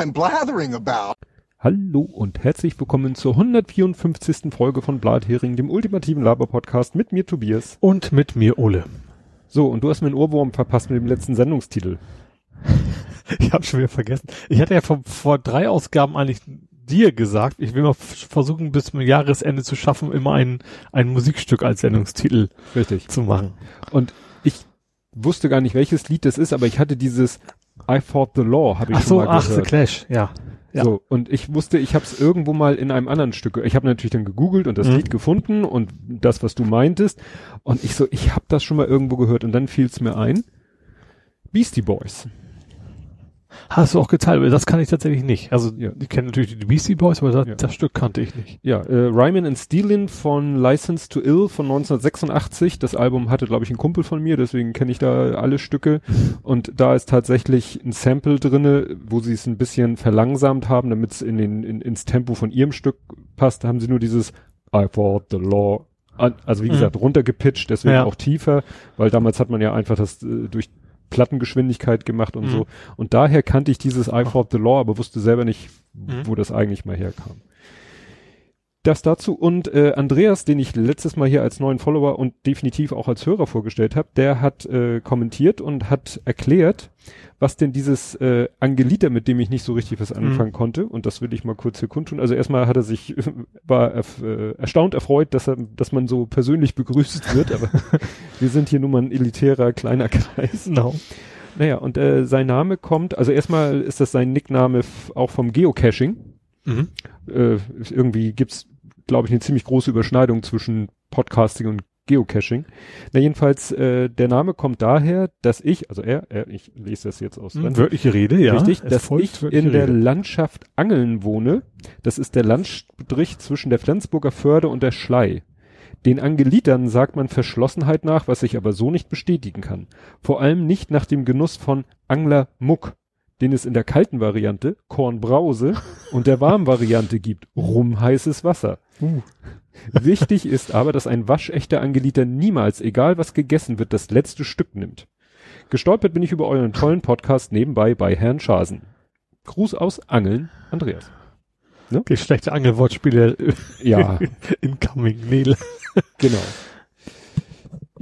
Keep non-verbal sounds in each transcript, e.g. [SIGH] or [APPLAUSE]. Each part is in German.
I'm blathering about. Hallo und herzlich willkommen zur 154. Folge von Blathering, dem ultimativen Laber-Podcast mit mir Tobias. Und mit mir Ole. So, und du hast mir einen Ohrwurm verpasst mit dem letzten Sendungstitel. [LAUGHS] Ich habe schon wieder vergessen. Ich hatte ja vor, vor drei Ausgaben eigentlich dir gesagt, ich will mal versuchen, bis zum Jahresende zu schaffen, immer ein, ein Musikstück als Sendungstitel Richtig. zu machen. Und ich wusste gar nicht, welches Lied das ist, aber ich hatte dieses I Fought the Law, habe ich Ach schon so, mal ach, The gehört. Clash, ja. Ja. So, und ich wusste, ich habe es irgendwo mal in einem anderen Stück, ich habe natürlich dann gegoogelt und das Mhm. Lied gefunden und das, was du meintest. Und ich so, ich habe das schon mal irgendwo gehört und dann fiel es mir ein. Beastie Boys. Hast du auch geteilt, aber das kann ich tatsächlich nicht. Also, Ja. ich kenne natürlich die Beastie Boys, aber das, Ja. das Stück kannte ich nicht. Ja, äh, Ryman and Stealin von License to Ill von 1986. Das Album hatte, glaube ich, ein Kumpel von mir, deswegen kenne ich da alle Stücke. Und da ist tatsächlich ein Sample drinne, wo sie es ein bisschen verlangsamt haben, damit es in den, in, ins Tempo von ihrem Stück passt, haben sie nur dieses I fought the law. Also wie Mhm. gesagt, runtergepitcht, deswegen Ja. auch tiefer, weil damals hat man ja einfach das äh, durch Plattengeschwindigkeit gemacht und Mhm. so. Und daher kannte ich dieses I fought the law, aber wusste selber nicht, Mhm. wo das eigentlich mal herkam. Das dazu und äh, Andreas, den ich letztes Mal hier als neuen Follower und definitiv auch als Hörer vorgestellt habe, der hat äh, kommentiert und hat erklärt, was denn dieses äh, Angelita, mit dem ich nicht so richtig was anfangen konnte, und das will ich mal kurz hier kundtun. Also erstmal hat er sich war erf- äh, erstaunt erfreut, dass er, dass man so persönlich begrüßt wird, aber [LAUGHS] wir sind hier nun mal ein elitärer kleiner Kreis. Genau. Naja, und äh, sein Name kommt, also erstmal ist das sein Nickname auch vom Geocaching Mhm. äh, irgendwie gibt's, glaube ich, eine ziemlich große Überschneidung zwischen Podcasting und Geocaching. Na jedenfalls, äh, der Name kommt daher, dass ich, also er, er ich lese das jetzt aus, Mhm. Wörtliche Rede, ja. richtig, Es dass ich in der Rede. Landschaft Angeln wohne. Das ist der Landstrich zwischen der Flensburger Förde und der Schlei. Den Angelitern sagt man Verschlossenheit nach, was ich aber so nicht bestätigen kann. Vor allem nicht nach dem Genuss von Anglermuck, den es in der kalten Variante Kornbrause und der warmen Variante gibt rumheißes Wasser. Uh. Wichtig ist aber, dass ein waschechter Angeliter niemals, egal was gegessen wird, das letzte Stück nimmt. Gestolpert bin ich über euren tollen Podcast nebenbei bei Herrn Schasen. Gruß aus Angeln, Andreas. Die schlechte Angelwortspiele Ja, [LAUGHS] incoming. Nee. genau.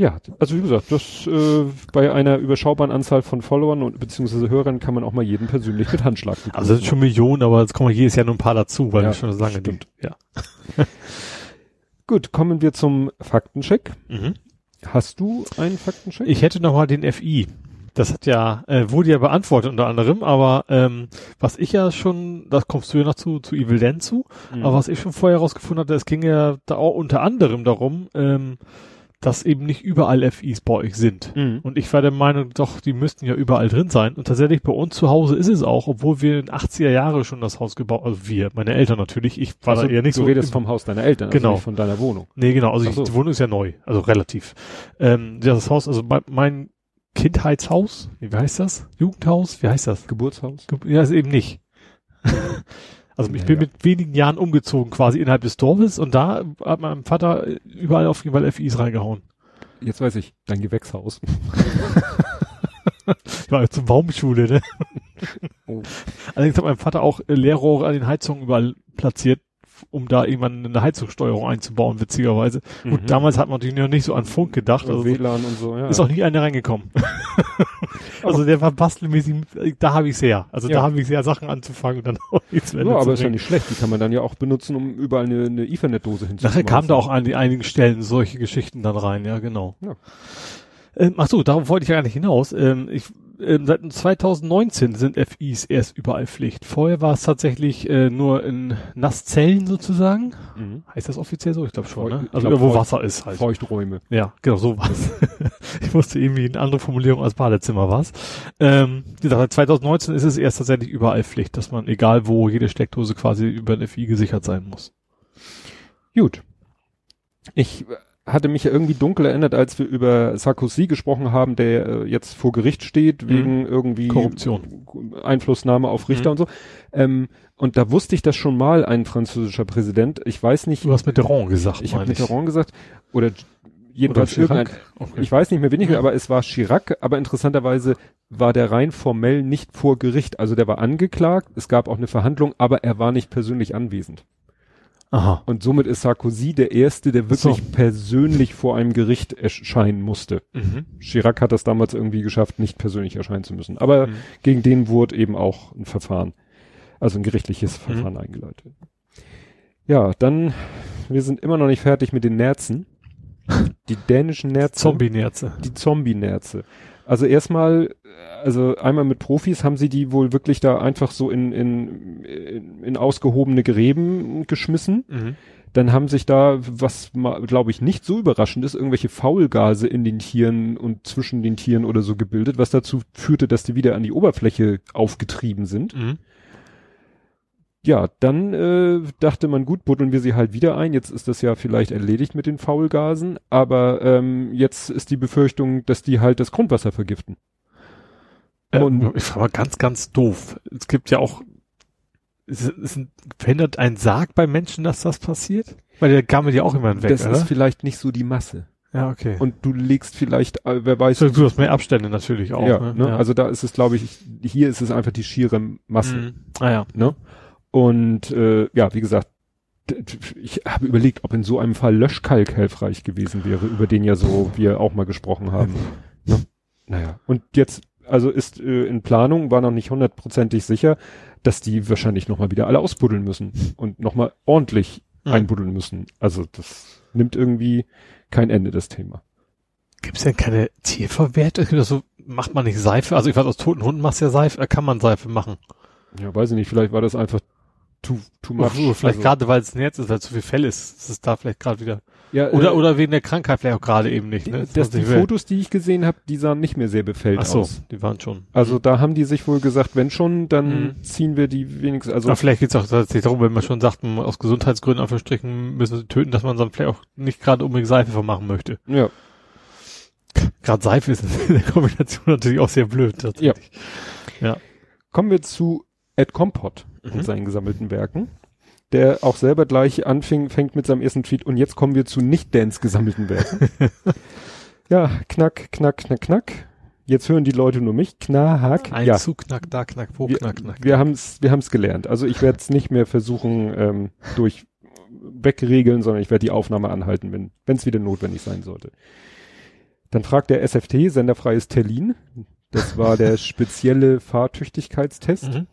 Ja, also wie gesagt, das äh, bei einer überschaubaren Anzahl von Followern und beziehungsweise Hörern kann man auch mal jeden persönlich mit Handschlag begrüßen. Also das sind schon Millionen, aber jetzt kommen jedes Jahr nur ein paar dazu, weil Ja, wir schon so lange stimmt. die- Ja. [LAUGHS] Gut, kommen wir zum Faktencheck. Mhm. Hast du einen Faktencheck? Ich hätte noch mal den FI. Das hat ja, äh, wurde ja beantwortet unter anderem, aber ähm, was ich ja schon, das kommst du ja noch zu, zu Evil Dan zu, Mhm. aber was ich schon vorher herausgefunden hatte, es ging ja da auch unter anderem darum, ähm, dass eben nicht überall FIs bei euch sind. Mhm. Und ich war der Meinung, doch, die müssten ja überall drin sein. Und tatsächlich bei uns zu Hause ist es auch, obwohl wir in 80er Jahre schon das Haus gebaut, also wir, meine Eltern natürlich, ich war Also, da eher nicht du so. redest vom Haus deiner Eltern, Genau. also nicht von deiner Wohnung. Nee, genau, also ich, so. die Wohnung ist ja neu, also relativ. Ähm, das Haus, also mein, mein Kindheitshaus, wie heißt das? Jugendhaus, wie heißt das? Geburtshaus? Ge- Ja, ist eben nicht. [LAUGHS] also ich bin Naja. mit wenigen Jahren umgezogen, quasi innerhalb des Dorfes und da hat mein Vater überall auf jeden Fall FIs reingehauen. Jetzt weiß ich, dein Gewächshaus. Ich war zur Baumschule, ne? Oh. Allerdings hat mein Vater auch Leerrohre an den Heizungen überall platziert, um da irgendwann eine Heizungssteuerung einzubauen, witzigerweise. Mhm. Gut, damals hat man natürlich noch nicht so an Funk gedacht. Also WLAN und so, ja. ist auch nie einer reingekommen. [LAUGHS] [LAUGHS] also der war bastelmäßig, da habe ich's her. Also Ja. da habe ich's her, Sachen anzufangen und dann auch nichts mehr ja, aber ist ja nicht schlecht. Die kann man dann ja auch benutzen, um überall eine, eine Ethernet-Dose hinzuzumachen. Nachher kamen da auch an die einigen Stellen solche Geschichten dann rein, ja, genau. Ja. Ähm, ach so, darauf wollte ich ja gar nicht hinaus. Ähm, ich, ähm, seit 2019 sind FIs erst überall Pflicht. Vorher war es tatsächlich äh, nur in Nasszellen sozusagen. Mhm. Heißt das offiziell so? Ich glaube schon, ne? Also glaub, wo Wasser ist halt. Feuchträume. Ja, genau, so war's. [LAUGHS] ich wusste irgendwie eine andere Formulierung als Badezimmer war's. Ähm, wie gesagt, seit 2019 ist es erst tatsächlich überall Pflicht, dass man, egal wo, jede Steckdose quasi über ein FI gesichert sein muss. Gut. Ich hatte mich ja irgendwie dunkel erinnert, als wir über Sarkozy gesprochen haben, der äh, jetzt vor Gericht steht Mhm. wegen irgendwie Korruption. Einflussnahme auf Richter Mhm. und so. Ähm, und da wusste ich das schon mal, ein französischer Präsident. Ich weiß nicht, Du hast Mitterrand gesagt, ich habe Mitterrand gesagt, oder jedenfalls irgendein, okay. ich weiß nicht mehr wenig, aber es war Chirac, aber interessanterweise war der rein formell nicht vor Gericht. Also der war angeklagt, es gab auch eine Verhandlung, aber er war nicht persönlich anwesend. Aha. Und somit ist Sarkozy der Erste, der wirklich so. persönlich vor einem Gericht erscheinen musste. Mhm. Chirac hat das damals irgendwie geschafft, nicht persönlich erscheinen zu müssen. Aber mhm. gegen den wurde eben auch ein Verfahren, also ein gerichtliches mhm. Verfahren eingeleitet. Ja, dann, wir sind immer noch nicht fertig mit den Nerzen. Die dänischen Nerze. Zombie-Nerze. Die Zombie-Nerze. Also erstmal, also einmal mit Profis haben sie die wohl wirklich da einfach so in, in, in, in ausgehobene Gräben geschmissen. Mhm. Dann haben sich da, was glaube ich nicht so überraschend ist, irgendwelche Faulgase in den Tieren und zwischen den Tieren oder so gebildet, was dazu führte, dass die wieder an die Oberfläche aufgetrieben sind. Mhm ja, dann äh, dachte man, gut, buddeln wir sie halt wieder ein. Jetzt ist das ja vielleicht erledigt mit den Faulgasen, aber ähm, jetzt ist die Befürchtung, dass die halt das Grundwasser vergiften. Ähm, Und [LAUGHS] ich war ganz, ganz doof. Es gibt ja auch, es, es verhindert ein Sarg bei Menschen, dass das passiert? Weil der gammelt ja auch immer weg, Das oder? ist vielleicht nicht so die Masse. Ja, okay. Und du legst vielleicht, äh, wer weiß. Du hast mehr Abstände natürlich auch. Ja, ne? ne? Ja. also da ist es, glaube ich, hier ist es einfach die schiere Masse. Mhm. Ah ja. Ne? Und äh, ja, wie gesagt, ich habe überlegt, ob in so einem Fall Löschkalk hilfreich gewesen wäre, über den ja so wir auch mal gesprochen haben. ne? Naja, und jetzt, also ist äh, in Planung, war noch nicht hundertprozentig sicher, dass die wahrscheinlich nochmal wieder alle ausbuddeln müssen und nochmal ordentlich mhm. einbuddeln müssen. Also das nimmt irgendwie kein Ende, das Thema. Gibt es denn keine Tierverwertung? So macht man nicht Seife? Also ich weiß, aus toten Hunden machst du ja Seife, kann man Seife machen. Ja, weiß ich nicht, vielleicht war das einfach too, too much. Oh, vielleicht also, gerade, weil es ein Herz ist, weil es zu viel Fell ist, ist es da vielleicht gerade wieder. Ja, oder, äh, oder wegen der Krankheit vielleicht auch gerade eben nicht. Ne? Das, das die Fotos, die ich gesehen habe, die sahen nicht mehr sehr befällt Ach so, aus. die waren schon. Also da haben die sich wohl gesagt, wenn schon, dann mhm. ziehen wir die wenigstens. Also Aber vielleicht geht's auch tatsächlich darum, wenn man schon sagt, man aus Gesundheitsgründen auf Strichen müssen sie töten, dass man dann vielleicht auch nicht gerade unbedingt Seife vermachen möchte. Ja. Gerade Seife ist [LAUGHS] in der Kombination natürlich auch sehr blöd. Tatsächlich. Ja. ja. Kommen wir zu Ed Kompott mhm. und seinen gesammelten Werken, der auch selber gleich anfing, fängt mit seinem ersten Tweet und jetzt kommen wir zu nicht-Dance gesammelten Werken. [LAUGHS] ja, knack, knack, knack, knack. Jetzt hören die Leute nur mich. Knack. Ein ja. zu knack, da knack, wo wir, knack, knack. Wir haben es wir haben's gelernt. Also ich werde es nicht mehr versuchen ähm, durch wegregeln, sondern ich werde die Aufnahme anhalten, wenn es wieder notwendig sein sollte. Dann fragt der SFT, senderfreies Terlin. Das war der [LAUGHS] spezielle Fahrtüchtigkeitstest. Mhm.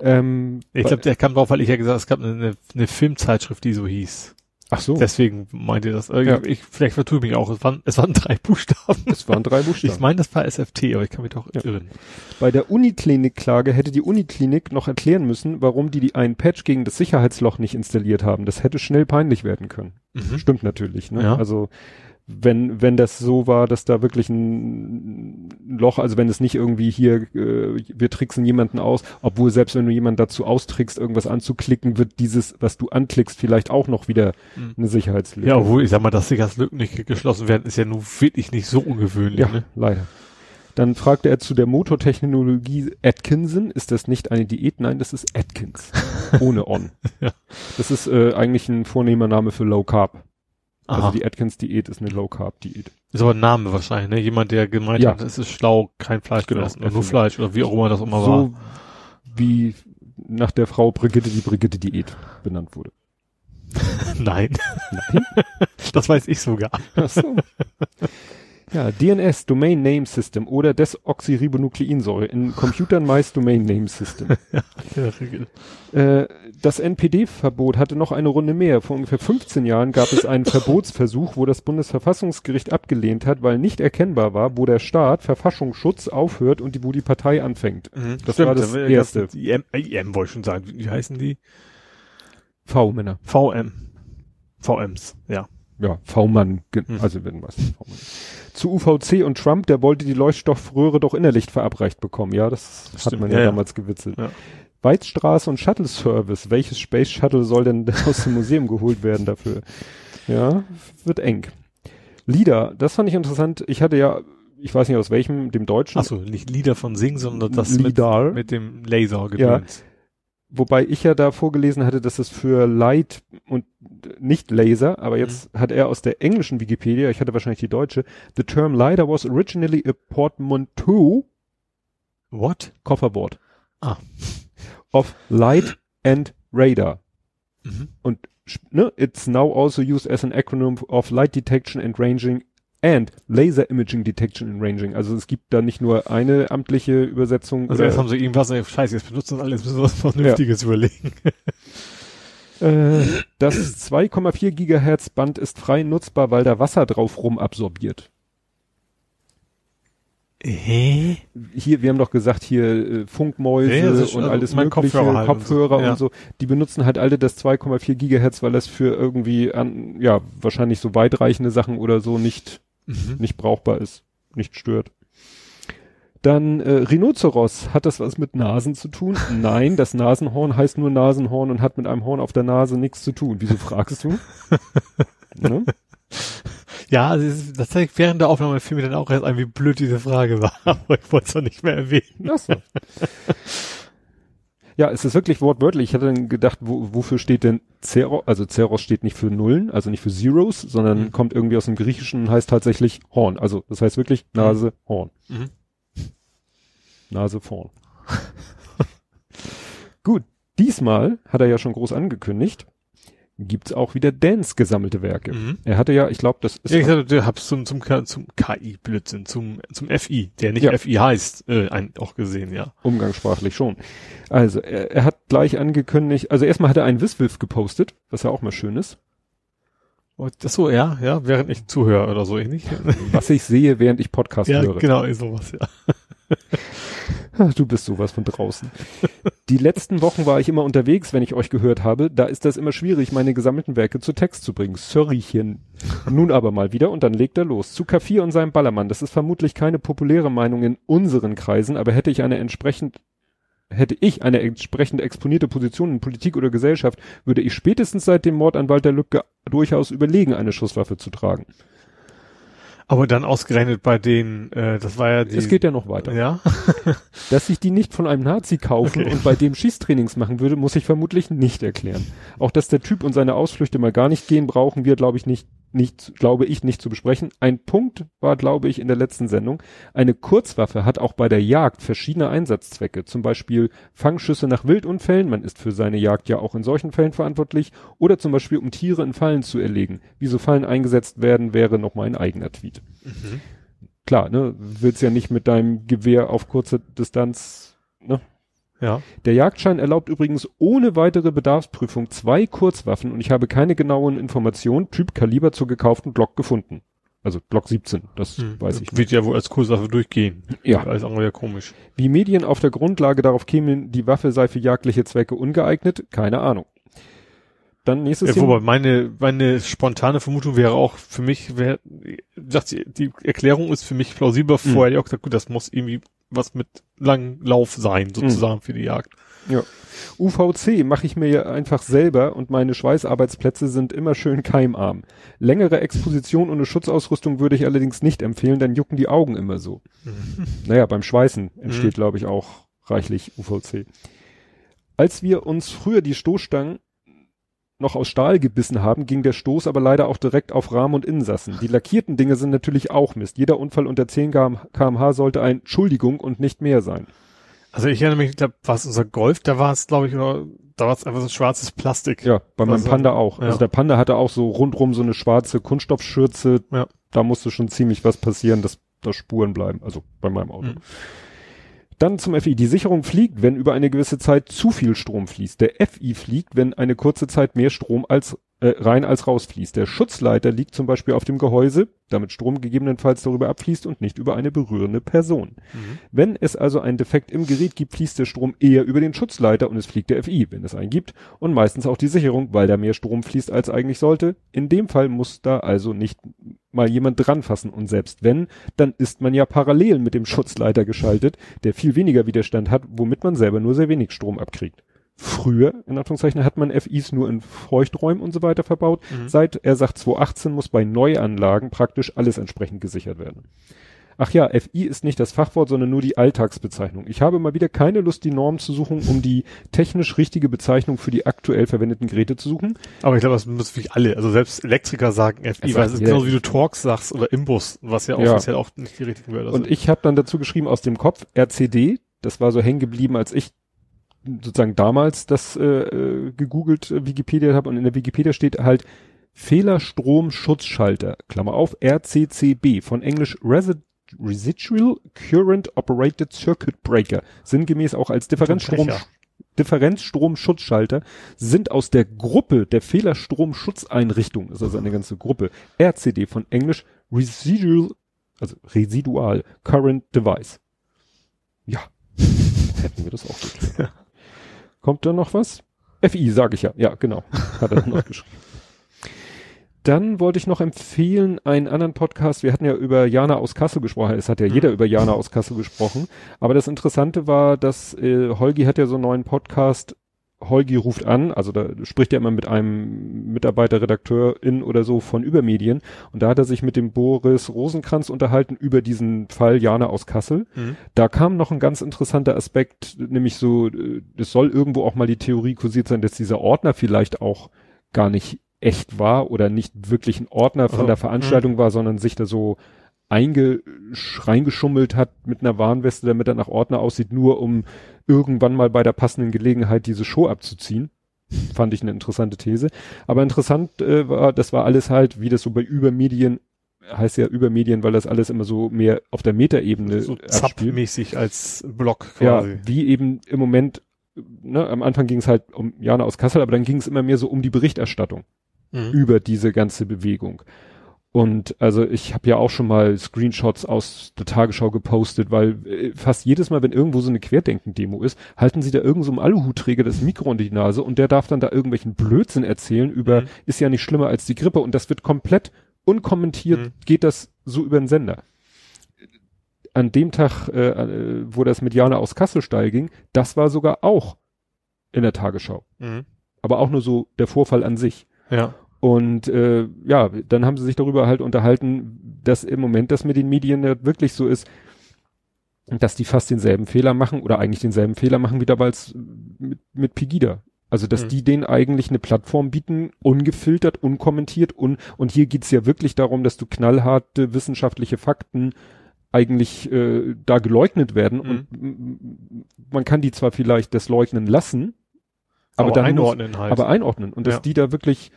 Ähm, ich glaube, der kam drauf, weil ich ja gesagt habe, es gab eine, eine Filmzeitschrift, die so hieß. Ach so. Deswegen meinte das. Äh, ja. Ich, vielleicht vertue ich mich auch. Es waren, es waren drei Buchstaben. Es waren drei [LAUGHS] Buchstaben. Ich meine, das war SFT, aber ich kann mich doch ja. irren. Bei der Uniklinik-Klage hätte die Uniklinik noch erklären müssen, warum die, die einen Patch gegen das Sicherheitsloch nicht installiert haben. Das hätte schnell peinlich werden können. Mhm. Stimmt natürlich. Ne? Ja. Also wenn, wenn das so war, dass da wirklich ein Loch, also wenn es nicht irgendwie hier, äh, wir tricksen jemanden aus, obwohl selbst wenn du jemanden dazu austrickst, irgendwas anzuklicken, wird dieses, was du anklickst, vielleicht auch noch wieder mhm. eine Sicherheitslücke. Ja, obwohl, ich sag mal, dass Sicherheitslücken nicht geschlossen werden, ist ja nun wirklich nicht so ungewöhnlich. Ja, ne? leider. Dann fragte er zu der Motortechnologie Atkinson, ist das nicht eine Diät? Nein, das ist Atkins. [LAUGHS] Ohne On. ja. Das ist äh, eigentlich ein vornehmer Name für Low Carb. Also Aha. Also die Atkins-Diät ist eine Low-Carb-Diät. Ist aber ein Name wahrscheinlich, ne? Jemand, der gemeint ja. hat, es ist schlau, kein Fleisch genau, zu essen, nur Fleisch oder wie auch immer das immer so war. So wie nach der Frau Brigitte die Brigitte-Diät benannt wurde. [LAUGHS] Nein. Nein? [LAUGHS] das weiß ich sogar. Ach so. [LAUGHS] Ja, DNS, Domain Name System oder Desoxyribonukleinsäure, in Computern meist Domain Name System. [LAUGHS] ja, äh, das NPD-Verbot hatte noch eine Runde mehr. Vor ungefähr 15 Jahren gab es einen [LAUGHS] Verbotsversuch, wo das Bundesverfassungsgericht abgelehnt hat, weil nicht erkennbar war, wo der Staat Verfassungsschutz aufhört und die, wo die Partei anfängt. Mhm, das stimmt, war das erste. Das, die M, IM wollte ich schon sagen. Wie heißen die? V-Männer. VM. VMs, ja ja, V-Mann, hm. also wenn was. Zu UVC und Trump, der wollte die Leuchtstoffröhre doch innerlicht verabreicht bekommen. Ja, das, das hat stimmt. man ja, ja, damals gewitzelt. Ja. Weizstraße und Shuttle Service. Welches Space Shuttle soll denn [LAUGHS] aus dem Museum geholt werden dafür? Ja, wird eng. Lieder, das fand ich interessant. Ich hatte ja, ich weiß nicht aus welchem, dem Deutschen. Achso, nicht Lieder von Sing, sondern das. Mit, mit dem Laser gedöns. Ja. wobei ich ja da vorgelesen hatte, dass es für Light und nicht Laser, aber jetzt mhm. hat er aus der englischen Wikipedia, ich hatte wahrscheinlich die deutsche, the term LiDAR was originally a portmanteau What? Kofferwort. Ah. Of Light and Radar. Mhm. Und ne, it's now also used as an acronym of Light Detection and Ranging and Laser Imaging Detection and Ranging. Also es gibt da nicht nur eine amtliche Übersetzung. Also jetzt haben sie irgendwas, scheiße, jetzt benutzen alles, müssen wir was Vernünftiges ja. überlegen. [LAUGHS] Äh, das 2,4 Gigahertz Band ist frei nutzbar, weil da Wasser drauf rumabsorbiert. Hä? Hier, wir haben doch gesagt, hier äh, Funkmäuse ja, und also alles mögliche, Kopfhörer, halt Kopfhörer und, so. und so, die benutzen halt alle das 2,4 Gigahertz, weil das für irgendwie an, ja, wahrscheinlich so weitreichende Sachen oder so nicht, mhm. nicht brauchbar ist, nicht stört. Dann äh, Rhinoceros, hat das was mit Nasen zu tun? Nein, das Nasenhorn heißt nur Nasenhorn und hat mit einem Horn auf der Nase nichts zu tun. Wieso fragst du? [LAUGHS] ne? Ja, also das zeigt während der Aufnahme fiel mir dann auch erst ein, wie blöd diese Frage war, [LAUGHS] aber ich wollte es doch nicht mehr erwähnen. Ach so. ja, es ist wirklich wortwörtlich. Ich hatte dann gedacht, wo, wofür steht denn Zeros? Also Zeros steht nicht für Nullen, also nicht für Zeros, sondern mhm. kommt irgendwie aus dem Griechischen und heißt tatsächlich Horn. Also das heißt wirklich Nase, Horn. Mhm. Nase vorn. [LAUGHS] Gut, diesmal hat er ja schon groß angekündigt gibt's auch wieder Dance gesammelte Werke. Mhm. Er hatte ja, ich glaube, das ist. Ja, ich hatte, hab's zum, zum, zum KI-Blödsinn, zum, zum FI, der nicht ja. FI heißt, äh, ein, auch gesehen, ja. Umgangssprachlich schon. Also, er, er hat gleich angekündigt, also erstmal hat er einen Wiswilf gepostet, was ja auch mal schön ist. Oh, das so, ja, ja, während ich zuhöre oder so ähnlich. Was ich sehe, während ich Podcast ja, höre. Genau, sowas, ja. [LAUGHS] [LAUGHS] Du bist sowas von draußen. Die letzten Wochen war ich immer unterwegs, wenn ich euch gehört habe. Da ist das immer schwierig, meine gesammelten Werke zu Text zu bringen. Sorrychen. Nun aber mal wieder und dann legt er los. Zu K4 und seinem Ballermann. Das ist vermutlich keine populäre Meinung in unseren Kreisen, aber hätte ich eine entsprechend hätte ich eine entsprechend exponierte Position in Politik oder Gesellschaft, würde ich spätestens seit dem Mord an Walter Lücke durchaus überlegen, eine Schusswaffe zu tragen. Aber dann ausgerechnet bei denen, äh, das war ja die. Es geht ja noch weiter. Ja. [LAUGHS] Dass ich die nicht von einem Nazi kaufen okay. und bei dem Schießtrainings machen würde, muss ich vermutlich nicht erklären. Auch dass der Typ und seine Ausflüchte mal gar nicht gehen, brauchen wir, glaube ich, nicht nicht, glaube ich, nicht zu besprechen. Ein Punkt war, glaube ich, in der letzten Sendung. Eine Kurzwaffe hat auch bei der Jagd verschiedene Einsatzzwecke. Zum Beispiel Fangschüsse nach Wildunfällen. Man ist für seine Jagd ja auch in solchen Fällen verantwortlich. Oder zum Beispiel, um Tiere in Fallen zu erlegen. Wie so Fallen eingesetzt werden, wäre nochmal ein eigener Tweet. Mhm. Klar, ne, willst ja nicht mit deinem Gewehr auf kurze Distanz, ne, ja. Der Jagdschein erlaubt übrigens ohne weitere Bedarfsprüfung zwei Kurzwaffen und ich habe keine genauen Informationen, Typ Kaliber zur gekauften Glock gefunden. Also Glock 17, das hm. weiß ich. Wird ja wohl als Kurzwaffe durchgehen. Ja. Alles andere ja komisch. Wie Medien auf der Grundlage darauf kämen, die Waffe sei für jagdliche Zwecke ungeeignet, keine Ahnung. Dann nächstes ja, wobei meine, meine spontane Vermutung wäre auch für mich, wäre, sagt sie, die Erklärung ist für mich plausibel. Vorher mhm. ich auch gesagt, gut, das muss irgendwie was mit Langlauf sein, sozusagen mhm. für die Jagd. Ja. UVC mache ich mir ja einfach selber und meine Schweißarbeitsplätze sind immer schön keimarm. Längere Exposition ohne Schutzausrüstung würde ich allerdings nicht empfehlen, dann jucken die Augen immer so. Mhm. [LAUGHS] Naja, beim Schweißen entsteht, mhm. glaube ich, auch reichlich UVC. Als wir uns früher die Stoßstangen noch aus Stahl gebissen haben, ging der Stoß aber leider auch direkt auf Rahmen und Insassen. Die lackierten Dinge sind natürlich auch Mist. Jeder Unfall unter 10 kmh sollte ein Entschuldigung und nicht mehr sein. Also ich erinnere mich, ich glaube, war es unser Golf, da war es, glaube ich, oder, da war es einfach so ein schwarzes Plastik. Ja, bei meinem also, Panda auch. Ja. Also der Panda hatte auch so rundrum so eine schwarze Kunststoffschürze. Ja. Da musste schon ziemlich was passieren, dass da Spuren bleiben. Also bei meinem Auto. Mhm. Dann zum FI. Die Sicherung fliegt, wenn über eine gewisse Zeit zu viel Strom fließt. Der FI fliegt, wenn eine kurze Zeit mehr Strom als äh, rein als rausfließt. Der Schutzleiter liegt zum Beispiel auf dem Gehäuse, damit Strom gegebenenfalls darüber abfließt und nicht über eine berührende Person. Mhm. Wenn es also einen Defekt im Gerät gibt, fließt der Strom eher über den Schutzleiter und es fliegt der FI, wenn es einen gibt, und meistens auch die Sicherung, weil da mehr Strom fließt als eigentlich sollte. In dem Fall muss da also nicht mal jemand dran fassen und selbst wenn, dann ist man ja parallel mit dem Schutzleiter geschaltet, der viel weniger Widerstand hat, womit man selber nur sehr wenig Strom abkriegt. Früher, in Anführungszeichen, hat man FIs nur in Feuchträumen und so weiter verbaut. Mhm. Seit, er sagt 2018 muss bei Neuanlagen praktisch alles entsprechend gesichert werden. Ach ja, FI ist nicht das Fachwort, sondern nur die Alltagsbezeichnung. Ich habe mal wieder keine Lust, die Norm zu suchen, um die technisch richtige Bezeichnung für die aktuell verwendeten Geräte zu suchen. Aber ich glaube, das müssen wirklich alle, also selbst Elektriker sagen FI, weil es ist genauso wie du Torx sagst oder Imbus, was ja Ja. offiziell auch nicht die richtigen Wörter Und sind. ich habe dann dazu geschrieben aus dem Kopf RCD, das war so hängen geblieben, als ich sozusagen damals das äh, äh, gegoogelt äh, Wikipedia habe und in der Wikipedia steht halt Fehlerstromschutzschalter, Klammer auf, RCCB, von Englisch Resi Residual Current Operated Circuit Breaker, sinngemäß auch als Differenzstrom. Differenzstromschutzschalter, sind aus der Gruppe der Fehlerstromschutzeinrichtungen, ist also eine ganze Gruppe, RCD von Englisch Residual, also Residual Current Device. Ja, [LAUGHS] hätten wir das auch geklärt. [LAUGHS] Kommt da noch was? FI, sage ich ja. Ja, genau. Hat er [LAUGHS] noch geschrieben. Dann wollte ich noch empfehlen, einen anderen Podcast. Wir hatten ja über Jana aus Kassel gesprochen. Es hat ja jeder über Jana aus Kassel gesprochen. Aber das Interessante war, dass äh, Holgi hat ja so einen neuen Podcast. Holgi ruft an, also da spricht er immer mit einem Mitarbeiter, Redakteurin oder so von Übermedien. Und da hat er sich mit dem Boris Rosenkranz unterhalten über diesen Fall Jana aus Kassel. Mhm. Da kam noch ein ganz interessanter Aspekt, nämlich so, äh, es soll irgendwo auch mal die Theorie kursiert sein, dass dieser Ordner vielleicht auch gar nicht echt war oder nicht wirklich ein Ordner von Also, der Veranstaltung war, sondern sich da so reingeschummelt hat mit einer Warnweste, damit er nach Ordner aussieht, nur um irgendwann mal bei der passenden Gelegenheit diese Show abzuziehen. Fand ich eine interessante These. Aber interessant äh, war, das war alles halt, wie das so bei Übermedien, heißt ja Übermedien, weil das alles immer so mehr auf der Metaebene so. Zapp-mäßig als Block Ja, quasi. wie eben im Moment, ne, am Anfang ging es halt um Jana aus Kassel, aber dann ging es immer mehr so um die Berichterstattung Mhm. über diese ganze Bewegung. Und also ich habe ja auch schon mal Screenshots aus der Tagesschau gepostet, weil äh, fast jedes Mal, wenn irgendwo so eine Querdenken-Demo ist, halten sie da irgend so einem Aluhutträger das Mikro in die Nase und der darf dann da irgendwelchen Blödsinn erzählen über, Mhm. ist ja nicht schlimmer als die Grippe und das wird komplett unkommentiert, Mhm. geht das so über den Sender. An dem Tag, äh, äh, wo das mit Jana aus Kassel steil ging, das war sogar auch in der Tagesschau. Mhm. Aber auch nur so der Vorfall an sich. Ja. Und äh, ja, dann haben sie sich darüber halt unterhalten, dass im Moment das mit den Medien ja wirklich so ist, dass die fast denselben Fehler machen oder eigentlich denselben Fehler machen wie damals mit, mit Pegida. Also dass Mhm. die denen eigentlich eine Plattform bieten, ungefiltert, unkommentiert un, und hier geht's ja wirklich darum, dass du knallharte wissenschaftliche Fakten eigentlich äh, da geleugnet werden und m- man kann die zwar vielleicht das leugnen lassen, aber, Aber, dann muss, einordnen halt. aber einordnen. Und dass Ja. die da wirklich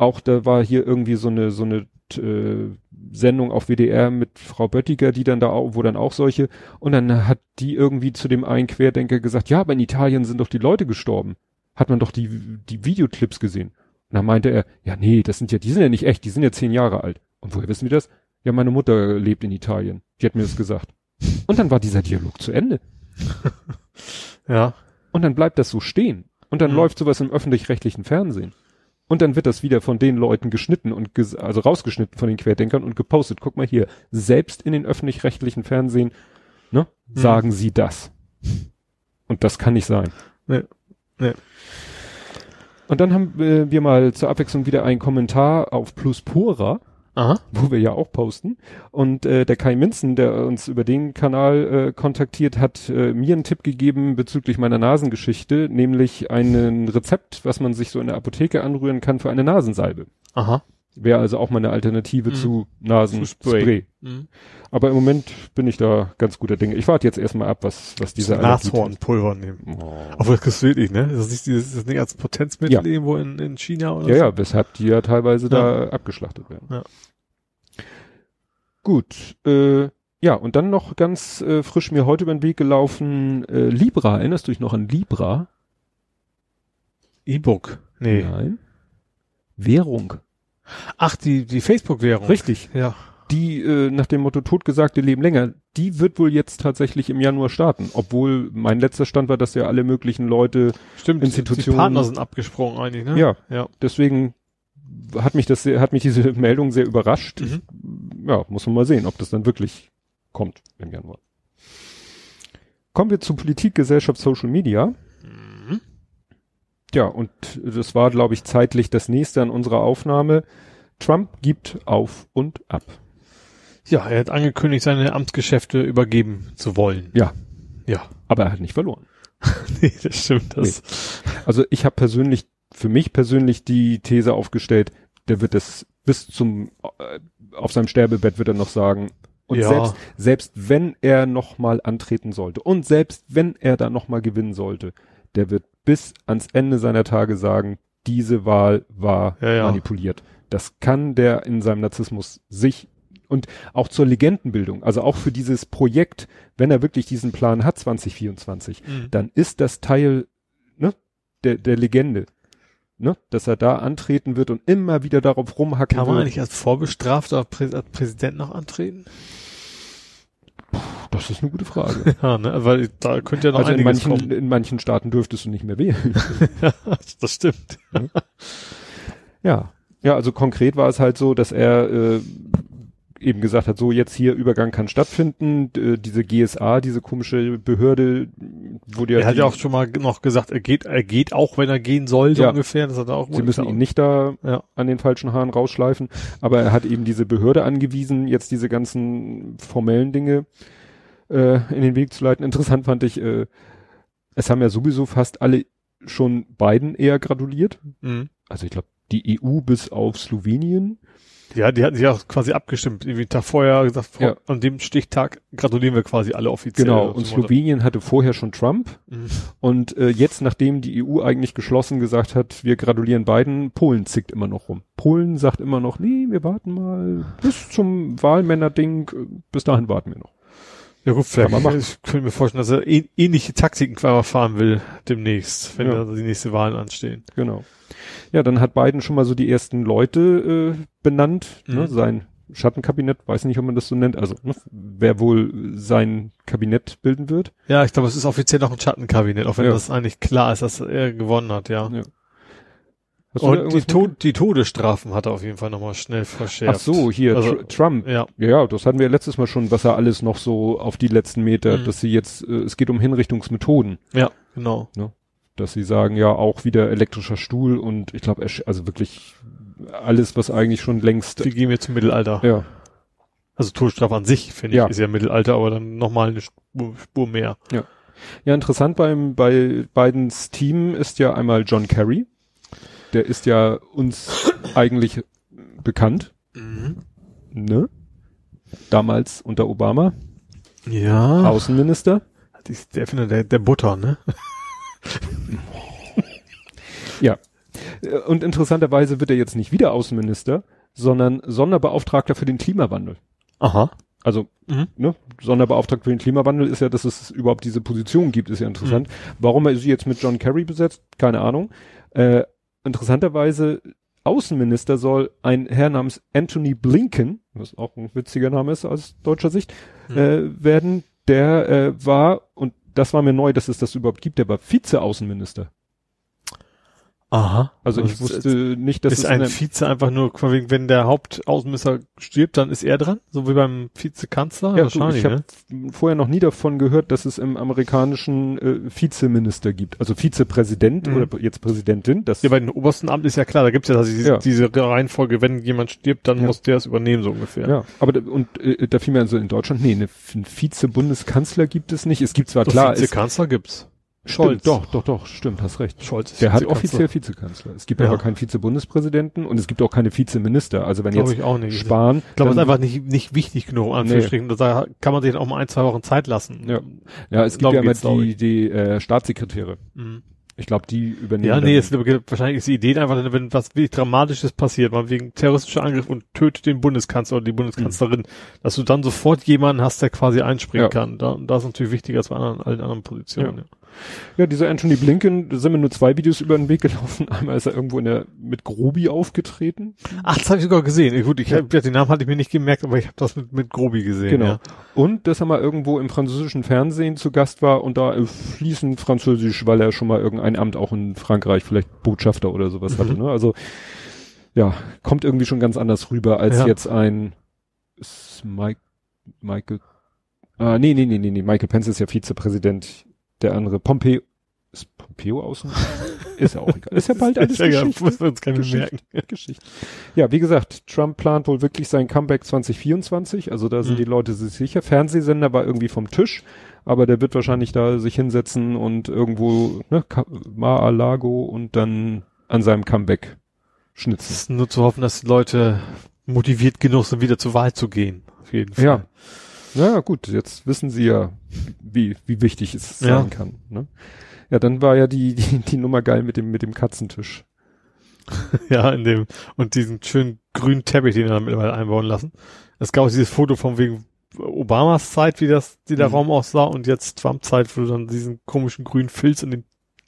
auch, da war hier irgendwie so eine, so eine äh, Sendung auf WDR mit Frau Böttiger, die dann da auch, wo dann auch solche, und dann hat die irgendwie zu dem einen Querdenker gesagt, ja, aber in Italien sind doch die Leute gestorben. Hat man doch die, die Videoclips gesehen. Und dann meinte er, ja, nee, das sind ja, die sind ja nicht echt, die sind ja zehn Jahre alt. Und woher wissen wir das? Ja, meine Mutter lebt in Italien. Die hat mir das gesagt. Und dann war dieser Dialog zu Ende. [LAUGHS] ja. Und dann bleibt das so stehen. Und dann Mhm. läuft sowas im öffentlich-rechtlichen Fernsehen. Und dann wird das wieder von den Leuten geschnitten und also rausgeschnitten von den Querdenkern und gepostet. Guck mal hier, selbst in den öffentlich-rechtlichen Fernsehen, ne, Mhm. sagen sie das. Und das kann nicht sein. Nee. Nee. Und dann haben äh, wir mal zur Abwechslung wieder einen Kommentar auf Pluspora, Aha. wo wir ja auch posten. Und äh, der Kai Minzen, der uns über den Kanal äh, kontaktiert, hat äh, mir einen Tipp gegeben bezüglich meiner Nasengeschichte, nämlich ein Rezept, was man sich so in der Apotheke anrühren kann für eine Nasensalbe. Aha. Wäre also auch mal eine Alternative Mhm. zu Nasenspray. Spray. Mhm. Aber im Moment bin ich da ganz guter Dinge. Ich warte jetzt erstmal ab, was, was dieser Allergie- Nashornpulver nehmen. Oh. Obwohl das ist wirklich, ne? Das ist nicht dieses, das nicht als Potenzmittel Ja. irgendwo in, in China oder Ja, so? ja, weshalb die ja teilweise da abgeschlachtet werden. Ja. Gut, äh, ja, und dann noch ganz äh, frisch mir heute über den Weg gelaufen, äh, Libra, erinnerst du dich noch an Libra? E-Book. Nee. Nein. Währung. Ach, die, die Facebook-Währung. Richtig. Ja. Die nach äh, nach dem Motto Totgesagte leben länger, die wird wohl jetzt tatsächlich im Januar starten. Obwohl mein letzter Stand war, dass ja alle möglichen Leute, Stimmt. Institutionen- Die Partner sind abgesprungen eigentlich, ne? ja, Ja. deswegen hat mich das hat mich diese [LAUGHS] Meldung sehr überrascht. Mhm. ja, muss man mal sehen, ob das dann wirklich kommt im Januar. Kommen wir zu Politik, Gesellschaft, Social Media. Mhm. Ja, und das war, glaube ich, zeitlich das nächste an unserer Aufnahme. Trump gibt auf und ab. Ja, er hat angekündigt, seine Amtsgeschäfte übergeben zu wollen. Ja. Ja. Aber er hat nicht verloren. [LAUGHS] nee, das stimmt. Das. Also ich habe persönlich, für mich persönlich die These aufgestellt, der wird es bis zum, äh, auf seinem Sterbebett wird er noch sagen, und Ja. selbst, selbst wenn er noch mal antreten sollte und selbst wenn er da noch mal gewinnen sollte, der wird bis ans Ende seiner Tage sagen, diese Wahl war Ja, ja. manipuliert. Das kann der in seinem Narzissmus sich und auch zur Legendenbildung, also auch für dieses Projekt, wenn er wirklich diesen Plan hat 2024, Mhm. dann ist das Teil ne, der, der Legende. Ne, dass er da antreten wird und immer wieder darauf rumhacken Kann man wird. eigentlich als Vorbestrafter Prä als Präsident noch antreten? Das ist eine gute Frage. [LAUGHS] Ja, ne? Weil da könnte ja noch also in manchen, kommen. in manchen Staaten dürftest du nicht mehr wählen. [LAUGHS] das stimmt. ja. Ja, also konkret war es halt so, dass er äh, eben gesagt hat, so jetzt hier Übergang kann stattfinden, äh, diese GSA, diese komische Behörde, wo die Er hat ja auch schon mal noch gesagt, er geht, er geht auch, wenn er gehen soll, so Ja. ungefähr. Das hat er auch sie müssen ihn nicht da Ja. an den falschen Haaren rausschleifen, aber er hat eben diese Behörde angewiesen, jetzt diese ganzen formellen Dinge äh, in den Weg zu leiten. Interessant fand ich, äh, es haben ja sowieso fast alle schon beiden eher gratuliert. Mhm. Also ich glaube, die EU bis auf Slowenien. Ja, die hatten sich auch quasi abgestimmt. Irgendwie einen Tag vorher gesagt, vor, Ja. an dem Stichtag gratulieren wir quasi alle offiziell. Genau, und. Slowenien hatte vorher schon Trump. Mhm. Und äh, jetzt, nachdem die EU eigentlich geschlossen gesagt hat, wir gratulieren beiden, Polen zickt immer noch rum. Polen sagt immer noch, nee, wir warten mal bis zum Wahlmännerding, äh, bis dahin warten wir noch. Ja gut, vielleicht. Man machen. Ich könnte mir vorstellen, dass er ähn- ähnliche Taktiken fahren will demnächst, wenn Ja. da die nächste Wahlen anstehen. Genau. Ja, dann hat Biden schon mal so die ersten Leute äh, benannt, ne, Mhm. sein Schattenkabinett, weiß nicht, ob man das so nennt, also ne, wer wohl sein Kabinett bilden wird. Ja, ich glaube, es ist offiziell noch ein Schattenkabinett, auch wenn Ja. das eigentlich klar ist, dass er gewonnen hat, ja. Ja. Und die, Tod, die Todesstrafen hat er auf jeden Fall nochmal schnell verschärft. Ach so, hier, Also, Tr Trump. Ja. Ja, ja, das hatten wir letztes Mal schon, was er alles noch so auf die letzten Meter, Mhm. dass sie jetzt, äh, es geht um Hinrichtungsmethoden, Ja, genau. dass sie sagen, ja, auch wieder elektrischer Stuhl und ich glaube, also wirklich alles, was eigentlich schon längst, Die gehen wir zum Mittelalter. ja, Also Todesstrafe an sich, finde Ja. ich, ist ja Mittelalter, aber dann nochmal eine Spur, Spur mehr. Ja, interessant beim, bei Bidens Team ist ja einmal John Kerry. Der ist ja uns eigentlich bekannt, ne? Damals unter Obama, Ja. Außenminister. Der Erfinder der, der Butter, ne? [LAUGHS] Äh, Und interessanterweise wird er jetzt nicht wieder Außenminister, sondern Sonderbeauftragter für den Klimawandel. Aha. Also, Mhm. ne, Sonderbeauftragter für den Klimawandel ist ja, dass es überhaupt diese Position gibt, ist ja interessant. Warum er sie jetzt mit John Kerry besetzt, keine Ahnung. Äh, interessanterweise, Außenminister soll ein Herr namens Anthony Blinken, was auch ein witziger Name ist aus deutscher Sicht, Mhm. äh, werden. Der äh, war, und das war mir neu, dass es das überhaupt gibt, der war Vize-Außenminister. Aha. Also ich Das wusste ist, nicht, dass ist es ein eine- Vize einfach nur, wenn der Hauptaußenminister stirbt, dann ist er dran? So wie beim Vizekanzler? Ja, Wahrscheinlich, ich habe ne? vorher noch nie davon gehört, dass es im amerikanischen äh, Vizeminister gibt. Also Vizepräsident Mhm. oder jetzt Präsidentin. Das, Ja, bei den obersten Amt ist ja klar, da gibt's ja, also diese, Ja. diese Reihenfolge, wenn jemand stirbt, dann Ja. muss der es übernehmen, so ungefähr. ja, aber da- und äh, da fiel mir also in Deutschland, nee, eine, einen Vize-Bundeskanzler gibt es nicht. Es gibt zwar Doch, klar, es, Vizekanzler gibt's. stimmt, doch, doch, doch, stimmt, hast recht. Scholz ist Der hat offiziell Vizekanzler. Es gibt Ja. aber keinen Vizebundespräsidenten und es gibt auch keine Vizeminister. Also wenn Glaube jetzt ich auch nicht. Spahn, Ich glaube, das ist einfach nicht, nicht wichtig genug, in Anführungsstrichen. Da kann man sich auch mal ein, zwei Wochen Zeit lassen. Ja. ja, es gibt ja immer die, die äh, Staatssekretäre. Mhm. Ich glaube, die übernehmen. Ja, nee, es, wahrscheinlich ist die Idee einfach, wenn was wirklich Dramatisches passiert, mal wegen terroristischer Angriff und tötet den Bundeskanzler oder die Bundeskanzlerin, dass du dann sofort jemanden hast, der quasi einspringen Ja. kann. Da, das ist natürlich wichtiger als bei anderen, allen anderen Positionen. Ja. Ja. Ja, dieser Anthony Blinken, da sind mir nur zwei Videos über den Weg gelaufen. [LAUGHS] Einmal ist er irgendwo in der, mit Grobi aufgetreten. Ach, das habe ich sogar gesehen. Gut, ich hab, ja, den Namen hatte ich mir nicht gemerkt, aber ich habe das mit, mit Grobi gesehen. Genau. Ja. Und dass er mal irgendwo im französischen Fernsehen zu Gast war und da äh, fließend Französisch, weil er schon mal irgendein Amt auch in Frankreich, vielleicht Botschafter oder sowas Mhm. hatte. Ne? Also ja, kommt irgendwie schon ganz anders rüber als Ja. jetzt ein Mike, Michael. Ah, nee, nee, nee, nee, nee. Michael Pence ist ja Vizepräsident. Der andere Pompeo. Ist Pompeo außen? [LAUGHS] ist ja auch egal. Ist ja bald alles ja, Geschichte. uns keine Geschichte. merken. [LAUGHS] Geschichte. Ja, wie gesagt, Trump plant wohl wirklich sein Comeback 2024. Also da sind Mhm. die Leute sich sicher. Fernsehsender war irgendwie vom Tisch, aber der wird wahrscheinlich da sich hinsetzen und irgendwo, ne, Mar-a-Lago und dann an seinem Comeback Es schnitzen. ist nur zu hoffen, dass die Leute motiviert genug sind, wieder zur Wahl zu gehen. Auf jeden Fall. Ja. Naja, gut, jetzt wissen sie ja, wie, wie wichtig es Ja. sein kann. Ne? Ja, dann war ja die, die, die Nummer geil mit dem, mit dem Katzentisch. [LAUGHS] Ja, in dem, und diesen schönen grünen Teppich, den er mittlerweile einbauen lassen. Es gab auch dieses Foto von wegen Obamas Zeit, wie das, wie der Mhm. Raum aussah, und jetzt Trump Zeit, wo du dann diesen komischen grünen Filz in den,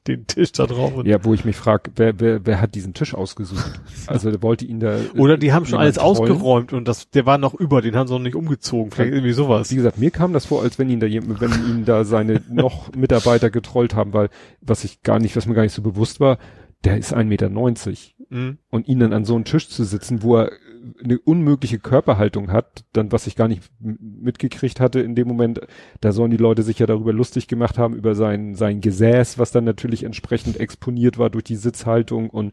den Tisch da drauf. Ja, wo ich mich frage, wer, wer, wer hat diesen Tisch ausgesucht? [LAUGHS] Also der wollte ihn da. Oder die haben schon alles trollen. ausgeräumt und das, der war noch über, den haben sie noch nicht umgezogen. Vielleicht irgendwie sowas. Wie gesagt, mir kam das vor, als wenn ihn da wenn ihn da seine [LAUGHS] noch Mitarbeiter getrollt haben, weil was ich gar nicht, was mir gar nicht so bewusst war, der ist 1,90 Meter Mhm. und ihn dann an so einen Tisch zu sitzen, wo er eine unmögliche Körperhaltung hat, dann was ich gar nicht mitgekriegt hatte in dem Moment, da sollen die Leute sich ja darüber lustig gemacht haben über sein sein Gesäß, was dann natürlich entsprechend exponiert war durch die Sitzhaltung und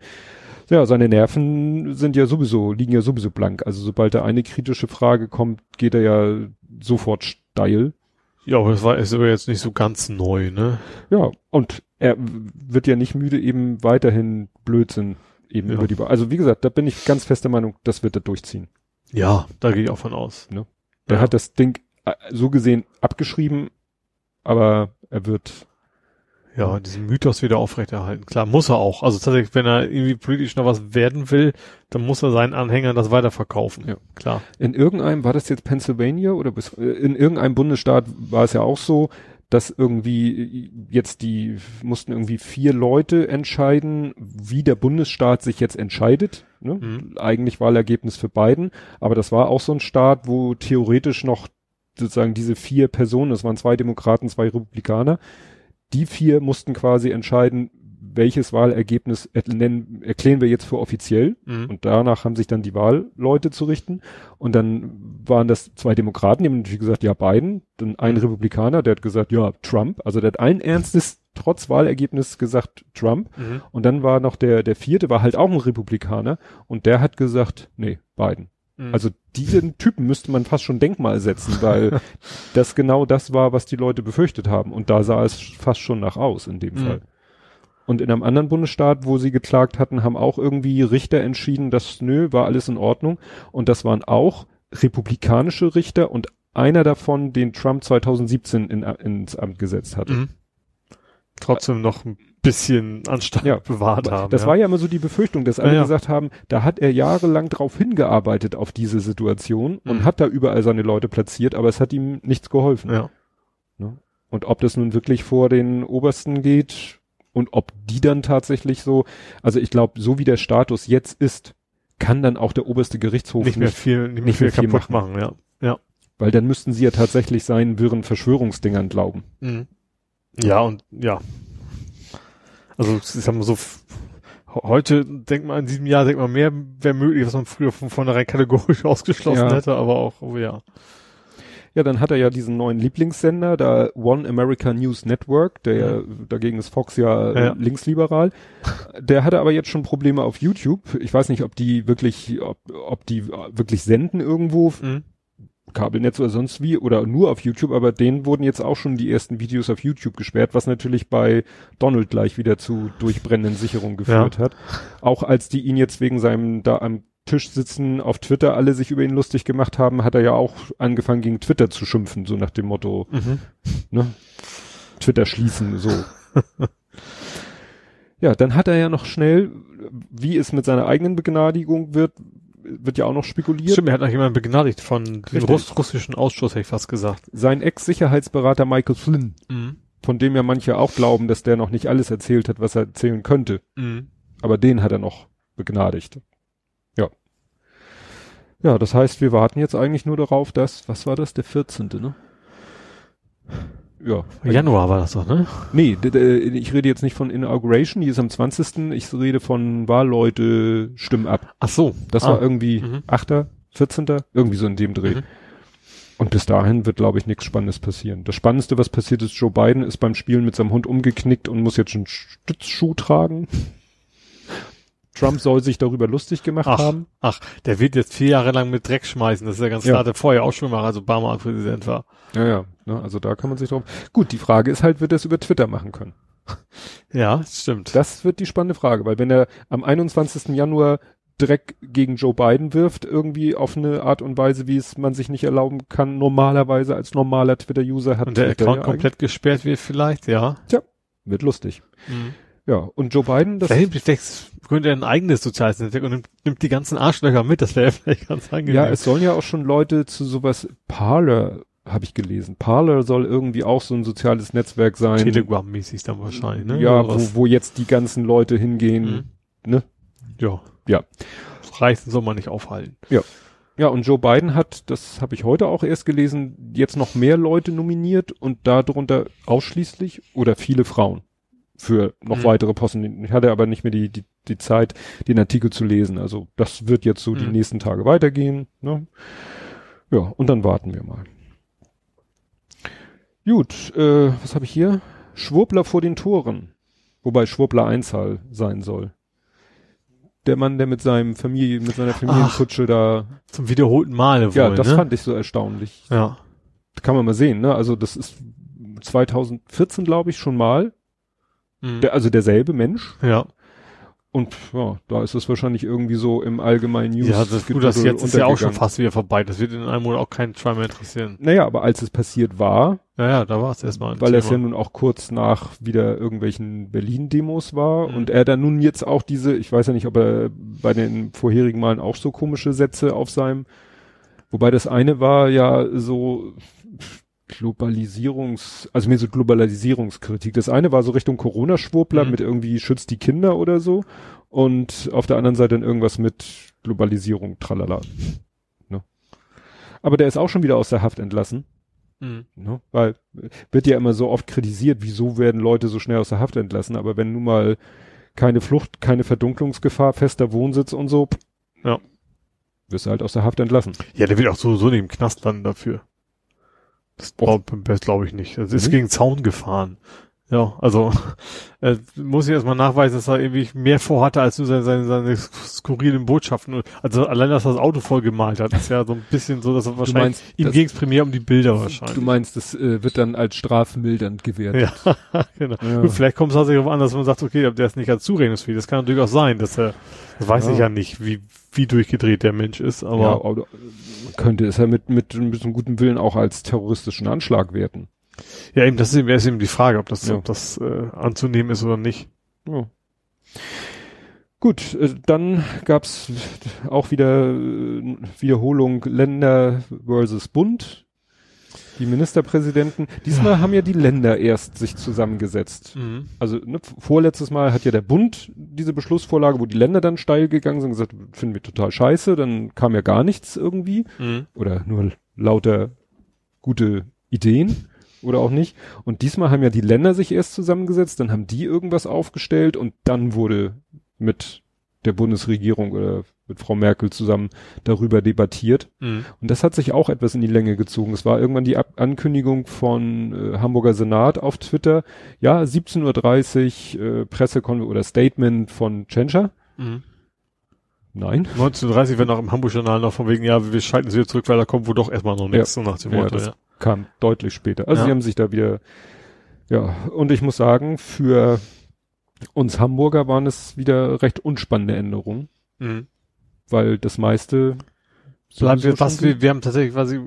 ja, seine Nerven sind ja sowieso, liegen ja sowieso blank. Also sobald da eine kritische Frage kommt, geht er ja sofort steil. Ja, aber das war ist aber jetzt nicht so ganz neu, ne? Ja, und er wird ja nicht müde, eben weiterhin Blödsinn eben Ja. über die, Ba- also wie gesagt, da bin ich ganz fester Meinung, das wird er durchziehen. Ja, da gehe ich auch von aus. Der Ja. hat das Ding äh, so gesehen abgeschrieben, aber er wird, Ja, diesen Mythos wieder aufrechterhalten. Klar, muss er auch. Also tatsächlich, wenn er irgendwie politisch noch was werden will, dann muss er seinen Anhängern das weiterverkaufen. Ja. Klar. in irgendeinem, war das jetzt Pennsylvania oder bis, äh, in irgendeinem Bundesstaat war es ja auch so, dass irgendwie jetzt die mussten irgendwie vier Leute entscheiden, wie der Bundesstaat sich jetzt entscheidet. Ne? Mhm. Eigentlich Wahlergebnis für Biden, aber das war auch so ein Staat, wo theoretisch noch sozusagen diese vier Personen, das waren zwei Demokraten, zwei Republikaner, die vier mussten quasi entscheiden, welches Wahlergebnis erklären, erklären wir jetzt für offiziell. Mhm. Und danach haben sich dann die Wahlleute zu richten. Und dann waren das zwei Demokraten, die haben natürlich gesagt, ja, Biden. Dann ein Republikaner, der hat gesagt, ja, Trump. Also der hat allen Ernstes trotz Wahlergebnis gesagt, Trump. Mhm. Und dann war noch der, der vierte, war halt auch ein Republikaner. Und der hat gesagt, nee, Biden. Mhm. Also diesen Typen müsste man fast schon Denkmal setzen, weil [LAUGHS] das genau das war, was die Leute befürchtet haben. Und da sah es fast schon nach aus in dem Mhm. Fall. Und in einem anderen Bundesstaat, wo sie geklagt hatten, haben auch irgendwie Richter entschieden, dass nö, war alles in Ordnung. Und das waren auch republikanische Richter und einer davon, den Trump 2017 in, ins Amt gesetzt hatte. Mhm. Trotzdem noch ein bisschen Anstand Ja, bewahrt haben. Das ja. war ja immer so die Befürchtung, dass alle Ja, gesagt haben, da hat er jahrelang drauf hingearbeitet auf diese Situation und Mhm. hat da überall seine Leute platziert, aber es hat ihm nichts geholfen. Ja. Und ob das nun wirklich vor den Obersten geht und ob die dann tatsächlich so, also ich glaube, so wie der Status jetzt ist, kann dann auch der oberste Gerichtshof Nicht mehr viel, nicht nicht viel, mehr viel kaputt machen. ja. Ja. weil dann müssten sie ja tatsächlich seinen wirren Verschwörungsdingern glauben. Mhm. Ja, und ja. Also, ich sag mal so, heute denkt man, in diesem Jahr denkt man mehr, wäre möglich, was man früher von vornherein kategorisch [LAUGHS] ausgeschlossen Ja. hätte, aber auch, oh ja. Ja, dann hat er ja diesen neuen Lieblingssender, da One America News Network, der ja, dagegen ist Fox ja, äh, Ja. linksliberal. Der hatte aber jetzt schon Probleme auf YouTube. Ich weiß nicht, ob die wirklich, ob, ob die wirklich senden irgendwo, Mhm. Kabelnetz oder sonst wie, oder nur auf YouTube, aber denen wurden jetzt auch schon die ersten Videos auf YouTube gesperrt, was natürlich bei Donald gleich wieder zu durchbrennenden Sicherungen geführt hat. Auch als die ihn jetzt wegen seinem da am Tisch sitzen auf Twitter alle sich über ihn lustig gemacht haben, hat er ja auch angefangen gegen Twitter zu schimpfen, so nach dem Motto, Mhm. ne? Twitter schließen, so. [LAUGHS] ja, dann hat er ja noch schnell, wie es mit seiner eigenen Begnadigung wird, wird ja auch noch spekuliert. Stimmt, er hat noch jemanden begnadigt von dem. Russ russischen Ausschuss, hätte ich fast gesagt. Sein Ex-Sicherheitsberater Michael Flynn, Mhm. von dem ja manche auch glauben, dass der noch nicht alles erzählt hat, was er erzählen könnte. Mhm. Aber den hat er noch begnadigt. Ja. Das heißt, wir warten jetzt eigentlich nur darauf, dass, was war das, der 14., ne? Ja. Januar war das doch, ne? Nee, ich rede jetzt nicht von Inauguration, die ist am 20. Ich rede von Wahlleute stimmen ab. Ach so. Das Ah. war irgendwie Mhm. 8., 14., irgendwie so in dem Dreh. Mhm. Und bis dahin wird, glaube ich, nichts Spannendes passieren. Das Spannendste, was passiert ist, Joe Biden ist beim Spielen mit seinem Hund umgeknickt und muss jetzt einen Stützschuh tragen. Trump soll sich darüber lustig gemacht ach, haben. Ach, der wird jetzt vier Jahre lang mit Dreck schmeißen. Das ist ja ganz Ja. klar, der vorher auch schon mal, als Obama Präsident war. Ja, ja. Ne, also da kann man sich drauf. Gut, die Frage ist halt, wird er es über Twitter machen können? Ja, stimmt. Das wird die spannende Frage, weil wenn er am 21. Januar Dreck gegen Joe Biden wirft, irgendwie auf eine Art und Weise, wie es man sich nicht erlauben kann, normalerweise als normaler Twitter-User hat. Und der Twitter Account ja komplett gesperrt wird vielleicht, ja. eigentlich- Wird lustig. Ja, und Joe Biden, das, Vielleicht, vielleicht gründet er ein eigenes soziales Netzwerk und nimmt, nimmt die ganzen Arschlöcher mit. Das wäre [LAUGHS] vielleicht ganz angenehm. ja, es sollen ja auch schon Leute zu sowas, Parler, habe ich gelesen. Parler soll irgendwie auch so ein soziales Netzwerk sein. Telegram-mäßig dann wahrscheinlich, ne? Ja, wo, wo jetzt die ganzen Leute hingehen. Ne? Ja. Ja. Reichen soll man nicht aufhalten. Ja, und Joe Biden hat, das habe ich heute auch erst gelesen, jetzt noch mehr Leute nominiert und darunter ausschließlich oder viele Frauen für noch Mhm. weitere Posten. Ich hatte aber nicht mehr die, die, die Zeit, den Artikel zu lesen. Also das wird jetzt so die Mhm. nächsten Tage weitergehen. Ne? Ja, und dann warten wir mal. Gut, äh, was habe ich hier? Schwurbler vor den Toren. Wobei Schwurbler Einzahl sein soll. Der Mann, der mit seinem Familie, mit seiner Familienkutsche da Zum wiederholten Male ja, wohl, das ne? fand ich so erstaunlich. Ja. Kann man mal sehen, ne? Also das ist 2014, glaube ich, schon mal. Mhm. Der, also derselbe Mensch. ja. Und ja, da ist es wahrscheinlich irgendwie so im allgemeinen News. Ja, das, gut, das jetzt ist ja auch schon fast wieder vorbei. Das wird in einem Monat auch keinen Schwein mehr interessieren. Naja, aber als es passiert war, Ja, ja, da war es erstmal weil es ja nun auch kurz nach wieder irgendwelchen Berlin-Demos war Mhm. und er dann nun jetzt auch diese, ich weiß ja nicht, ob er bei den vorherigen Malen auch so komische Sätze auf seinem, wobei das eine war ja so Globalisierungs, also mehr so Globalisierungskritik. Das eine war so Richtung Corona-Schwurbler Mhm. mit irgendwie schützt die Kinder oder so und auf der anderen Seite dann irgendwas mit Globalisierung, tralala. Ne? Aber der ist auch schon wieder aus der Haft entlassen. Mhm. Ne? Weil wird ja immer so oft kritisiert, wieso werden Leute so schnell aus der Haft entlassen, aber wenn nun mal keine Flucht, keine Verdunklungsgefahr, fester Wohnsitz und so, Ja. wirst du halt aus der Haft entlassen. Ja, der wird auch sowieso nicht im Knast landen dafür. Das glaube glaub ich nicht. Das ist Mhm. gegen Zaun gefahren. Ja, also [LAUGHS] äh, muss ich erstmal nachweisen, dass er irgendwie mehr vorhatte als nur seine, seine, seine skurrilen Botschaften. Also allein, dass er das Auto voll gemalt hat, ist ja so ein bisschen so, dass er wahrscheinlich meinst, ihm ging es primär um die Bilder wahrscheinlich. Du meinst, das äh, wird dann als strafmildernd gewertet. ja, [LAUGHS] genau. Ja. Gut, vielleicht kommt es tatsächlich darauf an, dass man sagt, okay, der ist nicht als zurechnungsfähig. Das kann natürlich auch sein, dass er, das weiß Ja. ich ja nicht, wie, wie durchgedreht der Mensch ist, aber ja, aber man könnte es ja mit, mit ein bisschen gutem Willen auch als terroristischen Anschlag werten. Ja, eben, das ist eben, ist eben die Frage, ob das, Ja. ob das äh, anzunehmen ist oder nicht. Ja. Gut, äh, dann gab's auch wieder äh, Wiederholung Länder versus Bund. Die Ministerpräsidenten. Diesmal haben ja die Länder erst sich zusammengesetzt. Also ne, vorletztes Mal hat ja der Bund diese Beschlussvorlage, wo die Länder dann steil gegangen sind und gesagt, finden wir total scheiße. Dann kam ja gar nichts irgendwie Mhm. oder nur lauter gute Ideen oder auch nicht. Und diesmal haben ja die Länder sich erst zusammengesetzt, dann haben die irgendwas aufgestellt und dann wurde mit der Bundesregierung oder mit Frau Merkel zusammen darüber debattiert. Mhm. Und das hat sich auch etwas in die Länge gezogen. Es war irgendwann die Ab Ankündigung von äh, Hamburger Senat auf Twitter. Ja, 17.30 Uhr äh, Pressekon oder Statement von Tschentscher. Mhm. Nein. 1930 werden auch im Hamburg-Journal noch von wegen, ja, wir schalten sie wieder zurück, weil da kommt wohl doch erstmal noch nichts, so nach dem Ja, Motto, ja. Kam deutlich später. Also Ja. sie haben sich da wieder, ja, und ich muss sagen, für uns Hamburger waren es wieder recht unspannende Änderungen, Mhm. weil das meiste Bleiben wir, was wir, wir haben tatsächlich quasi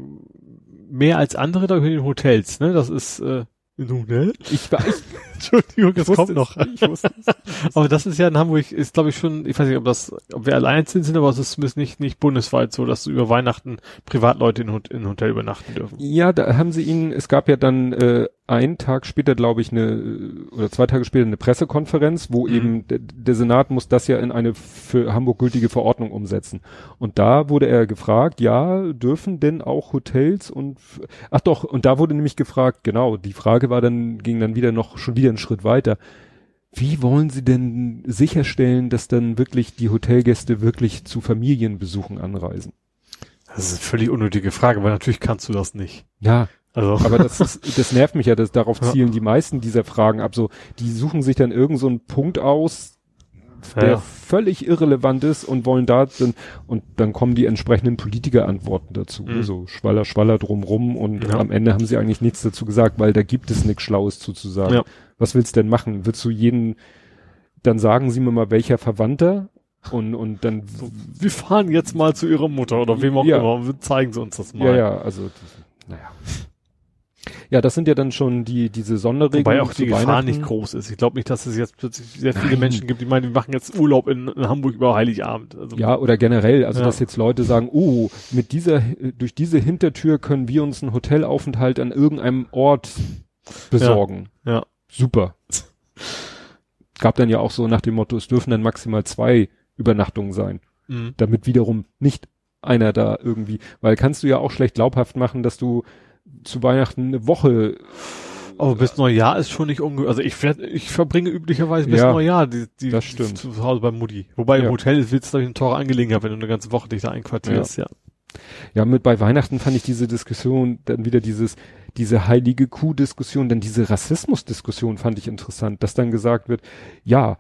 mehr als andere da in den Hotels, ne? Das ist, äh, in Hotel? gut- ich war, ich, Entschuldigung, das kommt es. noch. Es. Aber das ist ja in Hamburg, ist glaube ich schon, ich weiß nicht, ob das, ob wir allein sind, sind, aber es ist zumindest nicht, nicht bundesweit so, dass über Weihnachten Privatleute in, in Hotel übernachten dürfen. Ja, da haben sie ihn, es gab ja dann äh, einen Tag später, glaube ich, eine, oder zwei Tage später eine Pressekonferenz, wo Mhm. eben der, der Senat muss das ja in eine für Hamburg gültige Verordnung umsetzen. Und da wurde er gefragt, ja, dürfen denn auch Hotels und, ach doch, und da wurde nämlich gefragt, genau, die Frage war dann, ging dann wieder noch, schon wieder einen Schritt weiter. Wie wollen Sie denn sicherstellen, dass dann wirklich die Hotelgäste wirklich zu Familienbesuchen anreisen? Das ist eine völlig unnötige Frage, weil natürlich kannst du das nicht. Ja, Also. aber das ist, [LAUGHS] das nervt mich ja, dass darauf Ja. zielen die meisten dieser Fragen ab. So, die suchen sich dann irgend so einen Punkt aus, der ja. völlig irrelevant ist und wollen da dann, und dann kommen die entsprechenden Politikerantworten dazu. Mhm. So Schwaller, Schwaller drumrum und Ja. am Ende haben sie eigentlich nichts dazu gesagt, weil da gibt es nichts Schlaues zu, zu sagen. Ja. Was willst du denn machen? Willst du jeden, dann sagen sie mir mal, welcher Verwandter und, und dann, So, wir fahren jetzt mal zu ihrer Mutter oder wem auch immer und zeigen sie uns das mal. ja, ja, also, naja. Ja, das sind ja dann schon die, diese Sonderregeln. Wobei auch die Gefahr nicht groß ist. Ich glaube nicht, dass es jetzt plötzlich sehr viele Nein. Menschen gibt, die meinen, wir machen jetzt Urlaub in, in Hamburg über Heiligabend. Also, Ja, oder generell, also Ja. dass jetzt Leute sagen, oh, mit dieser, durch diese Hintertür können wir uns einen Hotelaufenthalt an irgendeinem Ort besorgen. Ja. Super. Gab dann ja auch so nach dem Motto, es dürfen dann maximal zwei Übernachtungen sein, Mhm. damit wiederum nicht einer da irgendwie, weil kannst du ja auch schlecht glaubhaft machen, dass du zu Weihnachten eine Woche, Aber bis Neujahr ist schon nicht unge... Also ich ich verbringe üblicherweise bis Ja, Neujahr die, die das stimmt. zu Hause bei Mutti. Wobei Ja. im Hotel willst du glaube ich eine teure Angelegenheit, wenn du eine ganze Woche dich da einquartierst, ja. ja, mit bei Weihnachten fand ich diese Diskussion, dann wieder dieses, diese heilige Kuh-Diskussion, dann diese Rassismus-Diskussion fand ich interessant, dass dann gesagt wird, ja,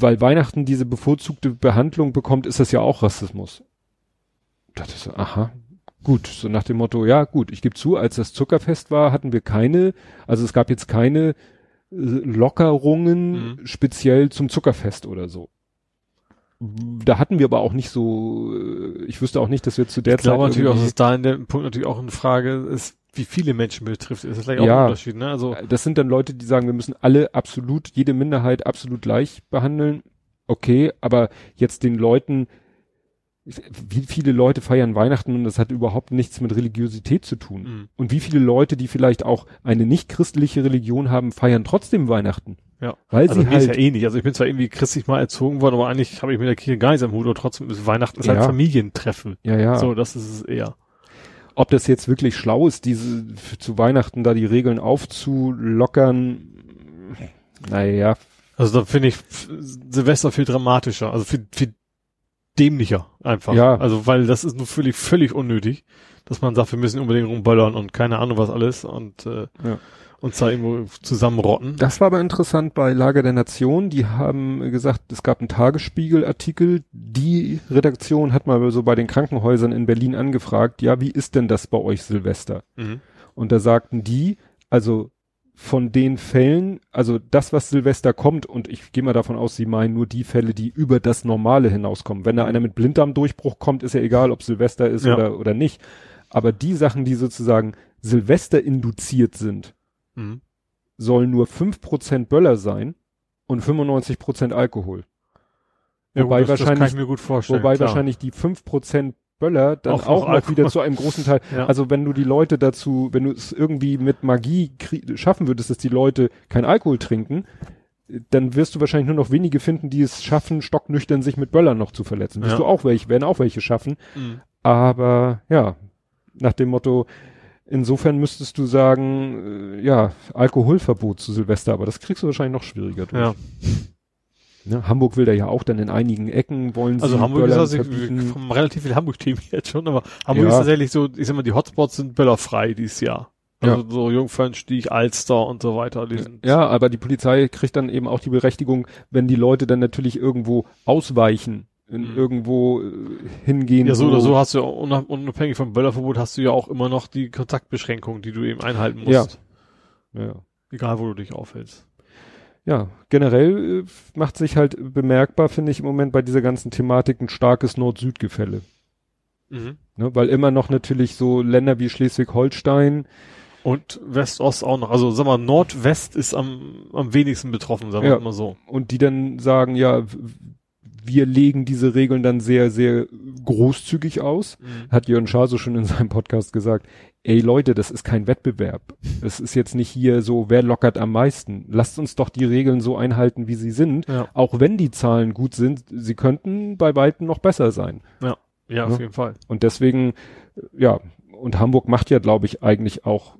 weil Weihnachten diese bevorzugte Behandlung bekommt, ist das ja auch Rassismus. Das ist so, aha, gut, so nach dem Motto, ja gut, ich gebe zu, als das Zuckerfest war, hatten wir keine, also es gab jetzt keine äh, Lockerungen Mhm. speziell zum Zuckerfest oder so. Da hatten wir aber auch nicht so, äh, ich wüsste auch nicht, dass wir zu der Ich glaube Zeit natürlich auch, dass da in dem Punkt natürlich auch eine Frage ist, wie viele Menschen betrifft. Ist das vielleicht auch Ja. ein Unterschied, ne? Also, Das sind dann Leute, die sagen, wir müssen alle absolut, jede Minderheit absolut gleich behandeln. Okay, aber jetzt den Leuten, wie viele Leute feiern Weihnachten und das hat überhaupt nichts mit Religiosität zu tun. Mhm. Und wie viele Leute, die vielleicht auch eine nicht christliche Religion haben, feiern trotzdem Weihnachten. ja. Weil Also sie mir ist ja halt, eh nicht. Also ich bin zwar irgendwie christlich mal erzogen worden, aber eigentlich habe ich mit der Kirche gar nichts am Hut, aber trotzdem ist Weihnachten ist Ja. halt Familientreffen. ja, ja. So, das ist es eher. Ob das jetzt wirklich schlau ist, diese, zu Weihnachten da die Regeln aufzulockern, naja, Also da finde ich Silvester viel dramatischer, also viel, viel dämlicher einfach. Ja. Also weil das ist nur völlig, völlig unnötig, dass man sagt, wir müssen unbedingt rumböllern und keine Ahnung was alles und äh, Ja. uns da irgendwo zusammenrotten. Das war aber interessant bei Lager der Nation. Die haben gesagt, es gab einen Tagesspiegel-Artikel. Die Redaktion hat mal so bei den Krankenhäusern in Berlin angefragt, ja, wie ist denn das bei euch Silvester? Mhm. Und da sagten die, also von den Fällen, also das, was Silvester kommt, und ich gehe mal davon aus, sie meinen nur die Fälle, die über das Normale hinauskommen. Wenn da einer mit Blinddarmdurchbruch kommt, ist ja egal, ob Silvester ist Ja. oder, oder nicht. Aber die Sachen, die sozusagen Silvester induziert sind, Mhm. sollen nur 5% Böller sein und 95% Alkohol. Ja, Wobei gut, das, das wahrscheinlich- vorstellen. Wobei klar. wahrscheinlich die 5% Böller dann Auch auch, Alkohol. wieder zu einem großen Teil. Ja. Also wenn du die Leute dazu, wenn du es irgendwie mit Magie schaffen würdest, dass die Leute kein Alkohol trinken, dann wirst du wahrscheinlich nur noch wenige finden, die es schaffen, stocknüchtern sich mit Böllern noch zu verletzen. Wirst Ja. du auch welche, werden auch welche schaffen. Mhm. Aber ja, nach dem Motto, insofern müsstest du sagen, äh, ja, Alkoholverbot zu Silvester, aber das kriegst du wahrscheinlich noch schwieriger durch. Ja. Ne? Hamburg will da ja auch dann in einigen Ecken wollen Also sie Hamburg ist Böllern also, wir verbieten. haben relativ viel Hamburg-Themen [LAUGHS] jetzt schon, aber Hamburg Ja. ist tatsächlich so, ich sag mal, die Hotspots sind böllerfrei dieses Jahr. Also so Jungfernstieg, Alster und so weiter. Ja, aber die Polizei kriegt dann eben auch die Berechtigung, wenn die Leute dann natürlich irgendwo ausweichen, in Mhm. irgendwo äh, hingehen. Ja, so oder so hast du ja unab- unabhängig vom Böllerverbot hast du ja auch immer noch die Kontaktbeschränkungen, die du eben einhalten musst. Ja. Egal, wo du dich aufhältst. Ja, generell äh, macht sich halt bemerkbar, finde ich im Moment bei dieser ganzen Thematik ein starkes Nord-Süd-Gefälle. Mhm. Ne? Weil immer noch natürlich so Länder wie Schleswig-Holstein, Und West-Ost auch noch. Also sag mal, Nordwest ist am, am wenigsten betroffen, sagen wir Ja. mal so. und die dann sagen, ja, wir legen diese Regeln dann sehr, sehr großzügig aus. Hat Jörn Schaar so schon in seinem Podcast gesagt, ey Leute, das ist kein Wettbewerb. Es ist jetzt nicht hier so, wer lockert am meisten. Lasst uns doch die Regeln so einhalten, wie sie sind. Ja, Auch wenn die Zahlen gut sind, sie könnten bei weitem noch besser sein. ja, Ja. auf jeden Fall. Und deswegen, ja, und Hamburg macht ja, glaube ich, eigentlich auch,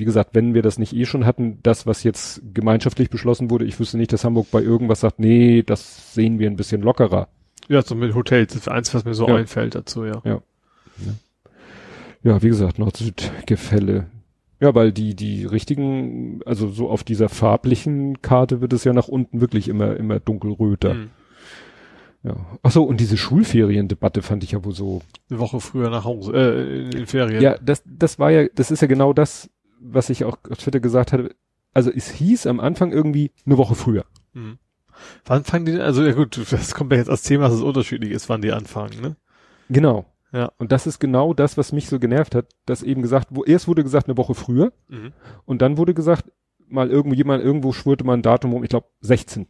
wie gesagt, wenn wir das nicht eh schon hatten, das, was jetzt gemeinschaftlich beschlossen wurde, ich wüsste nicht, dass Hamburg bei irgendwas sagt, nee, das sehen wir ein bisschen lockerer. Ja, so mit Hotels, das ist eins, was mir so Ja. einfällt dazu, ja. Ja. Ja, wie gesagt, Nord-Süd-Gefälle. Ja, weil die, die richtigen, also so auf dieser farblichen Karte wird es ja nach unten wirklich immer, immer dunkelröter. Mhm. Ja. Ach so, und diese Schulferiendebatte fand ich ja wohl so. Eine Woche früher nach Hause, äh, in den Ferien. Ja, das, das war ja, das ist ja genau das, was ich auch auf Twitter gesagt hatte. Also es hieß am Anfang irgendwie eine Woche früher. Mhm. Wann fangen die denn, also ja gut, das kommt ja jetzt als Thema, dass es unterschiedlich ist, wann die anfangen, ne? Genau. Ja. Und das ist genau das, was mich so genervt hat, dass eben gesagt, wo erst wurde gesagt eine Woche früher Mhm. und dann wurde gesagt, mal irgendwo jemand irgendwo schwörte mal ein Datum um, ich glaube 16.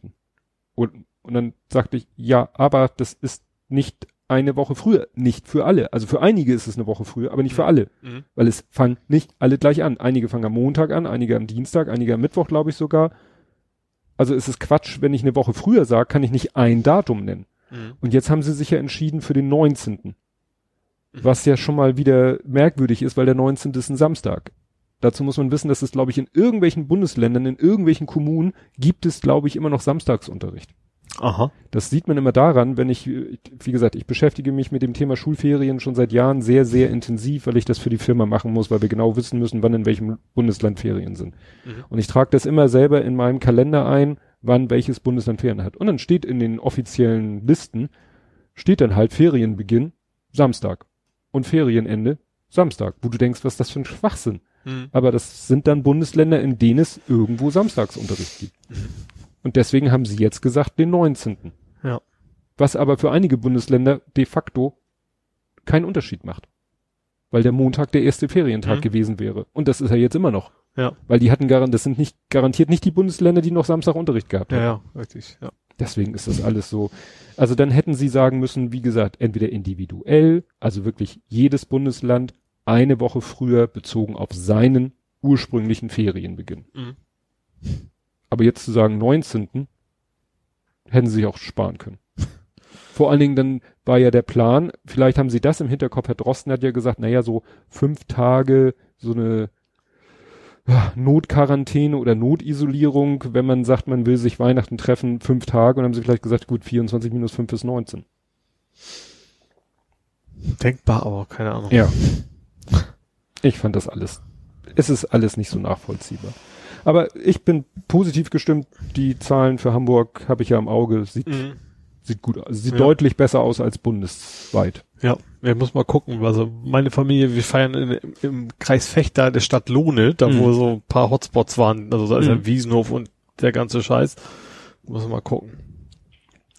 Und, und dann sagte ich, ja, aber das ist nicht eine Woche früher, nicht für alle. Also für einige ist es eine Woche früher, aber nicht für alle, Mhm. weil es fangen nicht alle gleich an. Einige fangen am Montag an, einige am Dienstag, einige am Mittwoch, glaube ich sogar. Also es ist Quatsch, wenn ich eine Woche früher sage, kann ich nicht ein Datum nennen. Mhm. Und jetzt haben sie sich ja entschieden für den 19. Was ja schon mal wieder merkwürdig ist, weil der 19. ist ein Samstag. Dazu muss man wissen, dass es, glaube ich, in irgendwelchen Bundesländern, in irgendwelchen Kommunen gibt es, glaube ich, immer noch Samstagsunterricht. Aha. Das sieht man immer daran, wenn ich, wie gesagt, ich beschäftige mich mit dem Thema Schulferien schon seit Jahren sehr, sehr intensiv, weil ich das für die Firma machen muss, weil wir genau wissen müssen, wann in welchem Bundesland Ferien sind. Mhm. Und ich trage das immer selber in meinem Kalender ein, wann welches Bundesland Ferien hat. Und dann steht in den offiziellen Listen, steht dann halt Ferienbeginn Samstag und Ferienende Samstag, wo du denkst, was ist das für ein Schwachsinn. Mhm. Aber das sind dann Bundesländer, in denen es irgendwo Samstagsunterricht gibt. Und deswegen haben sie jetzt gesagt, den 19. Ja. Was aber für einige Bundesländer de facto keinen Unterschied macht. Weil der Montag der erste Ferientag Mhm. gewesen wäre. Und das ist er jetzt immer noch. Ja. Weil die hatten garantiert, das sind nicht garantiert nicht die Bundesländer, die noch Samstag Unterricht gehabt Ja, haben. ja, richtig, ja. Deswegen ist das alles so. Also dann hätten sie sagen müssen, wie gesagt, entweder individuell, also wirklich jedes Bundesland eine Woche früher bezogen auf seinen ursprünglichen Ferienbeginn. Mhm. Aber jetzt zu sagen 19. hätten sie sich auch sparen können. [LAUGHS] Vor allen Dingen dann war ja der Plan, vielleicht haben sie das im Hinterkopf, Herr Drosten hat ja gesagt, naja, so fünf Tage, so eine Notquarantäne oder Notisolierung, wenn man sagt, man will sich Weihnachten treffen, fünf Tage, und dann haben sie vielleicht gesagt, gut, 24 minus 5 ist 19. Denkbar, aber keine Ahnung. Ja. Ich fand das alles, es ist alles nicht so nachvollziehbar. Aber ich bin positiv gestimmt, die Zahlen für Hamburg habe ich ja im Auge, sieht, Mhm. sieht gut aus, sieht Ja. deutlich besser aus als bundesweit. Ja, ich muss mal gucken. Also meine Familie, wir feiern in, im Kreis Fechter der Stadt Lohne, da Mhm. wo so ein paar Hotspots waren. Also da ist Mhm. ja Wiesenhof und der ganze Scheiß. Muss man mal gucken.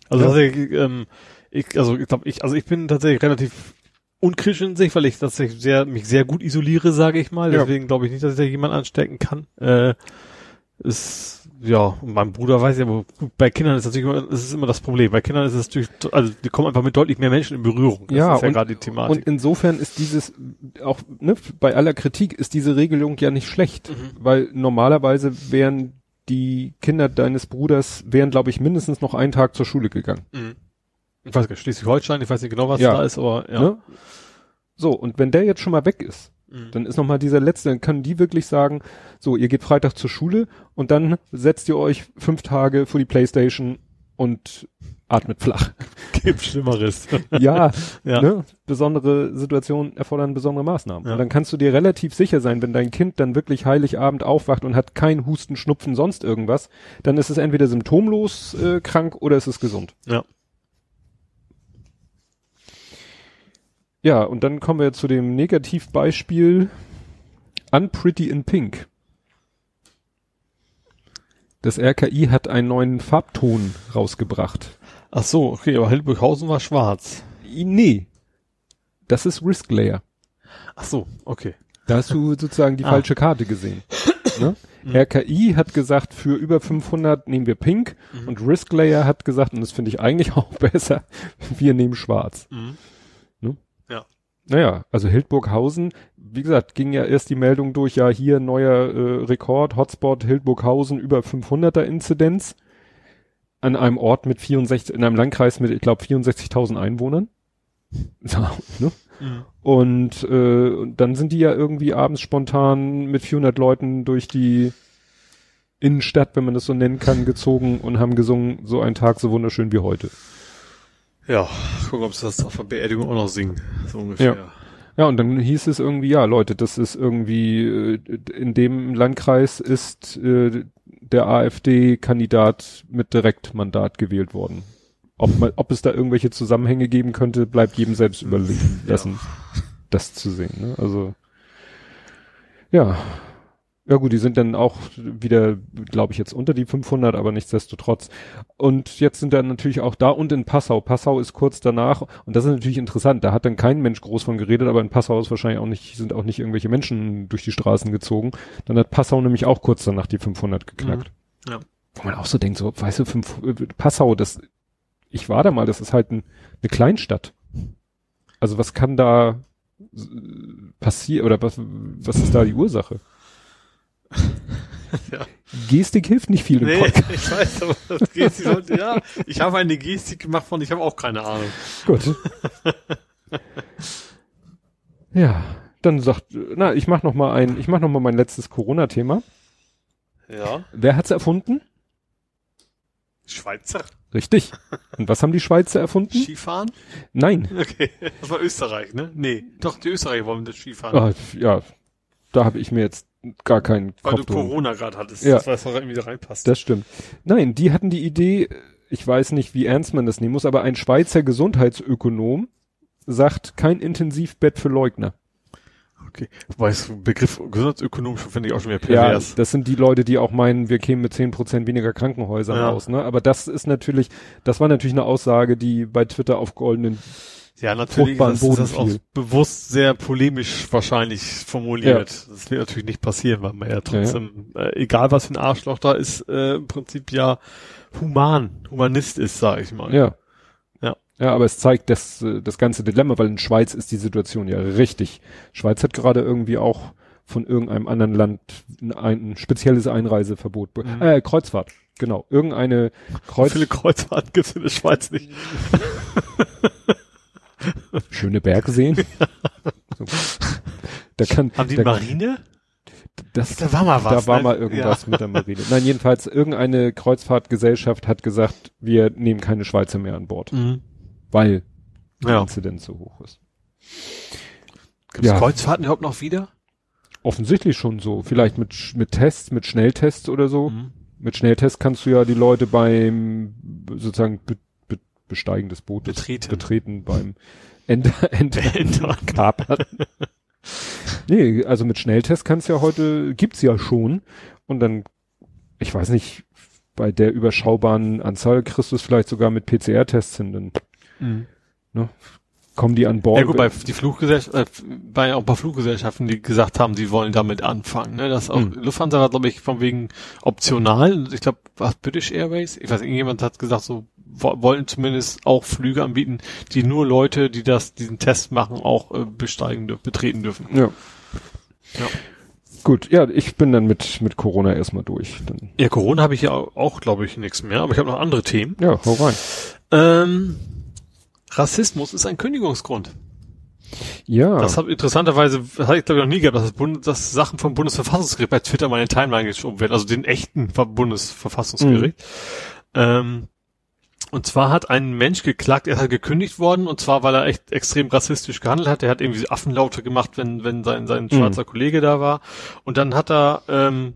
Also Ja. tatsächlich, ähm, ich, also ich glaube, ich, also ich bin tatsächlich relativ unkritisch in sich, weil ich tatsächlich sehr, mich sehr gut isoliere, sage ich mal. Ja. Deswegen glaube ich nicht, dass ich da jemand anstecken kann. Äh, ist, ja, mein Bruder weiß ja, aber gut, bei Kindern ist natürlich immer, das ist immer das Problem. Bei Kindern ist es natürlich, also die kommen einfach mit deutlich mehr Menschen in Berührung. Das Ja, ist ja und- gerade die Thematik. Und insofern ist dieses, auch ne, bei aller Kritik ist diese Regelung ja nicht schlecht, Mhm. weil normalerweise wären die Kinder deines Bruders, wären glaube ich mindestens noch einen Tag zur Schule gegangen. Mhm. Ich weiß gar nicht, Schleswig-Holstein, ich weiß nicht genau, was Ja. da ist, aber ja. Ne? So, und wenn der jetzt schon mal weg ist, Mhm. dann ist noch mal dieser letzte, dann können die wirklich sagen, so, ihr geht Freitag zur Schule und dann setzt ihr euch fünf Tage vor die Playstation und atmet flach. [LAUGHS] Gibt Schlimmeres. [LAUGHS] ja, [LAUGHS] Ja. Ne? besondere Situationen erfordern besondere Maßnahmen. Ja. Und dann kannst du dir relativ sicher sein, wenn dein Kind dann wirklich Heiligabend aufwacht und hat kein Husten, Schnupfen, sonst irgendwas, dann ist es entweder symptomlos äh, krank oder es ist gesund. Ja. Ja, und dann kommen wir zu dem Negativbeispiel Unpretty in Pink. Das RKI hat einen neuen Farbton rausgebracht. Ach so, okay, aber Hildburghausen war schwarz. Nee, das ist Risk Layer. Ach so, okay. Da hast du sozusagen die Ah. falsche Karte gesehen. ne? Mhm. RKI hat gesagt, für über 500 nehmen wir Pink Mhm. und Risk Layer hat gesagt, und das finde ich eigentlich [LAUGHS] auch besser, wir nehmen Schwarz. Mhm. Naja, also Hildburghausen, wie gesagt, ging ja erst die Meldung durch, ja hier neuer äh, Rekord, Hotspot Hildburghausen über 500er Inzidenz an einem Ort mit 64, in einem Landkreis mit, ich glaube, 64.000 Einwohnern. [LAUGHS] So, ne? Mhm. Und, äh, und dann sind die ja irgendwie abends spontan mit 400 Leuten durch die Innenstadt, wenn man das so nennen kann, gezogen und haben gesungen, so ein Tag so wunderschön wie heute. Ja, gucken, ob sie das auf der Beerdigung auch noch singen. So ungefähr. Ja, und dann hieß es irgendwie, ja, Leute, das ist irgendwie, äh, in dem Landkreis ist äh, der AfD-Kandidat mit Direktmandat gewählt worden. Ob, man, ob es da irgendwelche Zusammenhänge geben könnte, bleibt jedem selbst überlassen, ja. das zu sehen. Ne? Also, ja. Ja gut, die sind dann auch wieder, glaube ich, jetzt unter die 500, aber nichtsdestotrotz. Und jetzt sind dann natürlich auch da und in Passau. Passau ist kurz danach und das ist natürlich interessant. Da hat dann kein Mensch groß von geredet, aber in Passau ist wahrscheinlich auch nicht, sind auch nicht irgendwelche Menschen durch die Straßen gezogen. Dann hat Passau nämlich auch kurz danach die 500 geknackt. Mhm. Ja. Wo man auch so denkt, so, weißt du, fünf, Passau, das, ich war da mal, das ist halt ein, eine Kleinstadt. Also was kann da passieren oder was, was ist da die Ursache? Ja. Gestik hilft nicht viel im nee, Podcast. Ich weiß, aber das Gestik sollte, ja, ich habe eine Gestik gemacht von, ich habe auch keine Ahnung. Gut. ja, dann sagt, na, ich mach noch mal ein, ich mach noch mal mein letztes Corona-Thema. Ja. Wer hat's erfunden? Schweizer. Richtig. Und was haben die Schweizer erfunden? Skifahren? Nein. Okay, das war Österreich, ne? Nee, doch, die Österreicher wollen das Skifahren. Ah, ja, da habe ich mir jetzt gar keinen Weil Kopf du Corona gerade hattest, ja. das was auch irgendwie da reinpasst. Das stimmt. Nein, die hatten die Idee, ich weiß nicht, wie ernst man das nehmen muss, aber ein Schweizer Gesundheitsökonom sagt, kein Intensivbett für Leugner. Okay. Wobei es Begriff Gesundheitsökonom finde ich auch schon wieder pervers. Ja, das sind die Leute, die auch meinen, wir kämen mit zehn Prozent weniger Krankenhäusern ja. aus, ne? Aber das ist natürlich, das war natürlich eine Aussage, die bei Twitter auf goldenen ja, natürlich ist das, das auch bewusst sehr polemisch wahrscheinlich formuliert. Ja. Das wird natürlich nicht passieren, weil man ja trotzdem, ja, ja. Äh, egal was für ein Arschloch da ist, äh, im Prinzip ja human, Humanist ist, sag ich mal. Ja. Ja. Ja, aber es zeigt das, äh, das ganze Dilemma, weil in Schweiz ist die Situation ja richtig. Schweiz hat gerade irgendwie auch von irgendeinem anderen Land ein, ein spezielles Einreiseverbot. Mhm. Äh, Kreuzfahrt. Genau. Irgendeine Kreuz. Wie viele Kreuzfahrten gibt es in der Schweiz nicht? [LAUGHS] Schöne Berge sehen. [LAUGHS] So. Da kann, Haben die da, Marine? Das, da war mal was. Da war ne? mal irgendwas ja. mit der Marine. Nein, jedenfalls irgendeine Kreuzfahrtgesellschaft hat gesagt, wir nehmen keine Schweizer mehr an Bord. Mhm. Weil die ja. Inzidenz so hoch ist. Gibt es ja. Kreuzfahrten überhaupt noch wieder? Offensichtlich schon so. Vielleicht mit, mit Tests, mit Schnelltests oder so. Mhm. Mit Schnelltests kannst du ja die Leute beim sozusagen Besteigen des Bootes betreten, betreten beim Enter, [LAUGHS] Enter, Enter. [LAUGHS] Kapern. nee, also mit Schnelltest kannst ja heute, gibt's ja schon. Und dann, ich weiß nicht, bei der überschaubaren Anzahl kriegst du es vielleicht sogar mit PCR-Tests hin, dann, mhm. ne, kommen die an Bord. Ja gut, bei die Fluggesellschaft, äh, bei auch ein paar Fluggesellschaften, die gesagt haben, sie wollen damit anfangen. Ne? Das auch hm. Lufthansa war, glaube ich, von wegen optional. Ich glaube, was British Airways? Ich weiß, irgendjemand hat gesagt, so wollen zumindest auch Flüge anbieten, die nur Leute, die das, diesen Test machen, auch äh, besteigen dürfen, betreten dürfen. Ja. ja. Gut, ja, ich bin dann mit, mit Corona erstmal durch. Dann. Ja, Corona habe ich ja auch, auch glaube ich, nichts mehr, aber ich habe noch andere Themen. Ja, hau rein. Ähm, Rassismus ist ein Kündigungsgrund. Ja. Das habe interessanterweise, das habe ich glaube ich noch nie gehabt, dass, das Bund, dass Sachen vom Bundesverfassungsgericht bei Twitter meine Timeline geschoben werden, also den echten Bundesverfassungsgericht. Mhm. Ähm, und zwar hat ein Mensch geklagt, er ist halt gekündigt worden, und zwar, weil er echt extrem rassistisch gehandelt hat. Er hat irgendwie Affenlaute gemacht, wenn, wenn sein, sein mhm. schwarzer Kollege da war. Und dann hat er ähm,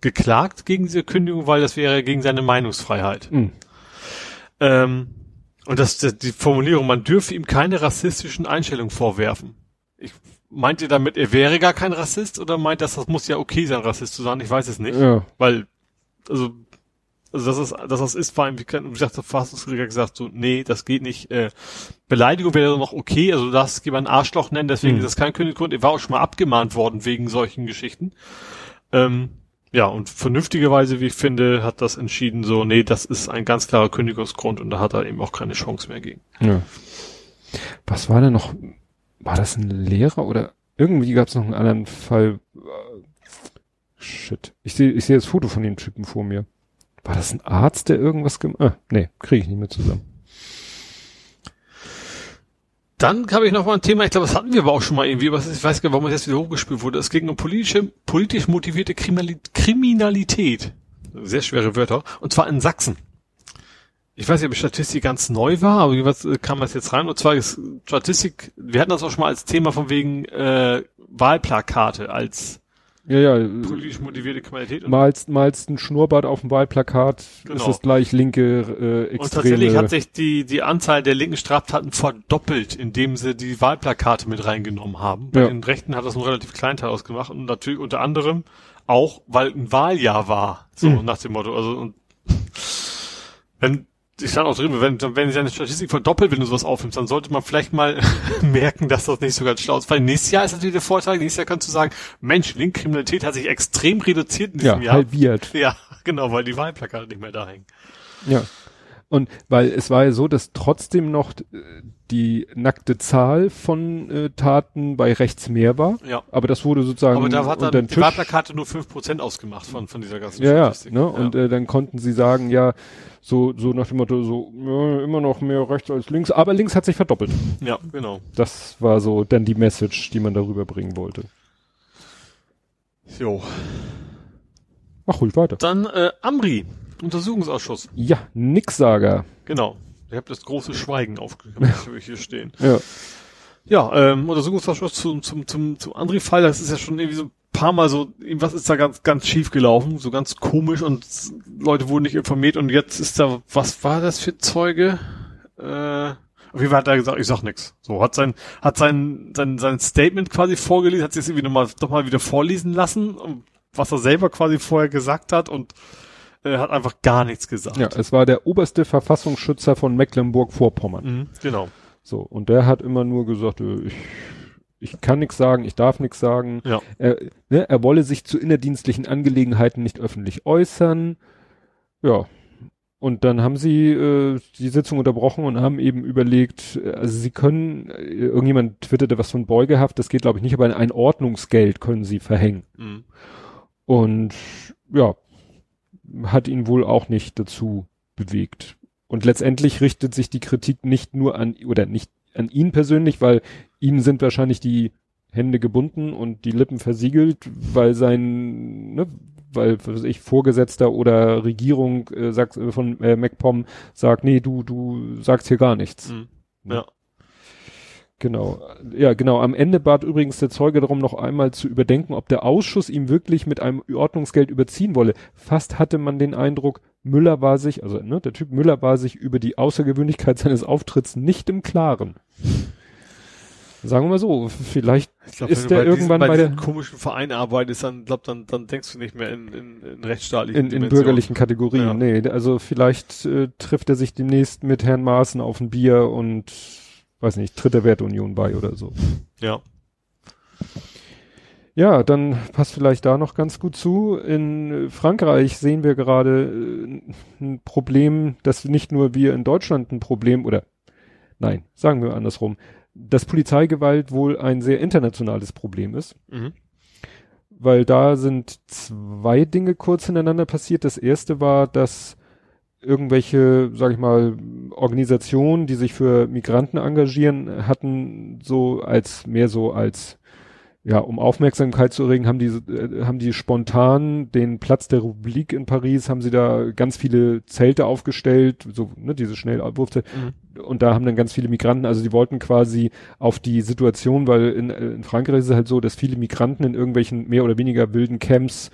geklagt gegen diese Kündigung, weil das wäre gegen seine Meinungsfreiheit. Mhm. Ähm, und das, das, die Formulierung, man dürfe ihm keine rassistischen Einstellungen vorwerfen. Ich, meint ihr damit, er wäre gar kein Rassist oder meint das, das muss ja okay sein, Rassist zu sein? Ich weiß es nicht. Ja. Weil, also also das ist, dass das ist vor allem, wie gesagt, der Verfassungsrichter gesagt so, nee, das geht nicht. Äh, Beleidigung wäre noch okay, also das jemand Arschloch nennen, deswegen mhm. ist das kein Kündigungsgrund. Er war auch schon mal abgemahnt worden wegen solchen Geschichten. Ähm, ja, und vernünftigerweise, wie ich finde, hat das entschieden so, nee, das ist ein ganz klarer Kündigungsgrund und da hat er eben auch keine Chance mehr gegen. Ja. Was war denn noch? War das ein Lehrer oder irgendwie gab es noch einen anderen Fall? Shit. Ich sehe ich sehe das Foto von dem Typen vor mir. War das ein Arzt, der irgendwas gemacht? Ah, nee, kriege ich nicht mehr zusammen. Dann habe ich noch mal ein Thema, ich glaube, das hatten wir aber auch schon mal irgendwie, aber ich weiß gar nicht, warum es jetzt wieder hochgespielt wurde. Es ging um politische, politisch motivierte Kriminalität. Sehr schwere Wörter. Und zwar in Sachsen. ich weiß nicht, ob die Statistik ganz neu war, aber was äh, kam das jetzt rein? Und zwar ist Statistik, wir hatten das auch schon mal als Thema von wegen äh, Wahlplakate als Ja, ja. politisch motivierte Kriminalität. Und, Malst, malst ein Schnurrbart auf dem Wahlplakat, Genau. ist es gleich linke, äh, extreme. und tatsächlich hat sich die, die Anzahl der linken Straftaten verdoppelt, indem sie die Wahlplakate mit reingenommen haben. Bei Ja. den Rechten hat das einen relativ kleinen Teil ausgemacht und natürlich unter anderem auch, weil ein Wahljahr war. So Mhm. nach dem Motto. Also und wenn ich stand auch drin, wenn, wenn sich eine Statistik verdoppelt, wenn du sowas aufnimmst, dann sollte man vielleicht mal [LAUGHS] merken, dass das nicht so ganz schlau ist. Weil nächstes Jahr ist natürlich der Vorteil, nächstes Jahr kannst du sagen, Mensch, Linkkriminalität hat sich extrem reduziert in ja, diesem Jahr. halbiert. Ja, [LAUGHS] genau, weil die Wahlplakate nicht mehr da hängen. Ja. Und weil es war ja so, dass trotzdem noch äh, die nackte Zahl von äh, Taten bei rechts mehr war, Ja. aber das wurde sozusagen Aber da hat dann die Tisch. Wahlplakate nur 5% ausgemacht von, von dieser ganzen Ja, ja, Statistik. ne? Und äh, dann konnten sie sagen, ja, so, so nach dem Motto, so, ja, immer noch mehr rechts als links, aber links hat sich verdoppelt. ja, genau. Das war so dann die Message, die man darüber bringen wollte. Jo. Mach ruhig weiter. Dann äh, Amri, Untersuchungsausschuss. Ja, Nixsager. Genau. Ich habe das große Schweigen aufgehört, ich hier stehen. Ja. Ja, ähm, Untersuchungsausschuss zum, zum, zum, zum Andri-Fall, das ist ja schon irgendwie so ein paar Mal so, irgendwas ist da ganz, ganz schief gelaufen, so ganz komisch und Leute wurden nicht informiert und jetzt ist da, was war das für Zeuge? Äh, auf jeden Fall hat er gesagt, ich sag nix. So, hat sein, hat sein, sein, sein Statement quasi vorgelesen, hat sich das irgendwie nochmal, doch mal wieder vorlesen lassen, was er selber quasi vorher gesagt hat und äh, hat einfach gar nichts gesagt. Ja, es war der oberste Verfassungsschützer von Mecklenburg-Vorpommern. Mhm, genau. So, und der hat immer nur gesagt, äh, ich, ich kann nichts sagen, ich darf nichts sagen. Ja. Er, ne, er wolle sich zu innerdienstlichen Angelegenheiten nicht öffentlich äußern. Ja. Und dann haben sie äh, die Sitzung unterbrochen und haben eben überlegt, äh, also sie können, äh, irgendjemand twitterte was von Beugehaft, das geht glaube ich nicht, aber ein Ordnungsgeld können sie verhängen. Mhm. Und ja, hat ihn wohl auch nicht dazu bewegt. Und letztendlich richtet sich die Kritik nicht nur an, oder nicht an ihn persönlich, weil ihm sind wahrscheinlich die Hände gebunden und die Lippen versiegelt, weil sein, ne, weil, was weiß ich, Vorgesetzter oder Regierung äh, sagt, äh, von äh, MacPom sagt, nee, du, du sagst hier gar nichts. Mhm. Ja. Genau. Ja, genau. Am Ende bat übrigens der Zeuge darum, noch einmal zu überdenken, ob der Ausschuss ihm wirklich mit einem Ordnungsgeld überziehen wolle. Fast hatte man den Eindruck, Müller war sich, also ne, der Typ Müller war sich über die Außergewöhnlichkeit [LAUGHS] seines Auftritts nicht im Klaren. Sagen wir mal so, vielleicht Ich glaub, Ist der bei irgendwann diesen, bei diesem der- komischen Verein arbeitest, dann glaub, dann, dann denkst du nicht mehr in, in, in rechtsstaatlichen in, in bürgerlichen Kategorien. Ja. Nee, also vielleicht äh, trifft er sich demnächst mit Herrn Maaßen auf ein Bier und weiß nicht, tritt der Werteunion bei oder so. Ja. Ja, dann passt vielleicht da noch ganz gut zu. In Frankreich sehen wir gerade äh, ein Problem, dass nicht nur wir in Deutschland ein Problem oder nein, sagen wir andersrum, dass Polizeigewalt wohl ein sehr internationales Problem ist, Mhm. weil da sind zwei Dinge kurz hintereinander passiert. Das erste war, dass irgendwelche, sag ich mal, Organisationen, die sich für Migranten engagieren, hatten so als mehr so als ja, um Aufmerksamkeit zu erregen, haben die, äh, haben die spontan den Platz der Republik in Paris, haben sie da ganz viele Zelte aufgestellt, so, ne, diese Schnellabwurfte. Mhm. Und da haben dann ganz viele Migranten, also die wollten quasi auf die Situation, weil in, äh, in Frankreich ist es halt so, dass viele Migranten in irgendwelchen mehr oder weniger wilden Camps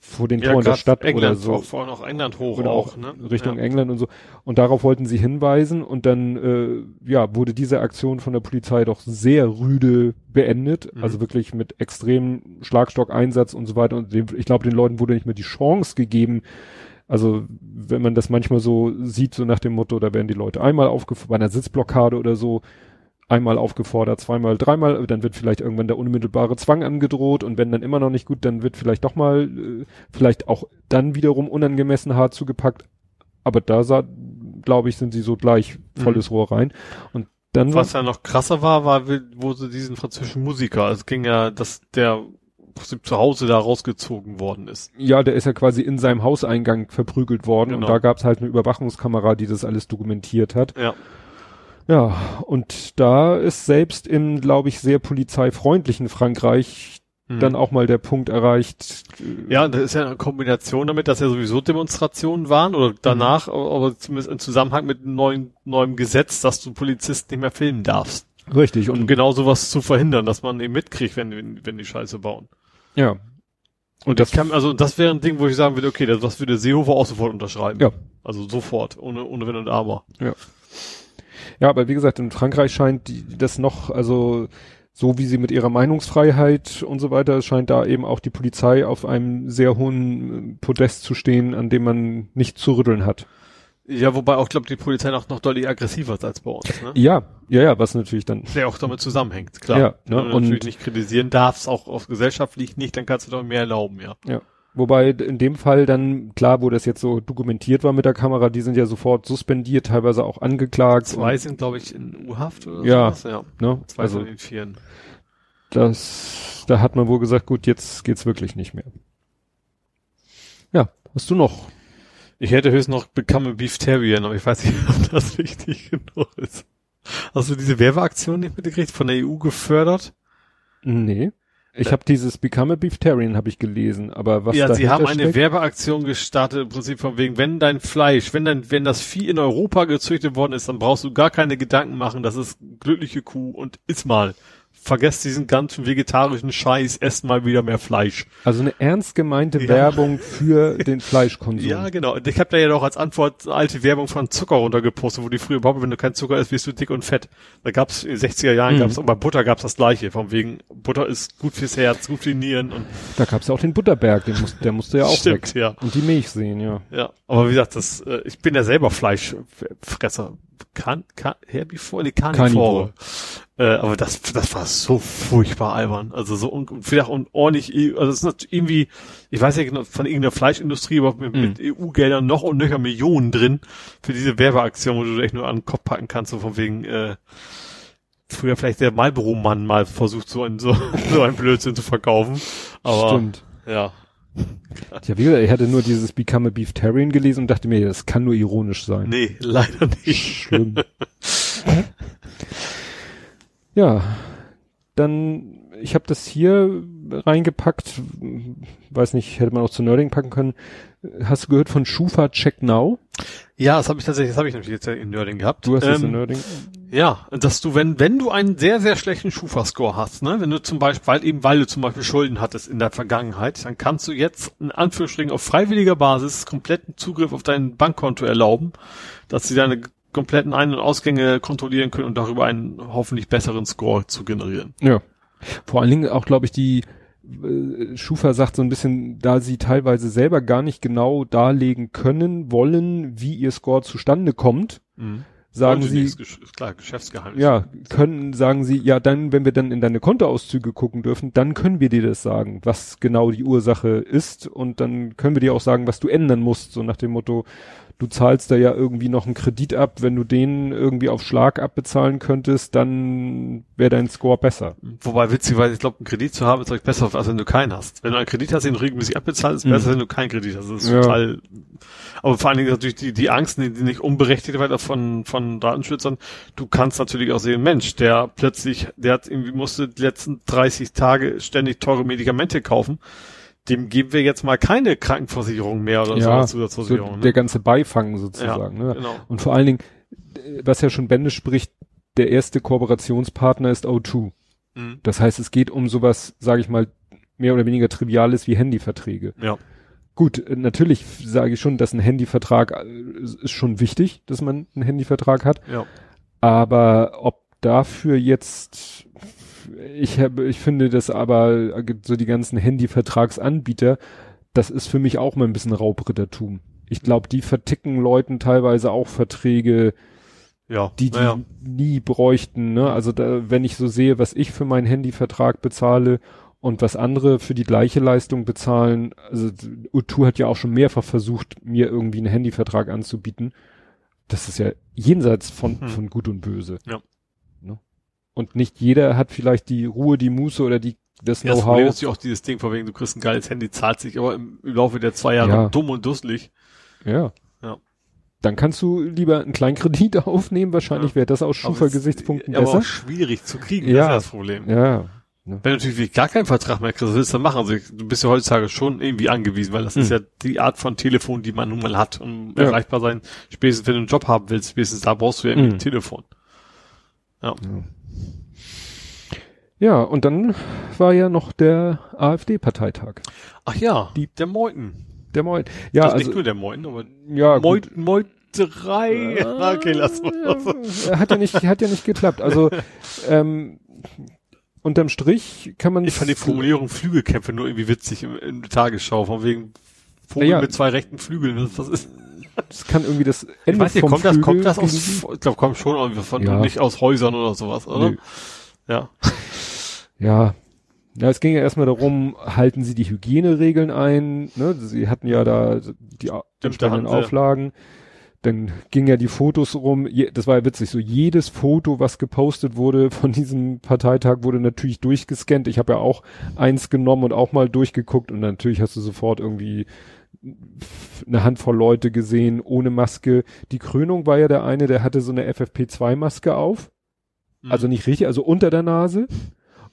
vor den Toren der Stadt England, oder so Auch, vor allem auch England hoch oder auch, ne? Richtung ja. England und so. Und darauf wollten sie hinweisen und dann äh, ja wurde diese Aktion von der Polizei doch sehr rüde beendet, Mhm. also wirklich mit extremem Schlagstockeinsatz und so weiter. Und dem, ich glaube, den Leuten wurde nicht mehr die Chance gegeben. Also wenn man das manchmal so sieht, so nach dem Motto, da werden die Leute einmal aufgefordert, bei einer Sitzblockade oder so, einmal aufgefordert, zweimal, dreimal, dann wird vielleicht irgendwann der unmittelbare Zwang angedroht und wenn dann immer noch nicht gut, dann wird vielleicht doch mal, äh, vielleicht auch dann wiederum unangemessen hart zugepackt. Aber da sah, glaube ich, sind sie so gleich volles Rohr rein. Und dann Was ja noch krasser war, war, wo sie diesen französischen Musiker, es ging ja, dass der zu Hause da rausgezogen worden ist. ja, der ist ja quasi in seinem Hauseingang verprügelt worden Genau. und da gab es halt eine Überwachungskamera, die das alles dokumentiert hat. Ja. Ja, und da ist selbst im, glaube ich, sehr polizeifreundlichen Frankreich Mhm. dann auch mal der Punkt erreicht. Ja, das ist ja eine Kombination damit, dass ja sowieso Demonstrationen waren oder danach, aber zumindest im Zusammenhang mit einem neuen, neuem Gesetz, dass du Polizisten nicht mehr filmen darfst. Richtig, Um und genau sowas zu verhindern, dass man eben mitkriegt, wenn, wenn, wenn die Scheiße bauen. ja. Und das kann, also das wäre ein Ding, wo ich sagen würde, okay, das, das würde Seehofer auch sofort unterschreiben. Ja. Also sofort, ohne, ohne Wenn und Aber. Ja, aber wie gesagt, in Frankreich scheint die, das noch, also so wie sie mit ihrer Meinungsfreiheit und so weiter, scheint da eben auch die Polizei auf einem sehr hohen Podest zu stehen, an dem man nicht zu rütteln hat. Ja, wobei auch, glaube die Polizei noch, noch deutlich aggressiver ist als bei uns, ne? Ja, ja, ja, was natürlich dann. Der auch damit zusammenhängt, klar. Ja, Wenn ne, du natürlich und- nicht kritisieren darfst, auch auf gesellschaftlich nicht, dann kannst du doch mehr erlauben, ja. Ja. Wobei in dem Fall dann, klar, wo das jetzt so dokumentiert war mit der Kamera, die sind ja sofort suspendiert, teilweise auch angeklagt. Zwei sind, glaube ich, in U-Haft oder Ja. sowas, ja. ne? Zwei Also von den Vieren. das, da hat man wohl gesagt, gut, jetzt geht's wirklich nicht mehr. Ja, hast du noch? Ich hätte höchstens noch Become a Beeftarian, aber ich weiß nicht, [LAUGHS] ob das wichtig genug ist. Hast du diese Werbeaktion nicht mitgekriegt? Von der EU gefördert? Nee. Ich habe dieses Become a Beeftarian habe ich gelesen, aber was ja, sie haben eine steckt- Werbeaktion gestartet, im Prinzip von wegen, wenn dein Fleisch, wenn dein, wenn das Vieh in Europa gezüchtet worden ist, dann brauchst du gar keine Gedanken machen, das ist glückliche Kuh und iss mal. Vergesst diesen ganzen vegetarischen Scheiß, esst mal wieder mehr Fleisch. Also eine ernst gemeinte Ja. Werbung für den [LAUGHS] Fleischkonsum. Ja, genau. Ich habe da ja doch als Antwort eine alte Werbung von Zucker runtergepostet, wo die früher überhaupt, wenn du kein Zucker isst, wirst du dick und fett. Da gab's in den 60er Jahren Mhm. gab's und bei Butter gab's das gleiche, von wegen Butter ist gut fürs Herz, gut für die Nieren und Da gab's ja auch den Butterberg, den muss, der musste ja auch stimmt, weg. ja. Und die Milch sehen, ja. Ja, aber wie gesagt, das, äh, ich bin ja selber Fleischfresser. Kan, kan, Herbivore, nee, Carnivore. Äh, aber das, das war so furchtbar albern. Also so un, und vielleicht und ordentlich, eh- also es ist irgendwie, ich weiß ja genau, von irgendeiner Fleischindustrie, aber mit, Mhm. mit EU-Geldern noch und nöcher Millionen drin für diese Werbeaktion, wo du echt nur an den Kopf packen kannst, so von wegen, äh, früher vielleicht der Marlboro-Mann mal versucht, so ein, so, [LAUGHS] so ein Blödsinn zu verkaufen. Aber, Stimmt. ja. [LAUGHS] Ja, wie gesagt, ich hatte nur dieses Become a Beeftarian gelesen und dachte mir, das kann nur ironisch sein. Nee, leider nicht. Schlimm. [LAUGHS] ja, dann, ich habe das hier reingepackt, weiß nicht, hätte man auch zu Nerding packen können. Hast du gehört von Schufa Check Now? Ja, das habe ich tatsächlich, das habe ich natürlich jetzt in Nerding gehabt. Du hast es in ähm, Nerding. Ja, dass du, wenn, wenn du einen sehr, sehr schlechten Schufa-Score hast, ne, wenn du zum Beispiel, weil eben, weil du zum Beispiel Schulden hattest in der Vergangenheit, dann kannst du jetzt in Anführungsstrichen auf freiwilliger Basis kompletten Zugriff auf dein Bankkonto erlauben, dass sie deine kompletten Ein- und Ausgänge kontrollieren können und darüber einen hoffentlich besseren Score zu generieren. Ja. Vor allen Dingen auch, glaube ich, die Schufa sagt so ein bisschen, da sie teilweise selber gar nicht genau darlegen können, wollen, wie ihr Score zustande kommt, sagen Wollen sie, nicht, ist gesch- ist klar, Geschäftsgeheimnis. ja, können, sagen sie, ja, dann, wenn wir dann in deine Kontoauszüge gucken dürfen, dann können wir dir das sagen, was genau die Ursache ist und dann können wir dir auch sagen, was du ändern musst, so nach dem Motto, du zahlst da ja irgendwie noch einen Kredit ab, wenn du den irgendwie auf Schlag abbezahlen könntest, dann wäre dein Score besser. Wobei witzigerweise, ich glaube, einen Kredit zu haben ist euch besser, als wenn du keinen hast. Wenn du einen Kredit hast, den du regelmäßig abbezahlt, ist Mhm. besser, wenn du keinen Kredit hast. Das ist Ja. total, aber vor allen Dingen natürlich die, die Angst, die, die nicht unberechtigt wird von, von Datenschützern. Du kannst natürlich auch sehen, Mensch, der plötzlich, der hat irgendwie musste die letzten 30 Tage ständig teure Medikamente kaufen. Dem geben wir jetzt mal keine Krankenversicherung mehr oder so Ja, So Zusatzversicherung. der ne? ganze Beifang sozusagen. ja, ne? genau. Und vor allen Dingen, was ja schon Bände spricht, der erste Kooperationspartner ist O2. Mhm. Das heißt, es geht um sowas, sage ich mal, mehr oder weniger Triviales wie Handyverträge. Ja. Gut, natürlich sage ich schon, dass ein Handyvertrag äh, ist schon wichtig, dass man einen Handyvertrag hat. Ja. Aber ob dafür jetzt, ich habe, ich finde das aber so die ganzen Handyvertragsanbieter, das ist für mich auch mal ein bisschen Raubrittertum. Ich glaube, die verticken Leuten teilweise auch Verträge, Ja. die die naja. nie bräuchten. Ne? Also da, wenn ich so sehe, was ich für meinen Handyvertrag bezahle und was andere für die gleiche Leistung bezahlen, also U2 hat ja auch schon mehrfach versucht, mir irgendwie einen Handyvertrag anzubieten. Das ist ja jenseits von, Hm. von Gut und Böse. Ja. Und nicht jeder hat vielleicht die Ruhe, die Muße oder die, das Ja, das Problem ist Know-how. natürlich auch dieses Ding, von wegen, du kriegst ein geiles Handy, zahlt sich aber im, im Laufe der zwei Jahre Ja. dumm und dusselig. Ja. Ja. Dann kannst du lieber einen kleinen Kredit [LAUGHS] aufnehmen. Wahrscheinlich Ja. wäre das aus Schufa-Gesichtspunkten es- Aber besser. auch schwierig zu kriegen, Ja. das ist ja das Problem. Ja. Wenn du natürlich gar keinen Vertrag mehr kriegst, was willst du dann machen? Also du bist ja heutzutage schon irgendwie angewiesen, weil das ist Mhm. ja die Art von Telefon, die man nun mal hat, um Ja. erreichbar sein. Spätestens wenn du einen Job haben willst, spätestens da brauchst du ja irgendwie Mhm. ein Telefon. Ja. Ja, und dann war ja noch der AfD-Parteitag. Ach ja, Die- der Meuten. Der Moin. Ja, das also, nicht nur der Meuten, aber ja. Meuten, Meuterei. [LAUGHS] okay, lass mal. Äh, hat ja nicht, hat ja nicht geklappt. Also, ähm, unterm Strich kann man Ich fand die Formulierung Flügelkämpfe nur irgendwie witzig im, in der Tagesschau, von wegen Vogel Naja. mit zwei rechten Flügeln. Das, das ist, das kann irgendwie das ich Ende weiß nicht, vom kommt das, kommt Flügel das aus, ich glaube, kommt schon irgendwie von, Ja. nicht aus Häusern oder sowas, oder? Nö. Ja. Ja. Ja, es ging ja erstmal darum, halten Sie die Hygieneregeln ein, ne? Sie hatten ja da die au- entsprechenden. Auflagen. Dann ging ja die Fotos rum, Je, das war ja witzig, so jedes Foto, was gepostet wurde von diesem Parteitag, wurde natürlich durchgescannt. Ich habe ja auch eins genommen und auch mal durchgeguckt und natürlich hast du sofort irgendwie eine Handvoll Leute gesehen ohne Maske. Die Krönung war ja der eine, der hatte so eine FFP2-Maske auf. Also nicht richtig, also unter der Nase.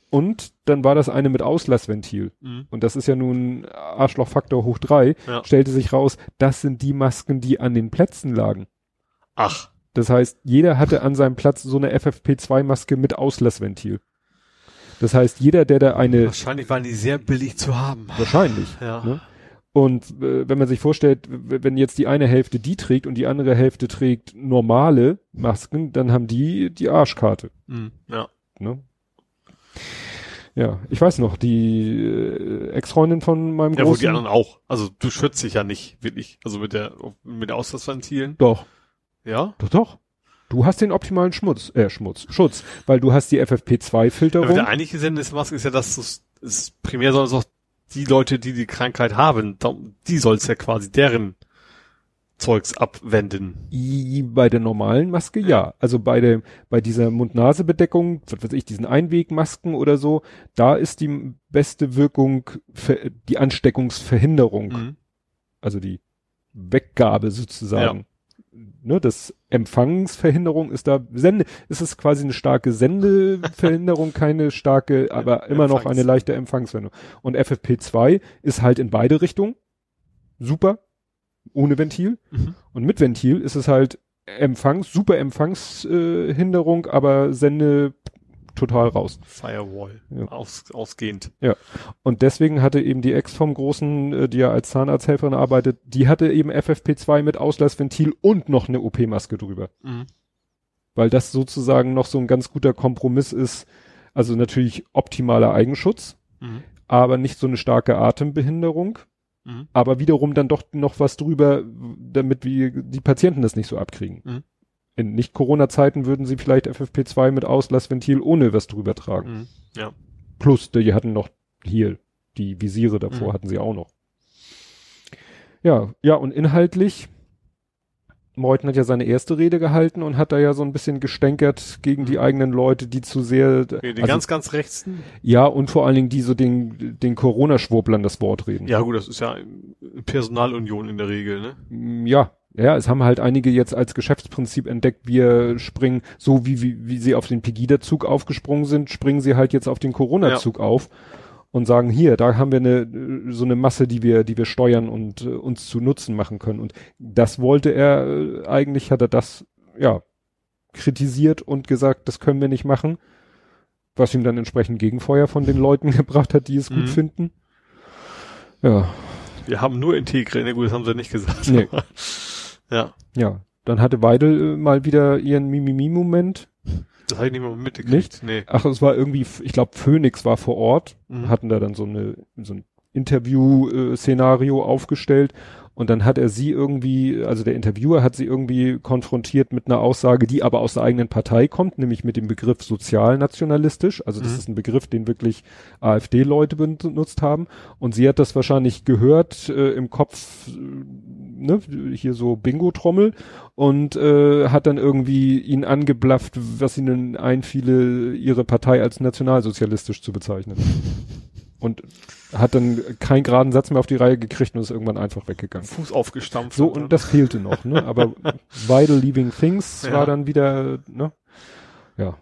Und dann war das eine mit Auslassventil. Mhm. Und das ist ja nun Arschlochfaktor hoch drei. Ja. Stellte sich raus, das sind die Masken, die an den Plätzen lagen. Ach, Das heißt, jeder hatte an seinem Platz so eine FFP2-Maske mit Auslassventil. Das heißt, jeder, der da eine, wahrscheinlich waren die sehr billig zu haben. wahrscheinlich, Ja. ne? Und äh, wenn man sich vorstellt, wenn jetzt die eine Hälfte die trägt und die andere Hälfte trägt normale Masken, dann haben die die Arschkarte. Mhm. Ja. Ne? Ja, ich weiß noch, die äh, Ex-Freundin von meinem Ja, wo die großen... anderen auch. Also du schützt dich ja nicht, wirklich. Also mit der, mit der Auslassventilen. doch, Ja. doch, doch. Du hast den optimalen Schmutz, äh, Schmutz, Schutz, weil du hast die Aber FFP2-Filterung. der eigentliche Sinn des Masken ist ja, dass es, es primär soll es auch die Leute, die die Krankheit haben, die soll es ja quasi deren Zeugs abwenden. I- Bei der normalen Maske ja. Also bei der, bei dieser Mund-Nase-Bedeckung, was weiß ich, diesen Einwegmasken oder so, da ist die beste Wirkung für die Ansteckungsverhinderung, Mhm. also die Weggabe sozusagen. Ne, das Empfangsverhinderung ist da, Sende, ist es quasi eine starke Sendeverhinderung, [LAUGHS] keine starke, aber immer noch eine leichte Empfangsverhinderung. Und FFP2 ist halt in beide Richtungen super, ohne Ventil. Mhm. Und mit Ventil ist es halt Empfangs, super Empfangshinderung, äh, aber Sende total raus. Firewall. Ja. Aus, ausgehend. Und deswegen hatte eben die Ex vom Großen, äh, die ja als Zahnarzthelferin arbeitet, die hatte eben FFP2 mit Auslassventil und noch eine OP-Maske drüber. Mhm. Weil das sozusagen noch so ein ganz guter Kompromiss ist. Also natürlich optimaler Eigenschutz, Mhm. aber nicht so eine starke Atembehinderung. Mhm. aber wiederum dann doch noch was drüber, damit wir die Patienten das nicht so abkriegen. Mhm. In Nicht-Corona-Zeiten würden sie vielleicht FFP2 mit Auslassventil ohne was drüber tragen. Mhm. Ja. Plus, die hatten noch hier die Visiere davor Mhm. hatten sie auch noch. Ja, ja, und inhaltlich, Meuthen hat ja seine erste Rede gehalten und hat da ja so ein bisschen gestänkert gegen die Mhm. eigenen Leute, die zu sehr, Okay, die also, ganz, ganz rechtsten. ja, und vor allen Dingen die so den, den Corona-Schwurblern das Wort reden. Ja gut, das ist ja Personalunion in der Regel, ne? Mm, Ja, ja, es haben halt einige jetzt als Geschäftsprinzip entdeckt, wir springen, so wie, wie, wie sie auf den Pegida-Zug aufgesprungen sind, springen sie halt jetzt auf den Corona-Zug auf und sagen, hier, da haben wir eine, so eine Masse, die wir, die wir steuern und äh, uns zu Nutzen machen können. Und das wollte er, äh, eigentlich hat er das, ja, kritisiert und gesagt, das können wir nicht machen. Was ihm dann entsprechend Gegenfeuer von den Leuten [LAUGHS] gebracht hat, die es gut Mhm. finden. Ja, Wir haben nur Integre, ne gut, das haben sie nicht gesagt. Nee. [LAUGHS] ja, ja. Dann hatte Weidel äh, mal wieder ihren Mimimi-Moment. Das habe ich nicht mal mitgekriegt. Nicht? Nee. Ach, es war irgendwie, ich glaube, Phoenix war vor Ort, Mhm. hatten da dann so eine, so ein Interview-Szenario aufgestellt und dann hat er sie irgendwie, also der Interviewer hat sie irgendwie konfrontiert mit einer Aussage, die aber aus der eigenen Partei kommt, nämlich mit dem Begriff sozialnationalistisch. Also das Mhm. ist ein Begriff, den wirklich AfD-Leute benutzt haben. Und sie hat das wahrscheinlich gehört äh, im Kopf, äh, ne, hier so Bingo-Trommel und äh, hat dann irgendwie ihn angeblafft, was ihnen einfiele, ihre Partei als nationalsozialistisch zu bezeichnen. Und hat dann keinen geraden Satz mehr auf die Reihe gekriegt und ist irgendwann einfach weggegangen. Fuß aufgestampft. So, und das fehlte noch, ne? Aber [LAUGHS] Vital Leaving Things Ja. war dann wieder, ne? Ja.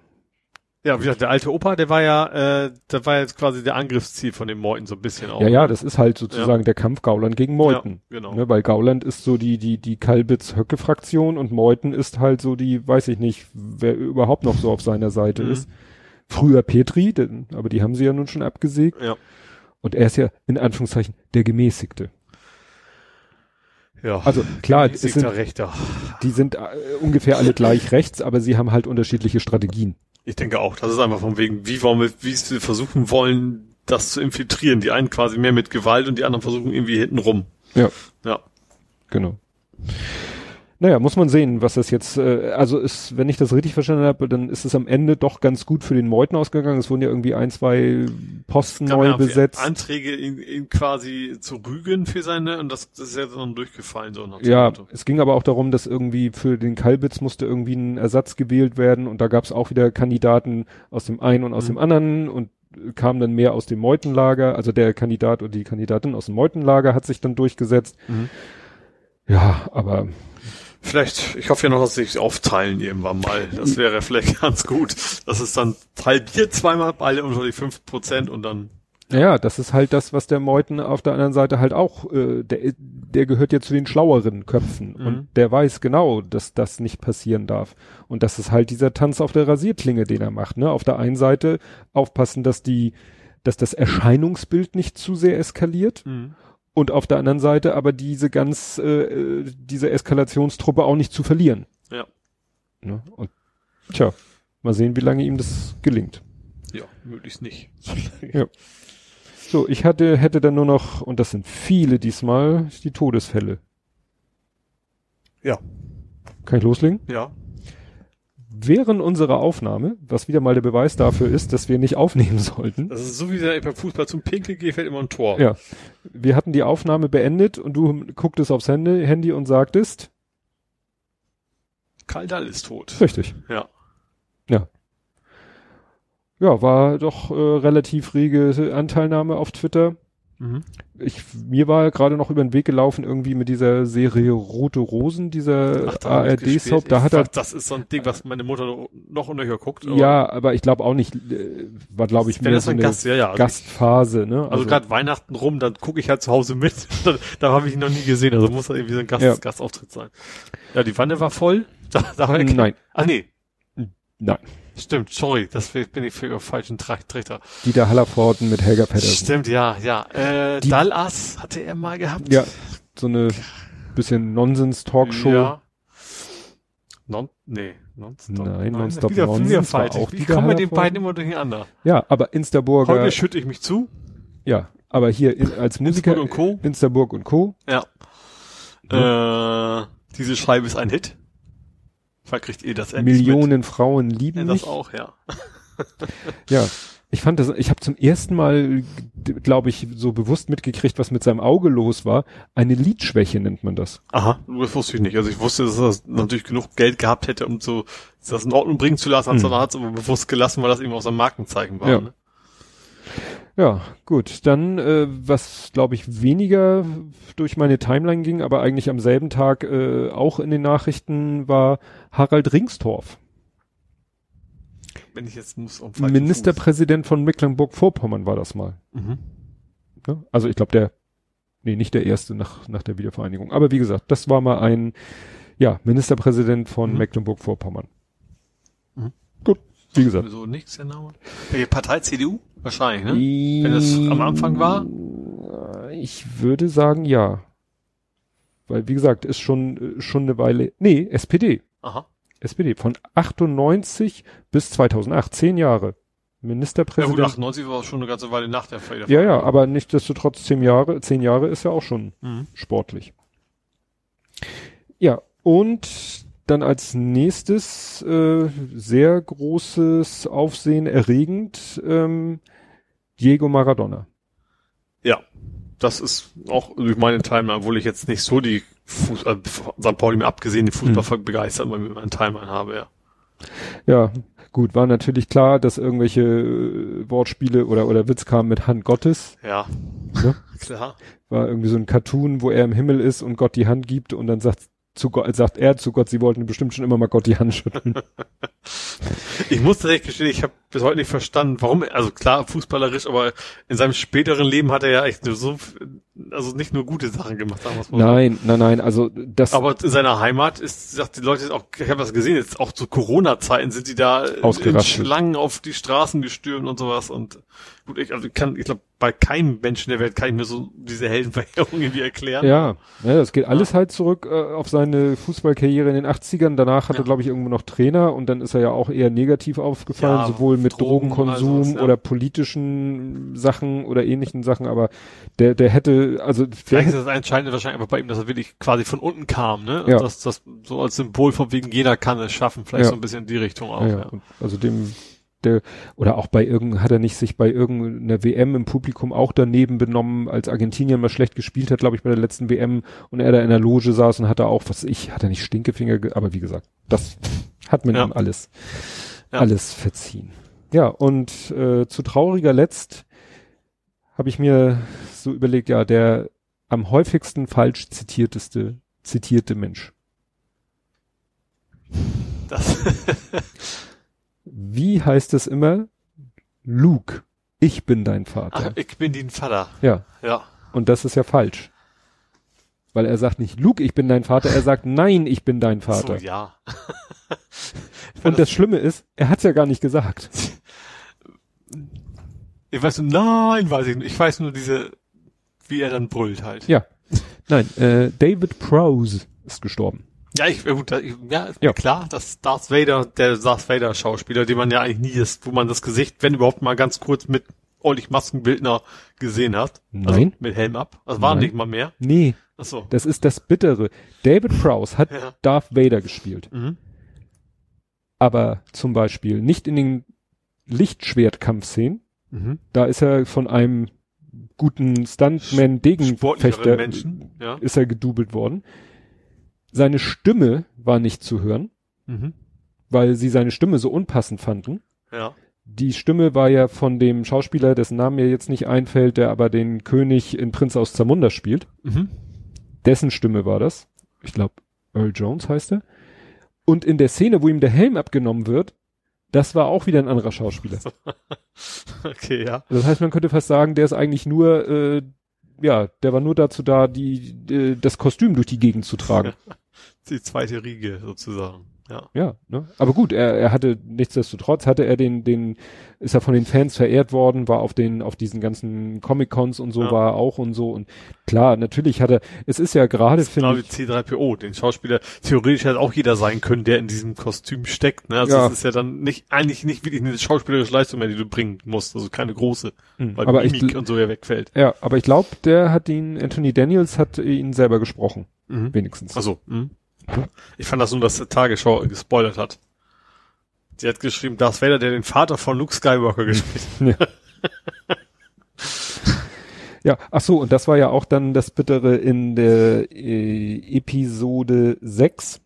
Ja, wie gesagt, der alte Opa, der war ja, äh, der war jetzt quasi der Angriffsziel von den Meuten so ein bisschen auch. Ja, ja, das ist halt sozusagen der Kampf Gauland gegen Meuthen. Ja, genau. Ne, weil Gauland ist so die, die, die Kalbitz-Höcke-Fraktion und Meuthen ist halt so die, weiß ich nicht, wer überhaupt noch so auf seiner Seite Mhm. ist. Früher Petri, denn, aber die haben sie ja nun schon abgesägt. Ja. Und er ist ja in Anführungszeichen der Gemäßigte. Ja. Also klar, es sind, Rechter. die sind äh, ungefähr alle gleich rechts, aber sie haben halt unterschiedliche Strategien. Ich denke auch, das ist einfach von wegen, wie wollen wir, wie sie versuchen wollen, das zu infiltrieren. Die einen quasi mehr mit Gewalt und die anderen versuchen irgendwie hinten rum. Ja. Ja. Genau. Naja, muss man sehen, was das jetzt, äh, also ist, wenn ich das richtig verstanden habe, dann ist es am Ende doch ganz gut für den Meuthen ausgegangen. Es wurden ja irgendwie ein, zwei Posten neu ja besetzt. Anträge, ihn, ihn quasi zu rügen für seine, und das, das ist ja dann durchgefallen, so nach Ja, Motto. es ging aber auch darum, dass irgendwie für den Kalbitz musste irgendwie ein Ersatz gewählt werden und da gab es auch wieder Kandidaten aus dem einen und aus Mhm. dem anderen und kam dann mehr aus dem Meutenlager, also der Kandidat und die Kandidatin aus dem Meutenlager hat sich dann durchgesetzt. Mhm. Ja, aber Vielleicht, ich hoffe ja noch, dass sie sich aufteilen irgendwann mal. Das wäre vielleicht ganz gut. Das ist dann halbiert zweimal alle unter die fünf Prozent und dann, ja, das ist halt das, was der Meuthen auf der anderen Seite halt auch, äh, der, der gehört ja zu den schlaueren Köpfen Mhm. und der weiß genau, dass das nicht passieren darf. Und das ist halt dieser Tanz auf der Rasierklinge, den er macht. Ne? Auf der einen Seite aufpassen, dass die, dass das Erscheinungsbild nicht zu sehr eskaliert und auf der anderen Seite aber diese ganz, äh, äh, diese Eskalationstruppe auch nicht zu verlieren. Ja. Ne? Und tja, mal sehen, wie lange ihm das gelingt. ja, möglichst nicht. [LAUGHS] Ja. So, ich hatte, hätte dann nur noch, und das sind viele diesmal, die Todesfälle. Ja. Kann ich loslegen? Ja. Während unserer Aufnahme, was wieder mal der Beweis dafür ist, dass wir nicht aufnehmen sollten. Das ist so wie der beim Fußball zum Pinkel geht, fällt immer ein Tor. Ja. Wir hatten die Aufnahme beendet und du gucktest aufs Handy, Handy und sagtest, Kaldal ist tot. richtig. Ja. Ja, war doch äh, relativ rege Anteilnahme auf Twitter. Mhm. Ich, mir war gerade noch über den Weg gelaufen, irgendwie mit dieser Serie Rote Rosen, dieser. ARD-Soap. Da hat er Das ist so ein Ding, was meine Mutter noch unnöcher guckt. aber Ja, aber ich glaube auch nicht, äh, war glaube ich mehr so ein eine Gast, ja, ja. Also, Gastphase, ne? also, also gerade Weihnachten rum, dann gucke ich halt zu Hause mit. [LAUGHS] da habe ich ihn noch nie gesehen. Also muss das irgendwie so ein Gast, Ja. Gastauftritt sein. Ja, die Wanne war voll. [LAUGHS] Da, da Nein. Ah nee, Nein. Stimmt, sorry, das bin ich für falschen Trichter. Dieter Hallervorden mit Helga Pedersen. Stimmt, ja, ja. Äh, Die- Dallas hatte er mal gehabt. Ja, so eine bisschen Nonsens-Talkshow. Ja. Non, nee, nonstop. Nein, Nonstop wieder, Nonsens wieder falsch. auch Ich komme mit den beiden immer durcheinander. Ja, aber Instaburger, Heute schütte ich mich zu. ja, aber hier in, als Musiker, Innsbruck und Co. Instaburg und Co. Ja. Äh, diese Scheibe ist ein Hit. Verkriegt ihr das endlich Millionen Frauen mit? lieben Ja, das mich. auch, ja. [LAUGHS] Ja, ich fand das, ich habe zum ersten Mal, glaube ich, so bewusst mitgekriegt, was mit seinem Auge los war. Eine Lidschwäche nennt man das. Aha, das wusste ich nicht. Also ich wusste, dass er natürlich genug Geld gehabt hätte, um so das in Ordnung bringen zu lassen, mhm. hat es aber bewusst gelassen, weil das eben auch sein Markenzeichen war. Ja. Ne? Ja, gut. Dann, äh, was glaube ich weniger durch meine Timeline ging, aber eigentlich am selben Tag äh, auch in den Nachrichten war Harald Ringstorff, Wenn ich jetzt muss um Ministerpräsident von Mecklenburg-Vorpommern war das mal. Fuß. Mhm. Ne? Also ich glaube der, nee, nicht der erste nach, nach der Wiedervereinigung. Aber wie gesagt, das war mal ein, ja, Ministerpräsident von Mhm. Mecklenburg-Vorpommern. Mhm. Gut, wie gesagt. So nix, der Name. Welche Partei CDU? Wahrscheinlich, ne? Wenn das am Anfang war? Ich würde sagen, ja. Weil, wie gesagt, ist schon, äh, schon eine Weile, nee, SPD. Aha. SPD. Von 98 bis 2008. Zehn Jahre. Ja gut, Ministerpräsident. 98 war schon eine ganze Weile nach der Feier. Ja, ja, aber nichtsdestotrotz zehn Jahre, zehn Jahre ist ja auch schon Mhm. sportlich. Ja, und dann als nächstes äh, sehr großes Aufsehen erregend ähm, Diego Maradona. Ja, das ist auch durch meine Timeline, obwohl ich jetzt nicht so die Fuß, äh, St. Pauli mir abgesehen, die Fußball begeistert, weil ich mit meinen Timeline habe, ja. Ja, gut, war natürlich klar, dass irgendwelche äh, Wortspiele oder oder Witz kamen mit Hand Gottes. Ja, Ne? [LAUGHS] klar. War irgendwie so ein Cartoon, wo er im Himmel ist und Gott die Hand gibt und dann sagt zu Gott, sagt er zu Gott, sie wollten bestimmt schon immer mal Gott die Hand schütteln. [LAUGHS] Ich muss tatsächlich gestehen, ich habe bis heute nicht verstanden, warum, also klar, fußballerisch, aber in seinem späteren Leben hat er ja echt nur so, also nicht nur gute Sachen gemacht, sagen wir's mal nein, nein, nein, also das Aber in seiner Heimat ist, sagt die Leute auch, ich habe das gesehen, jetzt auch zu Corona-Zeiten sind die da in. Schlangen auf die Straßen gestürmt und sowas und gut, ich, also kann, ich glaube, bei keinem Menschen der Welt kann ich mir so diese Heldenverehrung irgendwie erklären. Ja, ja, das geht alles halt zurück äh, auf seine Fußballkarriere in den 80ern. Danach hat Ja. er, glaube ich, irgendwo noch Trainer und dann ist er ja auch eher negativ aufgefallen, Ja, sowohl mit Drogen, Drogenkonsum also, ja. oder politischen Sachen oder ähnlichen Sachen, aber der, der hätte, also Vielleicht ist das Entscheidende wahrscheinlich einfach bei ihm, dass er wirklich quasi von unten kam, ne? Ja. dass das so als Symbol von wegen jeder kann es schaffen, vielleicht Ja. so ein bisschen in die Richtung auch. ja, also dem, der, oder auch bei irgendeinem, hat er nicht sich bei irgendeiner WM im Publikum auch daneben benommen, als Argentinien mal schlecht gespielt hat, glaube ich, bei der letzten WM und er da in der Loge saß und hat er auch, was ich, hat er nicht Stinkefinger, ge- aber wie gesagt, das hat man Ja. ihm alles, Ja. alles verziehen. Ja, und äh, zu trauriger Letzt habe ich mir so überlegt, ja, der am häufigsten falsch zitierteste, zitierte Mensch. Das, Wie heißt es immer? Luke, ich bin dein Ach, Vater. ich bin dein Vater. Ja, Ja. und das ist ja falsch. Weil er sagt nicht, Luke, ich bin dein Vater, er sagt, nein, ich bin dein Vater. So, ja. und das Schlimme ist, er hat's ja gar nicht gesagt. [LAUGHS] Ich weiß nur, nein, weiß ich nicht. Ich weiß nur diese, wie er dann brüllt halt. Ja. Nein, äh, David Prowse ist gestorben. Ja, ich, ja, gut, ja, ist Ja. klar, dass Darth Vader, der Darth Vader Schauspieler, den man ja eigentlich nie ist, wo man das Gesicht, wenn überhaupt mal ganz kurz mit ordentlich Maskenbildner gesehen hat. Also Nein. mit Helm ab. Das war Nein. nicht mal mehr. Nee, Ach so. das ist das Bittere. David Prowse hat Ja. Darth Vader gespielt. Mhm. Aber zum Beispiel nicht in den Lichtschwertkampfszenen. Mhm. Da ist er von einem guten Stuntman, Degenfechter, Menschen. Ja. ist er gedoubelt worden. Seine Stimme war nicht zu hören, Mhm. weil sie seine Stimme so unpassend fanden. Ja. Die Stimme war ja von dem Schauspieler, dessen Name mir jetzt nicht einfällt, der aber den König in Prinz aus Zamunda spielt. Mhm. Dessen Stimme war das. Ich glaube, Earl Jones heißt er. Und in der Szene, wo ihm der Helm abgenommen wird, das war auch wieder ein anderer Schauspieler. [LAUGHS] Okay, ja. Das heißt, man könnte fast sagen, der ist eigentlich nur, äh, ja, der war nur dazu da, die, äh, das Kostüm durch die Gegend zu tragen. [LAUGHS] Die zweite Riege sozusagen. Ja. Ja, ne? Aber gut, er, er hatte nichtsdestotrotz hatte er den, den, ist er von den Fans verehrt worden, war auf den, auf diesen ganzen Comic-Cons und so Ja. war er auch und so und klar, natürlich hat er, es ist ja gerade, Genau finde wie ich, C3PO, den Schauspieler theoretisch hätte auch jeder sein können, der in diesem Kostüm steckt. Ne? Also Ja. es ist ja dann nicht eigentlich nicht wirklich eine schauspielerische Leistung mehr, die du bringen musst, also keine große, Hm, weil aber ich, Mimik und so ja wegfällt. ja, aber ich glaube, der hat ihn, Anthony Daniels hat ihn selber gesprochen, Mhm. wenigstens. Also, mhm. Ich fand das nur, dass der Tagesschau gespoilert hat. Sie hat geschrieben, Darth Vader, der den Vater von Luke Skywalker gespielt hat. [LAUGHS] Ja, ach so, und das war ja auch dann das Bittere in der äh, Episode 6,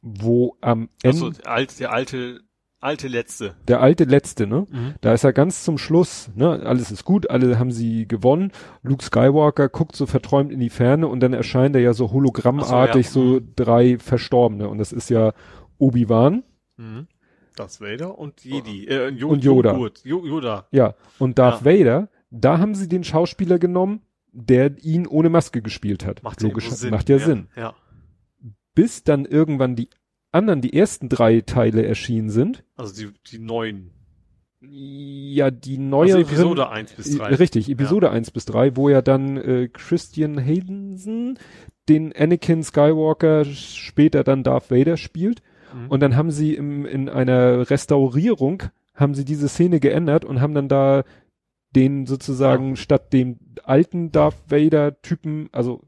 wo am Ende, Also der alte, der alte, alte letzte. der alte Letzte, ne? Mhm. Da ist er ganz zum Schluss, ne, alles ist gut, alle haben sie gewonnen. Luke Skywalker guckt so verträumt in die Ferne und dann erscheint er ja so hologrammartig, so, ja. so drei Verstorbene. Und das ist ja Obi-Wan, Mhm. Darth Vader und Jedi. Äh, jo Und Yoda. Yoda. ja, und Darth Ja. Vader, da haben sie den Schauspieler genommen, der ihn ohne Maske gespielt hat. Macht ja Logisch, irgendwo Sinn. macht ja, Sinn. Ja. Bis dann irgendwann die anderen, die ersten drei Teile erschienen sind. Also die, die neuen. Ja, die Also neueren. Episode 1 bis 3. Äh, Richtig, Episode 1 bis 3, wo ja dann äh, Christian Haydensen den Anakin Skywalker später dann Darth Vader spielt. Mhm. Und dann haben sie im, in einer Restaurierung, haben sie diese Szene geändert und haben dann da den sozusagen statt dem alten Darth Vader Typen, also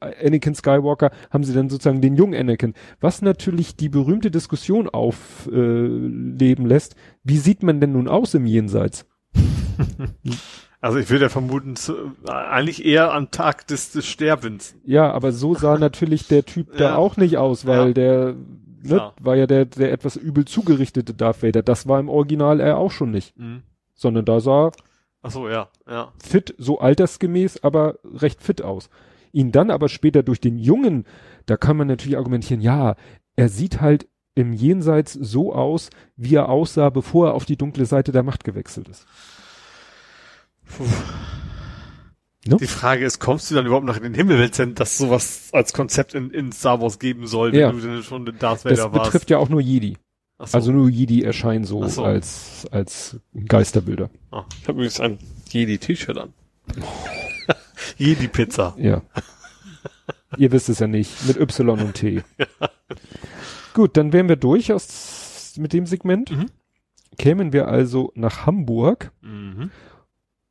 Anakin Skywalker, haben sie dann sozusagen den jungen Anakin. Was natürlich die berühmte Diskussion aufleben äh, lässt, wie sieht man denn nun aus im Jenseits? [LAUGHS] Also ich würde ja vermuten, zu, äh, eigentlich eher am Tag des, des Sterbens. Ja, aber so sah [LAUGHS] natürlich der Typ da Ja. auch nicht aus, weil Ja. der ne, Klar. war ja der, der etwas übel zugerichtete Darth Vader. Das war im Original er auch schon nicht, Mhm. sondern da sah Ach so, ja, ja. fit, so altersgemäß, aber recht fit aus. Ihn dann aber später durch den Jungen, da kann man natürlich argumentieren, ja, er sieht halt im Jenseits so aus, wie er aussah, bevor er auf die dunkle Seite der Macht gewechselt ist. Puh. No? Die Frage ist, kommst du dann überhaupt noch in den Himmel, wenn es denn das sowas als Konzept in, in Star Wars geben soll, wenn Ja. du denn schon in Darth Vader Das warst? betrifft ja auch nur Jedi. So. Also nur Jedi erscheinen so, so. als, als Geisterbilder. Ah, ich habe übrigens ein Jedi-T-Shirt an. [LAUGHS] Jedi-Pizza. Ja. Ihr wisst es ja nicht. Mit Y und T. Gut, dann wären wir durch aus, mit dem Segment. Mhm. Kämen wir also nach Hamburg. Mhm.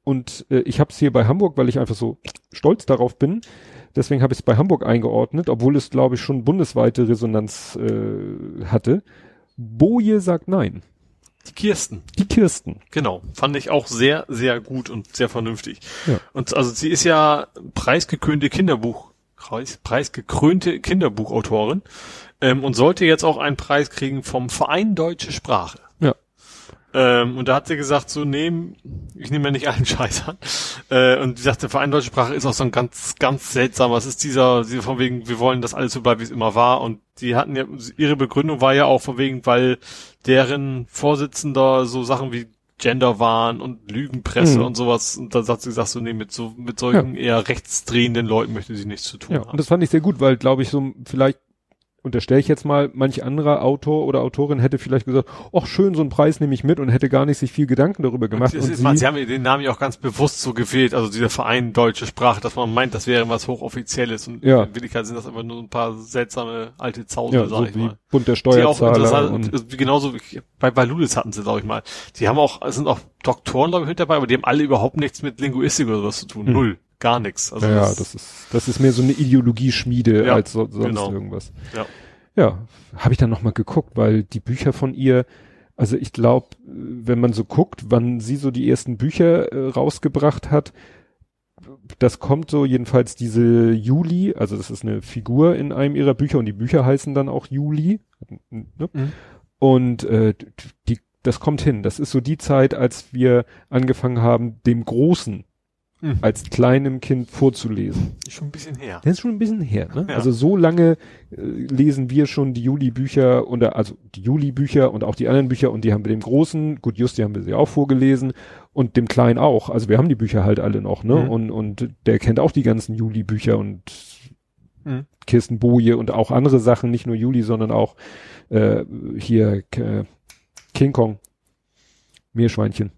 Und äh, ich habe es hier bei Hamburg, weil ich einfach so stolz darauf bin. Deswegen habe ich es bei Hamburg eingeordnet, obwohl es, glaube ich, schon bundesweite Resonanz äh, hatte. Boje sagt nein. Die Kirsten. Die Kirsten. Genau, fand ich auch sehr, sehr gut und sehr vernünftig. Ja. Und also sie ist ja preisgekrönte Kinderbuch, Preis, preisgekrönte Kinderbuchautorin ähm, und sollte jetzt auch einen Preis kriegen vom Verein Deutsche Sprache. Ja. Ähm, und da hat sie gesagt, so nehmen, ich nehme ja nicht allen [LAUGHS] Scheiß an. Äh, und sie sagte, Verein Deutsche Sprache ist auch so ein ganz, ganz seltsamer. Es ist dieser, dieser von wegen, wir wollen, dass alles so bleibt, wie es immer war. Und die hatten ja, ihre Begründung war ja auch von wegen, weil deren Vorsitzender so Sachen wie Gender waren und Lügenpresse Mhm. und sowas. Und da hat sie gesagt, so nee, mit so, mit solchen eher rechtsdrehenden Leuten möchte sie nichts zu tun Ja, haben. und das fand ich sehr gut, weil, glaube ich, so vielleicht unterstelle ich jetzt mal, manch anderer Autor oder Autorin hätte vielleicht gesagt, ach schön, so einen Preis nehme ich mit und hätte gar nicht sich viel Gedanken darüber gemacht. Und ist, sie, man, sie haben den Namen ja auch ganz bewusst so gewählt, also dieser Verein Deutsche Sprache, dass man meint, das wäre was Hochoffizielles und Ja. in Wirklichkeit sind das immer nur ein paar seltsame alte Zausel, ja, sag so ich mal. Bund der Steuerzahler und, und, genauso wie bei, Ludus hatten sie, glaube ich mal. Die haben auch, es sind auch Doktoren, glaube ich, mit dabei, aber die haben alle überhaupt nichts mit Linguistik oder sowas zu tun. Hm. Null. Gar nichts. Also ja, ja, das ist, das ist mehr so eine Ideologieschmiede Ja, als so, sonst genau. irgendwas. Ja. Ja, habe ich dann nochmal geguckt, weil die Bücher von ihr, also ich glaube, wenn man so guckt, wann sie so die ersten Bücher äh, rausgebracht hat, das kommt so jedenfalls diese Juli, also das ist eine Figur in einem ihrer Bücher und die Bücher heißen dann auch Juli. Ne? Mhm. Und äh, die, das kommt hin. Das ist so die Zeit, als wir angefangen haben, dem Großen Mhm. als kleinem Kind vorzulesen. Ist schon ein bisschen her. Das ist schon ein bisschen her, ne? Ja. Also so lange äh, lesen wir schon die Juli-Bücher oder also die Juli-Bücher und auch die anderen Bücher und die haben wir dem Großen, gut, Justi haben wir sie auch vorgelesen und dem Kleinen auch. Also wir haben die Bücher halt alle noch, ne? Mhm. Und, und der kennt auch die ganzen Juli-Bücher und Mhm. Kirsten Boje und auch andere Sachen, nicht nur Juli, sondern auch äh, hier äh, King Kong. Meerschweinchen.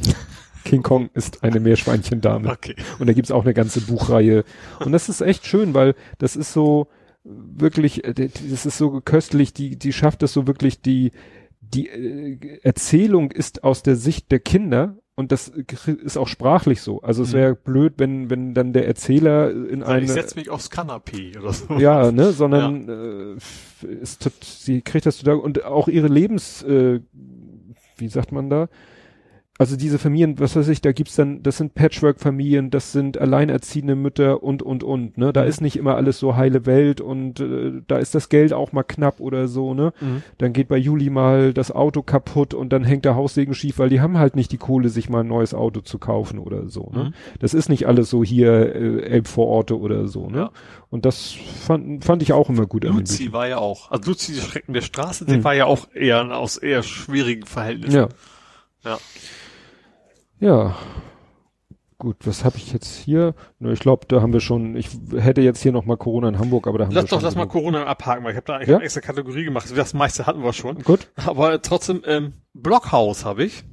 [LAUGHS] King Kong ist eine Meerschweinchendame. Okay. Und da gibt's auch eine ganze Buchreihe. Und das ist echt schön, weil das ist so wirklich, äh, das ist so köstlich, die, die schafft es so wirklich, die, die äh, Erzählung ist aus der Sicht der Kinder und das ist auch sprachlich so. Also es Mhm. wäre blöd, wenn, wenn dann der Erzähler in ich eine, setze mich aufs Kanapee oder so. ja, ne, sondern äh, f- ist, sie kriegt das total und auch ihre Lebens, äh, wie sagt man da? Also diese Familien, was weiß ich, da gibt's dann, das sind Patchwork-Familien, das sind alleinerziehende Mütter und und und, ne? Da Mhm. ist nicht immer alles so heile Welt und äh, da ist das Geld auch mal knapp oder so, ne? Mhm. Dann geht bei Juli mal das Auto kaputt und dann hängt der Haussegen schief, weil die haben halt nicht die Kohle, sich mal ein neues Auto zu kaufen oder so, ne? Mhm. Das ist nicht alles so hier äh, Elbvororte oder so, ne? Ja. Und das fand, fand ich auch immer gut Luzi war ja auch, also Luzi, die Schrecken der Straße, die Mhm. war ja auch eher aus eher schwierigen Verhältnissen. Ja. Ja. Ja. Gut, was habe ich jetzt hier? Na, Ich glaube, da haben wir schon, ich hätte jetzt hier nochmal Corona in Hamburg, aber da haben Lass wir doch schon das mal genug. Corona abhaken, weil ich habe da Ja? hab extra Kategorie gemacht. Das meiste hatten wir schon. Gut. Aber trotzdem, ähm, Blockhaus habe ich.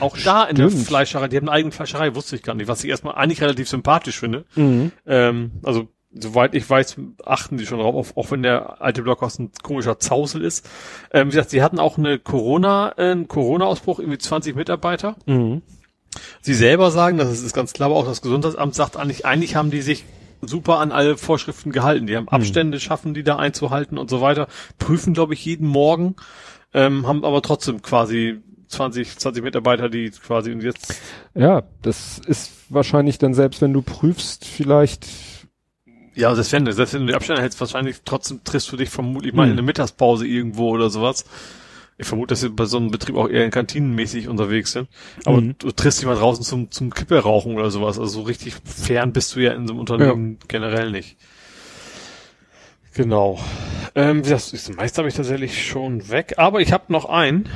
Auch da in der Stimmt. Fleischerei, die haben eine eigene Fleischerei, wusste ich gar nicht, was ich erstmal eigentlich relativ sympathisch finde. Mhm. Ähm, also, soweit ich weiß, achten die schon drauf, auch, auch wenn der alte Blockhaus ein komischer Zausel ist. Ähm, wie gesagt, sie hatten auch eine Corona, äh, einen Corona-Ausbruch, irgendwie 20 Mitarbeiter. Mhm. Sie selber sagen, das ist ganz klar, aber auch das Gesundheitsamt sagt eigentlich, eigentlich haben die sich super an alle Vorschriften gehalten. Die haben Abstände, schaffen die da einzuhalten und so weiter, prüfen, glaube ich, jeden Morgen, ähm, haben aber trotzdem quasi 20, 20 Mitarbeiter, die quasi und jetzt Ja, das ist wahrscheinlich dann selbst, wenn du prüfst, vielleicht, Ja, selbst wenn, selbst wenn du die Abstände hältst, wahrscheinlich trotzdem triffst du dich vermutlich mal Hm. in eine Mittagspause irgendwo oder sowas. Ich vermute, dass sie bei so einem Betrieb auch eher kantinenmäßig unterwegs sind. Aber Mhm. du triffst dich mal draußen zum, zum Kippe rauchen oder sowas. Also so richtig fern bist du ja in so einem Unternehmen generell nicht. Genau. Ähm, wie das, das meiste habe ich tatsächlich schon weg. Aber ich habe noch einen.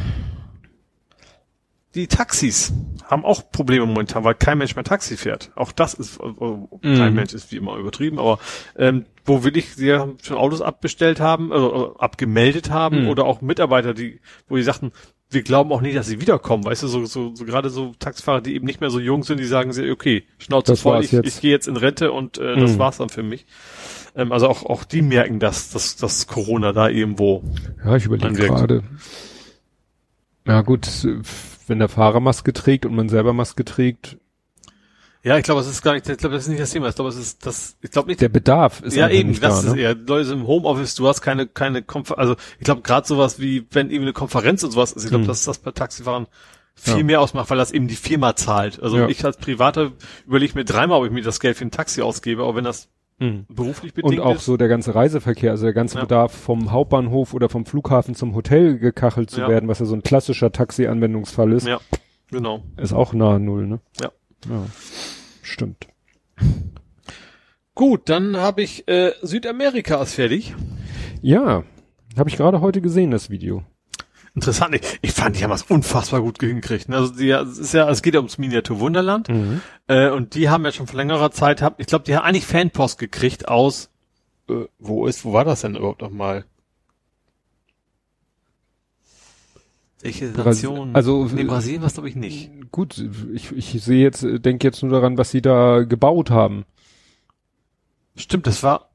Die Taxis haben auch Probleme momentan, weil kein Mensch mehr Taxi fährt. Auch das ist, äh, äh, kein Mhm. Mensch ist wie immer übertrieben, aber ähm, wo will ich, sie schon Autos abbestellt haben, also abgemeldet haben Mhm. oder auch Mitarbeiter, die, wo die sagten, wir glauben auch nicht, dass sie wiederkommen, weißt du, so, so, so gerade so Taxifahrer, die eben nicht mehr so jung sind, die sagen sie, okay, Schnauze Das voll, ich, ich gehe jetzt in Rente und äh, das Mhm. war's dann für mich. Ähm, also auch, auch die merken das, dass, dass Corona da irgendwo Ja, ich überlege gerade. Ja gut, wenn der Fahrer Maske trägt und man selber Maske trägt, Ja, ich glaube, es ist gar nicht, ich glaube, das ist nicht das Thema. Ich glaube, es ist das, ich glaube nicht, der Bedarf ist ja eben, nicht das da. ist ne? eher, Leute im Homeoffice, du hast keine, keine Konfer also ich glaube gerade sowas wie, wenn irgendwie eine Konferenz und sowas ist, ich glaube, Hm. dass das bei Taxifahrern viel Ja. mehr ausmacht, weil das eben die Firma zahlt. Also Ja. ich als Privater überlege mir dreimal, ob ich mir das Geld für ein Taxi ausgebe, aber wenn das Mhm. beruflich bedingt Und auch ist. so der ganze Reiseverkehr, also der ganze Ja. Bedarf vom Hauptbahnhof oder vom Flughafen zum Hotel gekachelt zu Ja. werden, was ja so ein klassischer Taxi-Anwendungsfall ist, Ja, genau. ist auch nahe Null, ne? Ja. ja. Stimmt. Gut, dann habe ich äh, Südamerika ist fertig. Ja, habe ich gerade heute gesehen, das Video. Interessant. Ich, ich fand, die haben das unfassbar gut hingekriegt. ne? Also die, es ist ja, es geht ja ums Miniatur Wunderland. Äh, und die haben ja schon vor längerer Zeit, hab, ich glaube, die haben eigentlich Fanpost gekriegt aus, äh, wo ist, wo war das denn überhaupt nochmal? Welche Nation? also- nee, Brasilien war glaube ich nicht. Gut, ich, ich sehe jetzt, denke jetzt nur daran, was sie da gebaut haben. Stimmt, das war,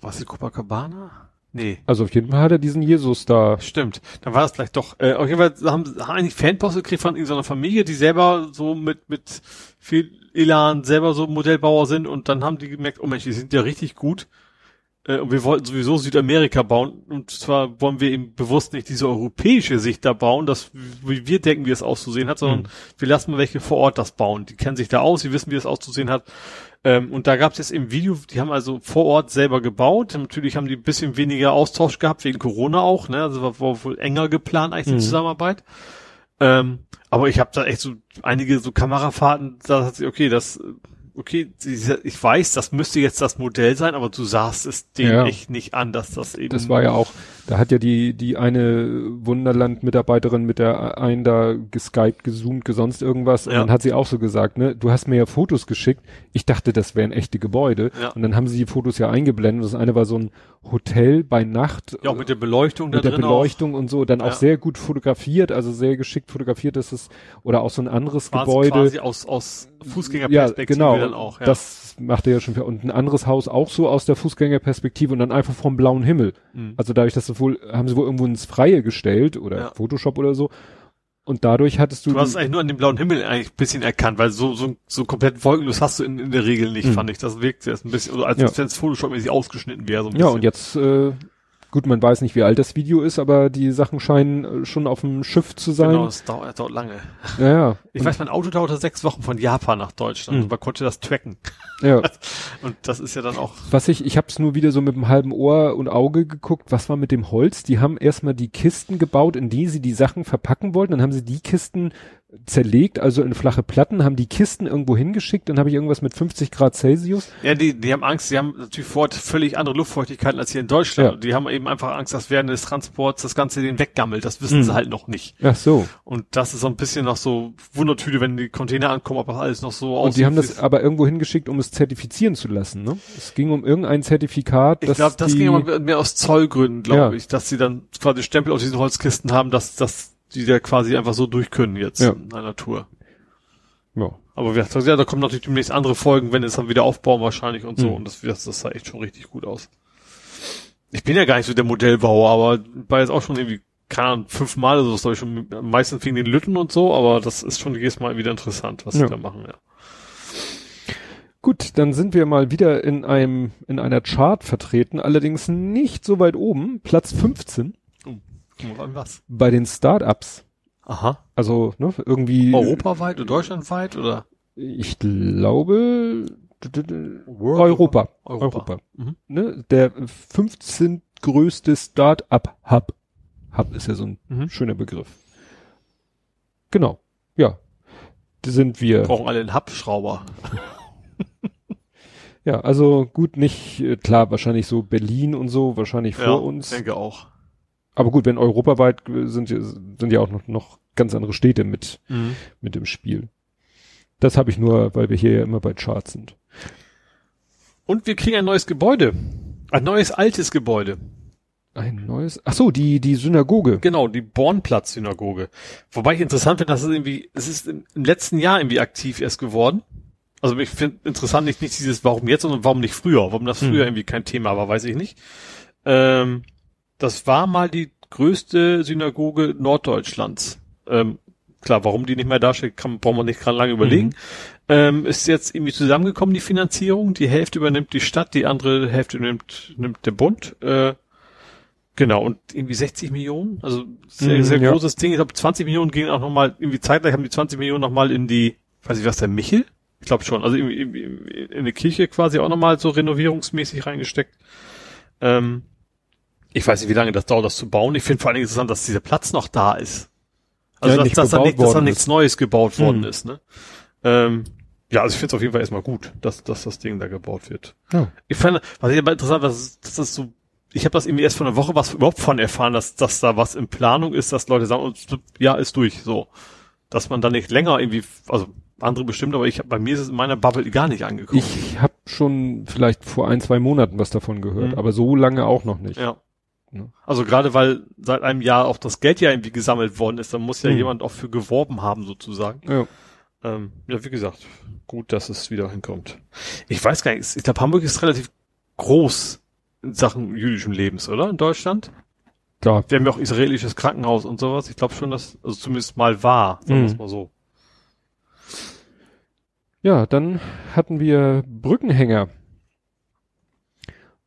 was die Copacabana? Nee. Also auf jeden Fall hat er diesen Jesus da. Stimmt, dann war das vielleicht doch. Äh, auf jeden Fall haben, haben eigentlich Fanpost gekriegt von irgendeiner Familie, die selber so mit mit viel Elan selber so Modellbauer sind und dann haben die gemerkt, oh Mensch, die sind ja richtig gut. Äh, und wir wollten sowieso Südamerika bauen und zwar wollen wir eben bewusst nicht diese europäische Sicht da bauen, dass wie wir denken, wie es auszusehen hat, sondern Mhm. wir lassen mal welche vor Ort das bauen. Die kennen sich da aus, die wissen, wie es auszusehen hat. Ähm, und da gab es jetzt im Video, die haben also vor Ort selber gebaut. Natürlich haben die ein bisschen weniger Austausch gehabt, wegen Corona auch, ne? Also war, war wohl enger geplant eigentlich die Mhm. Zusammenarbeit. Ähm, aber ich habe da echt so einige so Kamerafahrten, da hat sie, okay, das, okay, ich weiß, das müsste jetzt das Modell sein, aber du sahst es dem Ja. echt nicht an, dass das eben. Das war ja auch, da hat ja die, die eine Wunderland-Mitarbeiterin mit der einen da geskypt, gezoomt, gesonst irgendwas. Und Ja. dann hat sie auch so gesagt, ne, du hast mir ja Fotos geschickt. Ich dachte, das wären echte Gebäude. Ja. Und dann haben sie die Fotos ja eingeblendet. Das eine war so ein Hotel bei Nacht. ja, auch mit der Beleuchtung mit der Beleuchtung und so, dann Ja. auch sehr gut fotografiert, also sehr geschickt fotografiert ist es, oder auch so ein anderes auch. Quasi- Gebäude. Quasi aus, aus Ja, Fußgängerperspektive genau. dann auch. Ja. Das macht er ja schon. für- Und ein anderes Haus auch so aus der Fußgängerperspektive und dann einfach vom blauen Himmel. Mhm. Also dadurch, dass sie wohl, haben sie wohl irgendwo ins Freie gestellt oder Ja. Photoshop oder so. Und dadurch hattest du. Du hast es eigentlich nur an dem blauen Himmel eigentlich ein bisschen erkannt, weil so, so, so komplett wolkenlos hast du in, in der Regel nicht, Mhm. fand ich. Das wirkt jetzt ein bisschen, oder als Ja. wenn es Photoshop-mäßig ausgeschnitten wäre. So ein ja, bisschen. und jetzt, äh, gut, man weiß nicht, wie alt das Video ist, aber die Sachen scheinen äh, schon auf dem Schiff zu sein. Genau, es dauert, dauert lange. Ja, ja. Ich und, weiß, mein Auto dauerte sechs Wochen von Japan nach Deutschland. Mhm. Und man konnte das tracken. ja. [LAUGHS] Und das ist ja dann auch. Was ich, ich hab's nur wieder so mit einem halben Ohr und Auge geguckt, was war mit dem Holz? Die haben erstmal die Kisten gebaut, in die sie die Sachen verpacken wollten, dann haben sie die Kisten zerlegt, also in flache Platten, haben die Kisten irgendwo hingeschickt, dann habe ich irgendwas mit 50 Grad Celsius. Ja, die, die haben Angst, die haben natürlich vor Ort völlig andere Luftfeuchtigkeiten als hier in Deutschland. Ja. Die haben eben einfach Angst, dass während des Transports das Ganze den weggammelt. Das wissen Mhm. sie halt noch nicht. Ach so. Und das ist so ein bisschen noch so Wundertüte, wenn die Container ankommen, ob das alles noch so Und die haben das aber irgendwo hingeschickt, um es zertifizieren zu lassen, ne? Es ging um irgendein Zertifikat, Ich glaube, das die, ging aber mehr aus Zollgründen, glaube Ja. ich, dass sie dann quasi Stempel auf diesen Holzkisten haben, dass, dass die da quasi einfach so durch können jetzt Ja. in einer Tour. Ja. Aber wir, ja, da kommen natürlich demnächst andere Folgen, wenn es dann wieder aufbauen wahrscheinlich und so. Mhm. Und das, das, das sah echt schon richtig gut aus. Ich bin ja gar nicht so der Modellbauer, aber war jetzt auch schon irgendwie, keine Ahnung, fünfmal oder so, das habe ich schon meistens wegen den Lütten und so, aber das ist schon jedes Mal wieder interessant, was Ja. sie da machen, ja. Gut, dann sind wir mal wieder in einem, in einer Chart vertreten, allerdings nicht so weit oben, Platz 15 Guck mal, Was? bei den Startups. Aha. Also, ne, irgendwie. Europaweit oder deutschlandweit oder? Ich glaube, Europa. Europa. Europa. Mhm. Ne, der 15 größte Start-up-Hub. Hub ist ja so ein Mhm. schöner Begriff. Genau. Ja. Da sind wir. Brauchen alle einen Hubschrauber. Ja, also gut, nicht, äh, klar, wahrscheinlich so Berlin und so, wahrscheinlich vor uns. denke auch. Aber gut, wenn europaweit äh, sind, ja- sind ja auch noch, noch ganz andere Städte mit, mit im Spiel. Das habe ich nur, weil wir hier ja immer bei Charts sind. Und wir kriegen ein neues Gebäude. Ein neues altes Gebäude. Ein neues. Ach so, die die Synagoge. Genau, die Bornplatz-Synagoge. Wobei ich interessant finde, dass es irgendwie, es ist im, im letzten Jahr irgendwie aktiv erst geworden. Also ich finde interessant nicht, nicht dieses warum jetzt, sondern warum nicht früher. Warum das früher Hm. irgendwie kein Thema war, weiß ich nicht. Ähm, das war mal die größte Synagoge Norddeutschlands. Ähm, klar, warum die nicht mehr dasteht, kann, braucht man nicht gerade lange überlegen. Mhm. Ähm, ist jetzt irgendwie zusammengekommen, die Finanzierung. Die Hälfte übernimmt die Stadt, die andere Hälfte nimmt, nimmt der Bund. Äh, genau, und irgendwie 60 Millionen, also sehr, Mhm, sehr ja. großes Ding. Ich glaube, 20 Millionen gingen auch nochmal, irgendwie zeitgleich haben die 20 Millionen nochmal in die, weiß ich was, der Michel? Ich glaube schon, also irgendwie, irgendwie in eine Kirche quasi auch nochmal so renovierungsmäßig reingesteckt. Ähm, ich weiß nicht, wie lange das dauert, das zu bauen. Ich finde vor allen Dingen interessant, dass dieser Platz noch da ist. Also, Ja, dass, dass, da nicht, dass da nichts ist. Neues gebaut worden Hm. ist, ne? Ähm, ja, also ich finde es auf jeden Fall erstmal gut, dass, dass das Ding da gebaut wird. Ja. Ich fand, was ich aber interessant, was, dass das so, ich habe das irgendwie erst vor einer Woche was überhaupt von erfahren, dass, dass da was in Planung ist, dass Leute sagen, ja, ist durch, so. Dass man da nicht länger irgendwie, also andere bestimmt, aber ich hab, bei mir ist es in meiner Bubble gar nicht angekommen. Ich habe schon vielleicht vor ein, zwei Monaten was davon gehört, Mhm. aber so lange auch noch nicht. Ja. Ne? Also gerade weil seit einem Jahr auch das Geld ja irgendwie gesammelt worden ist, dann muss ja Mhm. jemand auch für geworben haben sozusagen. Ja. Ähm, ja, wie gesagt, gut, dass es wieder hinkommt. Ich weiß gar nicht, ich glaube Hamburg ist relativ groß in Sachen jüdischen Lebens, oder? In Deutschland? Klar. Wir haben ja auch israelisches Krankenhaus und sowas. Ich glaube schon, dass, also zumindest mal war, sagen wir es Mhm. mal so. Ja, dann hatten wir Brückenhänger.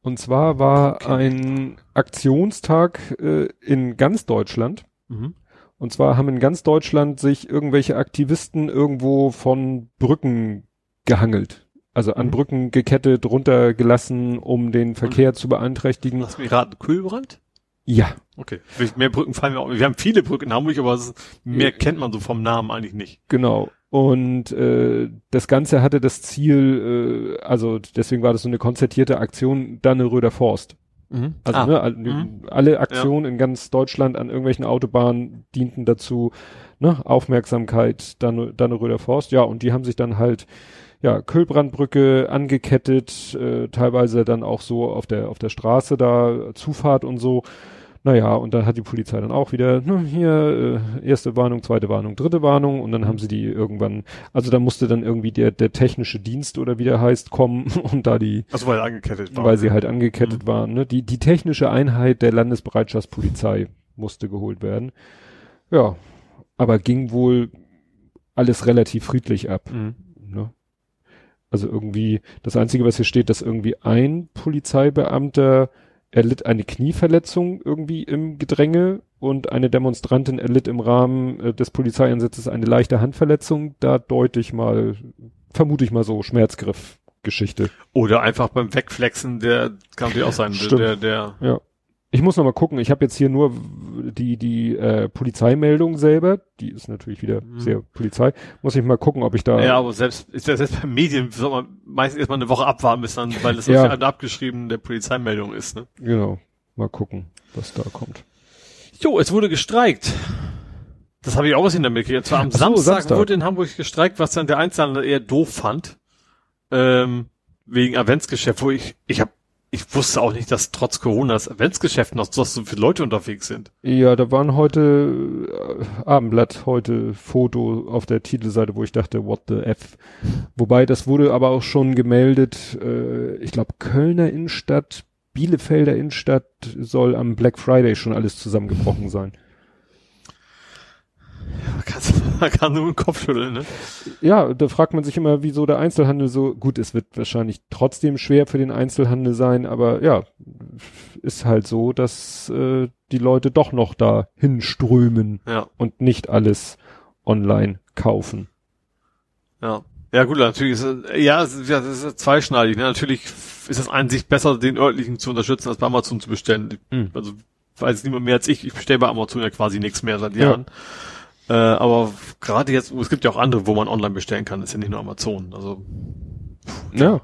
Und zwar war Okay. ein Aktionstag äh, in ganz Deutschland. Mhm. Und zwar haben in ganz Deutschland sich irgendwelche Aktivisten irgendwo von Brücken gehangelt. Also an Mhm. Brücken gekettet, runtergelassen, um den Verkehr zu beeinträchtigen. Lass mich raten, Kühlbrand? Ja, Okay. Mehr Brücken fallen mir auch. Wir haben viele Brücken in Hamburg, aber es, mehr Ja. kennt man so vom Namen eigentlich nicht. genau. Und äh, das Ganze hatte das Ziel, äh, also deswegen war das so eine konzertierte Aktion, Danneröder Forst. Also Ah. ne, all, Mhm. alle Aktionen in ganz Deutschland an irgendwelchen Autobahnen dienten dazu, ne, Aufmerksamkeit, dann Danneröder Forst, ja, und die haben sich dann halt ja, Kühlbrandbrücke angekettet, äh, teilweise dann auch so auf der auf der Straße da Zufahrt und so. Naja, und dann hat die Polizei dann auch wieder, ne, hier, äh, erste Warnung, zweite Warnung, dritte Warnung und dann haben sie die irgendwann, also da musste dann irgendwie der, der technische Dienst oder wie der heißt, kommen und [LAUGHS] da die Also weil er angekettet war. weil sie halt angekettet Mhm. waren. Ne? Die, die technische Einheit der Landesbereitschaftspolizei musste geholt werden. Ja, aber ging wohl alles relativ friedlich ab. Mhm. Ne? Also irgendwie, das Einzige, was hier steht, dass irgendwie ein Polizeibeamter erlitt eine Knieverletzung irgendwie im Gedränge und eine Demonstrantin erlitt im Rahmen äh, des Polizeieinsatzes eine leichte Handverletzung. Da deute ich mal, vermute ich mal so, Schmerzgriff-Geschichte. Oder einfach beim Wegflexen, der kann natürlich auch sein, der, Stimmt. der, der Ja. Ich muss noch mal gucken. Ich habe jetzt hier nur die die äh, Polizeimeldung selber. Die ist natürlich wieder Mhm. sehr Polizei. Muss ich mal gucken, ob ich da. ja, aber selbst, ist ja selbst bei Medien soll man meistens erstmal eine Woche abwarten, bis dann, weil das Ja. abgeschrieben der Polizeimeldung ist, ne? Genau. Mal gucken, was da kommt. Jo, es wurde gestreikt. Das habe ich auch was mir gekriegt. Und zwar am so, Samstag, Samstag. wurde in Hamburg gestreikt, was dann der Einzelhandel eher doof fand. Ähm, wegen Adventsgeschäft, wo ich, ich hab, ich wusste auch nicht, dass trotz Corona das Adventsgeschäft noch so so viele Leute unterwegs sind. Ja, da waren heute äh, Abendblatt heute Foto auf der Titelseite, wo ich dachte, what the f. Wobei das wurde aber auch schon gemeldet. Äh, ich glaube Kölner Innenstadt, Bielefelder Innenstadt soll am Black Friday schon alles zusammengebrochen sein. [LAUGHS] Man kann, nur den Kopf schütteln, ne? Ja, da fragt man sich immer, wieso der Einzelhandel so, gut, es wird wahrscheinlich trotzdem schwer für den Einzelhandel sein, aber ja, ist halt so, dass äh, die Leute doch noch da hinströmen Ja, und nicht alles online kaufen. ja. Ja gut, natürlich ist es, ja, es ist, ja, das ist ja zweischneidig. Ne? Natürlich ist es an sich besser, den örtlichen zu unterstützen, als bei Amazon zu bestellen. Mhm. Also weiß niemand mehr als ich. Ich bestelle bei Amazon ja quasi nichts mehr seit Jahren. Äh, aber gerade jetzt, es gibt ja auch andere, wo man online bestellen kann, ist ja nicht nur Amazon. Also Ja.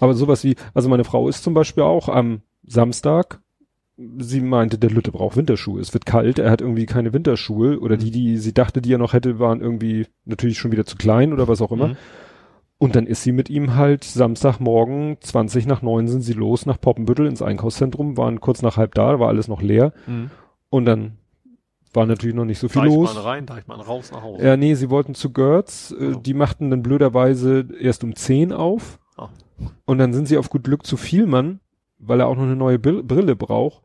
Aber sowas wie, also meine Frau ist zum Beispiel auch am Samstag, sie meinte, der Lütte braucht Winterschuhe. Es wird kalt, er hat irgendwie keine Winterschuhe oder die, die sie dachte, die er noch hätte, waren irgendwie natürlich schon wieder zu klein oder was auch immer. Mhm. Und dann ist sie mit ihm halt Samstagmorgen 20 nach 9 sind sie los nach Poppenbüttel ins Einkaufszentrum, waren kurz nach halb da, war alles noch leer. mhm. Und dann war natürlich noch nicht so viel Deichmann los. rein, Deichmann raus nach Hause. Ja, nee, sie wollten zu Gertz. Äh, Also. Die machten dann blöderweise erst um 10 auf. Ah. Und dann sind sie auf gut Glück zu Vielmann, weil er auch noch eine neue Brille braucht.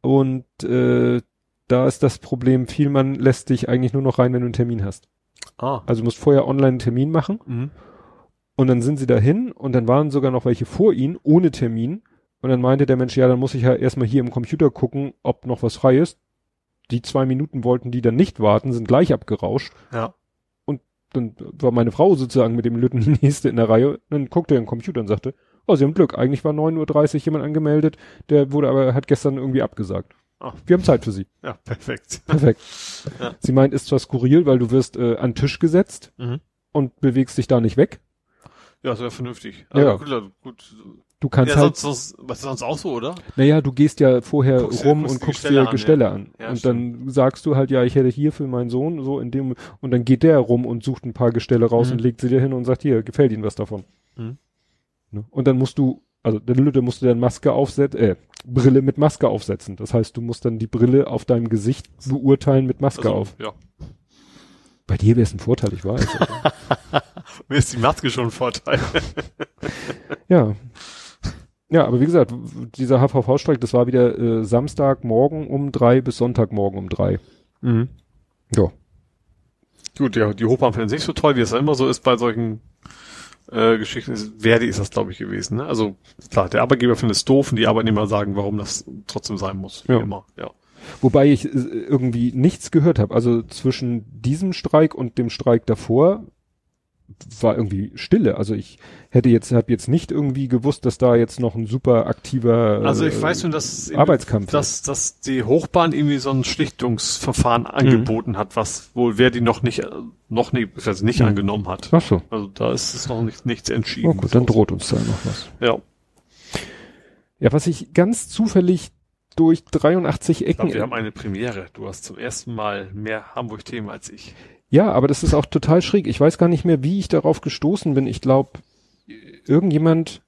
Und äh, da ist das Problem, Vielmann lässt dich eigentlich nur noch rein, wenn du einen Termin hast. Ah. Also du musst vorher online einen Termin machen. Mhm. Und dann sind sie dahin und dann waren sogar noch welche vor ihnen, ohne Termin. Und dann meinte der Mensch, ja, dann muss ich ja erstmal hier im Computer gucken, ob noch was frei ist. Die zwei Minuten wollten die dann nicht warten, sind gleich abgerauscht. Ja. Dann war meine Frau sozusagen mit dem Lütten [LAUGHS] die nächste in der Reihe. Dann guckte er im Computer und sagte, oh, sie haben Glück. Eigentlich war 9.30 Uhr jemand angemeldet, der wurde aber, hat gestern irgendwie abgesagt. Ah. Wir haben Zeit für sie. Ja, perfekt. Perfekt. Ja. Sie meint, ist zwar skurril, weil du wirst äh, an den Tisch gesetzt Mhm. und bewegst dich da nicht weg. Ja, sehr vernünftig. Ja. Also, gut, gut. Du kannst Ja, halt sonst, sonst, was ist sonst auch so, oder? Naja, du gehst ja vorher Guckst rum guckst und guckst Gestelle dir an, Gestelle ja. an. Ja, und dann sagst du halt, ja, ich hätte hier für meinen Sohn so in dem, und dann geht der rum und sucht ein paar Gestelle raus Mhm. und legt sie dir hin und sagt, hier, gefällt Ihnen was davon. Mhm. Ne? Und dann musst du, also der Lütte musst du dann Maske aufsetzen, äh, Brille mit Maske aufsetzen. Das heißt, du musst dann die Brille auf deinem Gesicht beurteilen mit Maske Also, auf. Ja. Bei dir wäre es ein Vorteil, ich weiß. [LAUGHS] Mir ist die Maske schon ein Vorteil. ja. [LAUGHS] Ja, aber wie gesagt, dieser HVV-Streik, das war wieder äh, Samstagmorgen um drei bis Sonntagmorgen um drei. Mhm. Ja. Gut, ja, die Hochbahn finden es nicht so toll, wie es immer so ist bei solchen äh, Geschichten. Verdi ist das, glaube ich, gewesen. Ne? Also klar, der Arbeitgeber findet es doof und die Arbeitnehmer sagen, warum das trotzdem sein muss. Wie Ja. immer. Ja. Wobei ich äh, irgendwie nichts gehört habe. Also zwischen diesem Streik und dem Streik davor war irgendwie Stille. Also ich hätte jetzt, habe jetzt nicht irgendwie gewusst, dass da jetzt noch ein super aktiver Also ich äh, weiß nur, dass Arbeitskampf dass, dass die Hochbahn irgendwie so ein Schlichtungsverfahren angeboten hat, was wohl Verdi noch nicht noch nicht, also nicht Mhm. angenommen hat. Ach so. Also da ist es noch nicht nichts entschieden. Oh gut, dann droht uns da noch was. Ja, Ja, was ich ganz zufällig durch 83 ich Ecken. glaube, wir haben eine Premiere. Du hast zum ersten Mal mehr Hamburg-Themen als ich. Ja, aber das ist auch total schräg. Ich weiß gar nicht mehr, wie ich darauf gestoßen bin. Ich glaube, irgendjemand,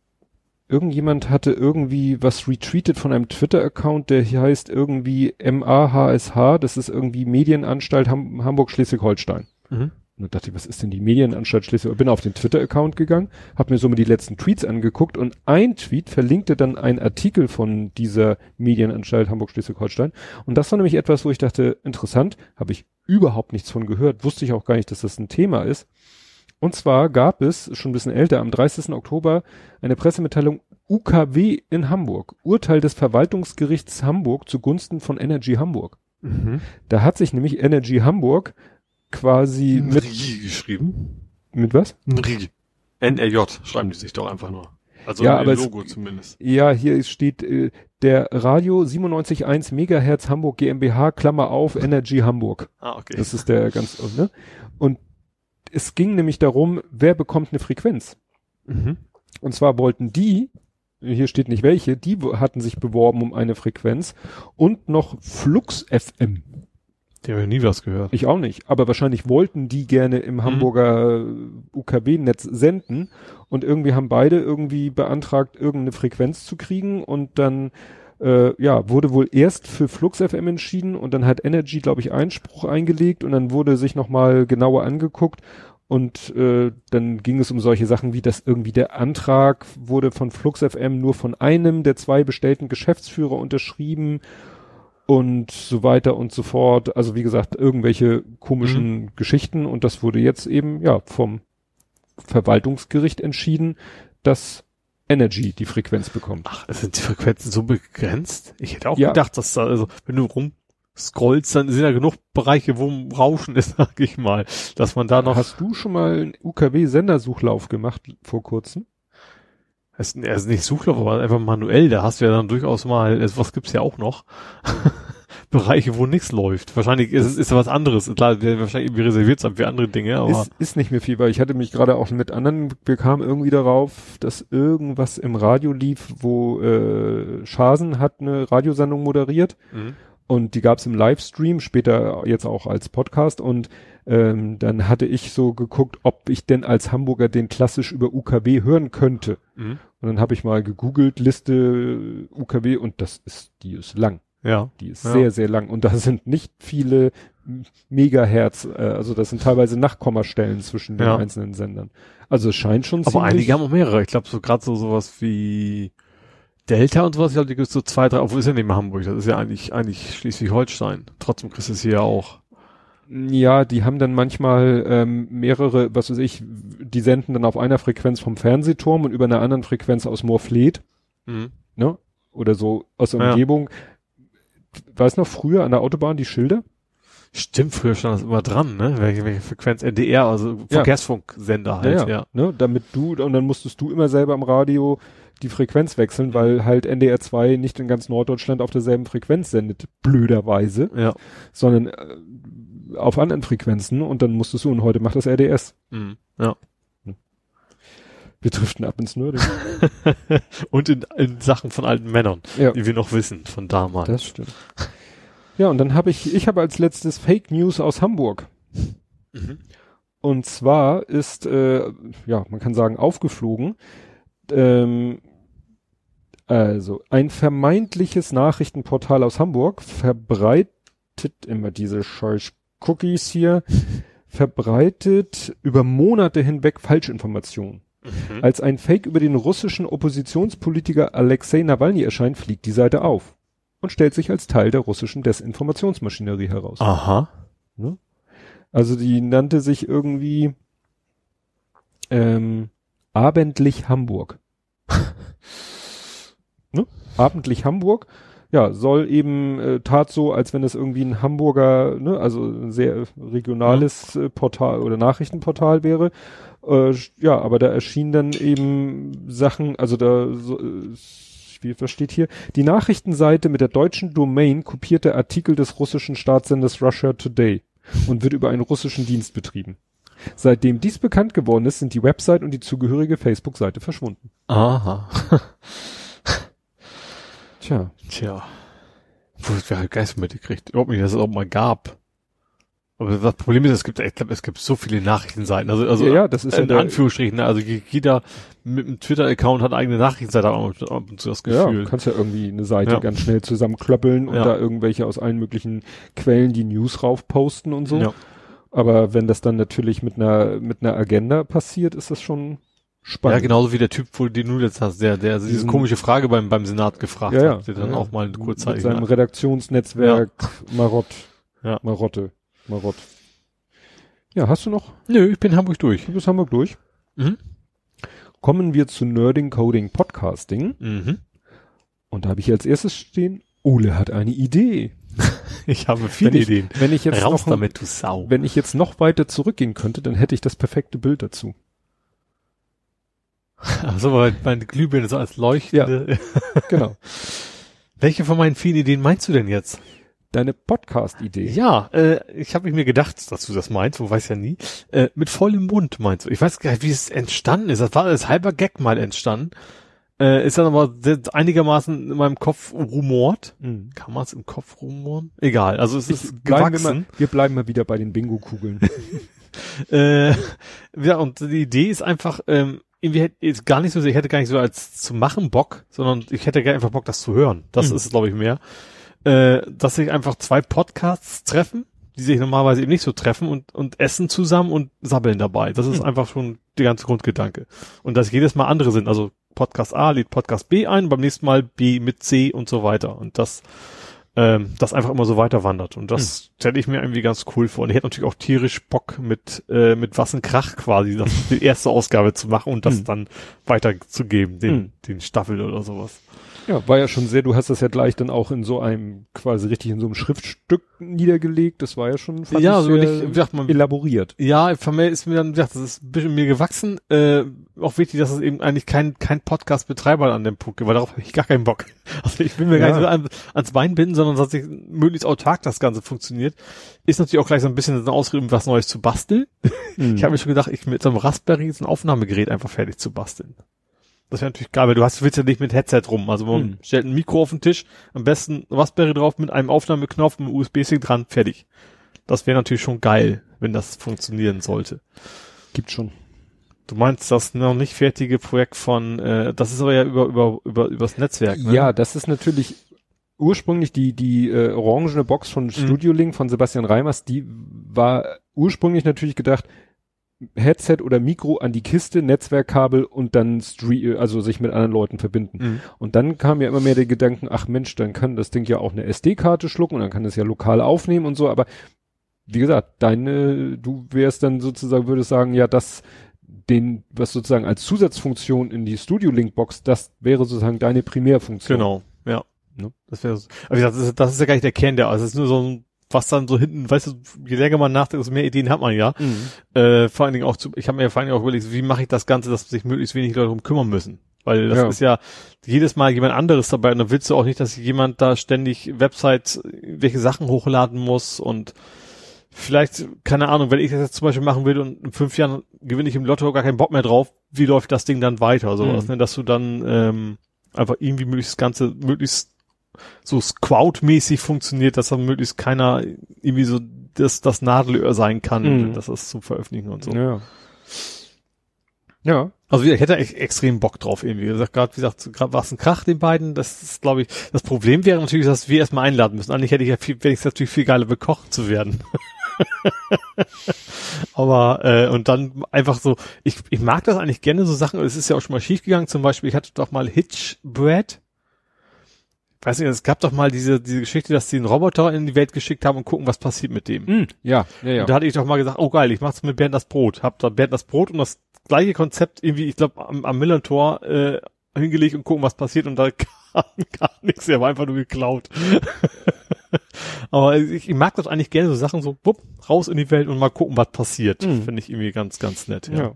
irgendjemand hatte irgendwie was retweetet von einem Twitter-Account, der hier heißt irgendwie MAHSH. Das ist irgendwie Medienanstalt Ham Hamburg Schleswig-Holstein. Mhm. Und da dachte ich, was ist denn die Medienanstalt Schleswig? Bin auf den Twitter-Account gegangen, habe mir so mal die letzten Tweets angeguckt und ein Tweet verlinkte dann einen Artikel von dieser Medienanstalt Hamburg Schleswig-Holstein. Und das war nämlich etwas, wo ich dachte, interessant, habe ich überhaupt nichts von gehört, wusste ich auch gar nicht, dass das ein Thema ist. Und zwar gab es, schon ein bisschen älter, am 30. Oktober eine Pressemitteilung UKW in Hamburg. Urteil des Verwaltungsgerichts Hamburg zugunsten von Energy Hamburg. Mhm. Da hat sich nämlich Energy Hamburg quasi mit, Nri geschrieben. mit was? Nri. NRJ schreiben die sich doch einfach nur. Also Ja, aber es- Logo zumindest. Ja, hier steht äh, der Radio 97.1 Megahertz Hamburg GmbH, Klammer auf, Energy Hamburg. Ah, okay. Das ist der ganz, ne? Und es ging nämlich darum, wer bekommt eine Frequenz? mhm. Und zwar wollten die, hier steht nicht welche, die hatten sich beworben um eine Frequenz und noch Flux FM. Die haben ja nie was gehört. Ich auch nicht, aber wahrscheinlich wollten die gerne im Hamburger UKW-Netz senden. Und irgendwie haben beide irgendwie beantragt, irgendeine Frequenz zu kriegen. Und dann äh, ja, wurde wohl erst für Flux FM entschieden. Und dann hat Energy, glaube ich, Einspruch eingelegt. Und dann wurde sich nochmal genauer angeguckt. Und äh, dann ging es um solche Sachen wie, dass irgendwie der Antrag wurde von Flux FM nur von einem der zwei bestellten Geschäftsführer unterschrieben und so weiter und so fort. Also wie gesagt, irgendwelche komischen Geschichten und das wurde jetzt eben ja vom Verwaltungsgericht entschieden, dass Energy die Frequenz bekommt. Ach, sind die Frequenzen so begrenzt? Ich hätte auch Ja. gedacht, dass da, also, wenn du rumscrollst, dann sind ja genug Bereiche, wo Rauschen ist, [LAUGHS] sag ich mal, dass man da noch, Hast du schon mal einen UKW-Sendersuchlauf gemacht vor kurzem? Es ist, ist nicht Suchlauf, aber einfach manuell. Da hast du ja dann durchaus mal, was gibt's ja auch noch? [LAUGHS] Bereiche, wo nichts läuft. Wahrscheinlich ist es ist was anderes. Klar, wir wahrscheinlich irgendwie reserviert sein für andere Dinge, aber. Ist, ist nicht mehr viel, weil ich hatte mich gerade auch mit anderen, wir kamen irgendwie darauf, dass irgendwas im Radio lief, wo äh, Schasen hat eine Radiosendung moderiert Mhm. und die gab's im Livestream, später jetzt auch als Podcast und ähm, dann hatte ich so geguckt, ob ich denn als Hamburger den klassisch über UKW hören könnte. Mhm. Und dann habe ich mal gegoogelt, Liste UKW und das ist, die ist lang. Ja. Die ist Ja. sehr, sehr lang und da sind nicht viele Megahertz, äh, also das sind teilweise Nachkommastellen zwischen den Ja. einzelnen Sendern. Also es scheint schon Aber einige haben auch mehrere. Ich glaube, so gerade so sowas wie Delta und sowas, ich glaube, die gibt's so zwei, drei, obwohl ist ja nicht mehr Hamburg, das ist ja eigentlich, eigentlich Schleswig-Holstein. Trotzdem kriegst du es hier ja auch. Ja, die haben dann manchmal ähm, mehrere, was weiß ich, die senden dann auf einer Frequenz vom Fernsehturm und über einer anderen Frequenz aus Moorfleet, Mhm. ne? Oder so aus der Ja. Umgebung. Weiß noch früher an der Autobahn die Schilder? Stimmt, früher stand das immer dran, ne? Welche, welche Frequenz NDR, also Ja. Verkehrsfunksender halt, ja. Ne? Damit du, und dann musstest du immer selber am Radio die Frequenz wechseln, weil halt NDR 2 nicht in ganz Norddeutschland auf derselben Frequenz sendet, blöderweise, Ja. sondern äh, auf anderen Frequenzen und dann musstest du, und heute macht das RDS. Mhm. Ja. Wir driften ab ins Nerding. [LAUGHS] Und in, in Sachen von alten Männern, ja, die wir noch wissen von damals. das stimmt. Ja, und dann habe ich, ich habe als letztes Fake News aus Hamburg. Mhm. Und zwar ist, äh, ja, man kann sagen, aufgeflogen. Ähm, also, ein vermeintliches Nachrichtenportal aus Hamburg verbreitet immer diese scheiß Cookies hier, verbreitet über Monate hinweg Falschinformationen. Mhm. Als ein Fake über den russischen Oppositionspolitiker Alexei Nawalny erscheint, fliegt die Seite auf und stellt sich als Teil der russischen Desinformationsmaschinerie heraus. Aha. Also die nannte sich irgendwie ähm, Abendlich Hamburg. [LAUGHS] ne? Abendlich Hamburg. Ja, soll eben äh, tat so, als wenn es irgendwie ein Hamburger, ne, also ein sehr regionales äh, Portal oder Nachrichtenportal wäre. Äh, ja, aber da erschienen dann eben Sachen, also da so, äh, wie, was steht hier? Die Nachrichtenseite mit der deutschen Domain kopiert der Artikel des russischen Staatssenders Russia Today und wird über einen russischen Dienst betrieben. Seitdem dies bekannt geworden ist, sind die Website und die zugehörige Facebook-Seite verschwunden. Aha. [LAUGHS] Tja, Tja. Wo wir halt Geist mitgekriegt. Überhaupt nicht, dass es auch mal gab. Aber das Problem ist, es gibt, ich glaube, es gibt so viele Nachrichtenseiten. Also, also ja, ja, das ist ja in der, Anführungsstrichen, ne? also jeder mit einem Twitter-Account hat eigene Nachrichtenseite, ab und zu das ja, Gefühl. du kannst ja irgendwie eine Seite Ja. ganz schnell zusammenklöppeln und Ja. da irgendwelche aus allen möglichen Quellen die News raufposten und so. Ja. Aber wenn das dann natürlich mit einer, mit einer Agenda passiert, ist das schon ja, spannend. genauso wie der Typ, wo den du jetzt hast, der, der diese Diesen- komische Frage beim, beim Senat gefragt Ja, ja. hat, der dann Ja, auch mal Mit kurzzeitig. seinem ne? Redaktionsnetzwerk Marott. Ja. Marotte. Marott. Ja, hast du noch? Nö, ich bin Hamburg durch. Du bist Hamburg durch. Mhm. Kommen wir zu Nerding Coding Podcasting. Mhm. Und da habe ich als erstes stehen, Ole hat eine Idee. [LAUGHS] Ich habe viele wenn ich, Ideen. Wenn ich jetzt Raus noch, damit, du Sau. wenn ich jetzt noch weiter zurückgehen könnte, dann hätte ich das perfekte Bild dazu. [LAUGHS] Also weil meine Glühbirne so als leuchtende. [LAUGHS] Genau. Welche von meinen vielen Ideen meinst du denn jetzt? Deine Podcast-Idee. Ja, äh, ich habe mir gedacht, dass du das meinst, man weiß ja nie. Äh, mit vollem Mund meinst du. Ich weiß gar nicht, wie es entstanden ist. Das war als halber Gag mal entstanden. Äh, ist dann aber einigermaßen in meinem Kopf rumort. Mhm. Kann man es im Kopf rumoren? Egal, also es ist Ich- bleiben wir, gewachsen. mal, wir bleiben mal wieder bei den Bingo-Kugeln. [LAUGHS] Äh, ja, und die Idee ist einfach, ähm, irgendwie hätte ist gar nicht so, ich hätte gar nicht so als zu machen Bock, sondern ich hätte gerne einfach Bock, das zu hören. Das Mhm. ist, glaube ich, mehr. Äh, dass sich einfach zwei Podcasts treffen, die sich normalerweise eben nicht so treffen und, und essen zusammen und sabbeln dabei. Das ist Mhm. einfach schon der ganze Grundgedanke. Und dass jedes Mal andere sind. Also Podcast A lädt Podcast B ein, beim nächsten Mal B mit C und so weiter. Und das, ähm, das einfach immer so weiter wandert. Und das stelle ich mir irgendwie ganz cool vor. Und ich hätte natürlich auch tierisch Bock mit, äh, mit was ein Krach quasi, das, [LAUGHS] die erste Ausgabe zu machen und das Hm. dann weiterzugeben, den, Hm. den Staffel oder sowas. Ja, war ja schon sehr, du hast das ja gleich dann auch in so einem, quasi richtig in so einem Schriftstück niedergelegt. Das war ja schon fand ja, so nicht, wie sagt man, elaboriert. Ja, von mir ist mir dann, wie gesagt, das ist ein bisschen mir gewachsen. Äh, auch wichtig, dass es eben eigentlich kein, kein Podcast-Betreiber an dem Punkt gibt, weil darauf habe ich gar keinen Bock. [LAUGHS] Also ich will mir ja. gar nicht so an, ans Bein binden, sondern dass ich möglichst autark das Ganze funktioniert. Ist natürlich auch gleich so ein bisschen Ausrede, was Neues zu basteln. [LAUGHS] Mhm. Ich habe mir schon gedacht, ich mit so einem Raspberry so ein Aufnahmegerät einfach fertig zu basteln. Das wäre natürlich geil, weil du hast, willst ja nicht mit Headset rum. Also man hm. stellt ein Mikro auf den Tisch, am besten Raspberry drauf mit einem Aufnahmeknopf, einem USB-Stick dran, fertig. Das wäre natürlich schon geil, wenn das funktionieren sollte. Gibt schon. Du meinst das noch nicht fertige Projekt von, äh, das ist aber ja über, über, über, übers Netzwerk, ne? Ja, das ist natürlich ursprünglich die, die äh, orangene Box von mhm. Studio Link von Sebastian Reimers, die war ursprünglich natürlich gedacht, Headset oder Mikro an die Kiste, Netzwerkkabel und dann Stream, also sich mit anderen Leuten verbinden. Mhm. Und dann kam ja immer mehr der Gedanken, ach Mensch, dann kann das Ding ja auch eine SD-Karte schlucken und dann kann es ja lokal aufnehmen und so, aber wie gesagt, deine, du wärst dann sozusagen, würdest sagen, ja, das, den, was sozusagen als Zusatzfunktion in die Studio Link Box, das wäre sozusagen deine Primärfunktion. Genau, ja. Ne? Das wäre, aber wie gesagt, das ist, das ist ja gar nicht der Kern der, also es ist nur so ein was dann so hinten, weißt du, je länger man nachdenkt, desto mehr Ideen hat man ja. Mhm. Äh, vor allen Dingen auch zu, ich habe mir vor allen Dingen auch überlegt, wie mache ich das Ganze, dass sich möglichst wenig Leute darum kümmern müssen. Weil das ja. ist ja jedes Mal jemand anderes dabei und dann willst du auch nicht, dass jemand da ständig Websites, welche Sachen hochladen muss und vielleicht, keine Ahnung, wenn ich das jetzt zum Beispiel machen will und in fünf Jahren gewinne ich im Lotto gar keinen Bock mehr drauf, wie läuft das Ding dann weiter? Sowas, mhm. ne? Dass du dann ähm, einfach irgendwie möglichst das Ganze möglichst so Squout-mäßig funktioniert, dass dann möglichst keiner irgendwie so das, das Nadelöhr sein kann, mhm. dass das zu veröffentlichen und so. Ja. Ja. Also ich hätte echt extrem Bock drauf irgendwie. Wie gesagt, gerade wie gesagt, gerade war es ein Krach den beiden. Das ist, glaube ich, das Problem wäre natürlich, dass wir erstmal einladen müssen. Eigentlich hätte ich ja viel, wäre ich natürlich viel geiler bekocht zu werden. [LAUGHS] Aber äh, und dann einfach so, ich, ich mag das eigentlich gerne so Sachen. Es ist ja auch schon mal schief gegangen. Zum Beispiel, ich hatte doch mal Hitch Bread weiß nicht, es gab doch mal diese, diese Geschichte, dass sie einen Roboter in die Welt geschickt haben und gucken, was passiert mit dem. Mm, ja, ja, ja. Und da hatte ich doch mal gesagt, oh geil, ich mach's mit Bernd das Brot. Hab da Bernd das Brot und das gleiche Konzept irgendwie, ich glaube, am, am Millantor äh, hingelegt und gucken, was passiert und da [LAUGHS] kam gar nichts, er war einfach nur geklaut. [LAUGHS] Aber ich, ich mag das eigentlich gerne, so Sachen so, wupp, raus in die Welt und mal gucken, was passiert. Mm. Finde ich irgendwie ganz, ganz nett, ja. ja.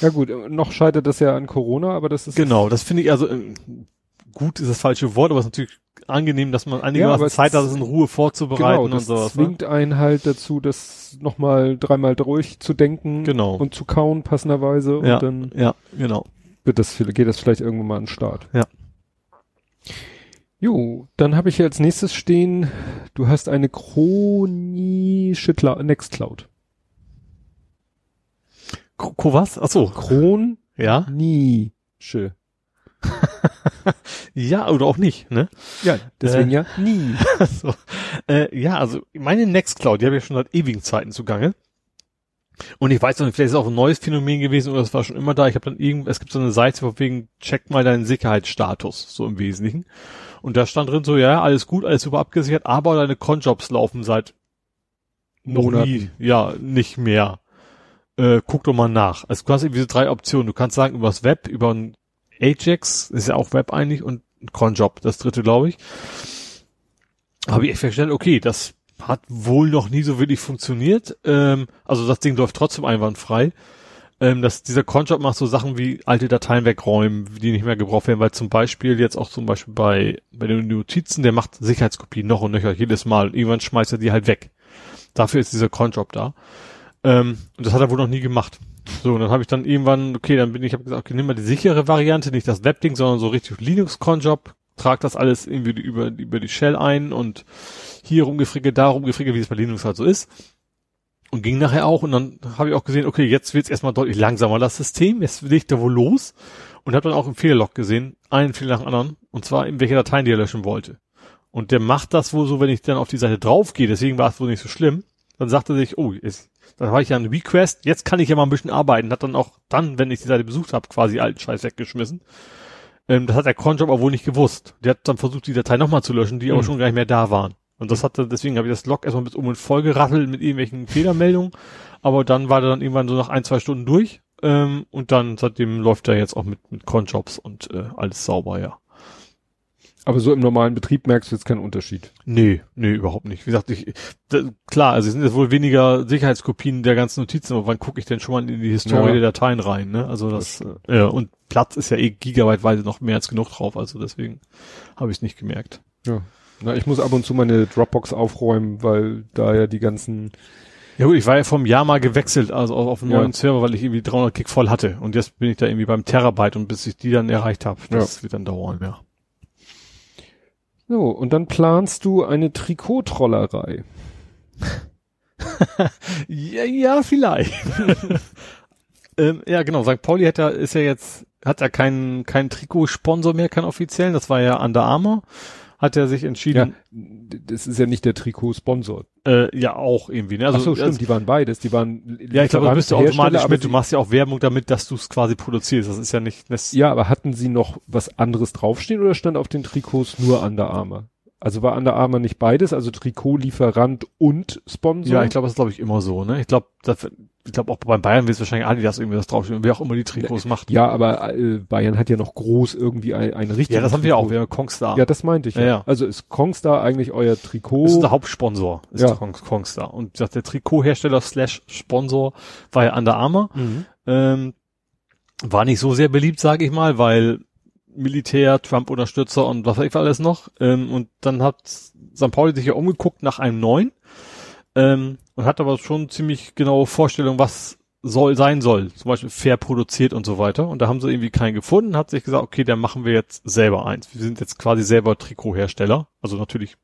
Ja gut, noch scheitert das ja an Corona, aber das ist genau. Das finde ich also äh, gut ist das falsche Wort, aber es ist natürlich angenehm, dass man einigermaßen ja, Zeit hat, es in Ruhe vorzubereiten genau, und sowas. Das zwingt ne? einen halt dazu, das nochmal dreimal durchzudenken genau. und zu kauen passenderweise und ja, dann ja, genau. wird das geht das vielleicht irgendwann mal an den Start. Ja. Jo, dann habe ich hier als nächstes stehen, du hast eine chronische Cloud, Nextcloud. Ko was? Ach so. Kron ja? Nische. [LAUGHS] ja, oder auch nicht, ne? Ja, deswegen äh, ja nie. [LAUGHS] so. äh, ja, also meine Nextcloud, die habe ich schon seit ewigen Zeiten zugange. Und ich weiß noch nicht, vielleicht ist es auch ein neues Phänomen gewesen oder es war schon immer da. Ich habe dann irgend, es gibt so eine Seite, von wegen, check mal deinen Sicherheitsstatus, so im Wesentlichen. Und da stand drin so, ja, alles gut, alles super abgesichert, aber deine Conjobs laufen seit noch Monaten. nie, ja, nicht mehr. Äh, guck doch mal nach. Also du hast eben diese drei Optionen. Du kannst sagen, übers Web, über ein Ajax, ist ja auch Web eigentlich und Cronjob, das dritte, glaube ich. Habe ich echt festgestellt, okay, das hat wohl noch nie so wirklich funktioniert. Ähm, also das Ding läuft trotzdem einwandfrei. Ähm, dass dieser Cronjob macht so Sachen wie alte Dateien wegräumen, die nicht mehr gebraucht werden, weil zum Beispiel jetzt auch zum Beispiel bei, bei den Notizen, der macht Sicherheitskopien noch und nöcher jedes Mal und irgendwann schmeißt er die halt weg. Dafür ist dieser Cronjob da. Ähm, und das hat er wohl noch nie gemacht. So, und dann habe ich dann irgendwann, okay, dann bin ich, habe gesagt, okay, nimm mal die sichere Variante, nicht das Webding, sondern so richtig Linux-Cronjob, trag das alles irgendwie über, über die Shell ein und hier rumgefricke, da rumgefricke, wie es bei Linux halt so ist. Und ging nachher auch. Und dann habe ich auch gesehen, okay, jetzt wird's erstmal deutlich langsamer, das System, jetzt legt er wohl los. Und habe dann auch einen Fehlerlog gesehen, einen Fehler nach dem anderen, und zwar in welche Dateien die er löschen wollte. Und der macht das wohl so, wenn ich dann auf die Seite draufgehe, deswegen war es wohl nicht so schlimm, dann sagte er sich, oh, jetzt dann habe ich ja einen Request, jetzt kann ich ja mal ein bisschen arbeiten. Hat dann auch dann, wenn ich die Seite besucht habe, quasi alten Scheiß weggeschmissen. Ähm, das hat der Cronjob aber wohl nicht gewusst. Der hat dann versucht, die Datei nochmal zu löschen, die mhm. aber schon gar nicht mehr da waren. Und das hatte, deswegen habe ich das Log erstmal bis um und voll gerattelt mit irgendwelchen Fehlermeldungen. Aber dann war der dann irgendwann so nach ein, zwei Stunden durch. Ähm, und dann seitdem läuft er jetzt auch mit, mit Cronjobs und äh, alles sauber, ja. Aber so im normalen Betrieb merkst du jetzt keinen Unterschied. Nee, nee, überhaupt nicht. Wie gesagt, ich, da, klar, also es sind jetzt wohl weniger Sicherheitskopien der ganzen Notizen, aber wann gucke ich denn schon mal in die Historie Ja. der Dateien rein, ne? Also das, äh, ja, und Platz ist ja eh gigabyteweise noch mehr als genug drauf, also deswegen habe ich es nicht gemerkt. Ja. Na, ich muss ab und zu meine Dropbox aufräumen, weil da ja die ganzen, Ja gut, ich war ja vom Jahr mal gewechselt, also auf, auf einen Ja. neuen Server, weil ich irgendwie 300 Gig voll hatte. Und jetzt bin ich da irgendwie beim Terabyte und bis ich die dann erreicht habe, das wird dann dauern, ja. So, und dann planst du eine Trikottrollerei. [LAUGHS] Ja, ja vielleicht. [LAUGHS] ähm, ja, genau. St. Pauli hat ja, ist ja jetzt, hat ja keinen, keinen Trikotsponsor mehr, keinen offiziellen. Das war ja Under Armour. Hat er sich Ja, entschieden, das ist ja nicht der Trikotsponsor. ja, äh, ja auch irgendwie, ne? Also, Ach so, stimmt, also, die waren beides, die waren ja, ich glaube, du bist ja automatisch mit. Du machst ja auch Werbung damit, dass du es quasi produzierst. Das ist ja nicht, das, Ja, aber hatten sie noch was anderes draufstehen oder stand auf den Trikots nur Under Armour? Also war Under Armour nicht beides, also Trikotlieferant und Sponsor? ja, ich glaube, das ist glaube ich immer so, ne? Ich glaube, ich glaube auch beim Bayern wird es wahrscheinlich Adidas irgendwie was draufstehen, wer auch immer die Trikots macht. Ja, aber äh, Bayern hat ja noch groß irgendwie ein, ein richtiges Ja, das haben wir auch, Trikot. wir haben Kongstar. Ja, das meinte ich. Ja, Ja. Also ist Kongstar eigentlich euer Trikot? Das ist der Hauptsponsor, ist Ja. Kongstar. Und der Trikothersteller slash Sponsor war ja Under Armour. Mhm. Ähm, war nicht so sehr beliebt, sage ich mal, weil Militär, Trump-Unterstützer und was weiß ich alles noch. Ähm, und dann hat St. Pauli sich ja umgeguckt nach einem neuen ähm, und hat aber schon ziemlich genaue Vorstellung, was soll sein soll. Zum Beispiel fair produziert und so weiter. Und da haben sie irgendwie keinen gefunden, hat sich gesagt, okay, dann machen wir jetzt selber eins. Wir sind jetzt quasi selber Trikothersteller. Also natürlich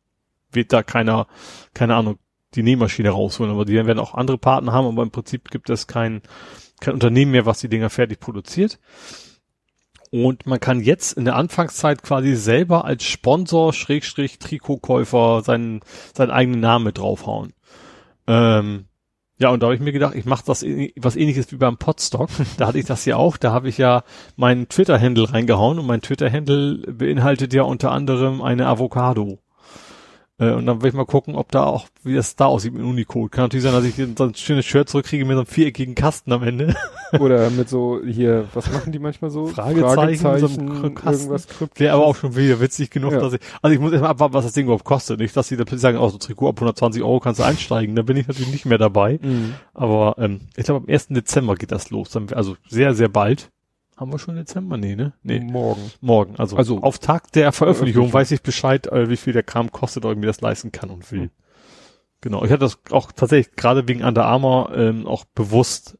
wird da keiner, keine Ahnung, die Nähmaschine rausholen, aber die werden auch andere Partner haben, aber im Prinzip gibt es kein, kein Unternehmen mehr, was die Dinger fertig produziert. Und man kann jetzt in der Anfangszeit quasi selber als Sponsor, Schrägstrich, Trikotkäufer seinen, seinen eigenen Namen draufhauen. Ähm, ja, und da habe ich mir gedacht, ich mache das ähn- was ähnliches wie beim Podstock. [LAUGHS] Da hatte ich das ja auch. Da habe ich ja meinen Twitter-Handle reingehauen und mein Twitter-Handle beinhaltet ja unter anderem eine Avocado. Äh, und dann will ich mal gucken, ob da auch, wie das da aussieht mit Unicode. Kann natürlich sein, dass ich so ein schönes Shirt zurückkriege mit so einem viereckigen Kasten am Ende. [LAUGHS] Oder mit so hier, was machen die manchmal so? Fragezeichen, so einem Kasten. irgendwas kryptisch. Wäre aber auch schon wieder witzig genug, Ja. dass ich, also ich muss erstmal abwarten, was das Ding überhaupt kostet. Nicht, dass sie da plötzlich sagen, oh, so Trikot ab 120 Euro kannst du einsteigen. Da bin ich natürlich nicht mehr dabei. Mhm. Aber ähm, ich glaube, am 1. Dezember geht das los. Dann, also sehr, sehr bald. Haben wir schon Dezember? Nee, ne? Nee, Morgen. morgen. Also, Also- auf Tag der Veröffentlichung Veröffentlichung. weiß ich Bescheid, äh, wie viel der Kram kostet oder mir das leisten kann und will. Genau. Ich hatte das auch tatsächlich gerade wegen Under Armour ähm, auch bewusst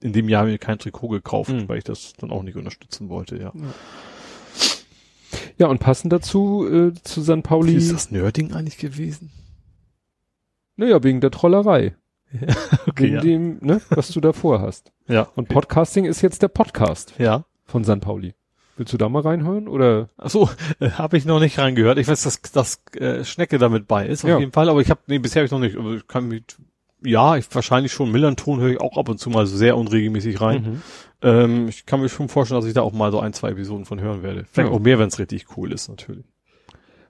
in dem Jahr mir kein Trikot gekauft, Mhm. weil ich das dann auch nicht unterstützen wollte, ja. Ja, und passend dazu äh, zu St. Pauli, Wie ist das Nerding eigentlich gewesen? naja, wegen der Trollerei. [LAUGHS] Okay, wegen ja. dem, ne, was du davor hast. [LAUGHS] Ja. Und Podcasting ist jetzt der Podcast Ja. von St. Pauli. Willst du da mal reinhören oder? Ach so, äh, habe ich noch nicht reingehört. Ich weiß, dass, dass äh, Schnecke damit bei ist, auf Ja. jeden Fall, aber ich habe, nee, bisher habe ich noch nicht, aber ich kann mit, ja, ich wahrscheinlich schon Millanton höre ich auch ab und zu mal sehr unregelmäßig rein. Mhm. Ähm, ich kann mir schon vorstellen, dass ich da auch mal so ein, zwei Episoden von hören werde. Vielleicht Ja. auch mehr, wenn es richtig cool ist, natürlich.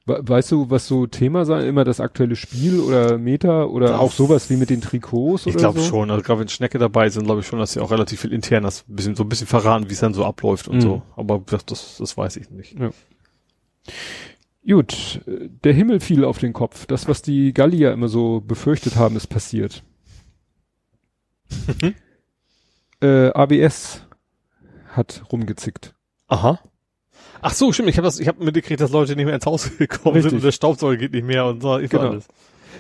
We- Weißt du, was so Thema sein, immer das aktuelle Spiel oder Meta oder Das- auch sowas wie mit den Trikots Ich glaube so? schon, also gerade wenn Schnecke dabei sind, glaube ich schon, dass sie auch relativ viel intern das bisschen, so ein bisschen verraten, wie es dann so abläuft und Mhm. so. Aber das, das, das weiß ich nicht. Gut, äh, der Himmel fiel auf den Kopf. Das, was die Gallier immer so befürchtet haben, ist passiert. [LAUGHS] äh, ABS hat rumgezickt. Aha. Ach so, stimmt. Ich habe habe mitgekriegt, dass Leute nicht mehr ins Haus [LAUGHS] gekommen Richtig. sind und der Staubsauger geht nicht mehr und so. Ich Genau. alles.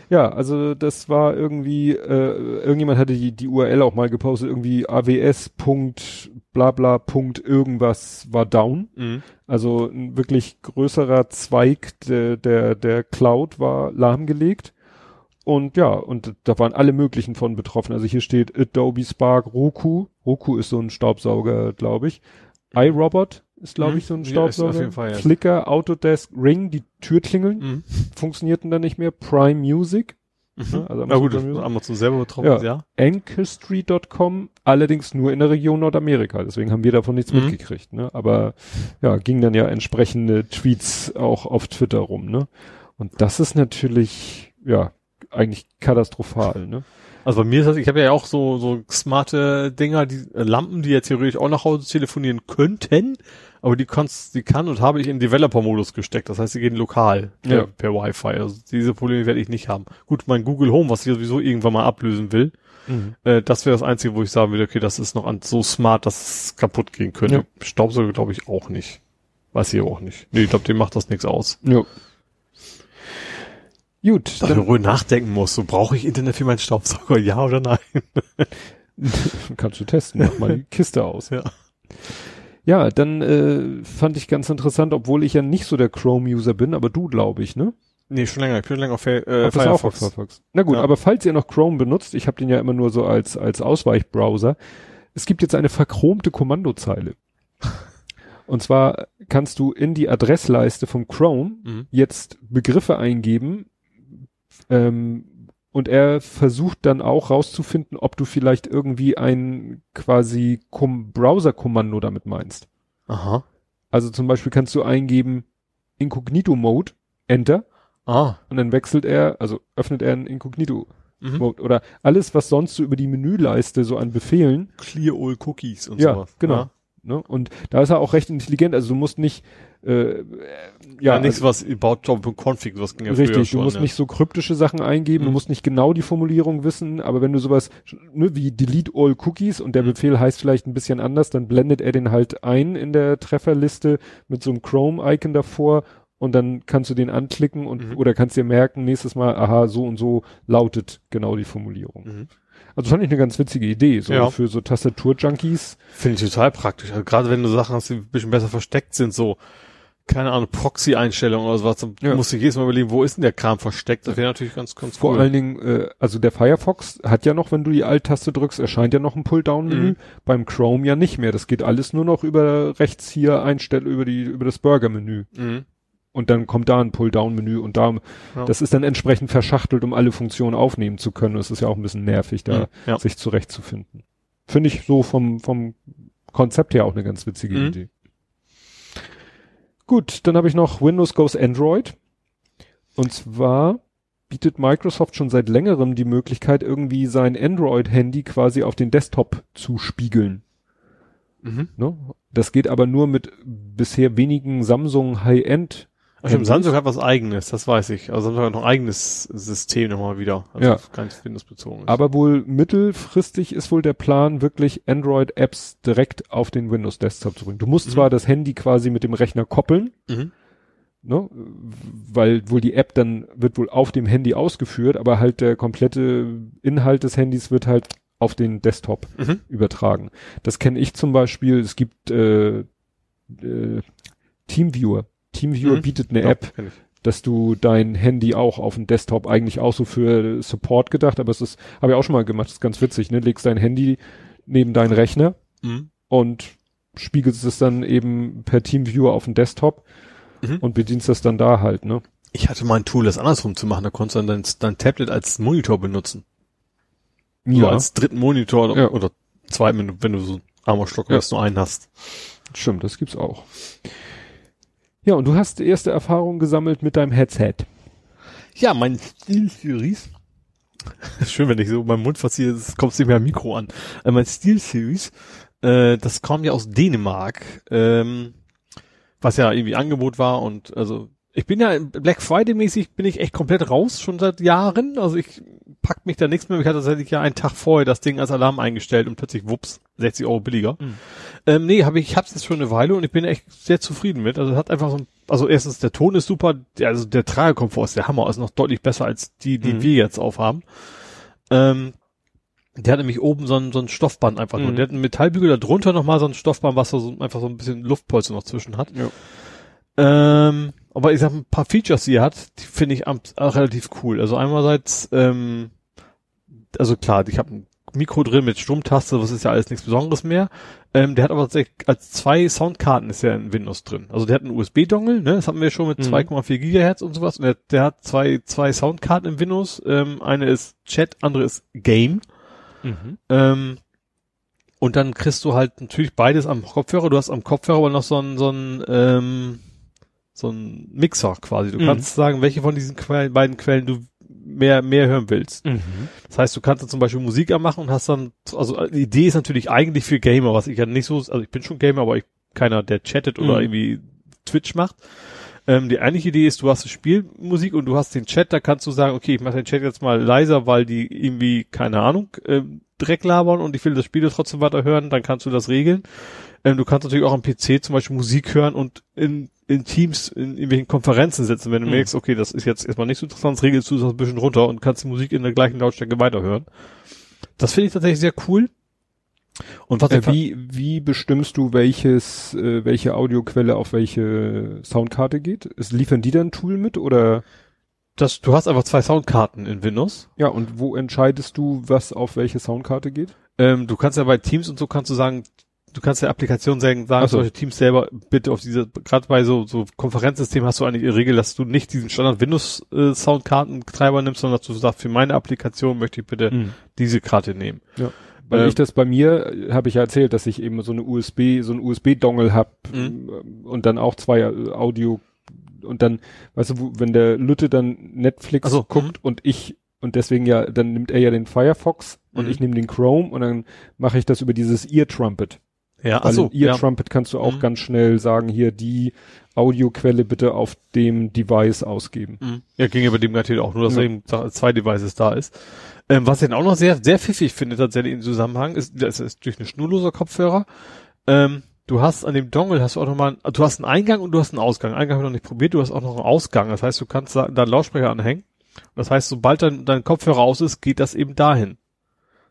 Ja, also das war irgendwie, äh, irgendjemand hatte die, die URL auch mal gepostet, irgendwie AWS. bla bla Punkt irgendwas war down. Mhm. Also ein wirklich größerer Zweig der, der, der Cloud war lahmgelegt. Und ja, und da waren alle möglichen von betroffen. Also hier steht Adobe Spark, Roku. Roku ist so ein Staubsauger, glaube ich. iRobot ist, glaube Mhm. ich, so ein Ja, Staubsauger. Fall, ja. Flickr, Autodesk, Ring, die Türklingeln Mhm. funktionierten dann nicht mehr. Prime Music, Mhm. also Na gut, Amazon Music. Amazon selber betroffen, Ja. ja. Ancestry.com, allerdings nur in der Region Nordamerika. Deswegen haben wir davon nichts Mhm. mitgekriegt. Ne? Aber ja, ging dann ja entsprechende Tweets auch auf Twitter rum. Ne? Und das ist natürlich ja eigentlich katastrophal. Ne? Also bei mir ist das, ich habe ja auch so, so smarte Dinger, die äh, Lampen, die jetzt theoretisch auch nach Hause telefonieren könnten, aber die kannst, die kann und habe ich in Developer-Modus gesteckt. Das heißt, sie gehen lokal per, Ja. per Wi-Fi. Also diese Probleme werde ich nicht haben. Gut, mein Google Home, was ich sowieso irgendwann mal ablösen will, äh, das wäre das Einzige, wo ich sagen würde, okay, das ist noch an, so smart, dass es kaputt gehen könnte. Ja. Staubsauger glaube ich auch nicht. Weiß ich auch nicht. Nee, ich glaube, dem macht das nichts aus. Ja. Gut, Dass man dann ruhig nachdenken muss, so brauche ich Internet für meinen Staubsauger, [LAUGHS] ja oder nein? [LAUGHS] kannst du testen, mach mal die Kiste aus. Ja. Ja, dann äh, fand ich ganz interessant, obwohl ich ja nicht so der Chrome-User bin, aber du, glaube ich, ne? Nee, schon länger. Ich bin länger auf äh, Ach, ist auch auf Firefox. Firefox. Na gut, Ja. aber falls ihr noch Chrome benutzt, ich habe den ja immer nur so als als Ausweichbrowser. Es gibt jetzt eine verchromte Kommandozeile. [LAUGHS] Und zwar kannst du in die Adressleiste vom Chrome Mhm. jetzt Begriffe eingeben ähm, und er versucht dann auch rauszufinden, ob du vielleicht irgendwie ein quasi Kom Browser-Kommando damit meinst. Aha. Also zum Beispiel kannst du eingeben Incognito-Mode, Enter, Ah. und dann wechselt er, also öffnet er ein Incognito Mhm. Mode oder alles, was sonst so über die Menüleiste so an Befehlen, Clear all Cookies und Ja, sowas. genau. ne? Und da ist er auch recht intelligent, also du musst nicht, äh, Ja, ja, nichts was about job.config, was ging ja Richtig, schon, du musst ja. nicht so kryptische Sachen eingeben, du Mhm. musst nicht genau die Formulierung wissen, aber wenn du sowas ne, wie delete all cookies und der Mhm. Befehl heißt vielleicht ein bisschen anders, dann blendet er den halt ein in der Trefferliste mit so einem Chrome-Icon davor und dann kannst du den anklicken und Mhm. oder kannst dir merken, nächstes Mal, aha, so und so lautet genau die Formulierung. Mhm. Also fand ich eine ganz witzige Idee, so Ja. für so Tastatur-Junkies. Finde ich total praktisch. Also gerade wenn du Sachen hast, die ein bisschen besser versteckt sind, so, keine Ahnung, Proxy-Einstellungen oder sowas, dann Ja. musst du jedes Mal überlegen, wo ist denn der Kram versteckt? Das wäre natürlich ganz, ganz Vor cool. allen Dingen, äh, also der Firefox hat ja noch, wenn du die Alt-Taste drückst, erscheint ja noch ein Pull-Down-Menü. Mhm. Beim Chrome ja nicht mehr. Das geht alles nur noch über rechts hier einstellen, über die, über das Burger-Menü. Mhm. Und dann kommt da ein Pull-Down-Menü und da, Ja. das ist dann entsprechend verschachtelt, um alle Funktionen aufnehmen zu können. Es ist ja auch ein bisschen nervig, da Mhm. Ja. sich zurechtzufinden. Finde ich so vom, vom Konzept her auch eine ganz witzige Mhm. Idee. Gut, dann habe ich noch Windows Goes Android. Und zwar bietet Microsoft schon seit längerem die Möglichkeit, irgendwie sein Android-Handy quasi auf den Desktop zu spiegeln. Mhm. Ne? Das geht aber nur mit bisher wenigen Samsung High-End. Stimmt, Samsung hat was eigenes, das weiß ich. Also Samsung hat noch ein eigenes System nochmal wieder. Also Ja. Kein Windows-bezogen ist. Aber wohl mittelfristig ist wohl der Plan, wirklich Android-Apps direkt auf den Windows-Desktop zu bringen. Du musst Mhm. zwar das Handy quasi mit dem Rechner koppeln, Mhm. ne, weil wohl die App dann wird wohl auf dem Handy ausgeführt, aber halt der komplette Inhalt des Handys wird halt auf den Desktop Mhm. übertragen. Das kenne ich zum Beispiel. Es gibt äh, äh, Teamviewer. Teamviewer Mhm. bietet eine Ja, App, dass du dein Handy auch auf dem Desktop eigentlich auch so für Support gedacht, aber es ist, habe ich auch schon mal gemacht, das ist ganz witzig, ne? Legst dein Handy neben deinen Rechner Mhm. und spiegelst es dann eben per Teamviewer auf dem Desktop Mhm. und bedienst das dann da halt, ne? Ich hatte mal ein Tool, das andersrum zu machen. Da konntest du dann dein, dein Tablet als Monitor benutzen. So als dritten Monitor oder, Ja. oder zweiten, wenn du, so einen armer Stock Ja. hast, nur einen hast. Stimmt, das gibt's auch. Ja, und du hast erste Erfahrungen gesammelt mit deinem Headset. Ja, mein Steel Series. [LAUGHS] Schön, wenn ich so meinen Mund verziehe, kommt nicht mehr am Mikro an. Äh, mein Steel Series, äh, das kam ja aus Dänemark, ähm, was ja irgendwie Angebot war und also ich bin ja Black Friday mäßig bin ich echt komplett raus schon seit Jahren. Also ich pack mich da nichts mehr. Ich hatte tatsächlich ja einen Tag vorher das Ding als Alarm eingestellt und plötzlich wups 60 Euro billiger. Mhm. Ähm, nee, habe ich, ich hab's jetzt schon eine Weile und ich bin echt sehr zufrieden mit. Also hat einfach so ein, also erstens der Ton ist super, der, also der Tragekomfort ist der Hammer, ist noch deutlich besser als die, die Mhm. wir jetzt aufhaben. Ähm, der hat nämlich oben so ein, so ein Stoffband einfach nur. Mhm. Der hat einen Metallbügel da drunter nochmal so ein Stoffband, was so, einfach so ein bisschen Luftpolster noch zwischen hat. Ja. Ähm, aber ich sag, ein paar Features, die er hat, die finde ich am, relativ cool. Also einerseits, ähm, also klar, ich habe ein Mikro drin mit Stromtaste, was ist ja alles nichts Besonderes mehr. Ähm, der hat aber tatsächlich als zwei Soundkarten ist ja in Windows drin. Also der hat einen USB-Dongle, ne, das hatten wir schon mit Mhm. 2,4 Gigahertz und sowas. Und der, der hat zwei, zwei Soundkarten in Windows. Ähm, eine ist Chat, andere ist Game. Mhm. Ähm, und dann kriegst du halt natürlich beides am Kopfhörer. Du hast am Kopfhörer aber noch so ein, so ein, ähm, so ein Mixer quasi. Du Mhm. kannst sagen, welche von diesen Quellen, beiden Quellen du mehr, mehr hören willst. Mhm. Das heißt, du kannst dann zum Beispiel Musik anmachen und hast dann, also die Idee ist natürlich eigentlich für Gamer, was ich ja nicht so, also ich bin schon Gamer, aber ich keiner, der chattet oder Mhm. irgendwie Twitch macht. Ähm, die eigentliche Idee ist, du hast eine Spielmusik und du hast den Chat, da kannst du sagen, okay, ich mache den Chat jetzt mal leiser, weil die irgendwie, keine Ahnung, ähm, Dreck labern und ich will das Spiel trotzdem weiter hören, dann kannst du das regeln. Ähm, du kannst natürlich auch am PC zum Beispiel Musik hören und in, in Teams, in irgendwelchen Konferenzen sitzen. Wenn du Mhm. merkst, okay, das ist jetzt erstmal nicht so interessant, regelst du das ein bisschen runter und kannst die Musik in der gleichen Lautstärke weiterhören. Das finde ich tatsächlich sehr cool. Und was Äh, wie, wie bestimmst du, welches, äh, welche Audioquelle auf welche Soundkarte geht? Ist, liefern die dann ein Tool mit oder? das, du hast einfach zwei Soundkarten in Windows. Ja, und wo entscheidest du, was auf welche Soundkarte geht? Ähm, du kannst ja bei Teams und so kannst du sagen, du kannst der Applikation sagen, sagen so. solche Teams selber bitte auf diese, gerade bei so, so Konferenzsystemen hast du eigentlich die Regel, dass du nicht diesen Standard Windows äh, Soundkartentreiber nimmst, sondern dass du sagst, für meine Applikation möchte ich bitte diese Karte nehmen. Ja. Weil Ähm, ich das bei mir, äh, habe ich ja erzählt, dass ich eben so eine USB, so ein USB-Dongle hab Mhm. ähm, und dann auch zwei äh, Audio und dann, weißt du, wo, wenn der Lütte dann Netflix so, guckt und ich und deswegen ja, dann nimmt er ja den Firefox und Mhm. ich nehme den Chrome und dann mache ich das über dieses Ear Trumpet. Ja, Weil in Ear ja. Trumpet kannst du auch Mhm. ganz schnell sagen, hier die Audioquelle bitte auf dem Device ausgeben. Mhm. Ja, ging ja bei dem natürlich auch nur, dass Ja. eben zwei Devices da ist. Ähm, was ich dann auch noch sehr, sehr pfiffig finde tatsächlich im Zusammenhang, ist, das ist durch eine schnurloser Kopfhörer. Ähm, du hast an dem Dongle hast du auch nochmal, du hast einen Eingang und du hast einen Ausgang. Eingang habe ich noch nicht probiert, du hast auch noch einen Ausgang. Das heißt, du kannst da, da einen Lautsprecher anhängen. Das heißt, sobald dein, dein Kopfhörer aus ist, geht das eben dahin.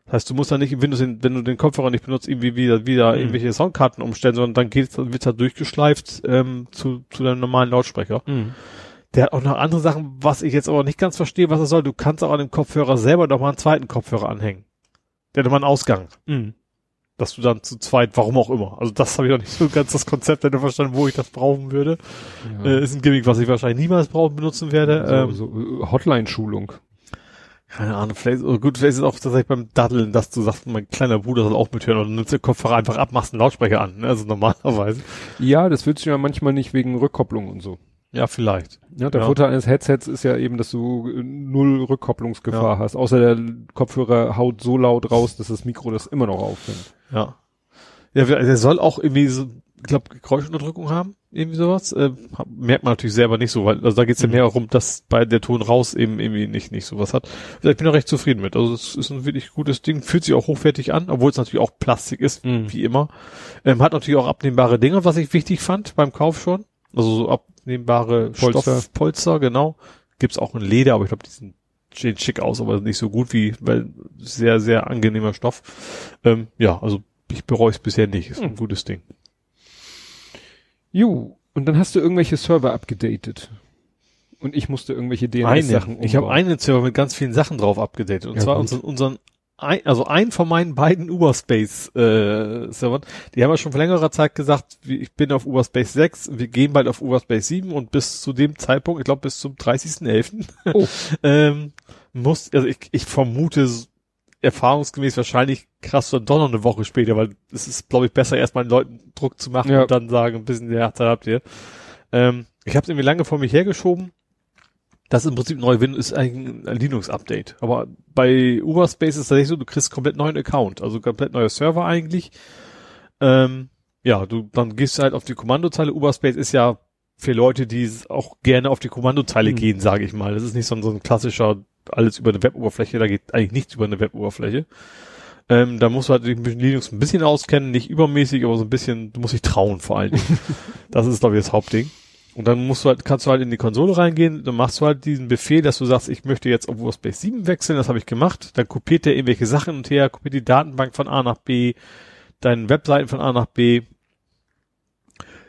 Das heißt, du musst dann nicht im Windows, wenn du den Kopfhörer nicht benutzt, irgendwie wieder, wieder Mhm. irgendwelche Soundkarten umstellen, sondern dann geht, wird da durchgeschleift ähm, zu, zu deinem normalen Lautsprecher. Der hat auch noch andere Sachen, was ich jetzt aber nicht ganz verstehe, was er soll. Du kannst auch an dem Kopfhörer selber noch mal einen zweiten Kopfhörer anhängen. Der hat nochmal einen Ausgang. Mhm. Dass du dann zu zweit, warum auch immer. Also das habe ich noch nicht so ganz das Konzept hätte verstanden, wo ich das brauchen würde. Ja. Äh, ist ein Gimmick, was ich wahrscheinlich niemals brauchen, benutzen werde. ähm, so, so äh, Hotline-Schulung. Keine Ahnung, vielleicht, oh gut, vielleicht ist es auch tatsächlich beim Daddeln, dass du sagst, mein kleiner Bruder soll auch mithören oder nimmst den Kopfhörer einfach ab, machst einen Lautsprecher an. Ne? Also normalerweise. Ja, das willst du ja manchmal nicht wegen Rückkopplung und so. Ja, vielleicht. Ja, der Ja. Vorteil eines Headsets ist ja eben, dass du äh, null Rückkopplungsgefahr hast. Außer der Kopfhörer haut so laut raus, dass das Mikro das immer noch aufnimmt. Ja. Ja, der soll auch irgendwie so, ich glaube, Geräuschunterdrückung haben, irgendwie sowas. Äh, merkt man natürlich selber nicht so, weil also da geht's ja Mhm. mehr darum, dass bei der Ton raus eben irgendwie nicht nicht sowas hat. Also ich bin da recht zufrieden mit. Also es ist ein wirklich gutes Ding, fühlt sich auch hochwertig an, obwohl es natürlich auch Plastik ist, Mhm. wie immer. Ähm, hat natürlich auch abnehmbare Dinge, was ich wichtig fand beim Kauf schon. Also so abnehmbare Polster. Stoffpolster, genau. Gibt's auch in Leder, aber ich glaube, die sind sehen schick aus, aber nicht so gut wie, weil sehr, sehr angenehmer Stoff. Ähm, ja, also ich bereue es bisher nicht. Ist ein Hm. gutes Ding. Jo, und dann hast du irgendwelche Server abgedatet. Und ich musste irgendwelche DNS-Sachen Eine, ich habe einen Server mit ganz vielen Sachen drauf abgedatet. Und Ja, zwar unseren, unseren ein, also ein von meinen beiden Uberspace äh, Servern, die haben ja schon vor längerer Zeit gesagt, ich bin auf Uberspace 6, wir gehen bald auf Uberspace 7 und bis zu dem Zeitpunkt, ich glaube bis zum 30.11. Oh. [LAUGHS] ähm, muss, also ich, ich vermute erfahrungsgemäß wahrscheinlich krass dann doch noch eine Woche später, weil es ist, glaube ich, besser erstmal den Leuten Druck zu machen Ja. und dann sagen, ein bisschen, ja, da habt ihr. Ähm, ich habe es irgendwie lange vor mich hergeschoben. Das ist im Prinzip neu Windows ist eigentlich ein Linux-Update. Aber bei Uberspace ist es tatsächlich so, du kriegst komplett neuen Account, also komplett neuer Server eigentlich. Ähm, ja, du, dann gehst du halt auf die Kommandozeile. Uberspace ist ja für Leute, die es auch gerne auf die Kommandozeile Hm. gehen, sage ich mal. Das ist nicht so ein, so ein klassischer alles über eine Web-Oberfläche, da geht eigentlich nichts über eine Web-Oberfläche. Ähm, da musst du halt ein bisschen Linux ein bisschen auskennen, nicht übermäßig, aber so ein bisschen, du musst dich trauen vor allen Dingen. [LAUGHS] das ist, glaube ich, das Hauptding. Und dann musst du halt, kannst du halt in die Konsole reingehen, dann machst du halt diesen Befehl, dass du sagst, ich möchte jetzt auf Space 7 wechseln, das habe ich gemacht. Dann kopiert der irgendwelche Sachen und her, kopiert die Datenbank von A nach B, deine Webseiten von A nach B.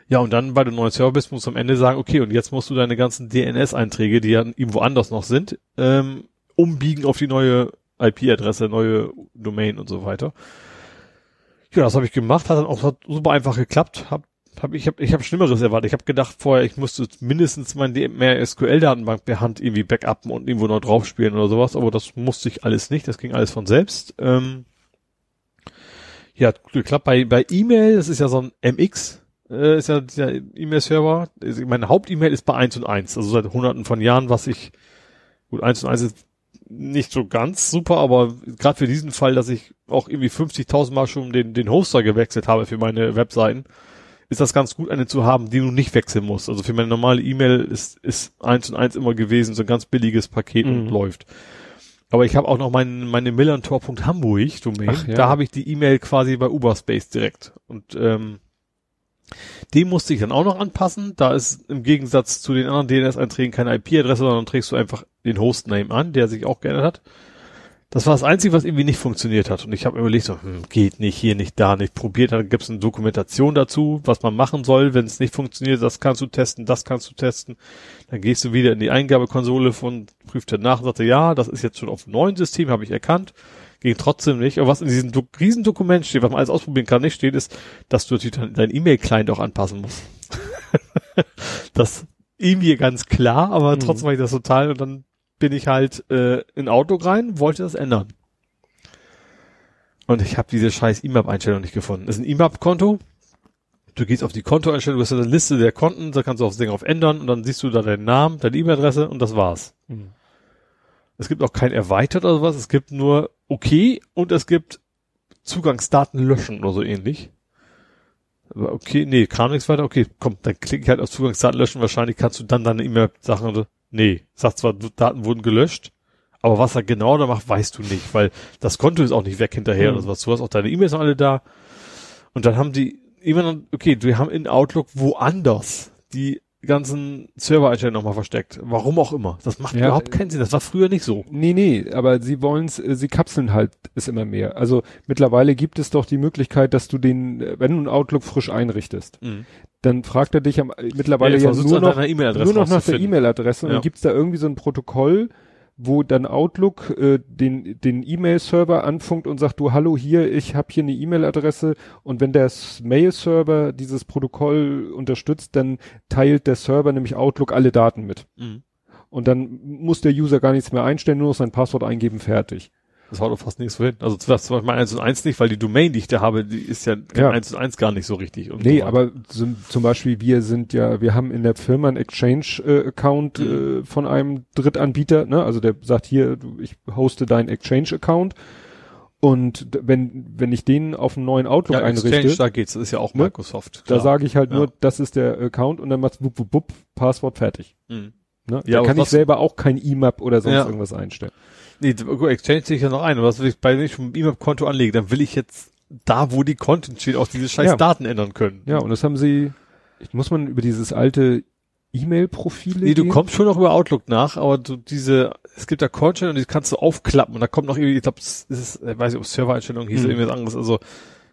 Ja, und dann, weil du neuer Server bist, musst du am Ende sagen, okay, und jetzt musst du deine ganzen DNS-Einträge, die ja irgendwo anders noch sind, ähm, umbiegen auf die neue IP-Adresse, neue Domain und so weiter. Ja, das habe ich gemacht, hat dann auch hat super einfach geklappt. Hab, hab, ich habe ich hab Schlimmeres erwartet. Ich habe gedacht vorher, ich müsste mindestens mein SQL-Datenbank per Hand irgendwie backuppen und irgendwo noch draufspielen oder sowas, aber das musste ich alles nicht, das ging alles von selbst. Ähm, ja, geklappt. Bei, bei E-Mail, das ist ja so ein MX, äh, ist ja dieser E-Mail-Server. Meine Haupt-E-Mail ist bei 1 und 1, also seit hunderten von Jahren, was ich, gut, 1 und 1 ist nicht so ganz super, aber gerade für diesen Fall, dass ich auch irgendwie 50.000 Mal schon den, den Hoster gewechselt habe für meine Webseiten, ist das ganz gut, eine zu haben, die du nicht wechseln musst. Also für meine normale E-Mail ist, ist eins und eins immer gewesen, so ein ganz billiges Paket Mhm. und läuft. Aber ich habe auch noch mein, meine millantor.hamburg. Ach, ja. Da habe ich die E-Mail quasi bei Uberspace direkt. Und ähm, die musste ich dann auch noch anpassen. Da ist im Gegensatz zu den anderen DNS-Einträgen keine IP-Adresse, sondern trägst du einfach den Hostname an, der sich auch geändert hat. Das war das Einzige, was irgendwie nicht funktioniert hat. Und ich habe mir überlegt, so, hm, geht nicht, hier nicht, da nicht, probiert. Dann gibt es eine Dokumentation dazu, was man machen soll, wenn es nicht funktioniert. Das kannst du testen, das kannst du testen. Dann gehst du wieder in die Eingabekonsole von, prüft er nach und sagte, ja, das ist jetzt schon auf dem neuen System, habe ich erkannt. Ging trotzdem nicht. Aber was in diesem Do Riesendokument steht, was man alles ausprobieren kann, nicht steht, ist, dass du natürlich dein E-Mail-Client auch anpassen musst. [LAUGHS] das irgendwie ganz klar, aber Mhm. trotzdem war ich das total und dann bin ich halt äh, in Outlook rein, wollte das ändern. Und ich habe diese scheiß IMAP-Einstellung nicht gefunden. Das ist ein IMAP-Konto. Du gehst auf die Kontoeinstellung, du hast eine Liste der Konten, da kannst du aufs Ding auf ändern und dann siehst du da deinen Namen, deine E-Mail-Adresse und das war's. Mhm. Es gibt auch kein erweitert oder sowas, es gibt nur okay und es gibt Zugangsdaten löschen oder so ähnlich. Aber okay, nee, kam nichts weiter, okay, komm, dann klicke ich halt auf Zugangsdaten löschen, wahrscheinlich kannst du dann deine E-Mail-Sachen oder, nee, sagt zwar, Daten wurden gelöscht, aber was er genau da macht, weißt du nicht, weil das Konto ist auch nicht weg hinterher Mhm. oder sowas. Du hast auch deine E-Mails noch alle da. Und dann haben die, immer okay, wir haben in Outlook woanders die ganzen Server-Einstellungen nochmal versteckt. Warum auch immer. Das macht Ja, überhaupt keinen Sinn. Das war früher nicht so. Nee, nee, aber sie wollen's, äh, sie kapseln halt es immer mehr. Also mittlerweile gibt es doch die Möglichkeit, dass du den, äh, wenn du einen Outlook frisch einrichtest, dann fragt er dich am, äh, mittlerweile Ja, ja, nur noch, E-Mail-Adresse nur noch nach der. E-Mail-Adresse und Ja. dann gibt's da irgendwie so ein Protokoll, wo dann Outlook äh, den den E-Mail-Server anfunkt und sagt, du hallo hier, ich habe hier eine E-Mail-Adresse und wenn der Mail-Server dieses Protokoll unterstützt, dann teilt der Server nämlich Outlook alle Daten mit. Mhm. Und dann muss der User gar nichts mehr einstellen, nur noch sein Passwort eingeben, fertig. Das haut doch fast nichts vorhin. Also das zum Beispiel 1 und 1 nicht, weil die Domain, die ich da habe, die ist ja, Ja. 1 und 1 gar nicht so richtig. Und Nee, so. aber zum, zum Beispiel wir sind ja, wir haben in der Firma einen Exchange-Account Mhm. äh, von einem Drittanbieter, ne? Also der sagt hier, ich hoste deinen Exchange-Account und wenn wenn ich den auf einen neuen Outlook ja, Exchange, einrichte, da geht's. Das ist ja auch Ne? Microsoft. da klar. sage ich halt Ja. nur, das ist der Account und dann macht's wupp, wupp, wupp, Passwort fertig. Mhm. Ne? Ja, da kann ich selber auch kein IMAP oder sonst Ja. irgendwas einstellen. Nee, Exchange sehe ich ja noch ein. Und was will ich bei wenn ich ein E-Mail-Konto anlege, dann will ich jetzt da, wo die Content steht, auch diese scheiß Ja. Daten ändern können. Ja, und das haben sie, muss man über dieses alte E-Mail-Profile Nee, du gehen? kommst schon noch über Outlook nach, aber du diese, es gibt da Content und die kannst du aufklappen und da kommt noch irgendwie, ich glaube, es ist, ich weiß nicht, ob Servereinstellungen hieß oder Hm. irgendwas anderes, also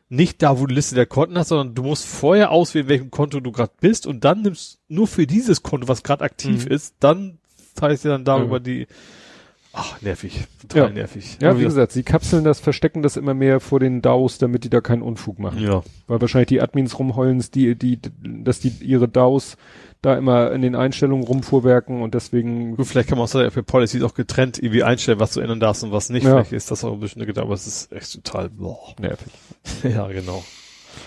nicht da, wo du Liste der Konten hast, sondern du musst vorher auswählen, welchem Konto du gerade bist und dann nimmst nur für dieses Konto, was gerade aktiv Mhm. ist, dann teilst du dann darüber Ja. die, ach, nervig, total Ja. nervig. Ja, wie gesagt, sie kapseln das, verstecken das immer mehr vor den DAOs, damit die da keinen Unfug machen. ja. Weil wahrscheinlich die Admins rumheulen, die, die, dass die ihre DAOs da immer in den Einstellungen rumfuhrwerken und deswegen, Gut, vielleicht kann man auch sagen, für Policies auch getrennt irgendwie einstellen, was du ändern darfst und was nicht. Ja. Vielleicht ist das auch ein bisschen eine Gedanke, aber es ist echt total, boah. nervig. [LAUGHS] Ja, genau.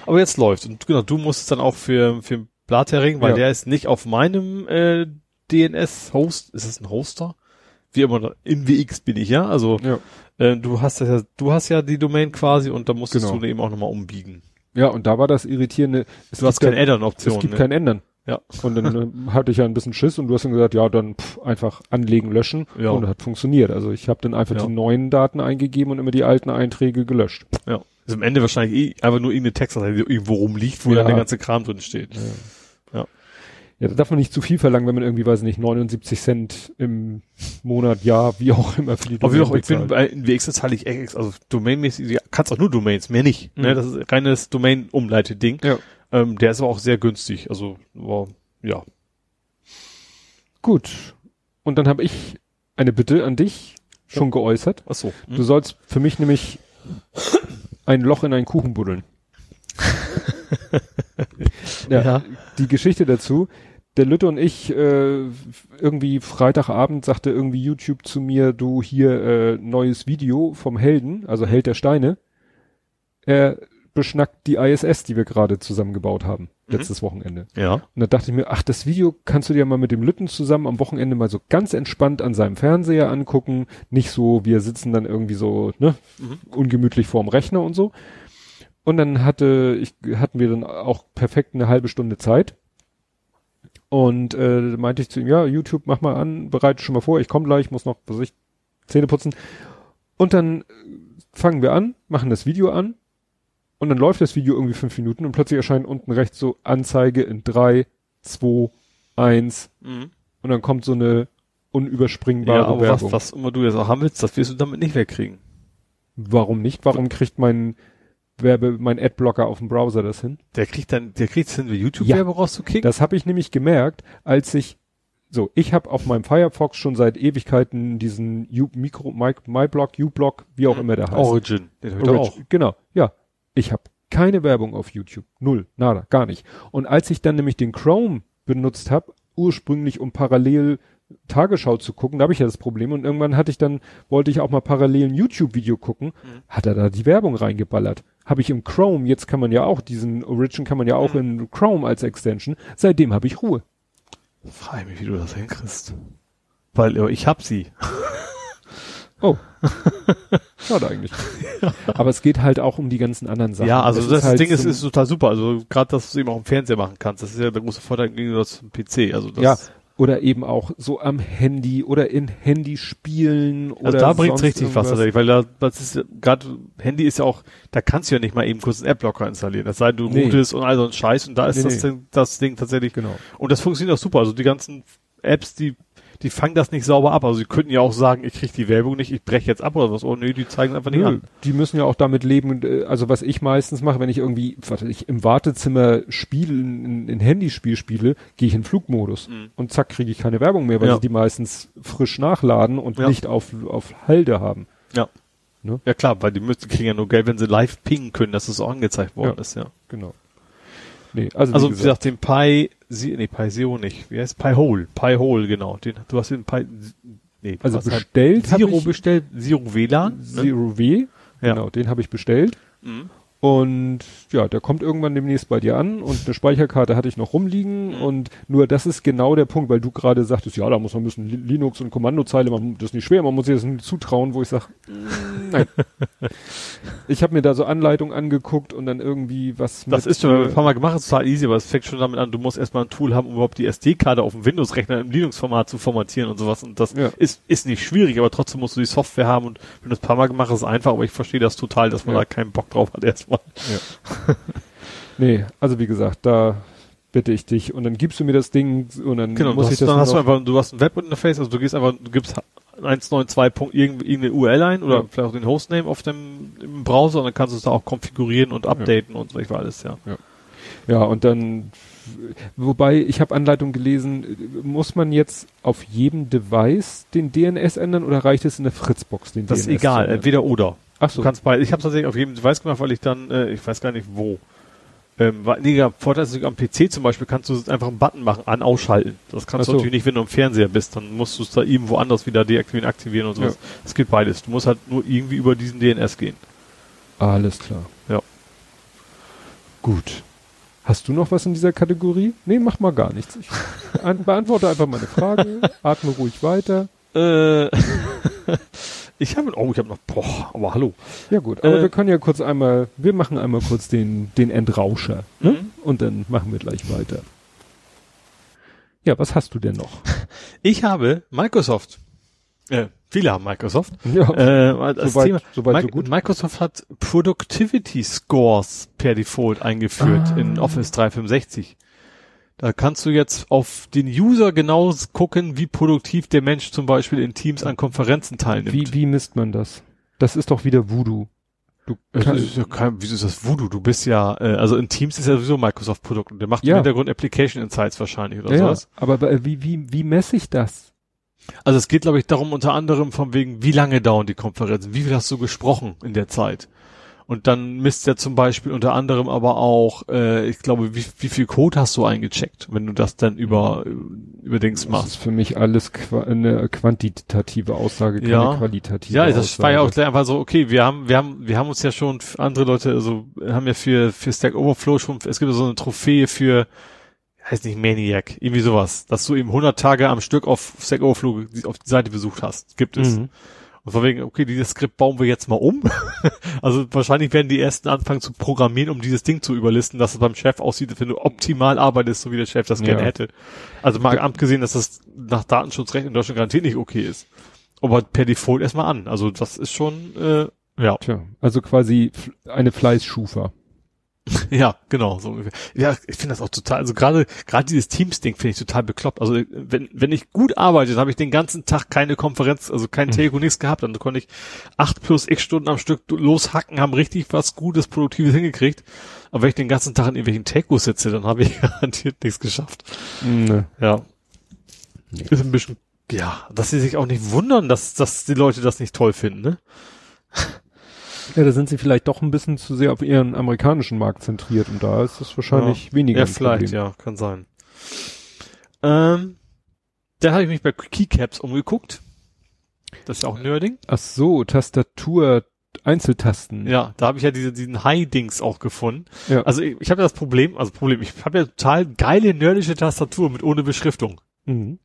Aber jetzt läuft. Und genau, du musst es dann auch für, für Blattering, weil Ja. der ist nicht auf meinem äh, DNS-Host. Ist es ein Hoster? Wie immer, in WX bin ich ja. Also Ja. äh, du hast das ja, du hast ja die Domain quasi und da musstest Genau. du eben auch nochmal umbiegen. Ja, und da war das irritierende. Es Du hast gibt keine Add-on-Option. Es gibt ne? kein Ändern. Ja. Und dann äh, hatte ich ja ein bisschen Schiss und du hast dann gesagt, ja, dann pff, einfach anlegen, löschen. Ja. Und hat funktioniert. Also ich habe dann einfach Ja. die neuen Daten eingegeben und immer die alten Einträge gelöscht. ja. Ist am Ende wahrscheinlich eh einfach nur irgendeine Textdatei, die irgendwo rumliegt, wo Ja. dann der ganze Kram drin steht. Ja, da darf man nicht zu viel verlangen, wenn man irgendwie, weiß nicht, 79 Cent im Monat, Jahr, wie auch immer für die Aber wie auch, ich bezahlt. bin bei in WX zahle ich echt, also domainmäßig, du kannst auch nur Domains, mehr nicht. Ne? Mhm. Das ist reines Domain-Umleite-Ding. Ja. Ähm, der ist aber auch sehr günstig. Also, war, ja. Gut. Und dann habe ich eine Bitte an dich schon geäußert. Ach so. Hm? Du sollst für mich nämlich ein Loch in einen Kuchen buddeln. [LAUGHS] ja, Ja. Die Geschichte dazu. Der Lütte und ich, äh, irgendwie Freitagabend sagte irgendwie YouTube zu mir, du hier äh, neues Video vom Helden, also Held der Steine. Er beschnackt die ISS, die wir gerade zusammengebaut haben, letztes Wochenende. Ja. Und da dachte ich mir, ach, das Video kannst du dir mal mit dem Lütten zusammen am Wochenende mal so ganz entspannt an seinem Fernseher angucken. Nicht so, wir sitzen dann irgendwie so, ne, Mhm. ungemütlich vorm Rechner und so. Und dann hatte ich, hatten wir dann auch perfekt eine halbe Stunde Zeit. Und äh, meinte ich zu ihm, ja, YouTube, mach mal an, bereite schon mal vor, ich komme gleich, muss noch, was ich, Zähne putzen. Und dann äh, fangen wir an, machen das Video an und dann läuft das Video irgendwie fünf Minuten und plötzlich erscheint unten rechts so Anzeige in drei, zwei, eins Mhm. und dann kommt so eine unüberspringbare Ja, aber was, Werbung. was immer du jetzt auch haben willst, das wirst du damit nicht wegkriegen. Warum nicht? Warum kriegt mein Werbe, mein Adblocker auf dem Browser das hin? Der kriegt dann, der kriegt hin, wie YouTube-Werbe rauszukicken. Das habe ich nämlich gemerkt, als ich so, ich habe auf meinem Firefox schon seit Ewigkeiten diesen U Mikro, My, MyBlock, uBlock, wie auch immer der heißt. Origin. Den hab ich doch Orig- auch. Genau, ja. Ich habe keine Werbung auf YouTube. Null, nada, gar nicht. Und als ich dann nämlich den Chrome benutzt habe, ursprünglich um parallel Tagesschau zu gucken, da habe ich ja das Problem und irgendwann hatte ich dann, wollte ich auch mal parallel ein YouTube-Video gucken, Mhm. hat er da die Werbung reingeballert. Habe ich im Chrome, jetzt kann man ja auch, diesen Origin kann man ja auch Mhm. in Chrome als Extension, seitdem habe ich Ruhe. Frage mich, wie du das hinkriegst. Weil ich hab sie. [LAUGHS] Oh. Schade eigentlich. [LAUGHS] Aber es geht halt auch um die ganzen anderen Sachen. Ja, also Es das, halt Ding ist, ist total super. Also gerade, dass du es eben auch im Fernseher machen kannst. Das ist ja der große Vorteil gegenüber zum PC. Also das, ja, oder eben auch so am Handy oder in Handyspielen oder also da bringt's richtig was tatsächlich, weil da, das ist gerade Handy ist ja auch, da kannst du ja nicht mal eben kurz einen Adblocker installieren. Das sei du Nee. routest und all so ein Scheiß und da ist Nee, das, nee. Ding, das Ding tatsächlich Genau. Und das funktioniert auch super. Also die ganzen Apps, die, die fangen das nicht sauber ab. Also sie könnten ja auch sagen, ich kriege die Werbung nicht, ich breche jetzt ab oder was. Oh nee, die zeigen einfach nicht Nö, an. die müssen ja auch damit leben, äh, also was ich meistens mache, wenn ich irgendwie, was weiß ich, im Wartezimmer Spiel, ein, ein Handyspiel spiele, gehe ich in Flugmodus Mhm. und zack, kriege ich keine Werbung mehr, weil Ja. sie die meistens frisch nachladen und Ja. nicht auf, auf Halde haben. Ja. Ne? Ja klar, weil die müssen, kriegen ja nur Geld, wenn sie live pingen können, dass es auch angezeigt worden Ja. ist, ja. Genau. Nee, also, Also wie gesagt, den Pi, nee, Pi Zero nicht. Wie heißt Pi Hole? Pi Hole, genau. Den, du hast den Pi, nee, also halt bestellt habe Zero bestellt, Zero WLAN. ne? Zero W, Ja. genau, den habe ich bestellt. Mhm. Und ja, der kommt irgendwann demnächst bei dir an und eine Speicherkarte hatte ich noch rumliegen Mhm. und nur das ist genau der Punkt, weil du gerade sagtest, ja, da muss man ein bisschen Li- Linux und Kommandozeile, man, das ist nicht schwer, man muss sich das nicht zutrauen, wo ich sage, nein. [LAUGHS] ich habe mir da so Anleitungen angeguckt und dann irgendwie was Das ist schon, wenn wir äh, ein paar Mal gemacht, ist total easy, aber es fängt schon damit an, du musst erstmal ein Tool haben, um überhaupt die SD-Karte auf dem Windows-Rechner im Linux-Format zu formatieren und sowas. Und das Ja. ist, ist nicht schwierig, aber trotzdem musst du die Software haben und wenn du das ein paar Mal gemacht hast, ist es einfach, aber ich verstehe das total, dass man Ja. da keinen Bock drauf hat erstmal. [LAUGHS] Nee, also wie gesagt, da bitte ich dich und dann gibst du mir das Ding und dann Genau, muss du ich hast, das dann hast du einfach, du hast ein Webinterface, also du gehst einfach, du gibst 192. Punkt irgend- irgendeine URL ein oder Ja. vielleicht auch den Hostname auf dem im Browser und dann kannst du es da auch konfigurieren und updaten und so, ich war alles, ja. Ja, und dann, wobei, ich habe Anleitung gelesen, muss man jetzt auf jedem Device den DNS ändern oder reicht es in der Fritzbox den Das ist DNS? egal, zu ändern? entweder oder. Ach Du so. kannst bei, ich habe tatsächlich auf jedem Device gemacht, weil ich dann, äh, ich weiß gar nicht wo. Ähm, war, nee, der Vorteil ist, am PC zum Beispiel kannst du einfach einen Button machen, an, ausschalten. Das kannst Ach du so. natürlich nicht, wenn du im Fernseher bist, dann musst du es da irgendwo anders wieder deaktivieren, aktivieren und sowas. Es geht beides. Du musst halt nur irgendwie über diesen DNS gehen. Alles klar. Ja. Gut. Hast du noch was in dieser Kategorie? Nee, mach mal gar nichts. Ich an, beantworte einfach meine Frage, [LAUGHS] atme ruhig weiter. Äh, [LAUGHS] ich habe, oh, ich habe noch, boah, aber hallo. Ja gut, aber Äh, wir können ja kurz einmal, wir machen einmal kurz den, den Entrauscher. Ne? Mhm. Und dann machen wir gleich weiter. Ja, was hast du denn noch? [LAUGHS] Ich habe Microsoft. Äh, viele haben Microsoft. Ja, Äh, als Soweit- Thema. so Mi- gut. Microsoft hat Productivity Scores per Default eingeführt Ah. in Office 365. Da kannst du jetzt auf den User genau gucken, wie produktiv der Mensch zum Beispiel in Teams an Konferenzen teilnimmt. wie, wie misst man das? Das ist doch wieder Voodoo. Du Das kann- ist ja kein, wieso ist das Voodoo? Du bist ja, äh, also in Teams ist ja sowieso ein Microsoft-Produkt und der macht Ja. im Hintergrund Application Insights wahrscheinlich oder ja, ja, sowas. aber äh, wie, wie, wie messe ich das? Also es geht, glaube ich, darum unter anderem von wegen, wie lange dauern die Konferenzen, wie viel hast du gesprochen in der Zeit. Und dann misst er zum Beispiel unter anderem aber auch, äh, ich glaube, wie, wie viel Code hast du eingecheckt, wenn du das dann über, über Dings Das machst. ist für mich alles qua eine quantitative Aussage, keine Ja. qualitative Ja, Aussage. das war ja auch gleich einfach so, okay, wir haben, wir haben, wir haben uns ja schon, andere Leute, also haben ja für, für Stack Overflow schon, es gibt ja so eine Trophäe für, heißt nicht Maniac, irgendwie sowas, dass du eben 100 Tage am Stück auf Stack Overflow auf die Seite besucht hast, gibt es. Mhm. Und von wegen, okay, dieses Skript bauen wir jetzt mal um. [LAUGHS] also wahrscheinlich werden die ersten anfangen zu programmieren, um dieses Ding zu überlisten, dass es beim Chef aussieht, wenn du optimal arbeitest, so wie der Chef das gerne Ja. hätte. Also mal abgesehen, dass das nach Datenschutzrecht in Deutschland garantiert nicht okay ist. Aber per Default erstmal an. Also das ist schon, äh, ja. Tja, also quasi eine Fleißschufa. [LAUGHS] Ja, genau, so ungefähr. Ja, ich finde das auch total, also gerade gerade dieses Teams-Ding finde ich total bekloppt. Also wenn wenn ich gut arbeite, dann habe ich den ganzen Tag keine Konferenz, also kein Telco, nichts gehabt. Dann konnte ich acht plus x Stunden am Stück loshacken, haben richtig was Gutes, Produktives hingekriegt. Aber wenn ich den ganzen Tag in irgendwelchen Telcos sitze, dann habe ich [LAUGHS] garantiert nichts geschafft. Ne. Ja. Ist ein bisschen, ja, dass sie sich auch nicht wundern, dass, dass die Leute das nicht toll finden, ne? Ja, da sind sie vielleicht doch ein bisschen zu sehr auf ihren amerikanischen Markt zentriert und da ist das wahrscheinlich weniger Ja, vielleicht, ja, kann sein. Ähm, dann habe ich mich bei Keycaps umgeguckt. Das ist ja auch Nerding. Ach so, Tastatur, Einzeltasten. Ja, da habe ich ja diese, diesen High-Dings auch gefunden. Ja. Also ich, ich habe ja das Problem, also Problem, ich habe ja total geile nerdische Tastatur mit ohne Beschriftung. Mhm.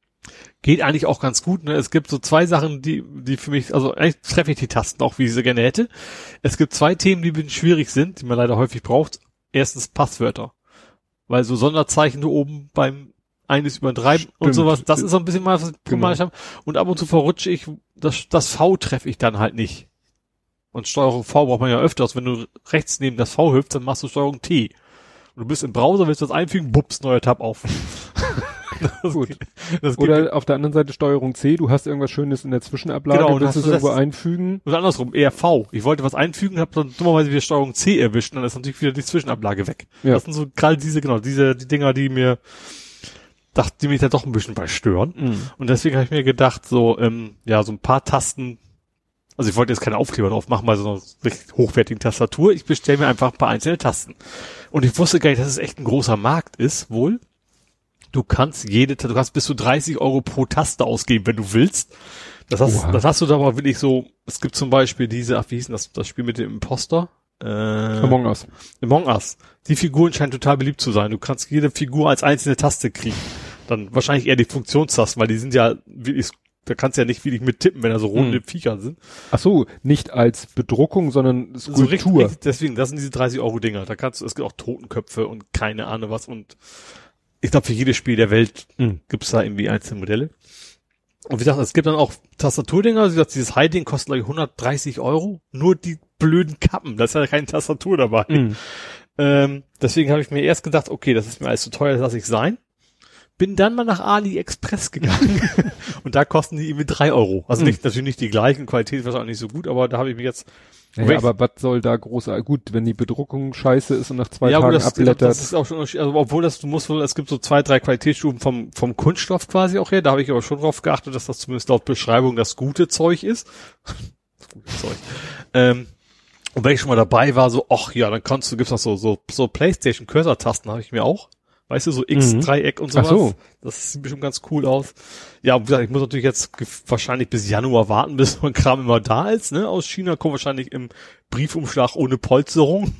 Geht eigentlich auch ganz gut. Ne? Es gibt so zwei Sachen, die, die für mich, also eigentlich treffe ich die Tasten auch, wie ich sie gerne hätte. Es gibt zwei Themen, die ein bisschen schwierig sind, die man leider häufig braucht. Erstens Passwörter. Weil so Sonderzeichen nur oben beim eines übertreiben und Stimmt. sowas, das ist so ein bisschen mal was ich problematisch habe. Und ab und zu verrutsche ich, das, das V treffe ich dann halt nicht. Und Steuerung V braucht man ja öfters. Wenn du rechts neben das V hüpfst, dann machst du Steuerung T. Und du bist im Browser, willst du das einfügen, bups, neuer Tab auf. [LAUGHS] [LAUGHS] das, Gut. Das geht Oder auf der anderen Seite Steuerung C, du hast irgendwas Schönes in der Zwischenablage, Genau, willst es irgendwo einfügen. Oder andersrum, eher V. Ich wollte was einfügen, habe dann dummerweise wieder Steuerung C erwischt und dann ist natürlich wieder die Zwischenablage weg. Ja. Das sind so gerade diese, genau, diese die Dinger, die mir dachte, die mich da doch ein bisschen bei stören. Mhm. Und deswegen habe ich mir gedacht, so, ähm, ja, so ein paar Tasten, also ich wollte jetzt keine Aufkleber drauf machen bei so einer richtig hochwertigen Tastatur. Ich bestelle mir einfach ein paar einzelne Tasten. Und ich wusste gar nicht, dass es echt ein großer Markt ist, wohl. Du kannst jede, du kannst bis zu 30 Euro pro Taste ausgeben, wenn du willst. Das hast, Oha. das hast du da aber wirklich so, es gibt zum Beispiel diese, ach, wie hieß denn das, das Spiel mit dem Imposter? Äh, Among Us. Among Us. Die Figuren scheinen total beliebt zu sein. Du kannst jede Figur als einzelne Taste kriegen. Dann wahrscheinlich eher die Funktionstasten, weil die sind ja wirklich, da kannst du ja nicht wirklich mit tippen, wenn da so runde Hm. Viecher sind. Ach so, nicht als Bedruckung, sondern So Skulptur. richtig, richtig, deswegen, das sind diese 30 Euro Dinger. Da kannst du, es gibt auch Totenköpfe und keine Ahnung was und ich glaube, für jedes Spiel der Welt Mhm. gibt's da irgendwie einzelne Modelle. Und wie gesagt, es gibt dann auch Tastaturdinger, wie gesagt, dieses High-Ding kostet glaube ich 130 Euro. Nur die blöden Kappen, da ist ja keine Tastatur dabei. Mhm. Ähm, deswegen habe ich mir erst gedacht, okay, das ist mir alles zu teuer, das lasse ich sein. Bin dann mal nach AliExpress gegangen [LAUGHS] und da kosten die irgendwie drei Euro. Also Hm. nicht, natürlich nicht die gleichen, Qualität wahrscheinlich nicht so gut, aber da habe ich mir jetzt Ja, aber was soll da groß, gut, wenn die Bedruckung scheiße ist und nach zwei ja, Tagen gut, das, abblättert. das ist auch schon, also obwohl das, du musst wohl, es gibt so zwei, drei Qualitätsstufen vom, vom Kunststoff quasi auch her, da habe ich aber schon drauf geachtet, dass das zumindest laut Beschreibung das gute Zeug ist. [LAUGHS] das gute Zeug. Ähm, und wenn ich schon mal dabei war, so, ach ja, dann kannst du, gibt's noch so, so, so Playstation Cursor-Tasten habe ich mir auch. Weißt du, so X, Mhm. Dreieck und Ach sowas. so. Das sieht bestimmt ganz cool aus. Ja, wie gesagt, ich muss natürlich jetzt wahrscheinlich bis Januar warten, [LAUGHS] bis mein Kram immer da ist, ne? Aus China kommt wahrscheinlich im Briefumschlag ohne Polsterung.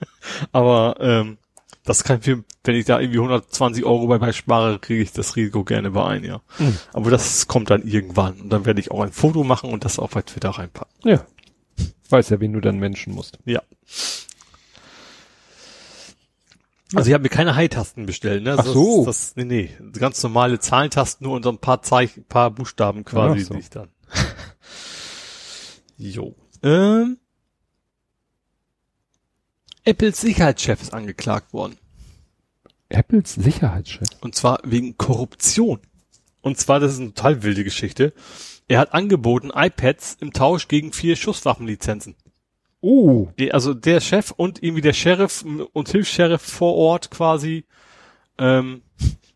[LAUGHS] Aber ähm, das kann ich mir, wenn ich da irgendwie 120 Euro bei mir spare, kriege ich das Risiko gerne bei ein, ja. Mhm. Aber das kommt dann irgendwann. Und dann werde ich auch ein Foto machen und das auf bei Twitter reinpacken. Ja. Weiß ja, wen du dann Menschen musst. Ja. Also ich habe mir keine High-Tasten bestellt, ne? Ach so. Das, das, nee, nee. Ganz normale Zahlentasten, nur und so ein paar Zeichen, paar Buchstaben quasi, so. die ich dann. [LAUGHS] jo. Ähm, Apples Sicherheitschef ist angeklagt worden. Apples Sicherheitschef. Und zwar wegen Korruption. Und zwar, das ist eine total wilde Geschichte. Er hat angeboten iPads im Tausch gegen vier Schusswaffenlizenzen. Oh. Die- Also der Chef und irgendwie der Sheriff und Hilfs-Sheriff vor Ort quasi ähm,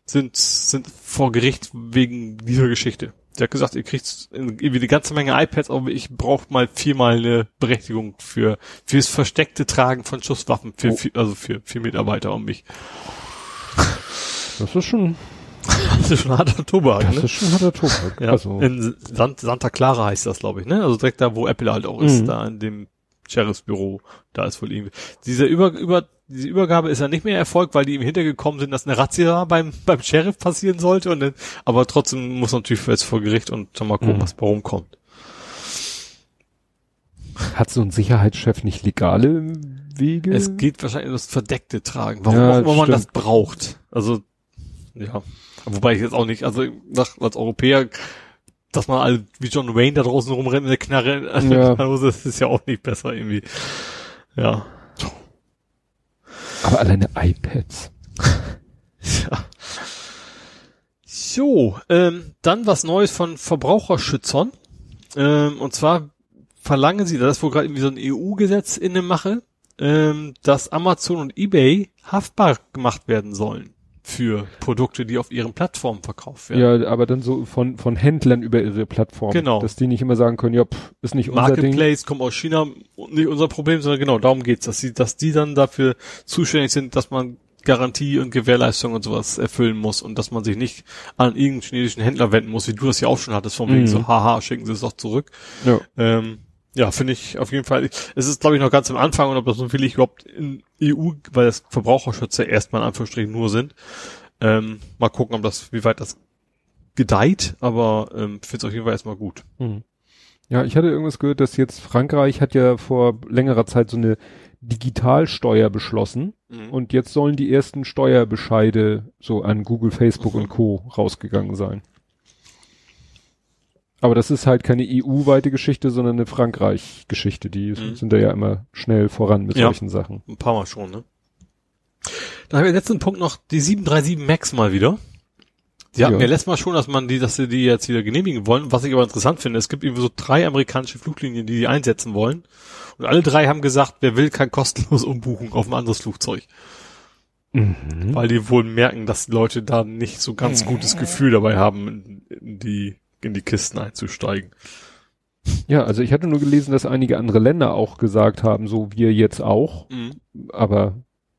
sind, sind vor Gericht wegen dieser Geschichte. Der hat gesagt, ihr kriegt irgendwie eine ganze Menge iPads, aber ich brauche mal viermal eine Berechtigung für fürs versteckte Tragen von Schusswaffen, für, Oh. vier, also für vier Mitarbeiter um mich. Das ist schon, Das ist schon harter Tobak, das ne? ist schon harter Tobak. Ja, Also, in Sant Santa Clara heißt das, glaube ich, ne? Also direkt da, wo Apple halt auch ist, Mhm. da in dem Sheriffsbüro, da ist wohl irgendwie. Diese über, über, diese Übergabe ist ja nicht mehr erfolgt, weil die im Hintergekommen sind, dass eine Razzia beim, beim Sheriff passieren sollte und dann, aber trotzdem muss natürlich jetzt vor Gericht und schon mal gucken, Mhm. was warum kommt. Hat so ein Sicherheitschef nicht legale Wege? Es geht wahrscheinlich um das verdeckte Tragen, warum Ja, auch immer man das braucht. Also, ja. Wobei ich jetzt auch nicht, also nach, als Europäer, dass man alle wie John Wayne da draußen rumrennt mit der Knarre, [LAUGHS] der Ja. Knarre, das ist ja auch nicht besser irgendwie. Ja. Aber alleine iPads. ja. So, ähm, dann was Neues von Verbraucherschützern. Ähm, und zwar verlangen sie, das ist wohl gerade irgendwie so ein EU-Gesetz in der Mache, ähm, dass Amazon und eBay haftbar gemacht werden sollen für Produkte, die auf ihren Plattformen verkauft werden. Ja, aber dann so von, von Händlern über ihre Plattform. Genau. Dass die nicht immer sagen können, ja, pff, ist nicht unser Ding. Marketplace kommt aus China, nicht unser Problem, sondern genau darum geht's, dass sie, dass die dann dafür zuständig sind, dass man Garantie und Gewährleistung und sowas erfüllen muss und dass man sich nicht an irgendeinen chinesischen Händler wenden muss, wie du das ja auch schon hattest, von wegen Mhm. so, haha, schicken Sie es doch zurück. Ja. Ähm, ja, finde ich auf jeden Fall. Es ist, glaube ich, noch ganz am Anfang und ob das so viel ich überhaupt in EU, weil das Verbraucherschützer erstmal in Anführungsstrichen nur sind. Ähm, mal gucken, ob das, wie weit das gedeiht, aber ähm, finde es auf jeden Fall erstmal gut. Mhm. Ja, ich hatte irgendwas gehört, dass jetzt Frankreich hat ja vor längerer Zeit so eine Digitalsteuer beschlossen Mhm. und jetzt sollen die ersten Steuerbescheide so an Google, Facebook und Co. rausgegangen sein. Aber das ist halt keine EU-weite Geschichte, sondern eine Frankreich-Geschichte. Die Mhm. sind da ja immer schnell voran mit Ja. solchen Sachen. Ein paar Mal schon, ne? Dann haben wir letzten Punkt noch die 737 Max mal wieder. Die hatten Ja. wir letztes Mal schon, dass man die, dass sie die jetzt wieder genehmigen wollen. Was ich aber interessant finde, es gibt irgendwie so drei amerikanische Fluglinien, die die einsetzen wollen. Und alle drei haben gesagt, wer will, kann kostenlos [LAUGHS] umbuchen auf ein anderes Flugzeug. Mhm. Weil die wohl merken, dass die Leute da nicht so ganz gutes Gefühl dabei haben, die, in die Kisten einzusteigen. Ja, also ich hatte nur gelesen, dass einige andere Länder auch gesagt haben, so wir jetzt auch. aber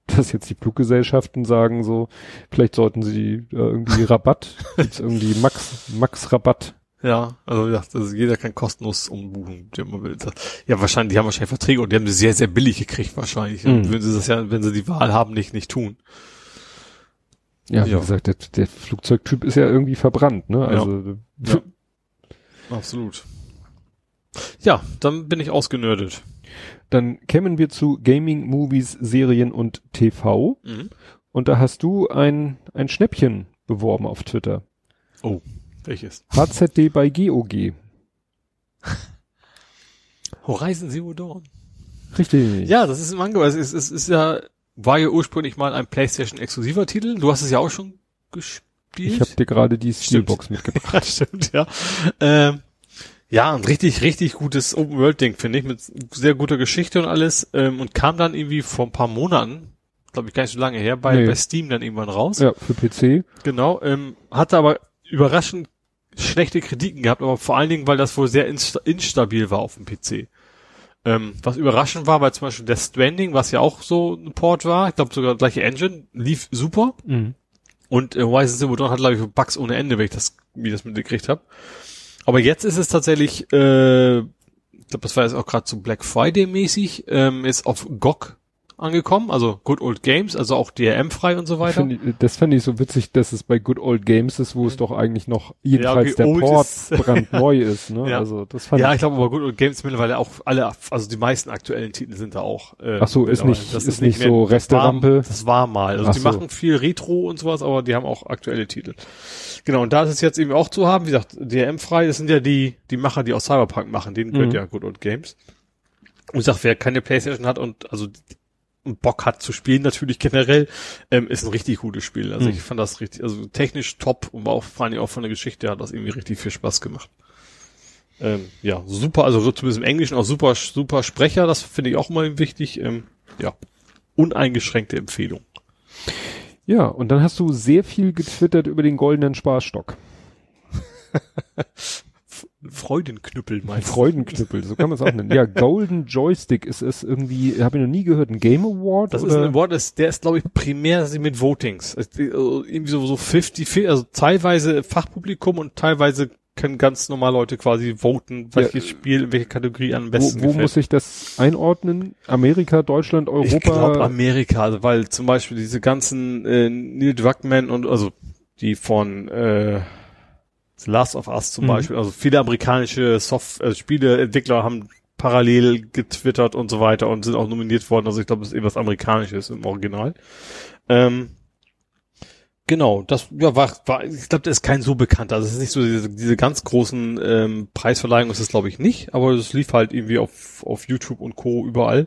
dass jetzt die Fluggesellschaften sagen so, vielleicht sollten sie äh, irgendwie Rabatt, [LAUGHS] gibt's irgendwie Max, Max Rabatt. Ja, also ja, also jeder kann kostenlos umbuchen, der man will. Ja, wahrscheinlich, die haben wahrscheinlich Verträge und die haben sie sehr, sehr billig gekriegt wahrscheinlich. Mhm. Würden sie das ja, wenn sie die Wahl haben, nicht, nicht tun. Ja, wie Ja. gesagt, der, der Flugzeugtyp ist ja irgendwie verbrannt, ne? Also Ja. Absolut. Ja, dann bin ich ausgenördet. dann kämen wir zu Gaming, Movies, Serien und TV. Mhm. Und da hast du ein, ein Schnäppchen beworben auf Twitter. Welches? HZD bei GOG. [LAUGHS] Horizon Zero Dawn. Richtig. Ja, das ist im Angebot. Es ist, es ist ja, war ja ursprünglich mal ein PlayStation-exklusiver Titel. Du hast es ja auch schon gespielt. Ich habe dir gerade die Steelbox mitgebracht. [LAUGHS] Stimmt, ja. Ähm, ja, ein richtig, richtig gutes Open-World-Ding, finde ich, mit sehr guter Geschichte und alles. Ähm, und kam dann irgendwie vor ein paar Monaten, glaube ich gar nicht so lange her, bei, Nee. bei Steam dann irgendwann raus. Ja, für PC. Genau. Ähm, hatte aber überraschend schlechte Kritiken gehabt, aber vor allen Dingen, weil das wohl sehr insta instabil war auf dem PC. Ähm, was überraschend war, weil zum Beispiel Death Stranding, was ja auch so ein Port war, ich glaube sogar gleiche Engine, lief super. Mhm. Und äh, Horizon Zero Dawn hat, glaube ich, Bugs ohne Ende, wenn ich das, wie das mitgekriegt habe. Aber jetzt ist es tatsächlich, äh, ich glaube, das war jetzt auch gerade so Black Friday mäßig, ähm, ist auf GOG angekommen, also Good Old Games, also auch DRM-frei und so weiter. Find ich, das fand ich so witzig, dass es bei Good Old Games ist, wo es doch eigentlich noch jedenfalls okay, der Port ist- [LAUGHS] brandneu ist. Ne? Ja. Also das fand Ja, ich. ich glaube aber Good Old Games mittlerweile auch alle, also die meisten aktuellen Titel sind da auch. Äh, Ach so, ist nicht- das ist nicht so mehr- das war- Resterampe? Das war mal. Also Ach die so. machen viel Retro und sowas, aber die haben auch aktuelle Titel. Genau, und da ist es jetzt eben auch zu haben, wie gesagt, DRM-frei, das sind ja die, die Macher, die aus Cyberpunk machen, denen gehört Mhm. ja Good Old Games. Und ich sag, wer keine Playstation hat und also Bock hat zu spielen, natürlich generell, ähm, ist ein richtig gutes Spiel. Also Mhm. ich fand das richtig, also technisch top und auch vor allem auch von der Geschichte hat das irgendwie richtig viel Spaß gemacht. Ähm, ja, super, also zumindest im Englischen auch super, super Sprecher, das finde ich auch immer wichtig. Ähm, ja, uneingeschränkte Empfehlung. Ja, und dann hast du sehr viel getwittert über den goldenen Sparstock. [LAUGHS] Freudenknüppel meinst du? Freudenknüppel, so kann man es auch nennen. Ja, [LAUGHS] Golden Joystick ist es irgendwie, habe ich noch nie gehört, ein Game Award? Das oder? ist ein Wort, das, der ist, glaube ich, primär mit Votings. Äh, Irgendwie so, so 50, also teilweise Fachpublikum und teilweise können ganz normal Leute quasi voten, welches Spiel, in welche Kategorie am wo, besten wo gefällt. muss ich das einordnen? Amerika, Deutschland, Europa? Ich glaube Amerika, also weil zum Beispiel diese ganzen äh, Neil Druckmann und also die von äh, The Last of Us zum Mhm. Beispiel, also viele amerikanische Soft äh, Spieleentwickler haben parallel getwittert und so weiter und sind auch nominiert worden. Also ich glaube, es ist irgendwas Amerikanisches im Original. Ähm, genau, das ja, war, war ich glaube, der ist kein so bekannt. Also es ist nicht so diese, diese ganz großen ähm, Preisverleihungen, ist es glaube ich nicht, aber es lief halt irgendwie auf, auf YouTube und Co. überall.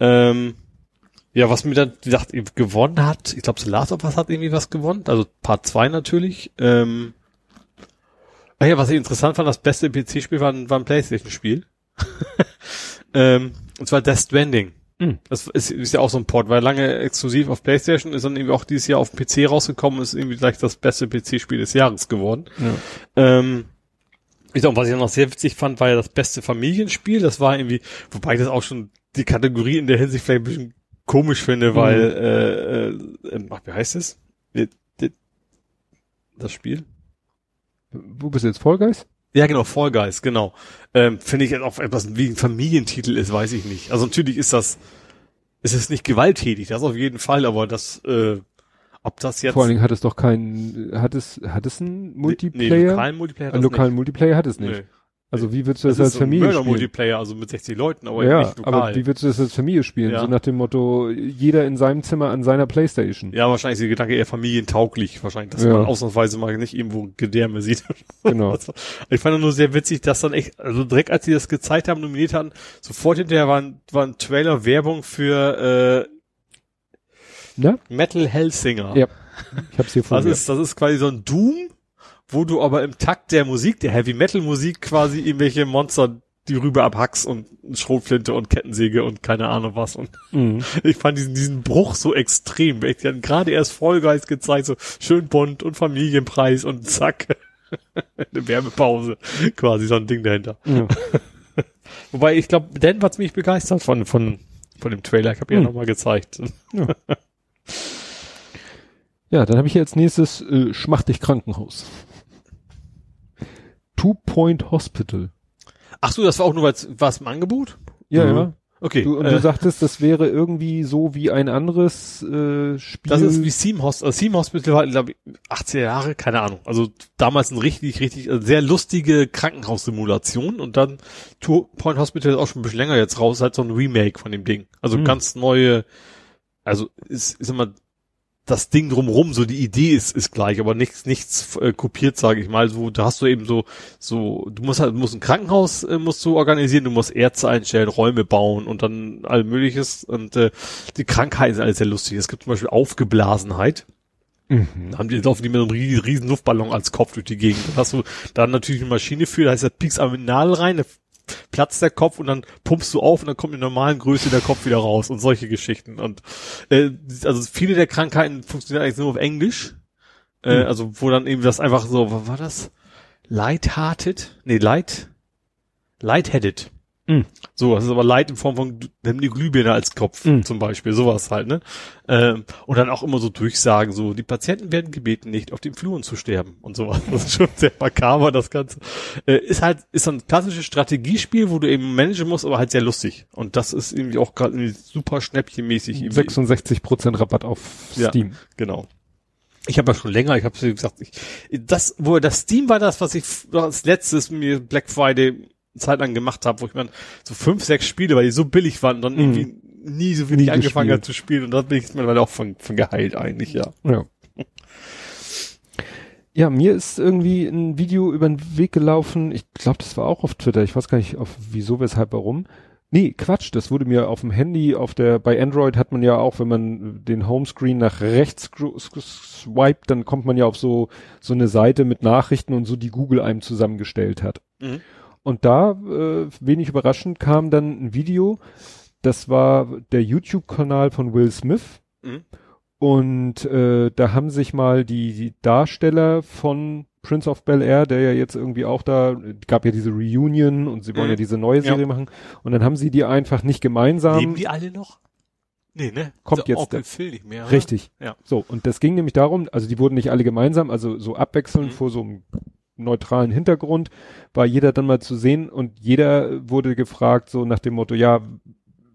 Ähm, ja, was mir dann gedacht, gewonnen hat, ich glaube, The Last of Us hat irgendwie was gewonnen, also Part 2 natürlich. Ähm, ah ja, was ich interessant fand, das beste PC-Spiel war, war ein Playstation-Spiel. [LAUGHS] ähm, und zwar Death Stranding. Mhm. Das ist, ist ja auch so ein Port, weil lange exklusiv auf Playstation ist dann irgendwie auch dieses Jahr auf dem PC rausgekommen, ist irgendwie gleich das beste PC-Spiel des Jahres geworden. Ja. Ähm, ich glaube, was ich noch sehr witzig fand, war ja das beste Familienspiel. Das war irgendwie, wobei ich das auch schon die Kategorie in der Hinsicht vielleicht ein bisschen komisch finde, weil, äh, äh, ach, wie heißt es? Das Spiel? Wo bist du jetzt? Fall Guys? Ja, genau, Fall Guys, genau. Ähm, finde ich jetzt auch etwas wie ein Familientitel ist, weiß ich nicht. Also natürlich ist das, ist es nicht gewalttätig, das auf jeden Fall, aber das, äh, ob das jetzt. Vor allen Dingen hat es doch keinen, hat es, hat es einen Multiplayer? Nee, lokalen Multiplayer hat Einen lokalen nicht. Multiplayer hat es nicht. Nee. Also wie würdest du das, Das als Familie spielen? Mörder-Multiplayer, also mit 60 Leuten, aber ja, nicht lokal. aber wie würdest du das als Familie spielen? Ja. So nach dem Motto, jeder in seinem Zimmer an seiner Playstation. ja, wahrscheinlich ist der Gedanke eher familientauglich, wahrscheinlich, dass Ja. man ausnahmsweise mal nicht irgendwo Gedärme [LAUGHS] sieht. Genau. Also, ich fand nur sehr witzig, dass dann echt, also direkt als sie das gezeigt haben, nominiert hatten, sofort hinterher war ein, war ein Trailer Werbung für Ne? äh, Metal Hellsinger. Ja. Ich hab's hier vor Das ist, das ist quasi so ein Doom, wo du aber im Takt der Musik, der Heavy Metal Musik quasi irgendwelche Monster die rüber abhackst und Schrotflinte und Kettensäge und keine Ahnung was. Und Mhm. [LAUGHS] ich fand diesen, diesen Bruch so extrem. Die hatten gerade erst Vollgeist gezeigt, so schön bunt und Familienpreis und zack. [LAUGHS] Eine Werbepause. Quasi so ein Ding dahinter. Ja. [LAUGHS] Wobei ich glaube, Dan war ziemlich begeistert von, von, von dem Trailer. Ich habe ihn Hm. ja nochmal gezeigt. Ja, dann habe ich hier als nächstes äh, Schmachtig Krankenhaus. Two Point Hospital. Ach so, das war auch nur, weil war es im Angebot? Ja, Mhm. ja. Okay. Du, und äh, du sagtest, das wäre irgendwie so wie ein anderes äh, Spiel. Das ist wie Theme Hospital. Also Theme Hospital war, glaube ich, 18 Jahre, keine Ahnung. Also damals ein richtig, richtig, also sehr lustige Krankenhaussimulation und dann Two Point Hospital ist auch schon ein bisschen länger jetzt raus, halt so ein Remake von dem Ding. Also Hm. ganz neue, also ist, ist immer das Ding drumrum, so die Idee ist, ist gleich, aber nichts, nichts äh, kopiert, sage ich mal. So, da hast du eben so, so, du musst halt, musst ein Krankenhaus äh, musst du organisieren, du musst Ärzte einstellen, Räume bauen und dann all mögliches. Und äh, die Krankheiten sind alles sehr lustig. Es gibt zum Beispiel Aufgeblasenheit. mhm. Da haben die, laufen die mit einem riesen, Luftballon als Kopf durch die Gegend. Dann hast du da natürlich eine Maschine für, da heißt, da piekst aber mit Nadel rein, da platzt der Kopf und dann pumpst du auf und dann kommt in der normalen Größe der Kopf wieder raus und solche Geschichten. Und äh, also viele der Krankheiten funktionieren eigentlich nur auf Englisch. Äh, Hm. Also wo dann eben das einfach so, was war das? Lighthearted? Nee, light, lightheaded. Hm. So, das ist aber Light in Form von, nimm die Glühbirne als Kopf, Hm. zum Beispiel, sowas halt, ne? Ähm, und dann auch immer so Durchsagen, so, die Patienten werden gebeten, nicht auf den Fluren zu sterben und sowas. [LAUGHS] Das ist schon sehr makaber, das Ganze. Äh, ist halt, ist so ein klassisches Strategiespiel, wo du eben managen musst, aber halt sehr lustig. Und das ist irgendwie auch gerade super schnäppchenmäßig. irgendwie. 66% Rabatt auf Ja. Steam. Genau. Ich habe ja schon länger, ich habe gesagt, ich, das, wo das Steam war das, was ich als letztes mir Black Friday Zeit lang gemacht habe, wo ich mir so fünf, sechs Spiele, weil die so billig waren, dann Mhm. irgendwie nie so wenig Nie angefangen hat zu spielen und da bin ich mittlerweile auch von, von geheilt eigentlich, ja. Ja. Ja, mir ist irgendwie ein Video über den Weg gelaufen. Ich glaube, das war auch auf Twitter. Ich weiß gar nicht, auf wieso, weshalb, warum. Nee, Quatsch, das wurde mir auf dem Handy, auf der, bei Android hat man ja auch, wenn man den Homescreen nach rechts swiped, dann kommt man ja auf so, so eine Seite mit Nachrichten und so, die Google einem zusammengestellt hat. Mhm. Und da, äh, wenig überraschend, kam dann ein Video, das war der YouTube-Kanal von Will Smith. Mhm. Und äh, da haben sich mal die, die Darsteller von Prince of Bel Air, der ja jetzt irgendwie auch da, gab ja diese Reunion und sie wollen Mhm. ja diese neue Ja. Serie machen. Und dann haben sie die einfach nicht gemeinsam. Leben die alle noch? Nee, ne? Kommt jetzt Onkel Phil nicht mehr. oder? Richtig. Ja. So, und das ging nämlich darum, also die wurden nicht alle gemeinsam, also so abwechselnd Mhm. vor so einem neutralen Hintergrund, war jeder dann mal zu sehen und jeder wurde gefragt, so nach dem Motto, ja,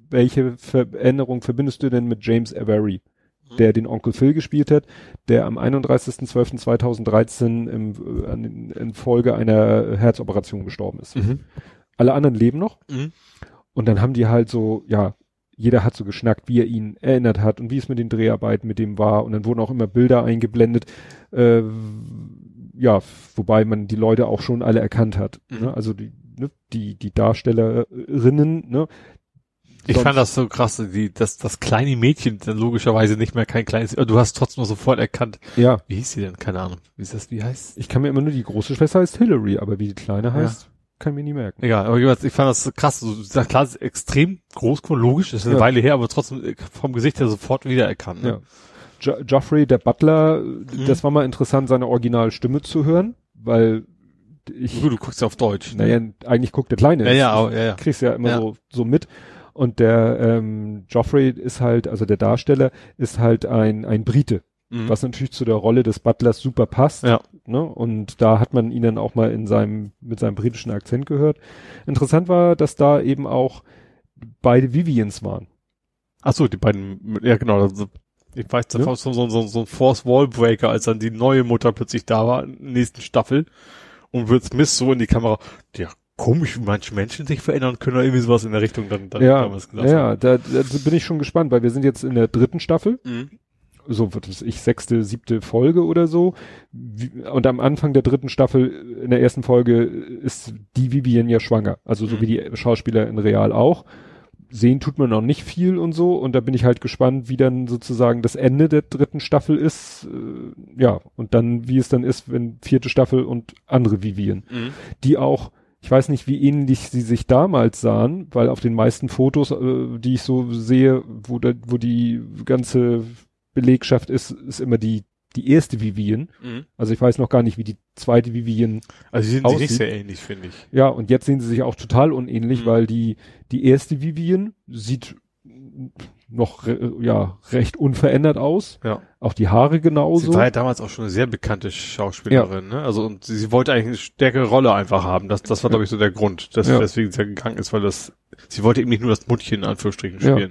welche Veränderung verbindest du denn mit James Avery, Mhm. der den Onkel Phil gespielt hat, der am 31.12.2013 im, in Folge einer Herzoperation gestorben ist. Mhm. alle anderen leben noch. Mhm. Und dann haben die halt so, ja, jeder hat so geschnackt, wie er ihn erinnert hat und wie es mit den Dreharbeiten mit dem war. Und dann wurden auch immer Bilder eingeblendet, äh, ja, wobei man die Leute auch schon alle erkannt hat. Mhm. Ne? Also die, ne, die, die Darstellerinnen, ne? Ich Sonst- fand das so krass, die, das, das kleine Mädchen, dann logischerweise nicht mehr kein kleines, aber du hast trotzdem sofort erkannt, Ja, wie hieß sie denn? Keine Ahnung. Wie ist das, wie heißt? ich kann mir immer nur die große Schwester heißt Hillary, aber wie die kleine heißt, kann ich mir nie merken. Egal, aber ich fand das so krass, so, ja, klar, ist extrem groß, logisch, ist eine Ja. Weile her, aber trotzdem vom Gesicht her sofort wiedererkannt. Ne? Ja. Jo Joffrey, der Butler, das war mal interessant, seine Originalstimme zu hören, weil ich, Gut, du guckst ja auf Deutsch. ne? naja, eigentlich guckt der Kleine. Ja, ja, ja, ja. kriegst ja immer Ja. so, so mit. Und der ähm, Joffrey ist halt, also der Darsteller ist halt ein, ein Brite, Mhm. was natürlich zu der Rolle des Butlers super passt. Ja. Ne? Und da hat man ihn dann auch mal in seinem, mit seinem britischen Akzent gehört. Interessant war, dass da eben auch beide Vivians waren. Ach so, die beiden, ja genau, also, ich weiß, das Ja. war so, so, so, so ein Force Wallbreaker, als dann die neue Mutter plötzlich da war, in der nächsten Staffel, und Will Smith so in die Kamera, ja, komisch, wie manche Menschen sich verändern können, oder irgendwie sowas in der Richtung dann, dann ja, damals gesagt. ja, da, da bin ich schon gespannt, weil wir sind jetzt in der dritten Staffel. Mhm. so wird es ich sechste, siebte Folge oder so. Und am Anfang der dritten Staffel, in der ersten Folge, ist die Vivian ja schwanger. Also so Mhm. wie die Schauspieler in Real auch. Sehen tut man noch nicht viel und so. Und da bin ich halt gespannt, wie dann sozusagen das Ende der dritten Staffel ist. Äh, ja, und dann, wie es dann ist, wenn vierte Staffel und andere Vivian. Mhm. Die auch, ich weiß nicht, wie ähnlich sie sich damals sahen, weil auf den meisten Fotos, äh, die ich so sehe, wo, da, wo die ganze Belegschaft ist, ist immer die, die erste Vivian. Mhm. Also ich weiß noch gar nicht, wie die zweite Vivian. Also, sie sind sich nicht Aussieht. sehr ähnlich, finde ich. Ja, und jetzt sehen sie sich auch total unähnlich, Mhm. weil die, die erste Vivian sieht noch, re- ja, recht unverändert aus. Ja. Auch die Haare Sie genauso. war ja damals auch schon eine sehr bekannte Schauspielerin, ne? Also, und sie, sie wollte eigentlich eine stärkere Rolle einfach haben. Das, das war, glaube ich, so der Grund, dass, Ja. weswegen sie ja gegangen ist, weil das, sie wollte eben nicht nur das Muttchen in Anführungsstrichen Ja.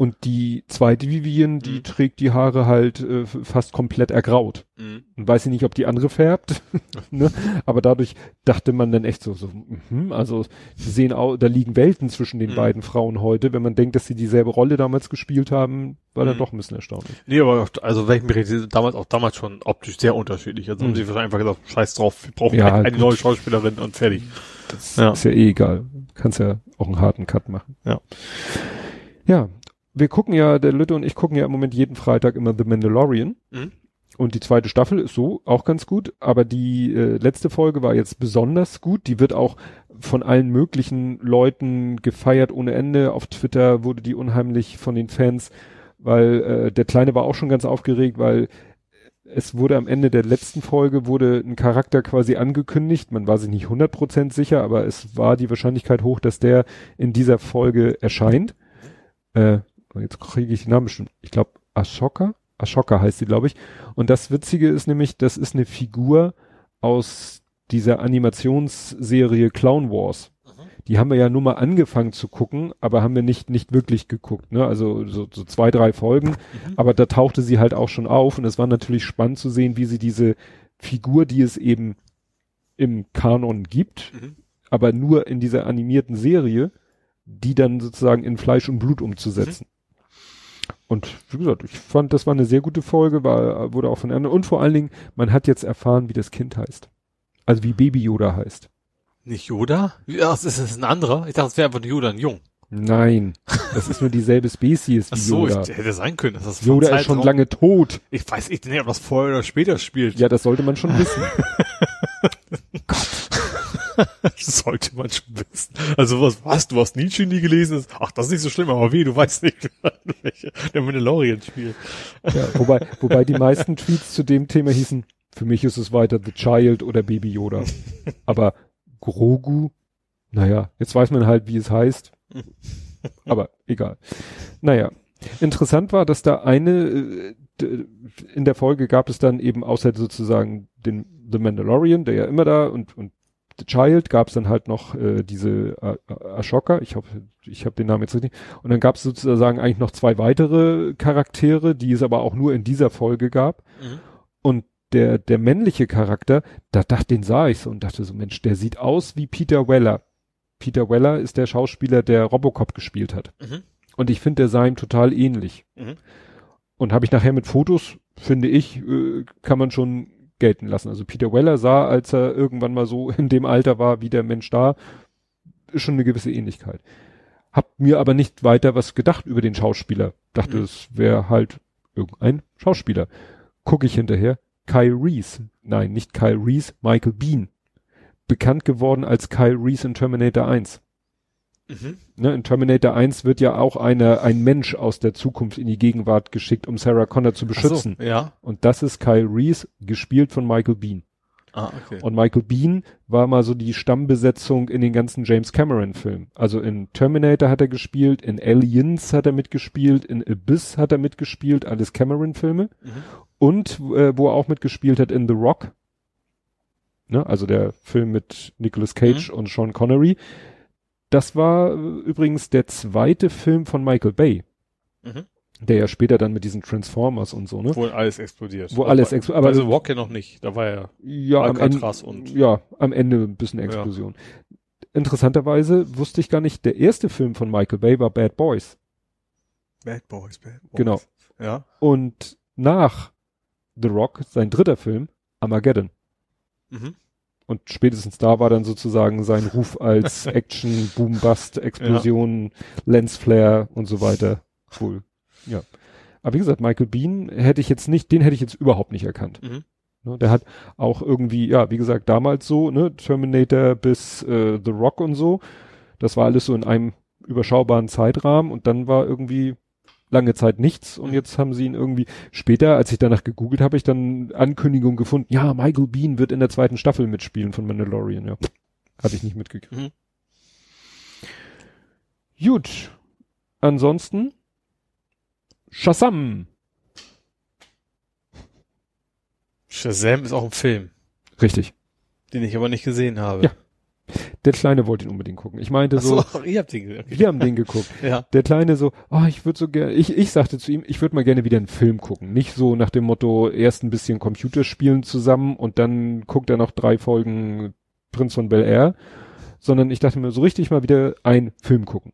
Und die zweite Vivian, die Mhm. trägt die Haare halt äh, fast komplett ergraut. Mhm. Und weiß ich nicht, ob die andere färbt, [LAUGHS] ne? Aber dadurch dachte man dann echt so, so, mhm, also die sehen auch, da liegen Welten zwischen den Mhm. beiden Frauen heute. Wenn man denkt, dass sie dieselbe Rolle damals gespielt haben, war dann Mhm. doch ein bisschen erstaunlich. Nee, aber also mich richtig, damals auch damals schon optisch sehr unterschiedlich. Also haben Mhm. sie wahrscheinlich einfach gesagt, scheiß drauf, wir brauchen Ja, eine, eine gut. neue Schauspielerin und fertig. Das Ja. ist ja eh egal. Kannst ja auch einen harten Cut machen. Ja. Ja. Wir gucken ja, der Lütte und ich gucken ja im Moment jeden Freitag immer The Mandalorian. Mhm. Und die zweite Staffel ist so auch ganz gut, aber die äh, letzte Folge war jetzt besonders gut. Die wird auch von allen möglichen Leuten gefeiert ohne Ende. Auf Twitter wurde die unheimlich von den Fans, weil äh, der Kleine war auch schon ganz aufgeregt, weil es wurde am Ende der letzten Folge wurde ein Charakter quasi angekündigt. Man war sich nicht 100% sicher, aber es war die Wahrscheinlichkeit hoch, dass der in dieser Folge erscheint. Äh, jetzt kriege ich den Namen bestimmt. Ich glaube Ashoka. Ashoka heißt sie, glaube ich. Und das Witzige ist nämlich, das ist eine Figur aus dieser Animationsserie Clown Wars. Die haben wir ja nur mal angefangen zu gucken, aber haben wir nicht, nicht wirklich geguckt, ne? Also so, so zwei, drei Folgen. Aber da tauchte sie halt auch schon auf und es war natürlich spannend zu sehen, wie sie diese Figur, die es eben im Kanon gibt, Mhm. aber nur in dieser animierten Serie, die dann sozusagen in Fleisch und Blut umzusetzen. Und wie gesagt, ich fand, das war eine sehr gute Folge, war, wurde auch von anderen. Und vor allen Dingen, man hat jetzt erfahren, wie das Kind heißt. Also wie Baby Yoda heißt. Nicht Yoda? Ja, das ist, ein anderer. Ich dachte, es wäre einfach nur Yoda, ein Jung. Nein, das ist nur dieselbe Spezies Ach wie so, Yoda. ich, hätte sein können. dass Das Yoda ist schon lange tot. Ich weiß nicht, ob das vorher oder später spielt. Ja, das sollte man schon wissen. [LAUGHS] [LAUGHS] Sollte man schon wissen. Also was, was, du hast Nietzsche nie gelesen? Ach, das ist nicht so schlimm, aber wie, du weißt nicht, [LAUGHS] welcher der Mandalorian spielt. Ja, wobei, wobei die meisten Tweets zu dem Thema hießen, für mich ist es weiter The Child oder Baby Yoda. Aber Grogu, naja, jetzt weiß man halt, wie es heißt. Aber egal. Naja, interessant war, dass da eine, äh, in der Folge gab es dann eben außer sozusagen den The Mandalorian, der ja immer da und, und The Child gab es dann halt noch äh, diese äh, Ashoka, ich hoffe, ich habe den Namen jetzt richtig. Und dann gab es sozusagen eigentlich noch zwei weitere Charaktere, die es aber auch nur in dieser Folge gab. Und der, der männliche Charakter, da dachte, den sah ich so und dachte so, Mensch, der sieht aus wie Peter Weller. Peter Weller ist der Schauspieler, der Robocop gespielt hat. Mhm. Und ich finde, der sah ihm total ähnlich. Mhm. Und habe ich nachher mit Fotos, finde ich, äh, kann man schon gelten lassen. Also Peter Weller sah, als er irgendwann mal so [LAUGHS] in dem Alter war, wie der Mensch da, ist schon eine gewisse Ähnlichkeit. Hab mir aber nicht weiter was gedacht über den Schauspieler. Dachte, Mhm. es wäre halt irgendein Schauspieler. Gucke ich hinterher. Kyle Reese. Nein, nicht Kyle Reese, Michael Bean. Bekannt geworden als Kyle Reese in Terminator 1. Mhm. Ne, in Terminator 1 wird ja auch eine, ein Mensch aus der Zukunft in die Gegenwart geschickt, um Sarah Connor zu beschützen. So, ja. Und das ist Kyle Reese, gespielt von Michael Bean. Ah, okay. Und Michael Bean war mal so die Stammbesetzung in den ganzen James Cameron Filmen. Also in Terminator hat er gespielt, in Aliens hat er mitgespielt, in Abyss hat er mitgespielt, alles Cameron Filme. Mhm. Und äh, wo er auch mitgespielt hat in The Rock. Ne, also der Film mit Nicolas Cage und Sean Connery. Das war äh, übrigens der zweite Film von Michael Bay, Mhm. der ja später dann mit diesen Transformers und so, ne? Wo alles explodiert. Wo alles explodiert. Aber Also Walk ja noch nicht. Da war ja Ja, am Ende, Alcatraz und- ja, am Ende ein bisschen Explosion. Interessanterweise wusste ich gar nicht, der erste Film von Michael Bay war Bad Boys. Bad Boys, Bad Boys. Genau. Ja. Und nach The Rock, sein dritter Film, Armageddon. Mhm. Und spätestens da war dann sozusagen sein Ruf als [LAUGHS] Action, Boom, Bust, Explosion, Lensflare und so weiter. Cool. Ja. Aber wie gesagt, Michael Bean hätte ich jetzt nicht, den hätte ich jetzt überhaupt nicht erkannt. Mhm. Ne, der hat auch irgendwie, ja, wie gesagt, damals so, ne, Terminator bis äh, The Rock und so. Das war alles so in einem überschaubaren Zeitrahmen und dann war irgendwie lange Zeit nichts und Mhm. jetzt haben sie ihn irgendwie später, als ich danach gegoogelt habe, ich dann Ankündigung gefunden, ja, Michael Bean wird in der zweiten Staffel mitspielen von Mandalorian, ja. Hatte ich nicht mitgekriegt. Mhm. Gut. Ansonsten Shazam. Shazam ist auch ein Film, Richtig. den ich aber nicht gesehen habe. Ja. Der Kleine wollte ihn unbedingt gucken. Ich meinte so, so, [LAUGHS] ihr habt den. Okay. wir haben den geguckt. Ja. Der Kleine so, oh, ich würde so gerne, ich, ich sagte zu ihm, ich würde mal gerne wieder einen Film gucken. Nicht so nach dem Motto, erst ein bisschen Computerspielen zusammen und dann guckt er noch drei Folgen Prinz von Bel Air, sondern ich dachte mir so richtig mal wieder einen Film gucken.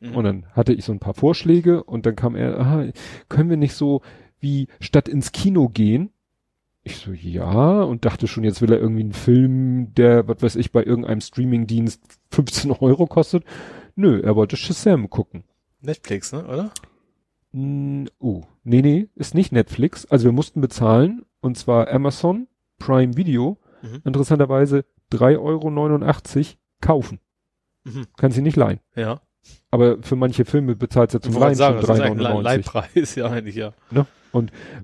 Mhm. Und dann hatte ich so ein paar Vorschläge und dann kam er, aha, können wir nicht so wie statt ins Kino gehen? Ich so, ja, und dachte schon, jetzt will er irgendwie einen Film, der, was weiß ich, bei irgendeinem Streamingdienst 15 Euro kostet. Nö, er wollte Shazam gucken. Netflix, ne, oder? Mm, oh, nee, nee, ist nicht Netflix. Also wir mussten bezahlen, und zwar Amazon Prime Video, Mhm. interessanterweise 3,89 Euro kaufen. Mhm. Kann sie nicht leihen. Ja. Aber für manche Filme bezahlt sie zum Ich wollte Leihen sagen, schon das ist eigentlich ein 3,99. Leihpreis, ja, eigentlich, ja.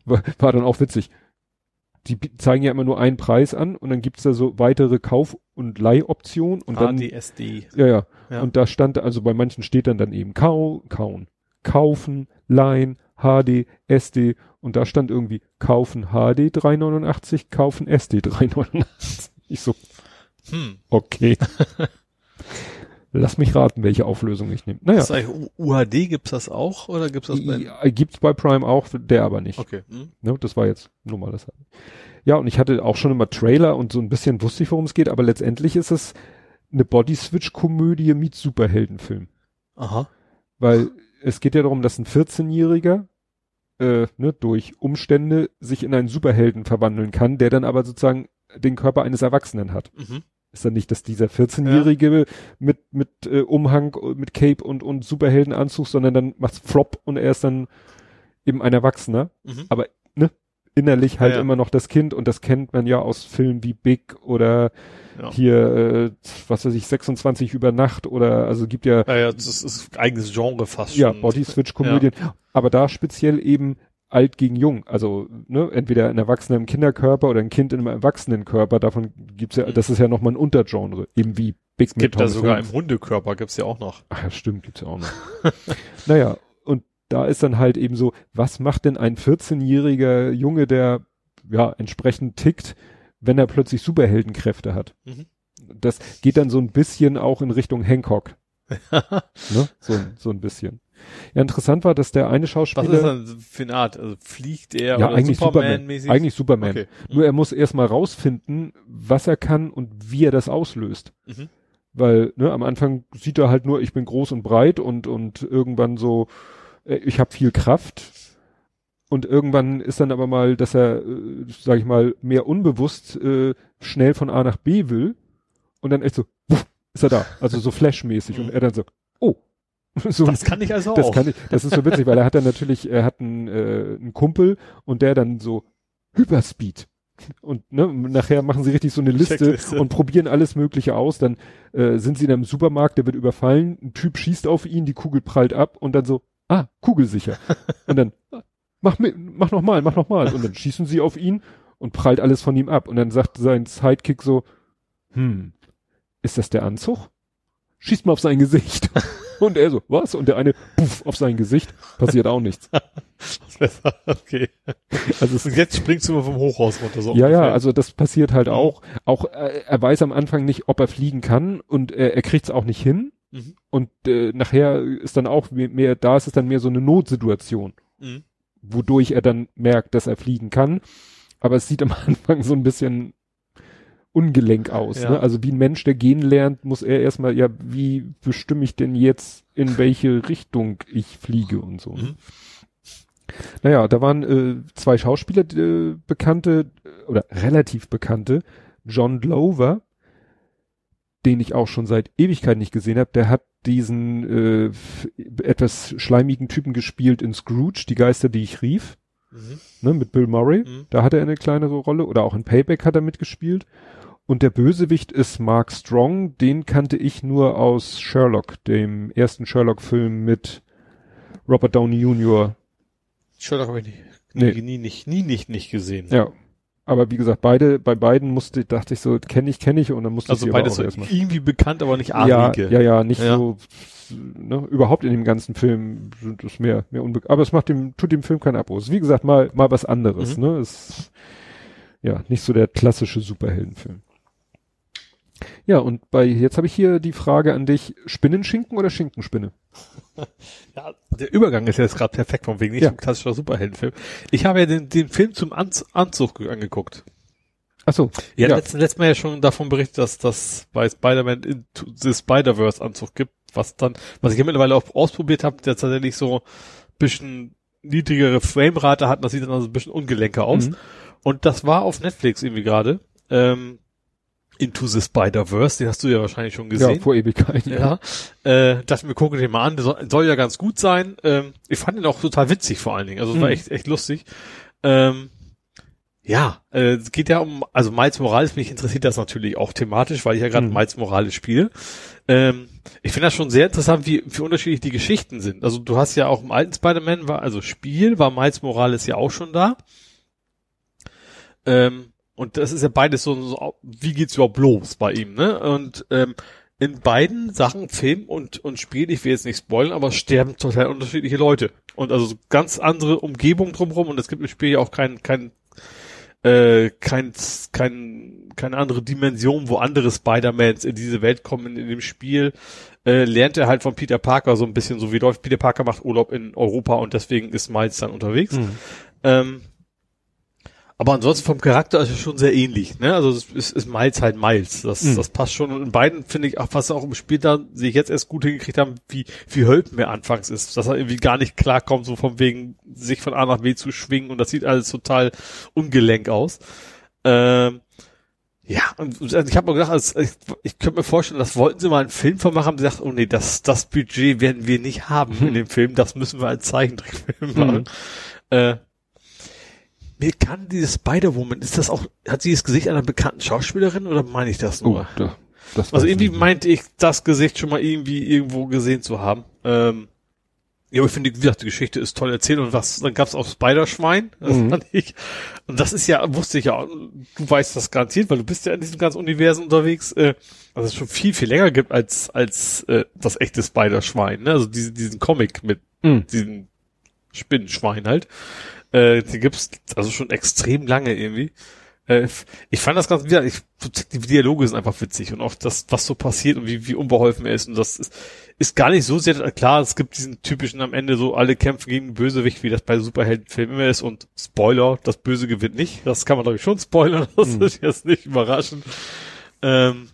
war, war dann auch witzig. Die zeigen ja immer nur einen Preis an und dann gibt's da so weitere Kauf- und Leihoptionen und dann, ADSD. ja, ja, Ja. und da stand, also bei manchen steht dann dann eben kau, kauen, kaufen, leihen, HD, SD und da stand irgendwie kaufen HD 3,89, kaufen SD 3,89. [LAUGHS] Ich so, Hm. okay. [LAUGHS] Lass mich raten, welche Auflösung ich nehme. Naja, U- UHD gibt's das auch oder gibt's das bei ja, gibt's bei Prime auch, der aber nicht. Okay. Hm. Ne, das war jetzt nur mal das. Ja, und ich hatte auch schon immer Trailer und so ein bisschen wusste ich, worum es geht, aber letztendlich ist es eine Body-Switch-Komödie mit Superheldenfilm. Aha. Weil es geht ja darum, dass ein 14-Jähriger äh, ne, durch Umstände sich in einen Superhelden verwandeln kann, der dann aber sozusagen den Körper eines Erwachsenen hat. Mhm. Ist dann nicht, dass dieser 14-Jährige mit, mit äh, Umhang, mit Cape und, und Superheldenanzug, sondern dann macht's Flop und er ist dann eben ein Erwachsener Mhm. aber ne, innerlich halt Ja, ja. immer noch das Kind und das kennt man ja aus Filmen wie Big oder Ja. hier, äh, was weiß ich, 26 über Nacht oder also gibt ja, Ja, ja, das ist eigenes Genre fast ja schon. Body Switch Komödien, aber da speziell eben alt gegen jung, also ne, entweder ein Erwachsener im Kinderkörper oder ein Kind in einem Erwachsenenkörper, davon gibt's ja, Mhm. das ist ja nochmal ein Untergenre, eben wie Big Es gibt da sogar im Hundekörper gibt's ja auch noch. Ach ja, stimmt, gibt's ja auch noch. [LAUGHS] naja, und da ist dann halt eben so, was macht denn ein 14-jähriger Junge, der ja entsprechend tickt, wenn er plötzlich Superheldenkräfte hat? Mhm. Das geht dann so ein bisschen auch in Richtung Hancock. [LAUGHS] ne? So, so ein bisschen. Ja, interessant war, dass der eine Was Schauspieler, ist dann für eine Art? Also fliegt er ja, oder eigentlich Superman, Superman-mäßig? eigentlich Superman. Okay. Nur er muss erstmal rausfinden, was er kann und wie er das auslöst. Mhm. Weil, ne, am Anfang sieht er halt nur, ich bin groß und breit und, und irgendwann so, äh, ich habe viel Kraft. Und irgendwann ist dann aber mal, dass er, äh, sag ich mal, mehr unbewusst äh, schnell von A nach B will. Und dann echt so, ist er da. Also so [LAUGHS] flashmäßig. Und er dann so, oh. [LAUGHS] so, das kann ich also das auch. Kann ich, das ist so witzig, weil er hat dann natürlich, er hat einen, äh, einen Kumpel und der dann so Hyperspeed. Und ne, nachher machen sie richtig so eine Liste Checkliste. und probieren alles Mögliche aus. Dann äh, sind sie in einem Supermarkt, der wird überfallen, ein Typ schießt auf ihn, die Kugel prallt ab und dann so, ah, kugelsicher. und dann, ah, mach mach noch mal, mach noch mal. Und dann schießen sie auf ihn und prallt alles von ihm ab. Und dann sagt sein Sidekick so, hm, ist das der Anzug? Schießt mal auf sein Gesicht. Und er so, was? Und der eine, puff, auf sein Gesicht, passiert auch nichts. [LAUGHS] Okay. Also es Und jetzt springst du mal vom Hochhaus runter. So Ja, ja, ungefähr. also das passiert halt Mhm. auch. Auch äh, er weiß am Anfang nicht, ob er fliegen kann und äh, er kriegt es auch nicht hin. Mhm. Und äh, nachher ist dann auch mehr, mehr, da ist es dann mehr so eine Notsituation, Mhm. wodurch er dann merkt, dass er fliegen kann. Aber es sieht am [LAUGHS] Anfang so ein bisschen ungelenk aus. Ja. Ne? Also wie ein Mensch, der gehen lernt, muss er erstmal, ja, wie bestimme ich denn jetzt, in welche Richtung ich fliege und so. ne? Mhm. Naja, da waren äh, zwei Schauspieler, äh, bekannte oder relativ bekannte. John Glover, den ich auch schon seit Ewigkeit nicht gesehen habe, der hat diesen äh, etwas schleimigen Typen gespielt in Scrooge, die Geister, die ich rief, Mhm. ne, mit Bill Murray. Mhm. Da hat er eine kleinere Rolle oder auch in Payback hat er mitgespielt. Und der Bösewicht ist Mark Strong, den kannte ich nur aus Sherlock, dem ersten Sherlock-Film mit Robert Downey Jr. Sherlock habe ich nie, Nee. nie, nie, nicht, nie nicht, nicht gesehen. Ja. Aber wie gesagt, beide, bei beiden musste, dachte ich so, kenne ich, kenne ich, und dann musste Also ich sie aber auch so erstmal. irgendwie bekannt, aber nicht Ja, ahlige. ja, ja, nicht Ja. so, ne, überhaupt in dem ganzen Film sind es mehr, mehr unbekannt. Aber es macht dem, tut dem Film keinen Abbruch. Ist, Wie gesagt, mal, mal was anderes, Mhm. ne, ist, ja, nicht so der klassische Superheldenfilm. Ja, und bei, jetzt habe ich hier die Frage an dich, Spinnenschinken oder Schinkenspinne? [LAUGHS] Ja, der Übergang ist jetzt gerade perfekt, von wegen nicht Ja. ein klassischer Superheldenfilm. Ich habe ja den, den Film zum Anz Anzug angeguckt. Ach so, Ja, Ja. letzten, letztes Mal ja schon davon berichtet, dass das bei Spider-Man Into the Spider-Verse Anzug gibt, was dann, was ich ja mittlerweile auch ausprobiert habe, der tatsächlich so bisschen niedrigere Framerate hat, das sieht dann also ein bisschen ungelenker aus. Mhm. Und das war auf Netflix irgendwie gerade. Ähm, Into the Spider-Verse, den hast du ja wahrscheinlich schon gesehen. ja, vor Ewigkeiten. Ja, äh, dachte mir, gucke den mal an, der soll, soll ja ganz gut sein. Ähm, ich fand ihn auch total witzig vor allen Dingen, also es war Mhm. echt, echt lustig. Ähm, ja, äh, es geht ja um, also Miles Morales, mich interessiert das natürlich auch thematisch, weil ich ja gerade Mhm. Miles Morales spiele. Ähm, ich finde das schon sehr interessant, wie, wie unterschiedlich die Geschichten sind. Also du hast ja auch im alten Spider-Man, war, also Spiel, war Miles Morales ja auch schon da. Ähm, und das ist ja beides so, so, wie geht's überhaupt los bei ihm, ne? Und ähm, in beiden Sachen, Film und, und Spiel, ich will jetzt nicht spoilern, aber sterben total unterschiedliche Leute. Und also so ganz andere Umgebung drumherum und es gibt im Spiel ja auch kein, kein, äh, kein, kein, keine andere Dimension, wo andere Spider-Mans in diese Welt kommen in dem Spiel. Äh, lernt er halt von Peter Parker so ein bisschen, so wie läuft Peter Parker macht Urlaub in Europa und deswegen ist Miles dann unterwegs. Mhm. Ähm, aber ansonsten vom Charakter ist es schon sehr ähnlich, ne? Also es ist, ist Miles halt Miles. Das, Mhm. das passt schon. Und in beiden finde ich, auch was auch im Spiel da sich jetzt erst gut hingekriegt haben, wie, wie Hölpen mir anfangs ist. Dass er irgendwie gar nicht klarkommt, so von wegen sich von A nach B zu schwingen und das sieht alles total ungelenk aus. Ähm, ja, und und ich habe mir gedacht, also ich, ich könnte mir vorstellen, das wollten sie mal einen Film von machen, haben sie gesagt, oh nee, das, das Budget werden wir nicht haben in dem Film, das müssen wir als Zeichentrickfilm Mhm. machen. Äh, mir kann diese Spider-Woman, ist das auch, hat sie das Gesicht einer bekannten Schauspielerin oder meine ich das Oh, nur? da, das also irgendwie ich nicht. meinte ich, das Gesicht schon mal irgendwie irgendwo gesehen zu haben. Ähm, ja, aber ich finde, wie gesagt, die Geschichte ist toll erzählt und was, dann gab's auch Spider-Schwein, das [LAUGHS] Mhm. fand ich. Und das ist ja, wusste ich ja, auch, du weißt das garantiert, weil du bist ja in diesem ganzen Universum unterwegs, äh, also es schon viel, viel länger gibt als, als äh, das echte Spider-Schwein, ne? Also diese, diesen Comic mit Mhm. diesen Spinnenschwein halt. Äh, die gibt's also schon extrem lange irgendwie. Äh, ich fand das ganz, wieder, ich, die Dialoge sind einfach witzig und auch das, was so passiert und wie, wie unbeholfen er ist und das ist, ist gar nicht so sehr, klar, es gibt diesen typischen am Ende so, alle kämpfen gegen den Bösewicht, wie das bei Superheldenfilmen immer ist und Spoiler, das Böse gewinnt nicht, das kann man glaube ich schon spoilern, [LAUGHS] das Mhm. ist jetzt nicht überraschend. Ähm,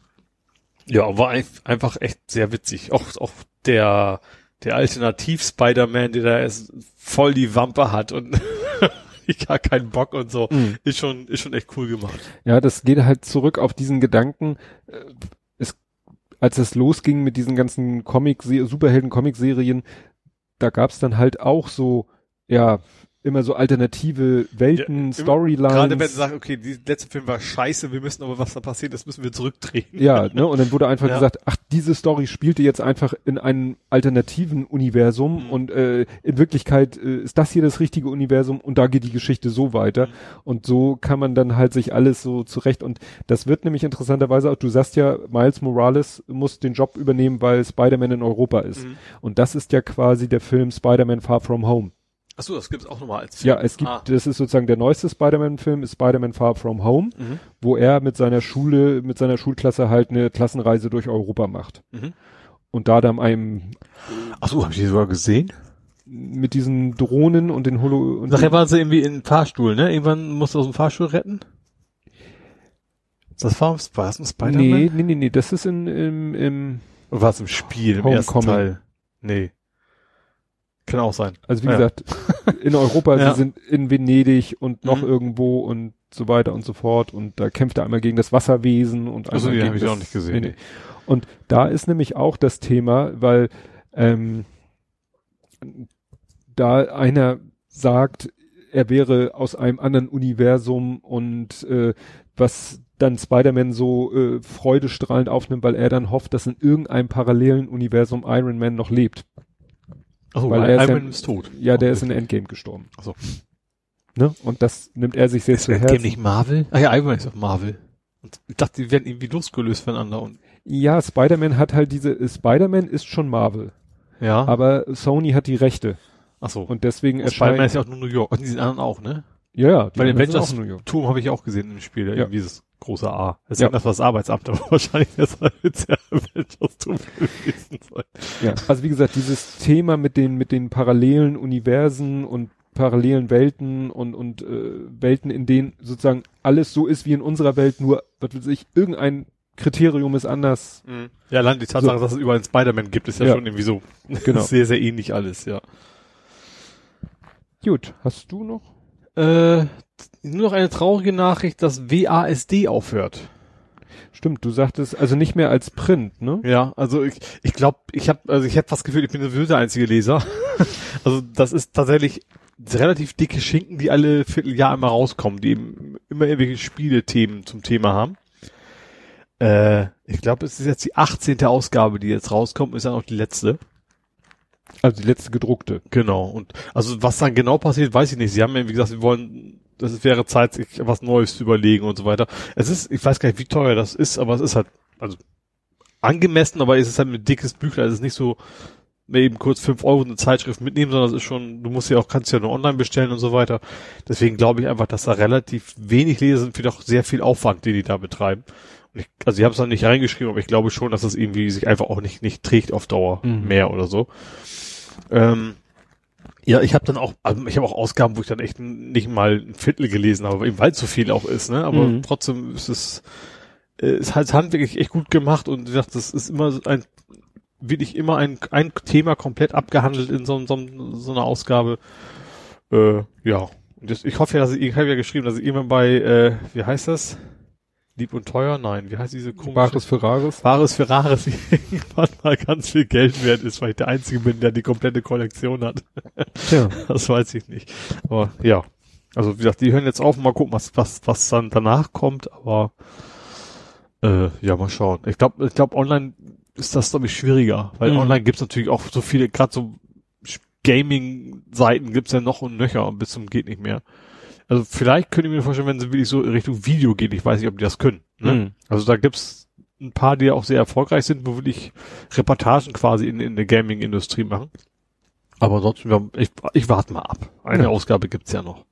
Ja, war ein- einfach echt sehr witzig. Auch, auch der, der Alternativ-Spider-Man, der da erst voll die Wampe hat und [LAUGHS] [LAUGHS] ich gar keinen Bock und so, Mhm. ist schon, ist schon echt cool gemacht. Ja, das geht halt zurück auf diesen Gedanken, äh, es, als es losging mit diesen ganzen Comic, Superhelden-Comic-Serien, da gab's dann halt auch so, ja, immer so alternative Welten, Ja, Storylines. Gerade wenn du sagst, okay, die letzte Film war scheiße, wir müssen aber was da passiert, das müssen wir zurückdrehen. Ja, ne, und dann wurde einfach Ja. gesagt, ach, diese Story spielte jetzt einfach in einem alternativen Universum Mhm. und äh, in Wirklichkeit äh, ist das hier das richtige Universum und da geht die Geschichte so weiter Mhm. und so kann man dann halt sich alles so zurecht und das wird nämlich interessanterweise auch, du sagst ja, Miles Morales muss den Job übernehmen, weil Spider-Man in Europa ist Mhm. und das ist ja quasi der Film Spider-Man Far From Home. Achso, das gibt's auch nochmal als Film. Ja, es gibt, Ah. das ist sozusagen der neueste Spider-Man-Film, ist Spider-Man Far From Home, Mhm. wo er mit seiner Schule, mit seiner Schulklasse halt eine Klassenreise durch Europa macht. Mhm. Und da dann einem Achso, hab ich die sogar gesehen? mit diesen Drohnen und den Holo und Nachher waren sie irgendwie in Fahrstuhl, ne? Irgendwann musste aus dem Fahrstuhl retten. Das war, war das ein Spider-Man? Nee, nee, nee, nee, das ist in, im, im, war es im Spiel, im ersten Homecoming. Teil? Nee. Kann auch sein. also wie Ja. gesagt, [LAUGHS] in Europa, Ja. sie sind in Venedig und noch Mhm. irgendwo und so weiter und so fort und da kämpft er einmal gegen das Wasserwesen und einmal die habe ich auch nicht gesehen. Nee. Und da ist nämlich auch das Thema, weil ähm, da einer sagt, er wäre aus einem anderen Universum und äh, was dann Spider-Man so äh, freudestrahlend aufnimmt, weil er dann hofft, dass in irgendeinem parallelen Universum Iron Man noch lebt. Achso, Weil weil er ist Iron ja- ist tot. Ja, der ist in Endgame gestorben. Ach so. Ne? Und das nimmt er sich sehr zu Endgame Herzen. nicht Marvel? Ah ja, Iron Man ist auf Marvel. Und ich dachte, die werden irgendwie losgelöst voneinander und, Ja, Spider-Man hat halt diese, Spider-Man ist schon Marvel, ja. aber Sony hat die Rechte Achso. und deswegen Und Spider-Man ist erscheint, ja auch nur New York. Und die sind anderen auch, ne? ja, ja, die Bei den Avengers auch in New York. Turm habe ich auch gesehen im Spiel, Ja. irgendwie dieses große A. Das ist Ja. das war das Arbeitsamt, [LAUGHS] aber wahrscheinlich deshalb jetzt ja gewesen sein. Ja, also wie gesagt, dieses Thema mit den mit den parallelen Universen und parallelen Welten und und äh, Welten, in denen sozusagen alles so ist wie in unserer Welt, nur was weiß ich, irgendein Kriterium ist anders. Ja, allein die Tatsache, dass es überall einen Spider-Man gibt, ist ja, Ja. schon irgendwie so Genau. [LAUGHS] sehr, sehr ähnlich alles, ja. Gut, hast du noch? Äh, nur noch eine traurige Nachricht, dass WASD aufhört. Stimmt, du sagtest also nicht mehr als Print, ne? Ja, also ich, ich glaube, ich habe, also ich hätte fast Gefühl, ich bin sowieso der einzige Leser. [LAUGHS] also das ist tatsächlich relativ dicke Schinken, die alle Vierteljahr einmal rauskommen, die eben immer irgendwelche Spielethemen zum Thema haben. Äh, ich glaube, es ist jetzt die 18. Ausgabe, die jetzt rauskommt, ist dann auch die letzte. Also die letzte gedruckte. Genau. Und also was dann genau passiert, weiß ich nicht. Sie haben ja, wie gesagt, sie wollen, das wäre Zeit, sich was Neues zu überlegen und so weiter. Es ist, ich weiß gar nicht, wie teuer das ist, aber es ist halt, also angemessen, aber es ist halt ein dickes Büchlein. Es ist nicht so mal eben kurz fünf Euro eine Zeitschrift mitnehmen, sondern es ist schon, du musst ja auch, kannst ja nur online bestellen und so weiter. Deswegen glaube ich einfach, dass da relativ wenig Leser sind für doch sehr viel Aufwand, den die da betreiben. Ich, also ich habe es noch nicht reingeschrieben, aber ich glaube schon, dass das irgendwie sich einfach auch nicht, nicht trägt auf Dauer Mhm. mehr oder so. Ähm, ja, ich habe dann auch, also ich habe auch Ausgaben, wo ich dann echt nicht mal ein Viertel gelesen habe, eben weil es so viel auch ist, ne? Aber Mhm. trotzdem ist es, äh, ist halt handwerklich echt gut gemacht und wie gesagt, das ist immer ein, wirklich immer ein, ein Thema komplett abgehandelt in so, so, so einer Ausgabe. Äh, ja. Und das, ich hoffe ja, dass ich, ich habe ja geschrieben, dass ich irgendwann bei, äh, wie heißt das? Lieb und teuer? Nein, wie heißt diese komische? Bares Ferraris. Wahres Ferraris [LAUGHS] irgendwann mal ganz viel Geld wert ist, weil ich der Einzige bin, der die komplette Kollektion hat. Tja. [LAUGHS] Das weiß ich nicht. Aber ja. Also wie gesagt, die hören jetzt auf, mal gucken, was, was, was dann danach kommt, aber äh, ja, mal schauen. Ich glaube, ich glaube, online ist das, glaube ich, schwieriger, weil Mhm. online gibt's natürlich auch so viele, gerade so Gaming-Seiten gibt's ja noch und nöcher bis zum geht nicht mehr. Also vielleicht könnte ich mir vorstellen, wenn sie wirklich so in Richtung Video geht, ich weiß nicht, ob die das können. Ne? Mhm. Also da gibt's ein paar, die ja auch sehr erfolgreich sind, wo wirklich Reportagen quasi in, in der Gaming-Industrie machen. Aber ansonsten, ich, ich warte mal ab. Eine Ja. Ausgabe gibt's ja noch.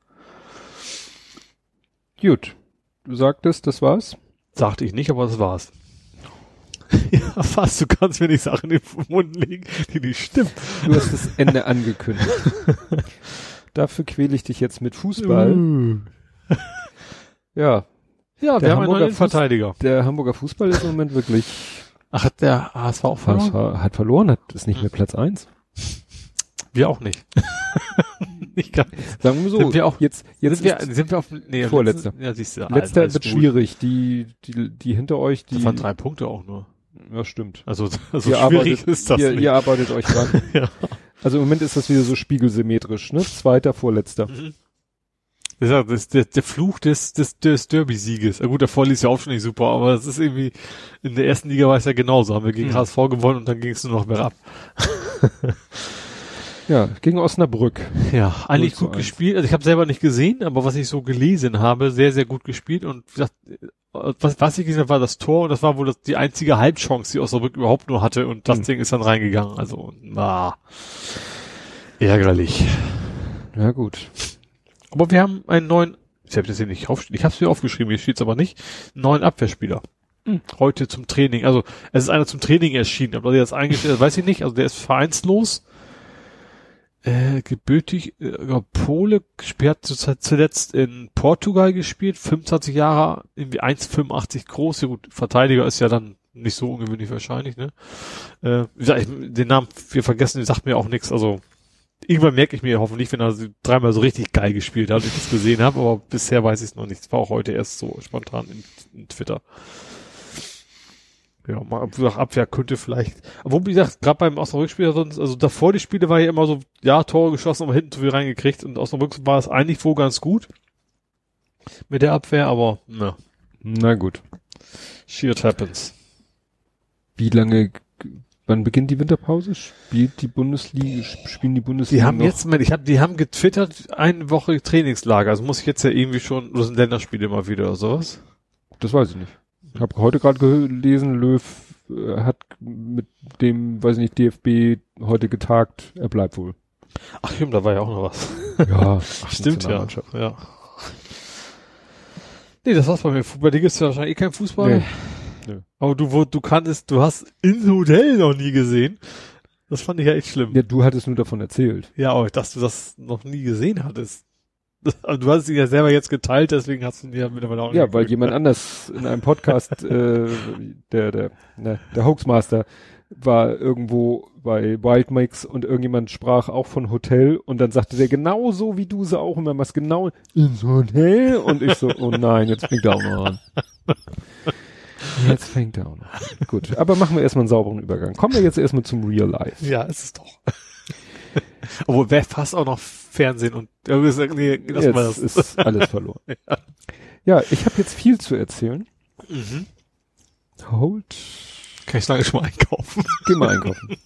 Gut. Du sagtest, das war's? Sagte ich nicht, aber das war's. [LAUGHS] ja, fast. Du kannst mir nicht Sachen in den Mund legen, die nicht stimmen. Du hast das Ende angekündigt. [LAUGHS] Dafür quäle ich dich jetzt mit Fußball. Uh. Ja, Ja, Der wir haben einen Hamburger neuen Fuß- Verteidiger. der Hamburger Fußball ist im Moment wirklich Ach, hat der HSV auch verloren? HSV hat verloren, hat ist nicht mehr Platz eins. Wir auch nicht. [LAUGHS] nicht ganz. Sagen wir so, Sind wir auch- jetzt, jetzt sind, wir, sind wir auf nee, Vorletzter. Ja, siehst du. letzter alles wird gut. schwierig. Die, die, die hinter euch, die, Das waren drei Punkte auch nur. ja, stimmt. Also, [LAUGHS] also ihr schwierig arbeitet, ist das ihr, nicht. ihr arbeitet euch ran. [LAUGHS] Ja. Also im Moment ist das wieder so spiegelsymmetrisch, ne? Zweiter, vorletzter. Mhm. Das ist das, der, Fluch des, des, des Derby-Sieges. Ja gut, der Vorlies ja auch schon nicht super, aber es ist irgendwie, in der ersten Liga war es ja genauso. Haben wir gegen Mhm. HSV gewonnen und dann ging es nur noch bergab. [LAUGHS] Ja, gegen Osnabrück. Ja, eigentlich 0 zu gut 1. gespielt. Also ich habe selber nicht gesehen, aber was ich so gelesen habe, sehr, sehr gut gespielt. Und gesagt, was, was ich gesehen habe, war das Tor und das war wohl das, die einzige Halbchance, die Osnabrück überhaupt nur hatte und das Mhm. Ding ist dann reingegangen. Also, na, ärgerlich. Ja, gut. Aber wir haben einen neuen, ich habe das hier nicht aufgeschrieben, ich habe es hier aufgeschrieben, hier steht es aber nicht, einen neuen Abwehrspieler. Mhm. Heute zum Training. Also es ist einer zum Training erschienen, aber der ist eingestellt, weiß ich nicht, also der ist vereinslos. Äh, gebürtig, äh, Pole, hat zuletzt in Portugal gespielt, 25 Jahre, irgendwie 1,85 groß, ja gut, Verteidiger ist ja dann nicht so ungewöhnlich wahrscheinlich, ne? Äh, wie gesagt, ich, den Namen, wir vergessen, den sagt mir auch nichts, also irgendwann merke ich mir hoffentlich, wenn er dreimal so richtig geil gespielt hat, ich das gesehen habe, aber bisher weiß ich es noch nicht. War auch heute erst so spontan in, in Twitter. Ja, mal gesagt, Abwehr könnte vielleicht. Aber wie gesagt, gerade beim Osnabrück-Spieler sonst, also davor die Spiele war ja immer so, ja, Tore geschossen, aber hinten zu viel reingekriegt und Osnabrück war es eigentlich wohl ganz gut mit der Abwehr, aber na, Na gut. shit happens. Wie lange, wann beginnt die Winterpause? Spielt die Bundesliga, spielen die Bundesliga Die haben noch? jetzt, ich hab, die haben getwittert, eine Woche Trainingslager, also muss ich jetzt ja irgendwie schon, das sind Länderspiele mal wieder oder sowas. Das weiß ich nicht. Ich habe heute gerade gelesen, Löw äh, hat mit dem, weiß ich nicht, DFB heute getagt, er bleibt wohl. Ach stimmt, da war ja auch noch was. Ja, [LAUGHS] Stimmt ja. Ja. Nee, das war's bei mir. Bei dir gibt's ja wahrscheinlich eh kein Fußball. Nee. Nö. Aber du, du kanntest, du hast ins Hotel noch nie gesehen. Das fand ich ja echt schlimm. Ja, du hattest nur davon erzählt. Ja, aber dass du das noch nie gesehen hattest. [LAUGHS] Du hast ihn ja selber jetzt geteilt, deswegen hast du ihn ja mittlerweile auch Ja, nicht weil geguckt. jemand anders in einem Podcast, [LAUGHS] äh, der, der, ne, der Hoaxmaster war irgendwo bei Wildmix und irgendjemand sprach auch von Hotel und dann sagte der genau so wie du sie auch immer machst, genau ins Hotel und ich so, oh nein, jetzt fängt er auch noch an. Jetzt fängt er auch noch an. Gut, aber machen wir erstmal einen sauberen Übergang. Kommen wir jetzt erstmal zum Real Life. Ja, ist es doch. [LAUGHS] Obwohl, wer fast auch noch Fernsehen und, ja, sagen, nee, lass mal Jetzt das. ist alles [LAUGHS] verloren. Ja, ich habe jetzt viel zu erzählen. Mhm. Hold Kann ich lange schon mal einkaufen. [LAUGHS] Geh mal einkaufen.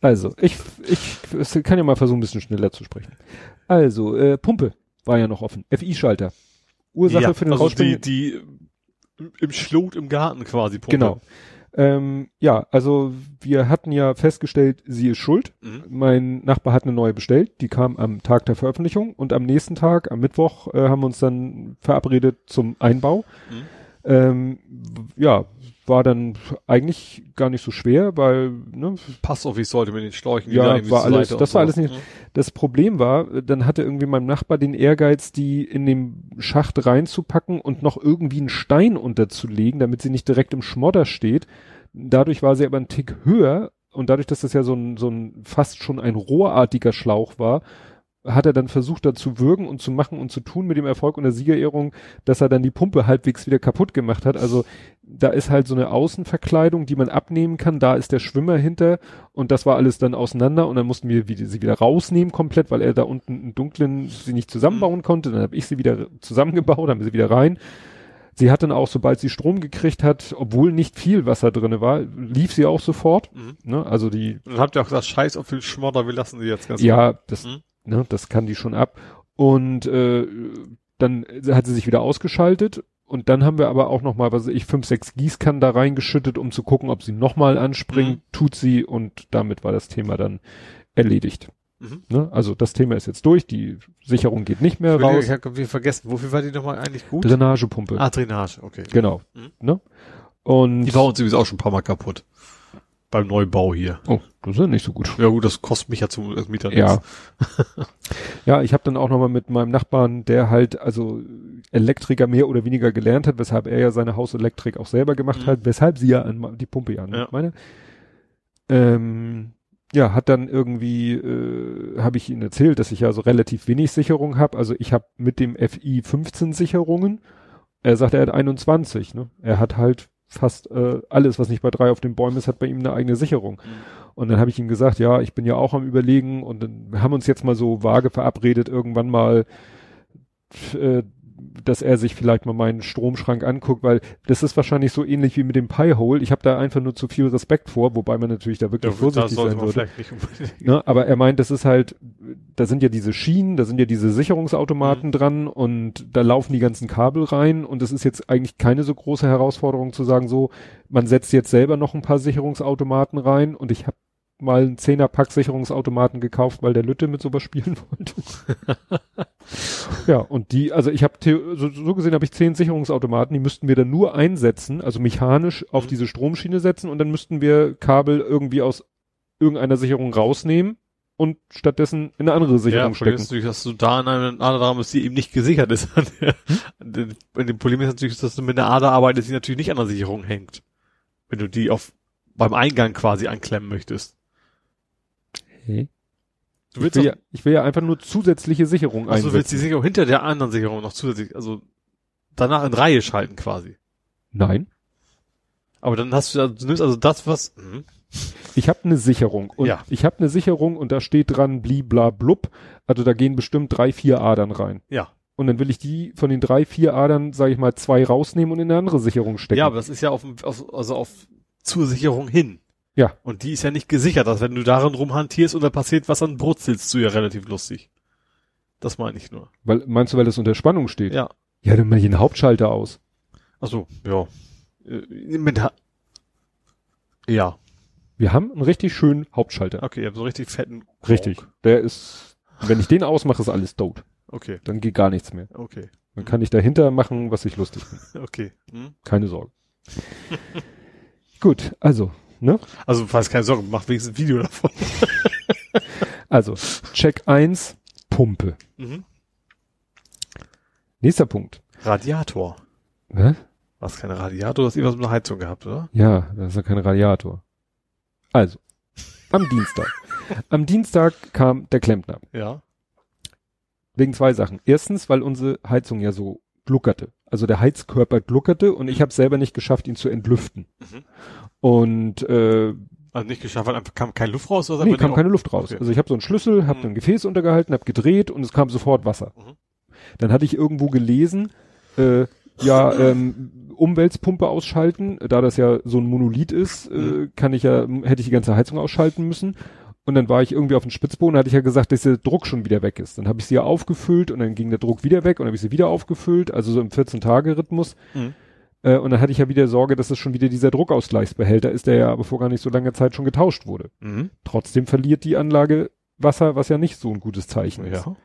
Also, ich, ich kann ja mal versuchen, ein bisschen schneller zu sprechen. Also, äh, Pumpe war ja noch offen. FI-Schalter. Ursache ja, für den also Rausspringen. die, die im Schlot im Garten quasi. Pumpe. Genau. Ähm, ja, also wir hatten ja festgestellt, sie ist schuld. Mhm. Mein Nachbar hat eine neue bestellt, die kam am Tag der Veröffentlichung und am nächsten Tag, am Mittwoch, äh, haben wir uns dann verabredet zum Einbau. Mhm. Ähm, ja, war dann eigentlich gar nicht so schwer, weil ne, Passt wie es sollte mit den Schläuchen. Ja, irgendwie war alles- das war so. alles nicht- Das Problem war, dann hatte irgendwie mein Nachbar den Ehrgeiz, die in dem Schacht reinzupacken und noch irgendwie einen Stein unterzulegen, damit sie nicht direkt im Schmodder steht. Dadurch war sie aber ein Tick höher und dadurch, dass das ja so ein, so ein fast schon ein rohrartiger Schlauch war, hat er dann versucht, da zu würgen und zu machen und zu tun mit dem Erfolg und der Siegerehrung, dass er dann die Pumpe halbwegs wieder kaputt gemacht hat. Also da ist halt so eine Außenverkleidung, die man abnehmen kann. Da ist der Schwimmer hinter und das war alles dann auseinander und dann mussten wir sie wieder rausnehmen komplett, weil er da unten einen dunklen sie nicht zusammenbauen konnte. Dann habe ich sie wieder zusammengebaut, haben wir sie wieder rein. Sie hat dann auch, sobald sie Strom gekriegt hat, obwohl nicht viel Wasser drinne war, lief sie auch sofort. Mhm. Ne? Also die, Dann habt ihr auch gesagt, scheiß auf viel Schmodder, wir lassen sie jetzt ganz ja, das, Mhm. Ne, das kann die schon ab. Und äh, dann hat sie sich wieder ausgeschaltet und dann haben wir aber auch noch mal, was weiß ich, fünf, sechs Gießkannen da reingeschüttet, um zu gucken, ob sie noch mal anspringt. Mhm. Tut sie und damit war das Thema dann erledigt. Mhm. Ne? Also das Thema ist jetzt durch, die Sicherung geht nicht mehr raus. Ich habe wir vergessen, wofür war die nochmal eigentlich gut? Drainagepumpe, Ah, Drainage, okay. genau. Mhm. Ne? Und Die war uns übrigens auch schon ein paar Mal kaputt. Beim Neubau hier. Oh. Das ist ja nicht so gut. Ja gut, das kostet mich ja zum Mieter Ja. [LAUGHS] ja, ich habe dann auch nochmal mit meinem Nachbarn, der halt also Elektriker mehr oder weniger gelernt hat, weshalb er ja seine Hauselektrik auch selber gemacht Mhm. hat, weshalb sie ja an die Pumpe ja? Ja. meine. Ähm, ja, hat dann irgendwie, äh, habe ich ihnen erzählt, dass ich ja so relativ wenig Sicherung habe. Also ich habe mit dem FI 15 Sicherungen. Er sagt, er hat 21. Ne? Er hat halt fast äh, alles, was nicht bei drei auf den Bäumen ist, hat bei ihm eine eigene Sicherung. Und dann habe ich ihm gesagt, ja, ich bin ja auch am überlegen und dann wir haben uns jetzt mal so vage verabredet, irgendwann mal, äh, dass er sich vielleicht mal meinen Stromschrank anguckt, weil das ist wahrscheinlich so ähnlich wie mit dem Pi-Hole. Ich habe da einfach nur zu viel Respekt vor, wobei man natürlich da wirklich Ja, vorsichtig sein würde. Ne? Aber er meint, das ist halt, da sind ja diese Schienen, da sind ja diese Sicherungsautomaten Mhm. dran und da laufen die ganzen Kabel rein und es ist jetzt eigentlich keine so große Herausforderung zu sagen, so, man setzt jetzt selber noch ein paar Sicherungsautomaten rein und ich habe mal einen Zehnerpack Sicherungsautomaten gekauft, weil der Lütte mit sowas spielen wollte. [LAUGHS] ja, und die, also ich habe so, so gesehen habe ich zehn Sicherungsautomaten, die müssten wir dann nur einsetzen, also mechanisch auf Mhm. diese Stromschiene setzen und dann müssten wir Kabel irgendwie aus irgendeiner Sicherung rausnehmen und stattdessen in eine andere Sicherung Ja, stecken. natürlich, dass du da an einer Ader haben musst, die eben nicht gesichert ist. [LAUGHS] Hm? dem Problem ist natürlich, dass du mit einer Ader arbeitest, die natürlich nicht an der Sicherung hängt. Wenn du die auf beim Eingang quasi anklemmen möchtest. Okay. Du Ich willst, will, auch, ja, ich will ja einfach nur zusätzliche Sicherung also du willst die einsetzen. Sicherung hinter der anderen Sicherung noch zusätzlich, also danach in Reihe schalten quasi. Nein, Aber dann hast du, also, du nimmst also das, was, mhm. ich habe eine Sicherung und Ja. ich habe eine Sicherung und da steht dran blibla blub, also da gehen bestimmt drei, vier Adern rein. ja. Und dann will ich die von den drei, vier Adern, sage ich mal, zwei rausnehmen und in eine andere Sicherung stecken. Ja, aber das ist ja auf, auf also auf zur Sicherung hin. Ja. Und die ist ja nicht gesichert. Also wenn du darin rumhantierst und da passiert was, dann brutzelst du ja relativ lustig. Das meine ich nur. Weil, meinst du, weil das unter Spannung steht? Ja. Ja, dann mal hier einen Hauptschalter aus. Also ja. Äh, Mit, ja, Wir haben einen richtig schönen Hauptschalter. okay, ihr habt so richtig fetten. Kork. Richtig. Der ist, wenn ich den ausmache, ist alles tot. Okay, Dann geht gar nichts mehr. okay, Dann kann ich dahinter machen, was ich lustig [LAUGHS] finde. okay. Hm? Keine Sorge. [LAUGHS] Gut, also, ne? Also falls keine Sorge, mach wenigstens ein Video davon. [LAUGHS] Also, Check 1, Pumpe. Mhm. Nächster Punkt. Radiator. Hä? Was keine Radiator, du hast irgendwas mit einer Heizung gehabt, oder? Ja, das ist ja kein Radiator. Also, am Dienstag. [LAUGHS] Am Dienstag kam der Klempner. Ja. Wegen zwei Sachen. Erstens, weil unsere Heizung ja so gluckerte. Also der Heizkörper gluckerte und ich habe selber nicht geschafft, ihn zu entlüften. Mhm. Und äh, Also nicht geschafft, weil einfach kam keine Luft raus, oder? nee, kam keine Luft raus. Okay. Also ich habe so einen Schlüssel, habe Mhm. ein Gefäß untergehalten, habe gedreht und es kam sofort Wasser. Mhm. Dann hatte ich irgendwo gelesen, äh, ja, ähm, Umweltpumpe ausschalten, da das ja so ein Monolith ist, äh, Mhm. kann ich ja, hätte ich die ganze Heizung ausschalten müssen. Und dann war ich irgendwie auf dem Spitzboden, hatte ich ja gesagt, dass der Druck schon wieder weg ist. Dann habe ich sie ja aufgefüllt und dann ging der Druck wieder weg und dann habe ich sie wieder aufgefüllt, also so im 14-Tage-Rhythmus. Mhm. Äh, und dann hatte ich ja wieder Sorge, dass es schon wieder dieser Druckausgleichsbehälter ist, der ja aber vor gar nicht so langer Zeit schon getauscht wurde. Mhm. Trotzdem verliert die Anlage Wasser, was ja nicht so ein gutes Zeichen ist. Ja.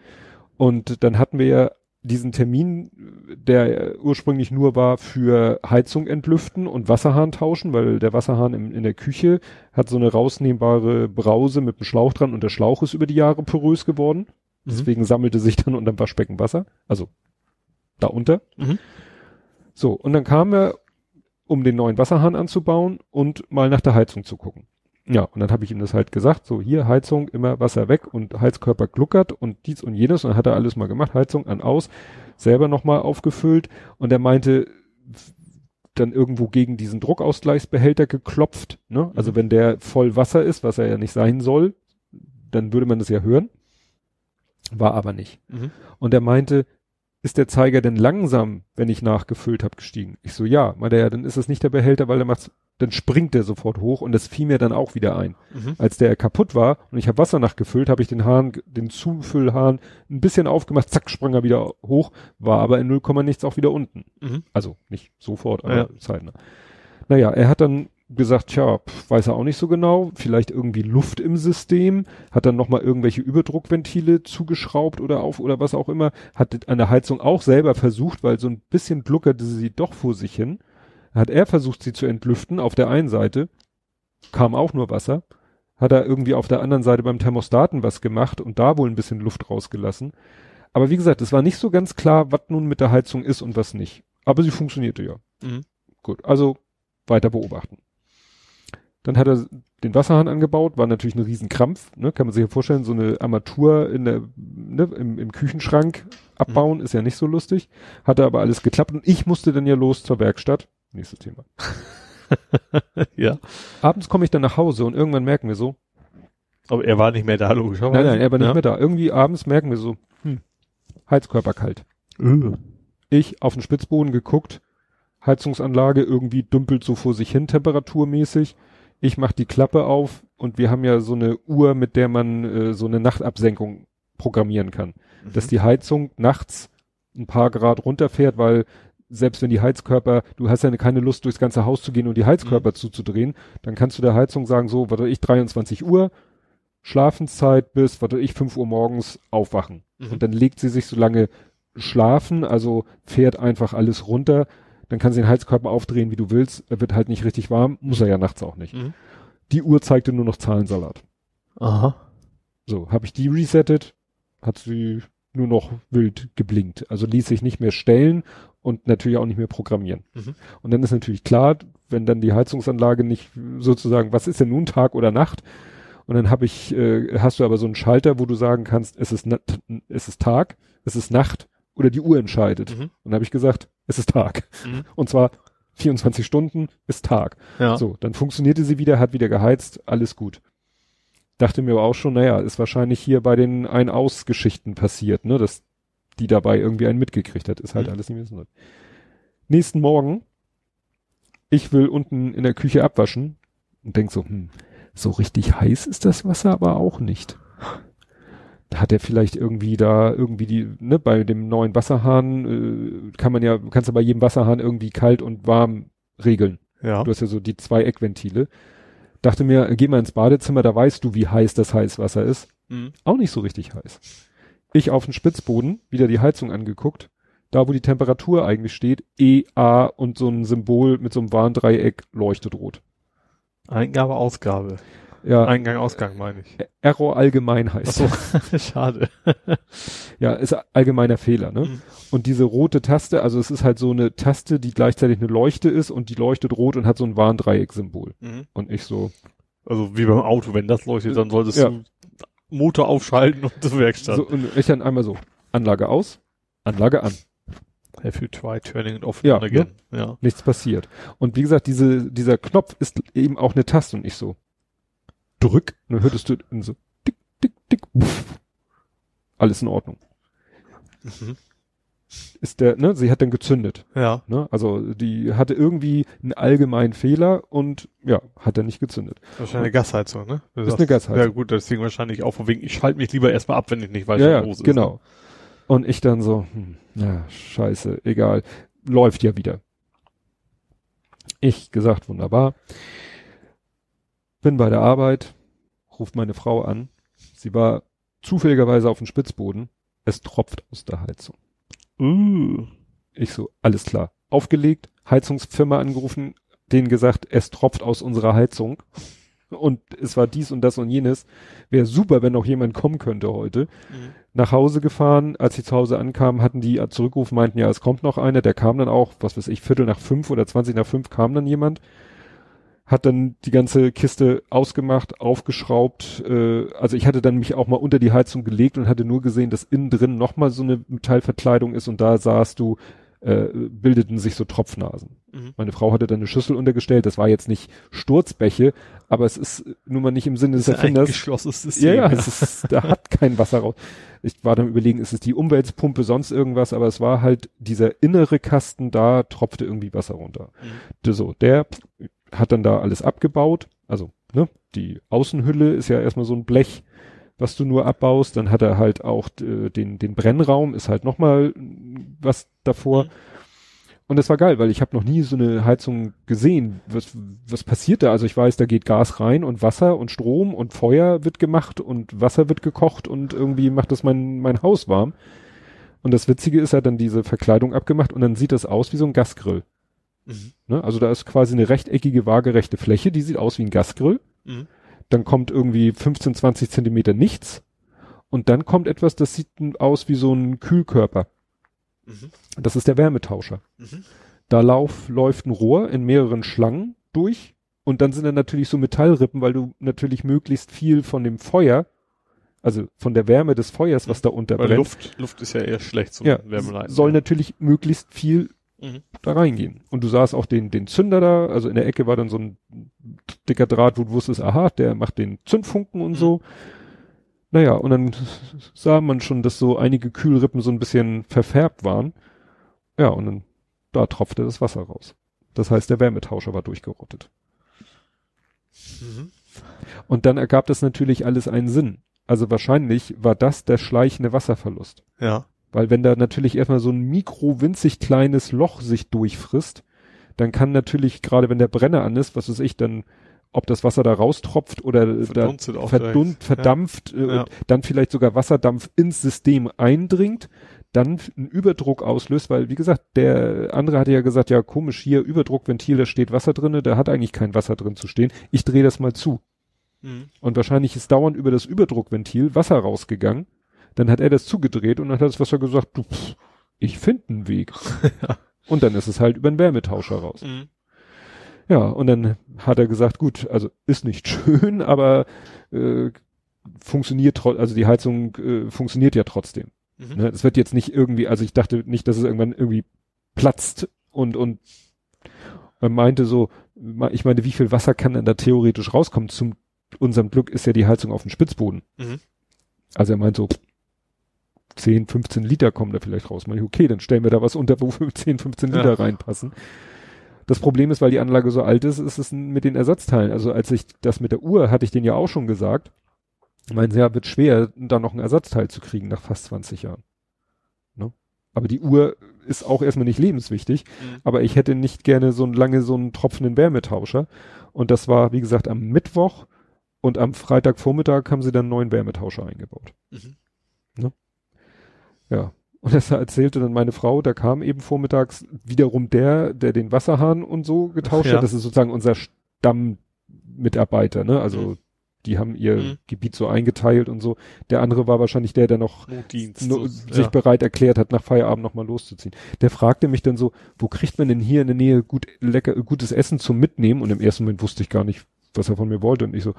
Und dann hatten wir ja diesen Termin, der ursprünglich nur war für Heizung entlüften und Wasserhahn tauschen, weil der Wasserhahn im, in der Küche hat so eine rausnehmbare Brause mit einem Schlauch dran und der Schlauch ist über die Jahre porös geworden. Mhm. Deswegen sammelte sich dann unterm Waschbecken Wasser, also da unter. Mhm. So, und dann kam er, um den neuen Wasserhahn anzubauen und mal nach der Heizung zu gucken. Ja, und dann habe ich ihm das halt gesagt, so hier Heizung, immer Wasser weg und Heizkörper gluckert und dies und jenes und dann hat er alles mal gemacht, Heizung an aus, selber nochmal aufgefüllt und er meinte, dann irgendwo gegen diesen Druckausgleichsbehälter geklopft, ne? Also Mhm. wenn der voll Wasser ist, was er ja nicht sein soll, dann würde man das ja hören. War aber nicht. Mhm. Und er meinte, ist der Zeiger denn langsam, wenn ich nachgefüllt habe, gestiegen? Ich so, ja. Meinte er, ja, dann ist es nicht der Behälter, weil er macht's, dann springt der sofort hoch und das fiel mir dann auch wieder ein. Mhm. Als der kaputt war und ich habe Wasser nachgefüllt, habe ich den Hahn, den Zufüllhahn ein bisschen aufgemacht, zack, sprang er wieder hoch, war aber in 0, nichts auch wieder unten. Mhm. Also nicht sofort, aber Ja. zeitnah. Naja, er hat dann gesagt, tja, pf, weiß er auch nicht so genau, vielleicht irgendwie Luft im System, hat dann nochmal irgendwelche Überdruckventile zugeschraubt oder auf oder was auch immer, hat an der Heizung auch selber versucht, weil so ein bisschen gluckerte sie doch vor sich hin, hat er versucht, sie zu entlüften auf der einen Seite, kam auch nur Wasser, hat er irgendwie auf der anderen Seite beim Thermostaten was gemacht und da wohl ein bisschen Luft rausgelassen. Aber wie gesagt, es war nicht so ganz klar, was nun mit der Heizung ist und was nicht. Aber sie funktionierte ja. Mhm. Gut, also weiter beobachten. Dann hat er den Wasserhahn angebaut, war natürlich ein Riesenkrampf, ne? kann man sich ja vorstellen, so eine Armatur in der, ne, im, im Küchenschrank abbauen, ist ja nicht so lustig. Hatte aber alles geklappt und ich musste dann ja los zur Werkstatt. Nächstes Thema. [LAUGHS] ja. Abends komme ich dann nach Hause und irgendwann merken wir so, Aber er war nicht mehr da, logischerweise. nein, nein, er war nicht ja. mehr da. Irgendwie abends merken wir so, hm, Heizkörper kalt. Äh. Ich auf den Spitzboden geguckt, Heizungsanlage irgendwie dümpelt so vor sich hin temperaturmäßig. Ich mach die Klappe auf und wir haben ja so eine Uhr, mit der man äh, so eine Nachtabsenkung programmieren kann. Dass die Heizung nachts ein paar Grad runterfährt, weil selbst wenn die Heizkörper, du hast ja keine Lust durchs ganze Haus zu gehen und die Heizkörper zuzudrehen, dann kannst du der Heizung sagen, so, was ich, 23 Uhr, Schlafenszeit bis, was ich, 5 Uhr morgens aufwachen. Mhm. Und dann legt sie sich so lange schlafen, also fährt einfach alles runter. Dann kannst du den Heizkörper aufdrehen, wie du willst. Er wird halt nicht richtig warm, muss er ja nachts auch nicht. Mhm. Die Uhr zeigte nur noch Zahlensalat. Aha. So, habe ich die resettet, hat sie nur noch wild geblinkt. Also ließ sich nicht mehr stellen und natürlich auch nicht mehr programmieren. Mhm. Und dann ist natürlich klar, wenn dann die Heizungsanlage nicht sozusagen, was ist denn nun Tag oder Nacht? Und dann habe ich, äh, hast du aber so einen Schalter, wo du sagen kannst, es ist, es ist Tag, es ist Nacht oder die Uhr entscheidet. Mhm. Und dann habe ich gesagt, es ist Tag. Mhm. [LAUGHS] Und zwar 24 Stunden ist Tag. Ja. So, dann funktionierte sie wieder, hat wieder geheizt, alles gut. Dachte mir aber auch schon, naja, ist wahrscheinlich hier bei den Ein-Aus-Geschichten passiert, ne, dass die dabei irgendwie einen mitgekriegt hat. Ist halt Mhm. alles nicht mehr so. Nächsten Morgen, ich will unten in der Küche abwaschen und denk so, hm, so richtig heiß ist das Wasser aber auch nicht. Da hat er vielleicht irgendwie da irgendwie die, ne, bei dem neuen Wasserhahn äh, kann man ja, kannst du bei jedem Wasserhahn irgendwie kalt und warm regeln. Ja. Du hast ja so die zwei Eckventile. Dachte mir, geh mal ins Badezimmer, da weißt du, wie heiß das Heißwasser ist. Mhm. Auch nicht so richtig heiß. Ich auf den Spitzboden, wieder die Heizung angeguckt. Da, wo die Temperatur eigentlich steht, E, A und so ein Symbol mit so einem Warndreieck leuchtet rot. Eingabe, Ausgabe. Ja, Eingang, Ausgang meine ich. Error allgemein heißt. Ach so, [LAUGHS] schade. [LAUGHS] Ja, ist allgemeiner Fehler, ne? Mhm. Und diese rote Taste, also es ist halt so eine Taste, die gleichzeitig eine Leuchte ist und die leuchtet rot und hat so ein Warndreieck-Symbol. Mhm. Und ich so, Also wie beim Auto, wenn das leuchtet, dann solltest Ja. du Motor aufschalten und zur Werkstatt. so und ich dann einmal so, Anlage aus, Anlage an. Have you tried turning it off Ja, again? Ja. nichts passiert. Und wie gesagt, diese, dieser Knopf ist eben auch eine Taste und ich so, drück, und dann hörtest du so, dick, dick, dick, pff. alles in Ordnung. Mhm. Ist der, ne, sie hat dann gezündet, Ja. ne, also die hatte irgendwie einen allgemeinen Fehler und, ja, hat dann nicht gezündet. Wahrscheinlich eine Gasheizung, ne? Du Ist sagst- eine Gasheizung. Ja gut, deswegen wahrscheinlich auch von wegen, ich schalte mich lieber erstmal ab, wenn ich nicht weiß, ja, was ja, los ist. genau. Und ich dann so, hm, ja, scheiße, egal, läuft ja wieder. Ich gesagt, wunderbar. Bin bei der Arbeit, ruft meine Frau an. Sie war zufälligerweise auf dem Spitzboden. Es tropft aus der Heizung. Uh. Ich so, alles klar. Aufgelegt, Heizungsfirma angerufen, denen gesagt, es tropft aus unserer Heizung. Und es war dies und das und jenes. Wäre super, wenn noch jemand kommen könnte heute Mhm. nach Hause gefahren. Als ich zu Hause ankam, hatten die zurückgerufen, meinten, ja, es kommt noch einer. Der kam dann auch, was weiß ich, Viertel nach fünf oder zwanzig nach fünf kam dann jemand. Hat dann die ganze Kiste ausgemacht, aufgeschraubt. Äh, also ich hatte dann mich auch mal unter die Heizung gelegt und hatte nur gesehen, dass innen drin nochmal so eine Metallverkleidung ist und da sahst du, äh, bildeten sich so Tropfnasen. Mhm. Meine Frau hatte dann eine Schüssel untergestellt. Das war jetzt nicht Sturzbäche, aber es ist nun mal nicht im Sinne des Erfinders. geschlossenes System. Ja, ja, es ist, da hat kein Wasser raus. Ich war dann überlegen, ist es die Umweltpumpe, sonst irgendwas, aber es war halt dieser innere Kasten, da tropfte irgendwie Wasser runter. Mhm. So, der hat dann da alles abgebaut, also, ne, die Außenhülle ist ja erstmal so ein Blech, was du nur abbaust, dann hat er halt auch äh, den, den Brennraum, ist halt nochmal was davor. Mhm. Und das war geil, weil ich habe noch nie so eine Heizung gesehen. Was, was passiert da? Also ich weiß, da geht Gas rein und Wasser und Strom und Feuer wird gemacht und Wasser wird gekocht und irgendwie macht das mein, mein Haus warm. Und das Witzige ist, er hat dann diese Verkleidung abgemacht und dann sieht das aus wie so ein Gasgrill. Mhm. Ne? Also da ist quasi eine rechteckige, waagerechte Fläche, die sieht aus wie ein Gasgrill. Mhm. dann kommt irgendwie 15, 20 Zentimeter nichts und dann kommt etwas, das sieht aus wie so ein Kühlkörper. Mhm. Das ist der Wärmetauscher. Mhm. Da lauf, läuft ein Rohr in mehreren Schlangen durch und dann sind da natürlich so Metallrippen, weil du natürlich möglichst viel von dem Feuer, also von der Wärme des Feuers, was da unter Weil Luft, Luft ist ja eher schlecht zum ja, Wärmeleiten. soll natürlich möglichst viel Mhm. da reingehen. Und du sahst auch den, den Zünder da, also in der Ecke war dann so ein dicker Draht, wo du wusstest, aha, der macht den Zündfunken und Mhm. so. Naja, und dann sah man schon, dass so einige Kühlrippen so ein bisschen verfärbt waren. Ja, und dann, da tropfte das Wasser raus. Das heißt, der Wärmetauscher war durchgerottet. Mhm. Und dann ergab das natürlich alles einen Sinn. Also wahrscheinlich war das der schleichende Wasserverlust. Ja. Weil wenn da natürlich erstmal so ein mikro winzig kleines Loch sich durchfrisst, dann kann natürlich, gerade wenn der Brenner an ist, was weiß ich, dann, ob das Wasser da raustropft oder da Verdunstet auch verdun direkt. verdampft, äh, Ja. und dann vielleicht sogar Wasserdampf ins System eindringt, dann einen Überdruck auslöst, weil wie gesagt, der andere hatte ja gesagt, ja komisch, hier Überdruckventil, da steht Wasser drinne, da hat eigentlich kein Wasser drin zu stehen. Ich drehe das mal zu. Mhm. Und wahrscheinlich ist dauernd über das Überdruckventil Wasser rausgegangen. Dann hat er das zugedreht und dann hat das Wasser gesagt, du, pff, ich finde einen Weg. [LAUGHS] Und dann ist es halt über den Wärmetauscher raus. Mhm. Ja, und dann hat er gesagt, gut, also ist nicht [LAUGHS] schön, aber äh, funktioniert also die Heizung äh, funktioniert ja trotzdem. Mhm. Ne? Es wird jetzt nicht irgendwie, also ich dachte nicht, dass es irgendwann irgendwie platzt und und er meinte so, ich meine, wie viel Wasser kann denn da theoretisch rauskommen? Zum unserem Glück ist ja die Heizung auf dem Spitzboden. Mhm. Also er meint so 10, 15 Liter kommen da vielleicht raus. Man, okay, dann stellen wir da was unter, wo [LAUGHS] 10, 15 Liter Ja. reinpassen. Das Problem ist, weil die Anlage so alt ist, ist es mit den Ersatzteilen. Also als ich das mit der Uhr, hatte ich den ja auch schon gesagt, meinen sie, ja, wird schwer, da noch ein Ersatzteil zu kriegen nach fast 20 Jahren. Ne? Aber die Uhr ist auch erstmal nicht lebenswichtig, Mhm. aber ich hätte nicht gerne so lange so einen tropfenden Wärmetauscher. Und das war, wie gesagt, am Mittwoch und am Freitagvormittag haben sie dann einen neuen Wärmetauscher eingebaut. Mhm. Ja. Und das erzählte dann meine Frau, da kam eben vormittags wiederum der, der den Wasserhahn und so getauscht Ja. hat. Das ist sozusagen unser Stammmitarbeiter, ne? Also Mhm. die haben ihr Mhm. Gebiet so eingeteilt und so. Der andere war wahrscheinlich der, der noch Notdienst. no, sich ja. bereit erklärt hat, nach Feierabend nochmal loszuziehen. Der fragte mich dann so, wo kriegt man denn hier in der Nähe gut, lecker, gutes Essen zum Mitnehmen? Und im ersten Moment wusste ich gar nicht, was er von mir wollte. Und ich so,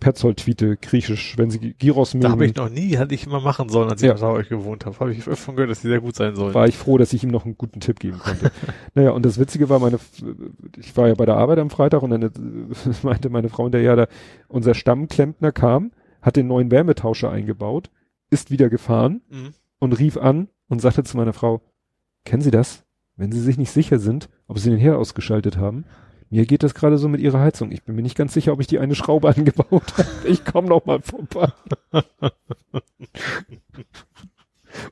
Perzold-Tweete, griechisch, wenn sie Gyros mögen. Da habe ich noch nie, hatte ich immer machen sollen, als ich Ja. bei euch gewohnt habe. Habe ich öfter von gehört, dass die sehr gut sein sollen. war ich froh, dass ich ihm noch einen guten Tipp geben konnte. [LAUGHS] naja, und das Witzige war, meine, ich war ja bei der Arbeit am Freitag und dann äh, [LAUGHS] meinte meine Frau hinterher, da, unser Stammklempner kam, hat den neuen Wärmetauscher eingebaut, ist wieder gefahren Mhm. und rief an und sagte zu meiner Frau, kennen Sie das? Wenn Sie sich nicht sicher sind, ob Sie den Herd ausgeschaltet haben, mir geht das gerade so mit Ihrer Heizung. Ich bin mir nicht ganz sicher, ob ich die eine Schraube [LAUGHS] angebaut habe. Ich komme noch mal vorbei.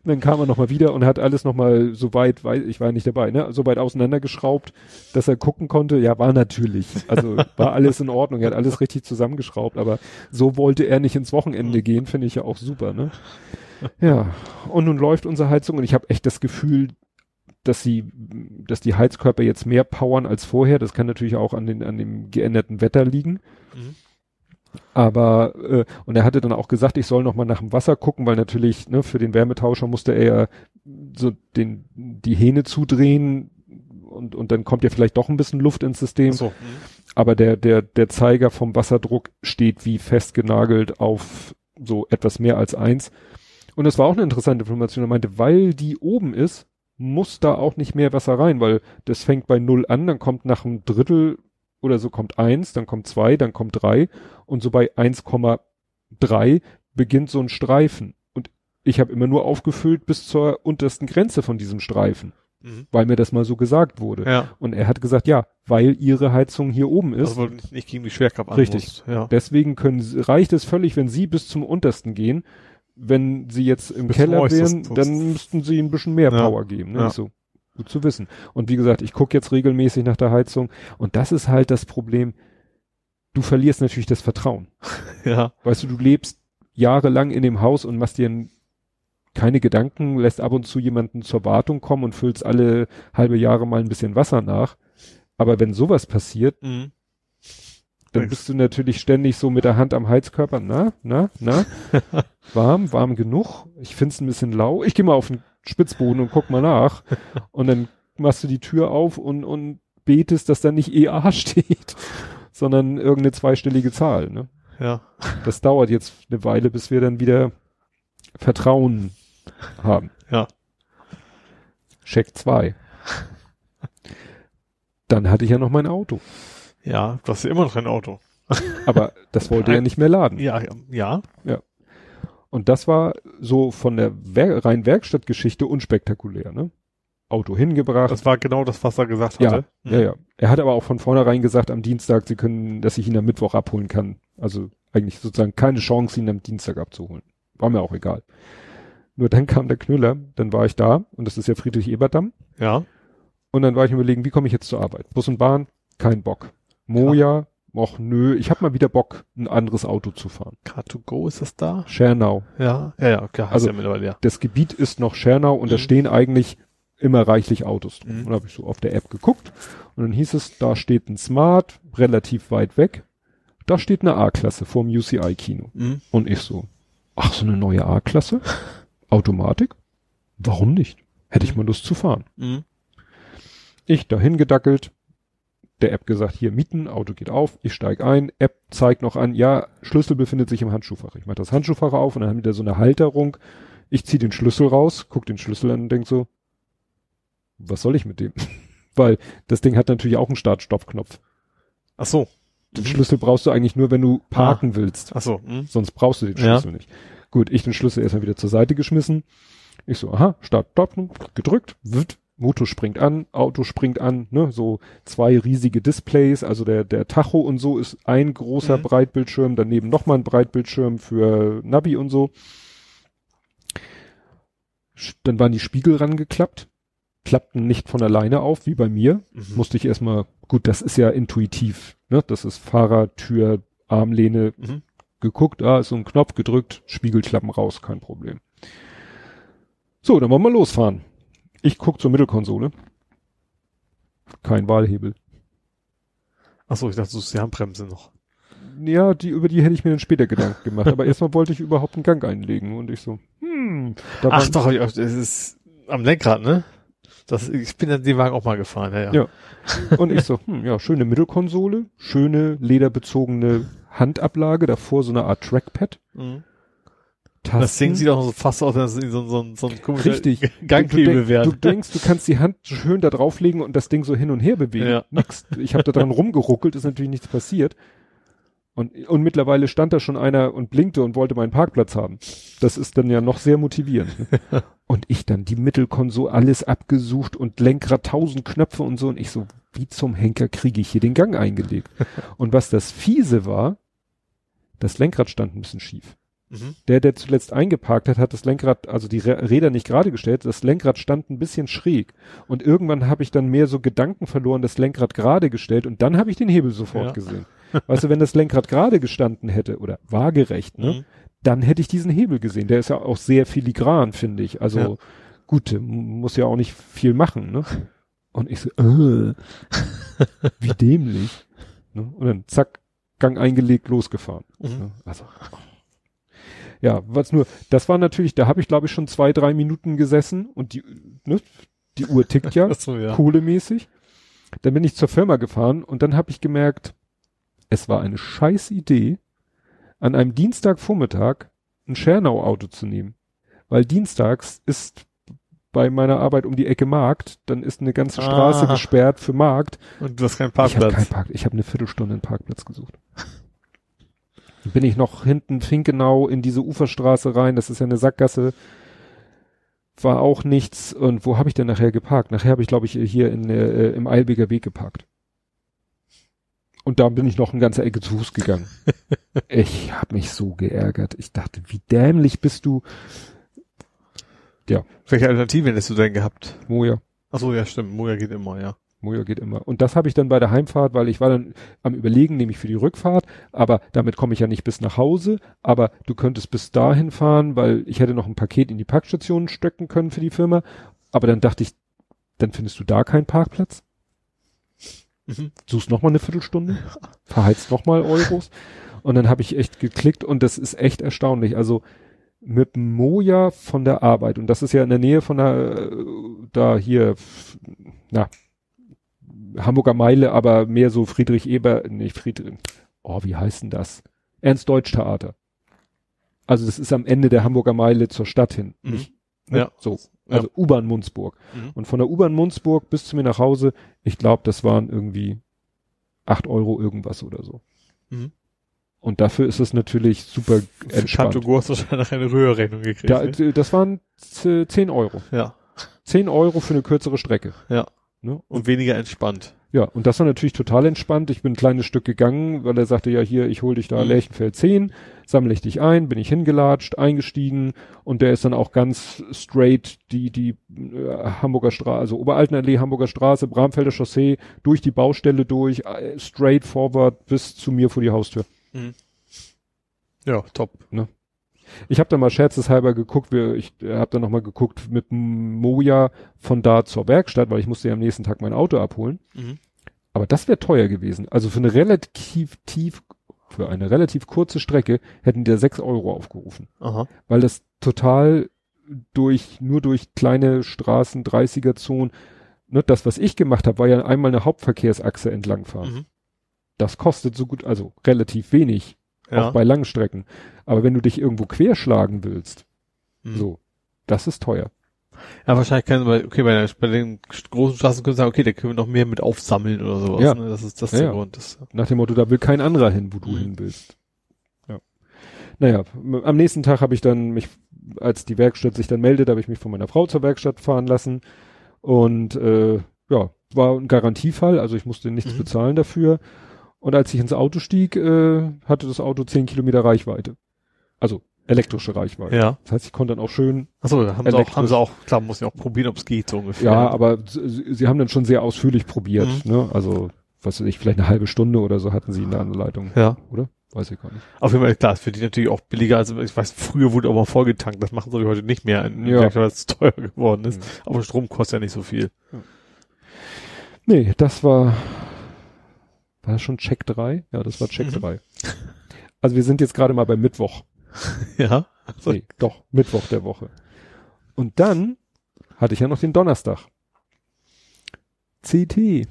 Und dann kam er noch mal wieder und hat alles noch mal so weit, wei- ich war nicht dabei, ne, so weit auseinandergeschraubt, dass er gucken konnte. Ja, war natürlich. Also war alles in Ordnung. Er hat alles richtig zusammengeschraubt, aber so wollte er nicht ins Wochenende gehen, finde ich ja auch super, ne? Ja, und nun läuft unsere Heizung und ich habe echt das Gefühl, dass sie, dass die Heizkörper jetzt mehr powern als vorher. Das kann natürlich auch an den, an dem geänderten Wetter liegen. Mhm. Aber äh, und er hatte dann auch gesagt, ich soll noch mal nach dem Wasser gucken, weil natürlich ne, für den Wärmetauscher musste er ja so den die Hähne zudrehen und und dann kommt ja vielleicht doch ein bisschen Luft ins System. So. Mhm. Aber der der der Zeiger vom Wasserdruck steht wie festgenagelt auf so etwas mehr als eins. Und das war auch eine interessante Information. Er meinte, weil die oben ist, muss da auch nicht mehr Wasser rein, weil das fängt bei null an, dann kommt nach einem Drittel oder so kommt eins, dann kommt zwei, dann kommt drei und so bei 1,3 beginnt so ein Streifen. Und ich habe immer nur aufgefüllt bis zur untersten Grenze von diesem Streifen, Mhm. weil mir das mal so gesagt wurde. Ja. Und er hat gesagt, ja, weil ihre Heizung hier oben ist, Also nicht, gegen die Schwerkraft Richtig. Ja. deswegen können, sie- reicht es völlig, wenn sie bis zum untersten gehen. Wenn sie jetzt im zum Keller wären, dann müssten sie ein bisschen mehr Ja. Power geben. Ne? Ja. So, gut zu wissen. Und wie gesagt, ich gucke jetzt regelmäßig nach der Heizung und das ist halt das Problem. Du verlierst natürlich das Vertrauen. [LAUGHS] Ja. Weißt du, du lebst jahrelang in dem Haus und machst dir keine Gedanken, lässt ab und zu jemanden zur Wartung kommen und füllst alle halbe Jahre mal ein bisschen Wasser nach. Aber wenn sowas passiert, Mhm. Dann bist du natürlich ständig so mit der Hand am Heizkörper, na, na, na, [LAUGHS] warm, warm genug. Ich find's ein bisschen lau. Ich gehe mal auf den Spitzboden und guck mal nach. Und dann machst du die Tür auf und, und betest, dass da nicht EA [LAUGHS] steht, sondern irgendeine zweistellige Zahl, ne? Ja. Das dauert jetzt eine Weile, bis wir dann wieder Vertrauen haben. Ja. Check zwei. Dann hatte ich ja noch mein Auto. Ja, du hast ja immer noch ein Auto. [LAUGHS] Aber das wollte ja nicht mehr laden. Ja, ja. Und das war so von der Wer rein Werkstattgeschichte unspektakulär, ne? Auto hingebracht. Das war genau das, was er gesagt ja, hatte. ja, ja. Er hat aber auch von vornherein gesagt, am Dienstag, sie können, dass ich ihn am Mittwoch abholen kann. Also eigentlich sozusagen keine Chance, ihn am Dienstag abzuholen. War mir auch egal. Nur dann kam der Knüller, dann war ich da und das ist ja Friedrich-Ebert-Damm. Ja. Und dann war ich mir überlegen, wie komme ich jetzt zur Arbeit? Bus und Bahn? Kein Bock. Moja? Och nö, ich habe mal wieder Bock, ein anderes Auto zu fahren. Car2Go ist das da? Schernau. Ja. Ja, ja, okay. Heißt Also- ja mittlerweile, ja. Das Gebiet ist noch Schernau und da Mhm. stehen eigentlich immer reichlich Autos drin. Mhm. Und da habe ich so auf der App geguckt und dann hieß es, da steht ein Smart, relativ weit weg. Da steht eine A-Klasse vorm UCI-Kino. Mhm. Und ich so, ach, so eine neue A-Klasse? Automatik? Warum nicht? Hätte ich mal Lust zu fahren. Mhm. Ich dahin gedackelt, der App gesagt, hier mieten, Auto geht auf, ich steig ein, App zeigt noch an, ja, Schlüssel befindet sich im Handschuhfach. Ich mache das Handschuhfach auf und dann haben wir da so eine Halterung. Ich ziehe den Schlüssel raus, guck den Schlüssel an und denk so, was soll ich mit dem? [LAUGHS] Weil das Ding hat natürlich auch einen Start-Stopp-Knopf. Ach so. Den Mhm. Schlüssel brauchst du eigentlich nur, wenn du parken willst. Ach so. Mhm. Sonst brauchst du den Ja. Schlüssel nicht. Gut, ich den Schlüssel erstmal wieder zur Seite geschmissen. Ich so, aha, Start, Stopp, gedrückt, wird, Motor springt an, Auto springt an, ne, so zwei riesige Displays, also der, der Tacho und so ist ein großer Mhm. Breitbildschirm, daneben nochmal ein Breitbildschirm für Navi und so. Dann waren die Spiegel rangeklappt, klappten nicht von alleine auf, wie bei mir. Mhm. Musste ich erstmal, gut, das ist ja intuitiv, ne, das ist Fahrer, Tür, Armlehne, Mhm. geguckt, ah, ist so ein Knopf gedrückt, Spiegelklappen raus, kein Problem. So, dann wollen wir losfahren. Ich guck zur Mittelkonsole. Kein Wahlhebel. Ach so, ich dachte, du hast die Handbremse noch. Ja, die, über die hätte ich mir dann später Gedanken gemacht, aber erstmal wollte ich überhaupt einen Gang einlegen und ich so, hm, da Ach doch, ich- das ist am Lenkrad, ne? Das, ich bin ja den Wagen auch mal gefahren, ja, ja. Ja. Und ich so, hm, ja, schöne Mittelkonsole, schöne lederbezogene Handablage, davor so eine Art Trackpad. Mhm. Tasten. Das Ding sieht auch so fast aus, als so, so, so, so ein komischer Richtig. Ganghebel wäre. du denkst, du kannst die Hand schön da drauflegen und das Ding so hin und her bewegen. Ja. Nix. Ich habe da dran [LAUGHS] rumgeruckelt, ist natürlich nichts passiert. Und, und mittlerweile stand da schon einer und blinkte und wollte meinen Parkplatz haben. Das ist dann ja noch sehr motivierend. ne? [LAUGHS] und ich dann die Mittelkonsole alles abgesucht und Lenkrad tausend Knöpfe und so und ich so, wie zum Henker kriege ich hier den Gang eingelegt? [LAUGHS] und was das fiese war, das Lenkrad stand ein bisschen schief. Mhm. Der, der zuletzt eingeparkt hat, hat das Lenkrad, also die Rä- Räder nicht gerade gestellt, das Lenkrad stand ein bisschen schräg. Und irgendwann habe ich dann mehr so Gedanken verloren, das Lenkrad gerade gestellt und dann habe ich den Hebel sofort Ja. gesehen. Weißt du, wenn das Lenkrad gerade gestanden hätte oder waagerecht, ne, Mhm. dann hätte ich diesen Hebel gesehen. Der ist ja auch sehr filigran, finde ich. Also Ja. gut, m- muss ja auch nicht viel machen, ne? Und ich so, äh, wie dämlich. Ne? Und dann zack, Gang eingelegt, losgefahren. Mhm. Ne? Also, ja, was nur, das war natürlich, da habe ich glaube ich schon zwei, drei Minuten gesessen und die, ne, die Uhr tickt ja, [LAUGHS] so, ja. kohlemäßig. Dann bin ich zur Firma gefahren und dann habe ich gemerkt, es war eine scheiß Idee, an einem Dienstagvormittag ein Schernau-Auto zu nehmen. Weil dienstags ist bei meiner Arbeit um die Ecke Markt, dann ist eine ganze Straße Ah. gesperrt für Markt. Und du hast keinen Ich habe Parkplatz. keinen Park, ich habe eine Viertelstunde einen Parkplatz gesucht. Bin ich noch hinten Finkenau in diese Uferstraße rein, das ist ja eine Sackgasse. War auch nichts. Und wo habe ich denn nachher geparkt? Nachher habe ich, glaube ich, hier in, äh, im Eilbeger Weg geparkt. Und da bin ich noch eine ganze Ecke zu Fuß gegangen. [LAUGHS] ich habe mich so geärgert. Ich dachte, wie dämlich bist du, Welche Alternative hättest du denn gehabt? Moja. Ach so, ja, stimmt. Moja geht immer, ja. Moja geht immer. Und das habe ich dann bei der Heimfahrt, weil ich war dann am überlegen, nämlich für die Rückfahrt, aber damit komme ich ja nicht bis nach Hause, aber du könntest bis dahin fahren, weil ich hätte noch ein Paket in die Parkstation stecken können für die Firma, aber dann dachte ich, dann findest du da keinen Parkplatz, Mhm. suchst noch mal eine Viertelstunde, [LAUGHS] verheizt nochmal Euros. Und dann habe ich echt geklickt und das ist echt erstaunlich. Also mit Moja von der Arbeit und das ist ja in der Nähe von der, äh, da hier, na, Hamburger Meile, aber mehr so Friedrich Eber, nicht Friedrich, oh, wie heißt denn das? Ernst Deutsch Theater. Also das ist am Ende der Hamburger Meile zur Stadt hin. Mhm. Nicht, Ja. So. Also U-Bahn Munzburg. Mhm. Und von der U-Bahn Munzburg bis zu mir nach Hause, ich glaube, das waren irgendwie acht Euro irgendwas oder so. Mhm. Und dafür ist es natürlich super Für entspannt. Chateau hast du wahrscheinlich eine Rührrechnung gekriegt. Da, ne? das waren z- 10 Euro. Ja. 10 Euro für eine kürzere Strecke. Ja. Ne? Und weniger entspannt. Ja, und das war natürlich total entspannt. Ich bin ein kleines Stück gegangen, weil er sagte, ja hier, ich hol dich da Mhm. Lerchenfeld 10, sammle ich dich ein, bin ich hingelatscht, eingestiegen und der ist dann auch ganz straight die, die äh, Hamburger Straße, also Oberaltenallee, Hamburger Straße, Bramfelder Chaussee, durch die Baustelle durch, äh, straight forward bis zu mir vor die Haustür. Ja, top. Ich habe dann mal scherzeshalber geguckt, wir, ich äh, habe dann nochmal geguckt mit Moja von da zur Werkstatt, weil ich musste ja am nächsten Tag mein Auto abholen. Mhm. Aber das wäre teuer gewesen. Also für eine relativ tief, für eine relativ kurze Strecke hätten die da sechs Euro aufgerufen. Aha. Weil das total durch, nur durch kleine Straßen, 30er Zonen, ne, das, was ich gemacht habe, war ja einmal eine Hauptverkehrsachse entlangfahren. Mhm. Das kostet so gut, also relativ wenig, Ja. auch bei langen Strecken. Aber wenn du dich irgendwo querschlagen willst, Mhm. so, das ist teuer. Ja, wahrscheinlich können wir, okay, bei, der, bei den großen Straßen können wir sagen, okay, da können wir noch mehr mit aufsammeln oder sowas. Ja. Ne? Das ist das Ja, der ja. Grund. Das, Nach dem Motto, da will kein anderer hin, wo du Mhm. hin willst. Ja. Naja, am nächsten Tag habe ich dann mich, als die Werkstatt sich dann meldet, habe ich mich von meiner Frau zur Werkstatt fahren lassen. Und äh, ja, war ein Garantiefall, also ich musste nichts Mhm. bezahlen dafür. Und als ich ins Auto stieg, äh, hatte das Auto 10 Kilometer Reichweite. Also elektrische Reichweite. ja. Das heißt, ich konnte dann auch schön Achso, da haben sie, auch, haben sie auch, klar, muss ja auch probieren, ob es geht, so ungefähr. Ja, aber sie, sie haben dann schon sehr ausführlich probiert, Mhm. ne? Also, was weiß ich, vielleicht eine halbe Stunde oder so hatten sie in der Anleitung, Ja. oder? Weiß ich gar nicht. Auf jeden Fall, klar, ist für die natürlich auch billiger. Also ich weiß, früher wurde aber vollgetankt. Das machen sie heute nicht mehr. In, Ja. ja. weil es teuer geworden ist. Mhm. Aber Strom kostet ja nicht so viel. Nee, das war, war das schon Check 3? Ja, das war Check Mhm. 3. Also wir sind jetzt gerade mal bei Mittwoch. [LAUGHS] Ja. So. Nee, doch, Mittwoch der Woche. Und dann hatte ich ja noch den Donnerstag. CT.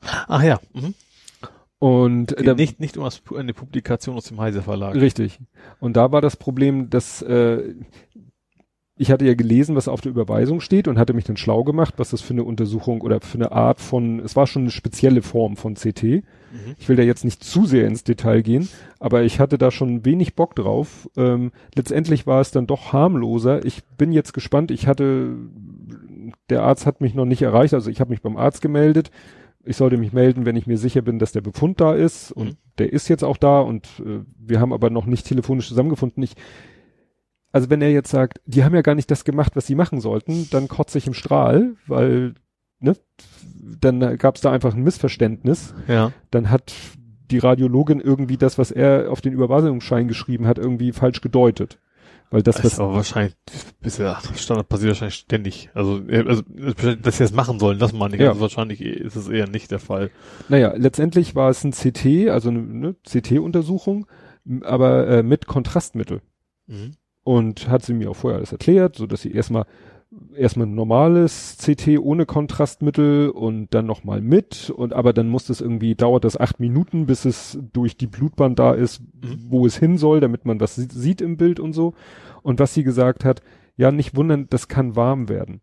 Ach ja. Mhm. Und Geht da, nicht, nicht um eine Publikation aus dem Heise Verlag. Richtig. Und da war das Problem, dass äh, ich hatte ja gelesen, was auf der Überweisung steht und hatte mich dann schlau gemacht, was das für eine Untersuchung oder für eine Art von, es war schon eine spezielle Form von CT. Mhm. Ich will da jetzt nicht zu sehr ins Detail gehen, aber ich hatte da schon wenig Bock drauf. Ähm, letztendlich war es dann doch harmloser. Ich bin jetzt gespannt. Ich hatte, der Arzt hat mich noch nicht erreicht, also ich habe mich beim Arzt gemeldet. Ich sollte mich melden, wenn ich mir sicher bin, dass der Befund da ist. Und Mhm. der ist jetzt auch da und äh, wir haben aber noch nicht telefonisch zusammengefunden. Ich, also wenn er jetzt sagt, die haben ja gar nicht das gemacht, was sie machen sollten, dann kotze ich im Strahl, weil, ne, dann gab es da einfach ein Missverständnis Ja. dann hat die Radiologin irgendwie das, was er auf den Überweisungsschein geschrieben hat, irgendwie falsch gedeutet. Weil das, Das was, ist aber wahrscheinlich, ist ja Standard passiert wahrscheinlich ständig. Also, äh, also dass sie das machen sollen, das meine ich. Ja. Also wahrscheinlich ist es eher nicht der Fall. naja, letztendlich war es ein CT, also eine ne, CT-Untersuchung, aber äh, mit Kontrastmittel. Mhm. Und hat sie mir auch vorher alles erklärt, so dass sie erstmal erstmal ein normales CT ohne Kontrastmittel und dann nochmal mit und aber dann muss das irgendwie, dauert das acht Minuten, bis es durch die Blutbahn da ist, Mhm. wo es hin soll, damit man was sieht, im Bild und so. Und was sie gesagt hat, ja, nicht wundern, das kann warm werden.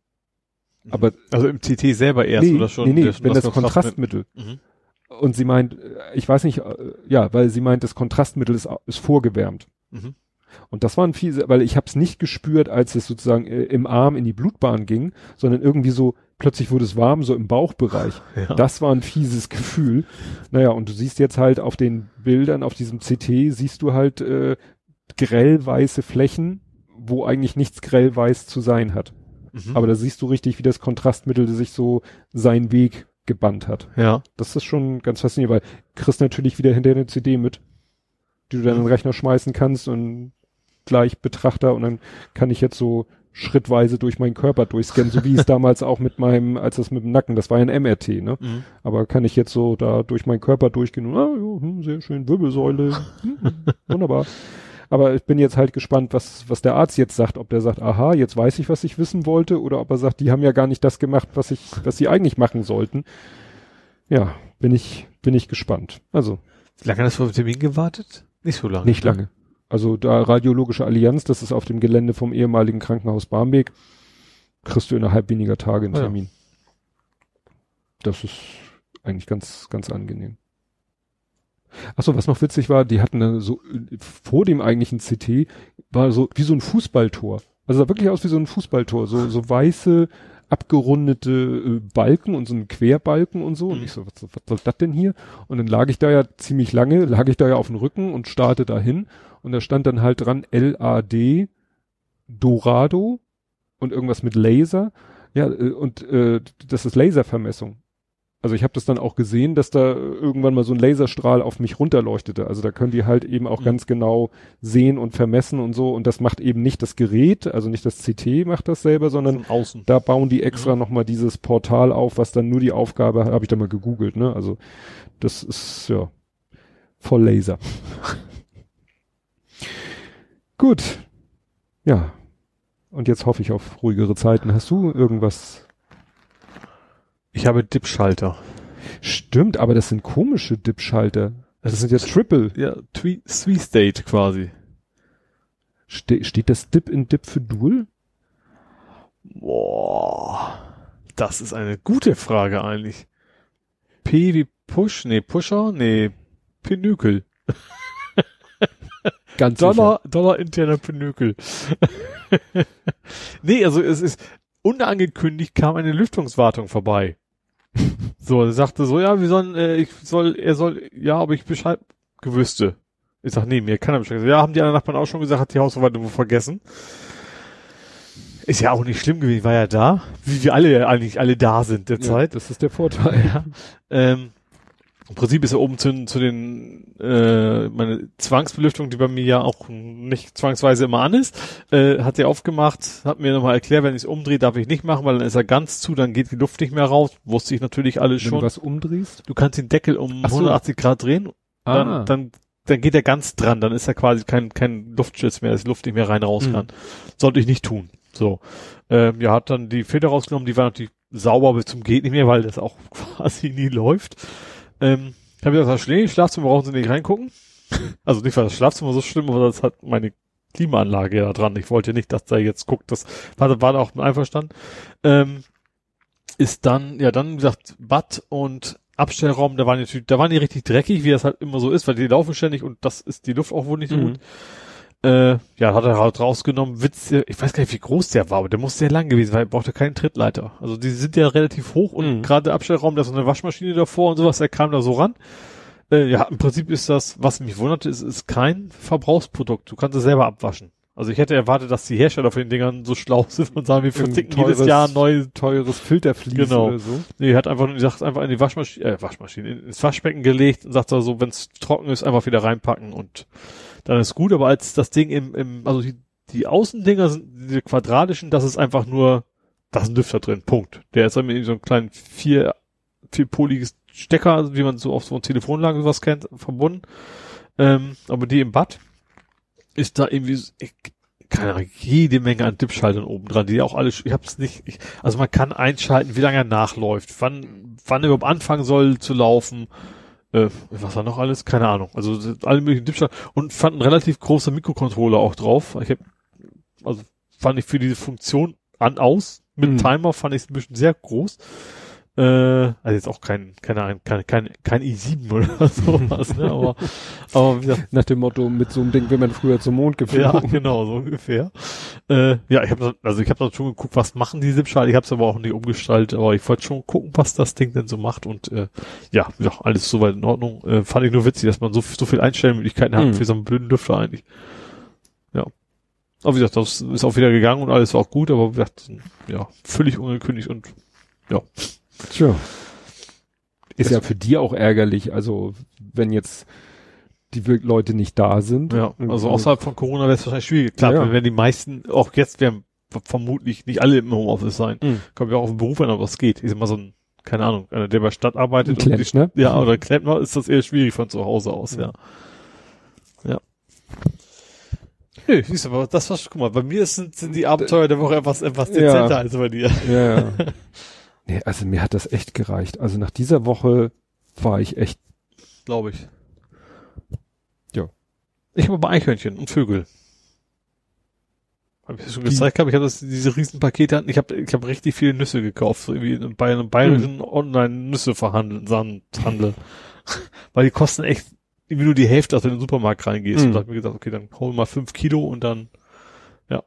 Aber Also im CT selber erst nee, oder schon? nee, nee, der- wenn das Kontrastmittel. Mhm. Und sie meint, äh, ich weiß nicht, äh, ja, weil sie meint, das Kontrastmittel ist, ist vorgewärmt. Mhm. Und das war ein fiese, weil ich habe es nicht gespürt, als es sozusagen äh, im Arm in die Blutbahn ging, sondern irgendwie so, plötzlich wurde es warm, so im Bauchbereich. [LAUGHS] Ja. Das war ein fieses Gefühl. Naja, und du siehst jetzt halt auf den Bildern, auf diesem CT, siehst du halt äh, grellweiße Flächen, wo eigentlich nichts grellweiß zu sein hat. Mhm. Aber da siehst du richtig, wie das Kontrastmittel sich so seinen Weg gebannt hat. ja. Das ist schon ganz faszinierend, weil du kriegst natürlich wieder hinterher eine CD mit, die du dann in den Rechner schmeißen kannst und gleich Betrachter und dann kann ich jetzt so schrittweise durch meinen Körper durchscannen, so wie es [LAUGHS] damals auch mit meinem, als das mit dem Nacken, das war ja ein MRT, ne? Mhm. Aber kann ich jetzt so da durch meinen Körper durchgehen und, ah, jo, hm, sehr schön, Wirbelsäule, [LAUGHS] hm, wunderbar. Aber ich bin jetzt halt gespannt, was, was der Arzt jetzt sagt, ob der sagt, aha, jetzt weiß ich, was ich wissen wollte, oder ob er sagt, die haben ja gar nicht das gemacht, was ich, was sie eigentlich machen sollten. Ja, bin ich, bin ich gespannt. Also, Wie lange hast du auf den Termin gewartet? Nicht so lange. nicht lange. Also da Radiologische Allianz, das ist auf dem Gelände vom ehemaligen Krankenhaus Barmbek, kriegst du innerhalb weniger Tage einen Ah ja. Termin. Das ist eigentlich ganz, ganz angenehm. Ach so, was noch witzig war, die hatten dann so vor dem eigentlichen CT war so wie so ein Fußballtor. Also sah wirklich aus wie so ein Fußballtor, so so weiße abgerundete äh, Balken und so ein Querbalken und so. Und Mhm. ich so, was, was soll das denn hier? Und dann lag ich da ja ziemlich lange, lag ich da ja auf dem Rücken und starrte dahin und da stand dann halt dran LAD Dorado und irgendwas mit Laser. Ja, äh, und äh, das ist Laservermessung. Also ich habe das dann auch gesehen, dass da irgendwann mal so ein Laserstrahl auf mich runterleuchtete. Also da können die halt eben auch Mhm. ganz genau sehen und vermessen und so. Und das macht eben nicht das Gerät, also nicht das CT macht das selber, sondern da bauen die extra Mhm. nochmal dieses Portal auf, was dann nur die Aufgabe, habe ich da mal gegoogelt, ne? Also das ist ja voll Laser. [LAUGHS] Gut. Ja. Und jetzt hoffe ich auf ruhigere Zeiten. Hast du irgendwas? Ich habe Dip-Schalter. Stimmt, aber das sind komische Dip-Schalter. Das sind ja Triple. Ja, Three, Three State quasi. Ste steht das Dip in Dip für Dual? Boah. Das ist eine gute Frage eigentlich. P wie Push? Nee, Pusher? Nee, Pinökel. [LAUGHS] [LAUGHS] Ganz Dollar, Dollar interner Pinökel. [LAUGHS] nee, also es ist unangekündigt kam eine Lüftungswartung vorbei. [LAUGHS] So, er sagte so, ja, wir sollen, äh, ich soll, er soll, ja, aber ich Bescheid gewüsste. Ich sag, nee, mir kann er Bescheid. Ja, haben die anderen Nachbarn auch schon gesagt, hat die Hausverwaltung vergessen. Ist ja auch nicht schlimm gewesen, war ja da, wie wir alle ja eigentlich alle da sind Ja, derzeit. das ist der Vorteil. Ja. Ähm, Im Prinzip ist er oben zu, zu den äh, meine Zwangsbelüftung, die bei mir ja auch nicht zwangsweise immer an ist, äh, hat er aufgemacht, hat mir nochmal erklärt, wenn ich es umdrehe, darf ich nicht machen, weil dann ist er ganz zu, dann geht die Luft nicht mehr raus. Wusste ich natürlich alles Wenn schon. du was umdrehst? Du kannst den Deckel um so. 180 Grad drehen, dann, Ah. dann, dann geht er ganz dran, dann ist er quasi kein, kein Luftschutz mehr, dass die Luft nicht mehr rein raus Mhm. kann. Sollte ich nicht tun. So. Ähm, ja, hat dann die Feder rausgenommen, die war natürlich sauber bis zum geht nicht mehr, weil das auch [LAUGHS] quasi nie läuft. Ähm, ich habe gesagt, das Schnee, Schlafzimmer brauchen Sie nicht reingucken. [LAUGHS] Also nicht, weil das Schlafzimmer so schlimm, aber das hat meine Klimaanlage ja dran. Ich wollte nicht, dass da jetzt guckt, das war, war da auch einverstanden. Ähm, ist dann, ja, dann wie gesagt, Bad und Abstellraum, da waren die da waren die richtig dreckig, wie das halt immer so ist, weil die laufen ständig und das ist die Luft auch wohl nicht so Mhm. gut. Äh, ja, hat er halt rausgenommen, Witz, ich weiß gar nicht, wie groß der war, aber der muss sehr lang gewesen, weil er brauchte keinen Trittleiter. Also die sind ja relativ hoch und Mhm. gerade der Abstellraum, da ist so eine Waschmaschine davor und sowas, der kam da so ran. Äh, ja, im Prinzip ist das, was mich wunderte, ist, ist kein Verbrauchsprodukt. Du kannst es selber abwaschen. Also ich hätte erwartet, dass die Hersteller von den Dingern so schlau [LAUGHS] sind und sagen, wir verticken jedes Jahr neu Teures Filtervlies Genau. oder so. Nee, er hat einfach nur gesagt, einfach in die Waschmaschine, äh, Waschmaschine, ins Waschbecken gelegt und sagt so wenn es trocken ist, einfach wieder reinpacken und dann ist gut. Aber als das Ding im, im also die, die Außendinger sind diese quadratischen, das ist einfach nur, da ist ein Lüfter drin, Punkt. Der ist dann mit so einem kleinen vier, vierpoliges Stecker, also wie man so auf so einer Telefonlage sowas kennt, verbunden. Ähm, aber die im Bad ist da irgendwie, ich, keine Ahnung, jede Menge an Dipschaltern oben dran, die auch alle, ich hab's nicht, ich, also man kann einschalten, wie lange er nachläuft, wann, wann er überhaupt anfangen soll zu laufen, äh, was war noch alles? Keine Ahnung. Also alle möglichen Dipschalter und fand ein relativ großer Mikrocontroller auch drauf. Ich hab, also fand ich für diese Funktion an aus mit Mhm. Timer fand ich es ein bisschen sehr groß. Äh, also jetzt auch kein, keine Ahnung, kein, kein, kein i7 [LAUGHS] oder sowas, ne? Aber, [LAUGHS] aber wie gesagt, Nach dem Motto, mit so einem Ding will man früher zum Mond geflogen. ja, genau, so ungefähr. Äh, ja, ich habe also ich habe dann schon geguckt, was machen die SIP-Schalter. Ich habe es aber auch nicht umgestaltet, aber ich wollte schon gucken, was das Ding denn so macht und äh, ja, ja, alles soweit in Ordnung. Äh, fand ich nur witzig, dass man so so viel Einstellmöglichkeiten hat Mhm. für so einen blöden Lüfter eigentlich. Ja. Aber wie gesagt, das ist auch wieder gegangen und alles war auch gut, aber wie gesagt, ja, völlig ungekündigt und ja. Tja. Ist ja für die auch ärgerlich, also wenn jetzt die Leute nicht da sind. Ja, also außerhalb von Corona wäre es wahrscheinlich schwierig. Klar, Ja, ja. wenn die meisten, auch jetzt, wir haben vermutlich nicht alle im Homeoffice sein. Mhm. Kommt ja auch auf den Beruf an, ob was geht. Ich sag mal so ein, keine Ahnung, einer, der bei Stadt arbeitet. Ein und die- Klempner. Ja, oder Klempner ist das eher schwierig von zu Hause aus, ja. Ja. Nö, siehst du, aber das war, guck mal, bei mir sind, sind die Abenteuer der Woche etwas, etwas Ja. dezenter als bei dir. Ja, ja. [LAUGHS] nee, also mir hat das echt gereicht. Also nach dieser Woche war ich echt, Glaube ich. Ja. Ich habe aber Eichhörnchen und Vögel. Habe ich das schon gezeigt? Hab? Ich habe das diese riesen Pakete hatten. Ich habe ich habe richtig viele Nüsse gekauft, so irgendwie bei einem bayerischen Online-Nüsse verhandeln, Sandhandel. [LAUGHS] Weil die kosten echt irgendwie nur die Hälfte, als du in den Supermarkt reingehst. Mhm. Und da hab ich mir gedacht, okay, dann hol mal fünf Kilo und dann ja.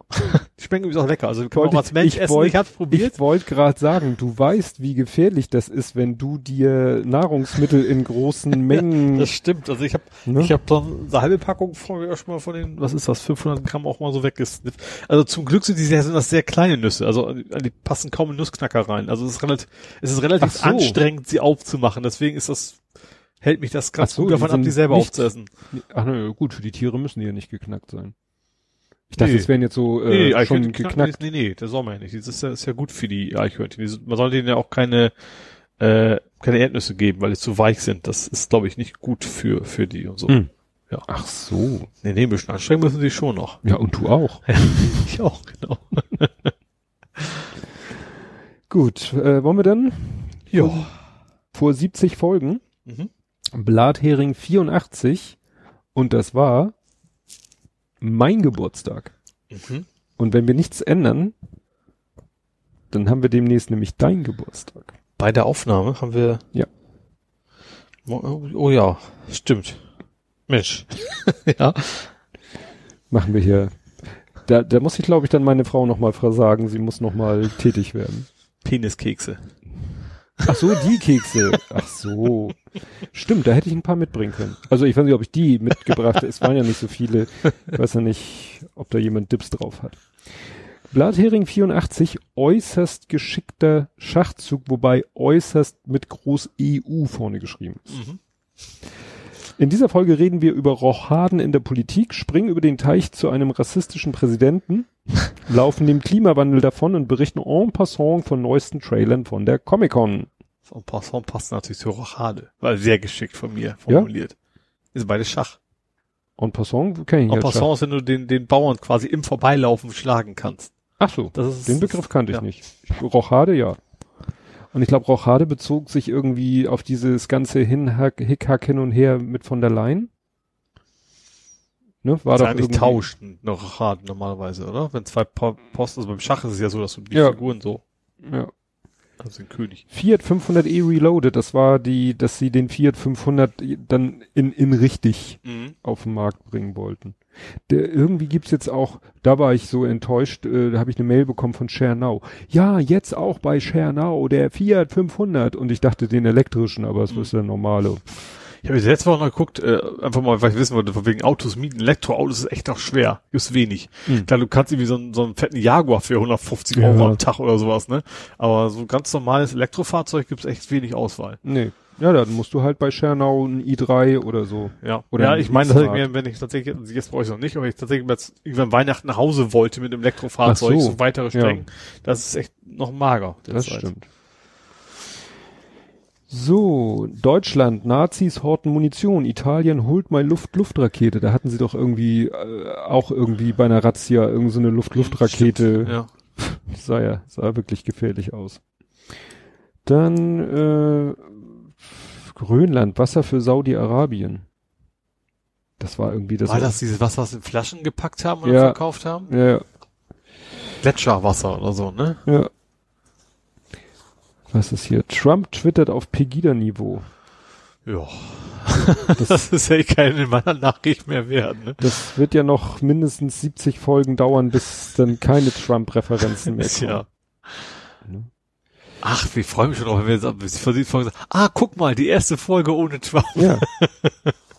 die schmecken übrigens auch lecker. Also kann Wollte als Mensch ich- essen. wollte- ich hab's probiert. ich wollte gerade sagen, du weißt, wie gefährlich das ist, wenn du dir Nahrungsmittel in großen [LAUGHS] Mengen, Das stimmt. Also ich habe ne? Ich habe dann eine halbe Packung vorher schon mal von den, was ist das, 500 Gramm auch mal so weggesnifft. Also zum Glück sind die sehr, sind das sehr kleine Nüsse. Also die passen kaum in Nussknacker rein. Also es ist relativ, es ist relativ so. anstrengend, sie aufzumachen. Deswegen ist das, hält mich das Ach so, gut davon ab, die selber nicht- aufzuessen. Ach ne, gut, für die Tiere müssen die ja nicht geknackt sein. Ich dachte, Nee. es wären jetzt so äh, nee, schon Eichhörnchen geknackt. Nee, nee, das soll man ja nicht. Das ist ja, ist ja gut für die Eichhörnchen. Man soll denen ja auch keine, äh, keine Erdnüsse geben, weil die zu weich sind. Das ist, glaube ich, nicht gut für, für die und so. Hm. Ja. Ach so. Nee, nee, ein bisschen anstrengen müssen sie schon noch. Ja, und du auch. [LAUGHS] Ich auch, genau. [LAUGHS] Gut, äh, wollen wir dann Ja. vor 70 Folgen Mhm. Blathering 84 und das war mein Geburtstag. Mhm. Und wenn wir nichts ändern, dann haben wir demnächst nämlich dein Geburtstag. Bei der Aufnahme haben wir. Ja. Oh, oh ja, stimmt. Mensch. [LAUGHS] ja. Machen wir hier. Da, da muss ich, glaube ich, dann meine Frau nochmal versagen, sie muss nochmal tätig werden. Peniskekse. Ach so, die Kekse. Ach so. Stimmt, da hätte ich ein paar mitbringen können. Also ich weiß nicht, ob ich die mitgebracht habe. Es waren ja nicht so viele. Ich weiß ja nicht, ob da jemand Dips drauf hat. Blathering 84, äußerst geschickter Schachzug, wobei äußerst mit groß EU vorne geschrieben ist. Mhm. In dieser Folge reden wir über Rochaden in der Politik, springen über den Teich zu einem rassistischen Präsidenten, laufen dem Klimawandel davon und berichten en passant von neuesten Trailern von der Comic-Con. En passant passt natürlich zur Rochade. War sehr geschickt von mir formuliert. Ist beides Schach. En passant kenne ich En halt passant ist, wenn du den, den Bauern quasi im Vorbeilaufen schlagen kannst. Ach so, Das ist, den Begriff kannte ich ja. nicht. Rochade, ja. Und ich glaube, Rochade bezog sich irgendwie auf dieses ganze Hinhack, Hickhack hin und her mit von der Leyen. Ne, war doch eigentlich irgendwie- tauscht eine Rochade normalerweise, oder? Wenn zwei Po- Posten, also beim Schach ist es ja so, dass du die Ja. Figuren so, Ja. also den König. Fiat 500e Reloaded, das war die, dass sie den Fiat 500 dann in, in richtig Mhm. auf den Markt bringen wollten. Der, irgendwie gibt's jetzt auch, da war ich so enttäuscht, äh, da habe ich eine Mail bekommen von Schernau. Ja, jetzt auch bei Schernau, der Fiat 500. Und ich dachte den elektrischen, aber es Mhm. ist der normale. Ich habe letzte Woche noch geguckt, äh, einfach mal, weil ich wissen wollte, von wegen Autos mieten. Elektroautos ist echt noch schwer. Ist wenig. Mhm. Klar, du kannst irgendwie so einen, so einen fetten Jaguar für 150 Ja. Euro am Tag oder sowas, ne? Aber so ganz normales Elektrofahrzeug gibt's echt wenig Auswahl. Nee. Ja, dann musst du halt bei Schernau ein i3 oder so. Ja. Oder ja, ich meine, ich mir, wenn ich tatsächlich, jetzt brauche ich noch nicht, aber ich tatsächlich jetzt irgendwann Weihnachten nach Hause wollte mit dem Elektrofahrzeug, Ach so. so. weitere Ja. Strecken, das ist echt noch mager. Das derzeit. stimmt. So, Deutschland, Nazis horten Munition, Italien holt mal Luft-Luft-Rakete. Da hatten sie doch irgendwie äh, auch irgendwie bei einer Razzia irgend so eine Luft-Luft-Rakete. Ja. Sah ja, sah wirklich gefährlich aus. Dann äh, Grönland, Wasser für Saudi-Arabien. Das war irgendwie das. War das dieses Wasser, was in Flaschen gepackt haben und Ja. verkauft haben? Ja, Gletscherwasser oder so, ne? ja. Was ist hier? Trump twittert auf Pegida-Niveau. Ja. [LAUGHS] Das, ist ja keine in meiner Nachricht mehr wert, ne? Das wird ja noch mindestens 70 Folgen dauern, bis dann keine Trump-Referenzen mehr kommen. Ja. Ne? Ach, wir freuen mich schon drauf, wenn wir jetzt ab- bis vor die Folge sagen, ah, guck mal, die erste Folge ohne Trump. Ja.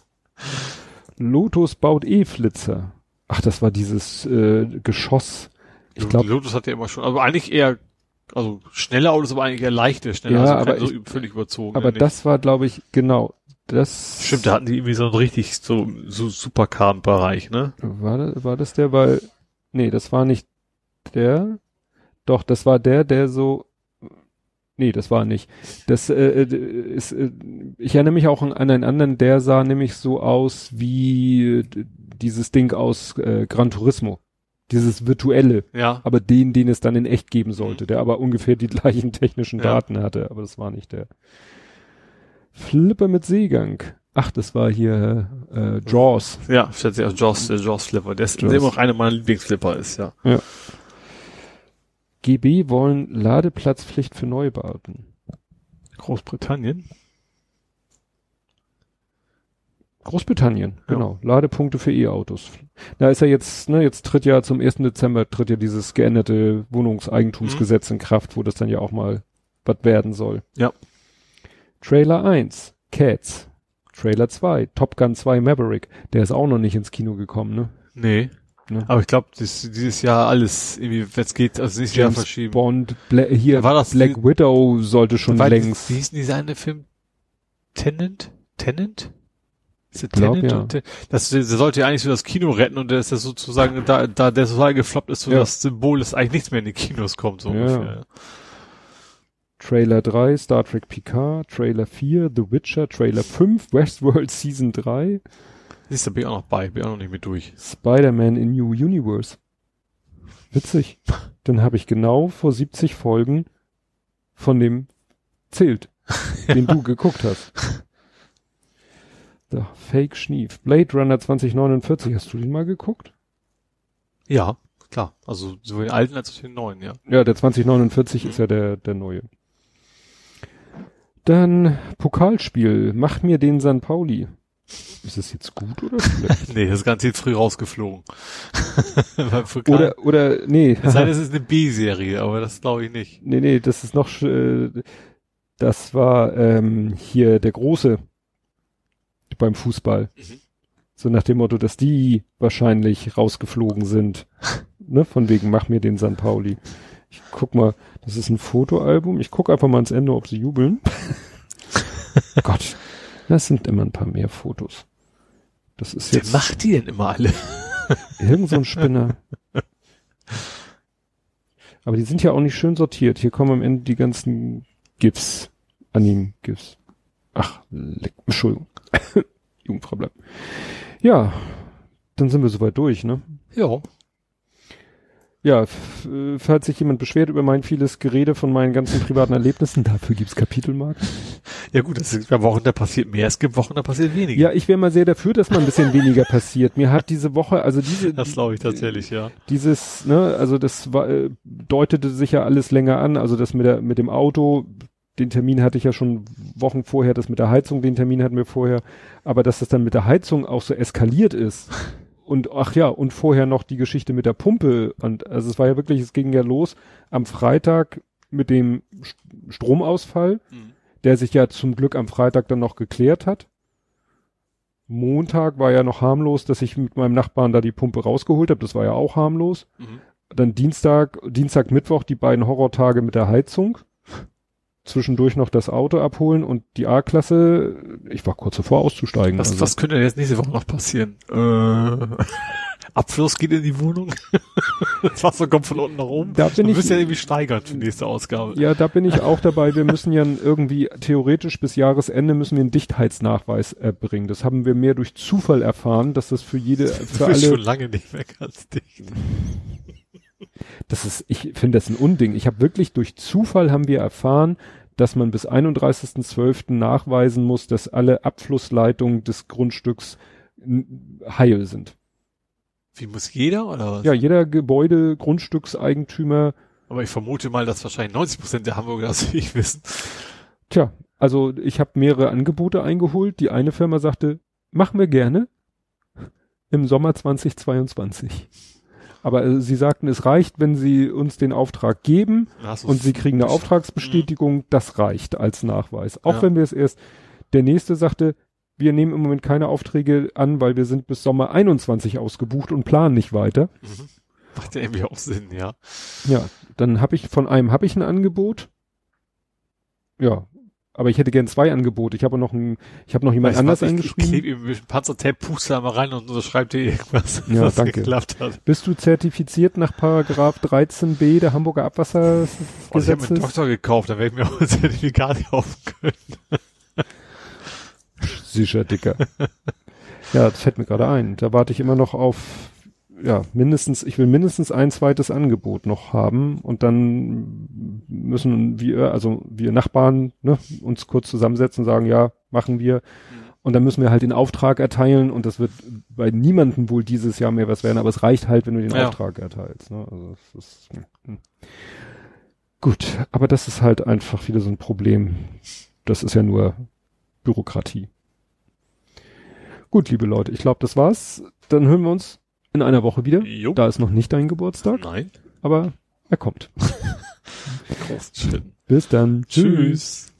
[LAUGHS] Lotus baut E-Flitzer. Ach, das war dieses äh, Geschoss. Ich glaube, Lotus hat ja immer schon, also eigentlich eher, also schnelle Autos, aber eigentlich eher leichte, schnelle, Ja, also aber so ich- völlig überzogen. aber das war, glaube ich, genau. Das Stimmt, da hatten die irgendwie so einen richtig so, so Supercar-Bereich, ne? war, das- war das der, weil nee, das war nicht der, doch, das war der, der so, nee, das war nicht. Das äh, äh, ist, äh, ich erinnere mich auch an einen anderen, der sah nämlich so aus wie dieses Ding aus äh, Gran Turismo. Dieses virtuelle, Ja. aber den, den es dann in echt geben sollte, der aber ungefähr die gleichen technischen Ja. Daten hatte, aber das war nicht der. Flipper mit Seegang. Ach, das war hier äh, Jaws. Ja, stellt sich aus Jaws, der Jaws Flipper. Der ist Jaws. immer noch einer meiner Lieblingsflipper ist, ja. GB wollen Ladeplatzpflicht für Neubauten. Großbritannien. Großbritannien, Ja. genau. Ladepunkte für E-Autos. Da ist ja jetzt, ne, jetzt tritt ja zum 1. Dezember tritt ja dieses geänderte Wohnungseigentumsgesetz in Kraft, wo das dann ja auch mal was werden soll. Ja. Trailer 1, Cats. Trailer 2, Top Gun 2 Maverick. Der ist auch noch nicht ins Kino gekommen, ne? Nee. Ne? Aber ich glaube, dieses Jahr alles irgendwie, es geht, also nächstes Jahr verschieben. Bond, Bla hier War das Black die- Widow sollte schon längst. Wie hieß denn dieser eine Film? Tenant? Tenant? Der Glaub, ja. Das, der sollte ja eigentlich so das Kino retten und der ist ja sozusagen, da, da der total gefloppt ist, so Ja. das Symbol, dass eigentlich nichts mehr in die Kinos kommt, so Ja. ungefähr. Trailer 3, Star Trek Picard, Trailer 4, The Witcher, Trailer 5, Westworld Season 3, Siehst du, bin ich auch noch bei, bin ich auch noch nicht mit durch. Spider-Man in New Universe. Witzig. [LAUGHS] Dann habe ich genau vor 70 Folgen von dem zählt, [LAUGHS] den du geguckt hast. So, Fake Schnief. Blade Runner 2049, hast du den mal geguckt? Ja, klar. Also sowohl den alten als auch den neuen, ja. Ja, der 2049 ist ja der, der neue. Dann Pokalspiel. Mach mir den San Pauli. Ist es jetzt gut oder schlecht? [LAUGHS] Nee, das Ganze ist früh rausgeflogen. [LAUGHS] Oder, oder, nee. sei denn, es ist eine B-Serie, aber das glaube ich nicht. Nee, nee, das ist noch, äh, das war ähm, hier der Große beim Fußball. Mhm. So nach dem Motto, dass die wahrscheinlich rausgeflogen sind. [LAUGHS] ne, von wegen, mach mir den San Pauli. Ich guck mal, das ist ein Fotoalbum. Ich guck einfach mal ans Ende, ob sie jubeln. [LAUGHS] Gott, das sind immer ein paar mehr Fotos. Das ist Wer jetzt macht die denn immer alle? irgend so ein Spinner. Aber die sind ja auch nicht schön sortiert. Hier kommen am Ende die ganzen GIFs, Anim-GIFs. Ach, leck, Entschuldigung. [LAUGHS] Jugendfrau bleiben. Ja, dann sind wir soweit durch, ne? Ja. Ja, äh, falls sich jemand beschwert über mein vieles Gerede von meinen ganzen privaten Erlebnissen, dafür gibt's Kapitelmarken. Ja gut, es gibt Wochen, da passiert mehr, es gibt Wochen, da passiert weniger. Ja, ich wäre mal sehr dafür, dass mal ein bisschen weniger passiert. Mir hat diese Woche, also diese, Das glaube ich tatsächlich, ja. dieses, ne, also das war, äh, deutete sich ja alles länger an, also das mit der, mit dem Auto, den Termin hatte ich ja schon Wochen vorher, das mit der Heizung, den Termin hatten wir vorher, aber dass das dann mit der Heizung auch so eskaliert ist [LAUGHS] und ach ja, und vorher noch die Geschichte mit der Pumpe und also es war ja wirklich, es ging ja los am Freitag mit dem St- Stromausfall, der sich ja zum Glück am Freitag dann noch geklärt hat. Montag war ja noch harmlos, dass ich mit meinem Nachbarn da die Pumpe rausgeholt habe. Das war ja auch harmlos. Mhm. Dann Dienstag, Dienstag, Mittwoch die beiden Horrortage mit der Heizung. Zwischendurch noch das Auto abholen und die A-Klasse. Ich war kurz davor auszusteigen. Was, also. was könnte denn jetzt nächste Woche noch passieren? Äh, [LAUGHS] Abfluss geht in die Wohnung. [LAUGHS] das Wasser kommt von unten nach oben. Da bin Du ich- wirst ja irgendwie steigern für die nächste Ausgabe. Ja, da bin ich auch dabei. Wir müssen ja irgendwie theoretisch bis Jahresende müssen wir einen Dichtheitsnachweis erbringen. Das haben wir mehr durch Zufall erfahren, dass das für jede, [LAUGHS] für Du bist schon alle, lange nicht mehr ganz dicht. Das ist, ich finde das ein Unding. Ich habe wirklich durch Zufall haben wir erfahren, dass man bis 31.12. nachweisen muss, dass alle Abflussleitungen des Grundstücks heil sind. Wie muss jeder oder was? Ja, jeder Gebäude, Grundstückseigentümer, Aber ich vermute mal, dass wahrscheinlich 90 Prozent der Hamburger das nicht wissen. Tja, also ich habe mehrere Angebote eingeholt. Die eine Firma sagte, machen wir gerne im Sommer 2022. Aber äh, sie sagten, es reicht, wenn sie uns den Auftrag geben und sie kriegen eine Auftragsbestätigung. Das reicht als Nachweis. Auch Ja. wenn wir es erst, der nächste sagte, wir nehmen im Moment keine Aufträge an, weil wir sind bis Sommer 21 ausgebucht und planen nicht weiter. Mhm. Macht ja irgendwie auch Sinn, ja. Ja, dann habe ich von einem habe ich ein Angebot. Ja, aber ich hätte gern zwei Angebote. Ich habe noch ein, ich habe noch jemand Weißt du anders was, ich, eingeschrieben. Ich klebe ihm Panzertape, puste da mal rein und unterschreibt dir irgendwas, [LAUGHS] Ja, was danke. geklappt hat. Bist du zertifiziert nach Paragraph 13b der Hamburger Und ich habe mir einen Abwassergesetzes? Doktor gekauft, dann werde ich mir auch ein Zertifikat kaufen können. Sicher, Dicker. ja, das fällt mir gerade ein. Da warte ich immer noch auf, ja, mindestens, ich will mindestens ein zweites Angebot noch haben und dann müssen wir, also wir Nachbarn, ne, uns kurz zusammensetzen und sagen, ja, machen wir. Und dann müssen wir halt den Auftrag erteilen und das wird bei niemandem wohl dieses Jahr mehr was werden, aber es reicht halt, wenn du den Ja. Auftrag erteilst. Ne? Also es ist, hm. gut, aber das ist halt einfach wieder so ein Problem. Das ist ja nur Bürokratie. Gut, liebe Leute, ich glaube, das war's. Dann hören wir uns in einer Woche wieder. Jo. Da ist noch nicht dein Geburtstag, Nein. aber er kommt. [LAUGHS] Großen. Bis dann. Tschüss.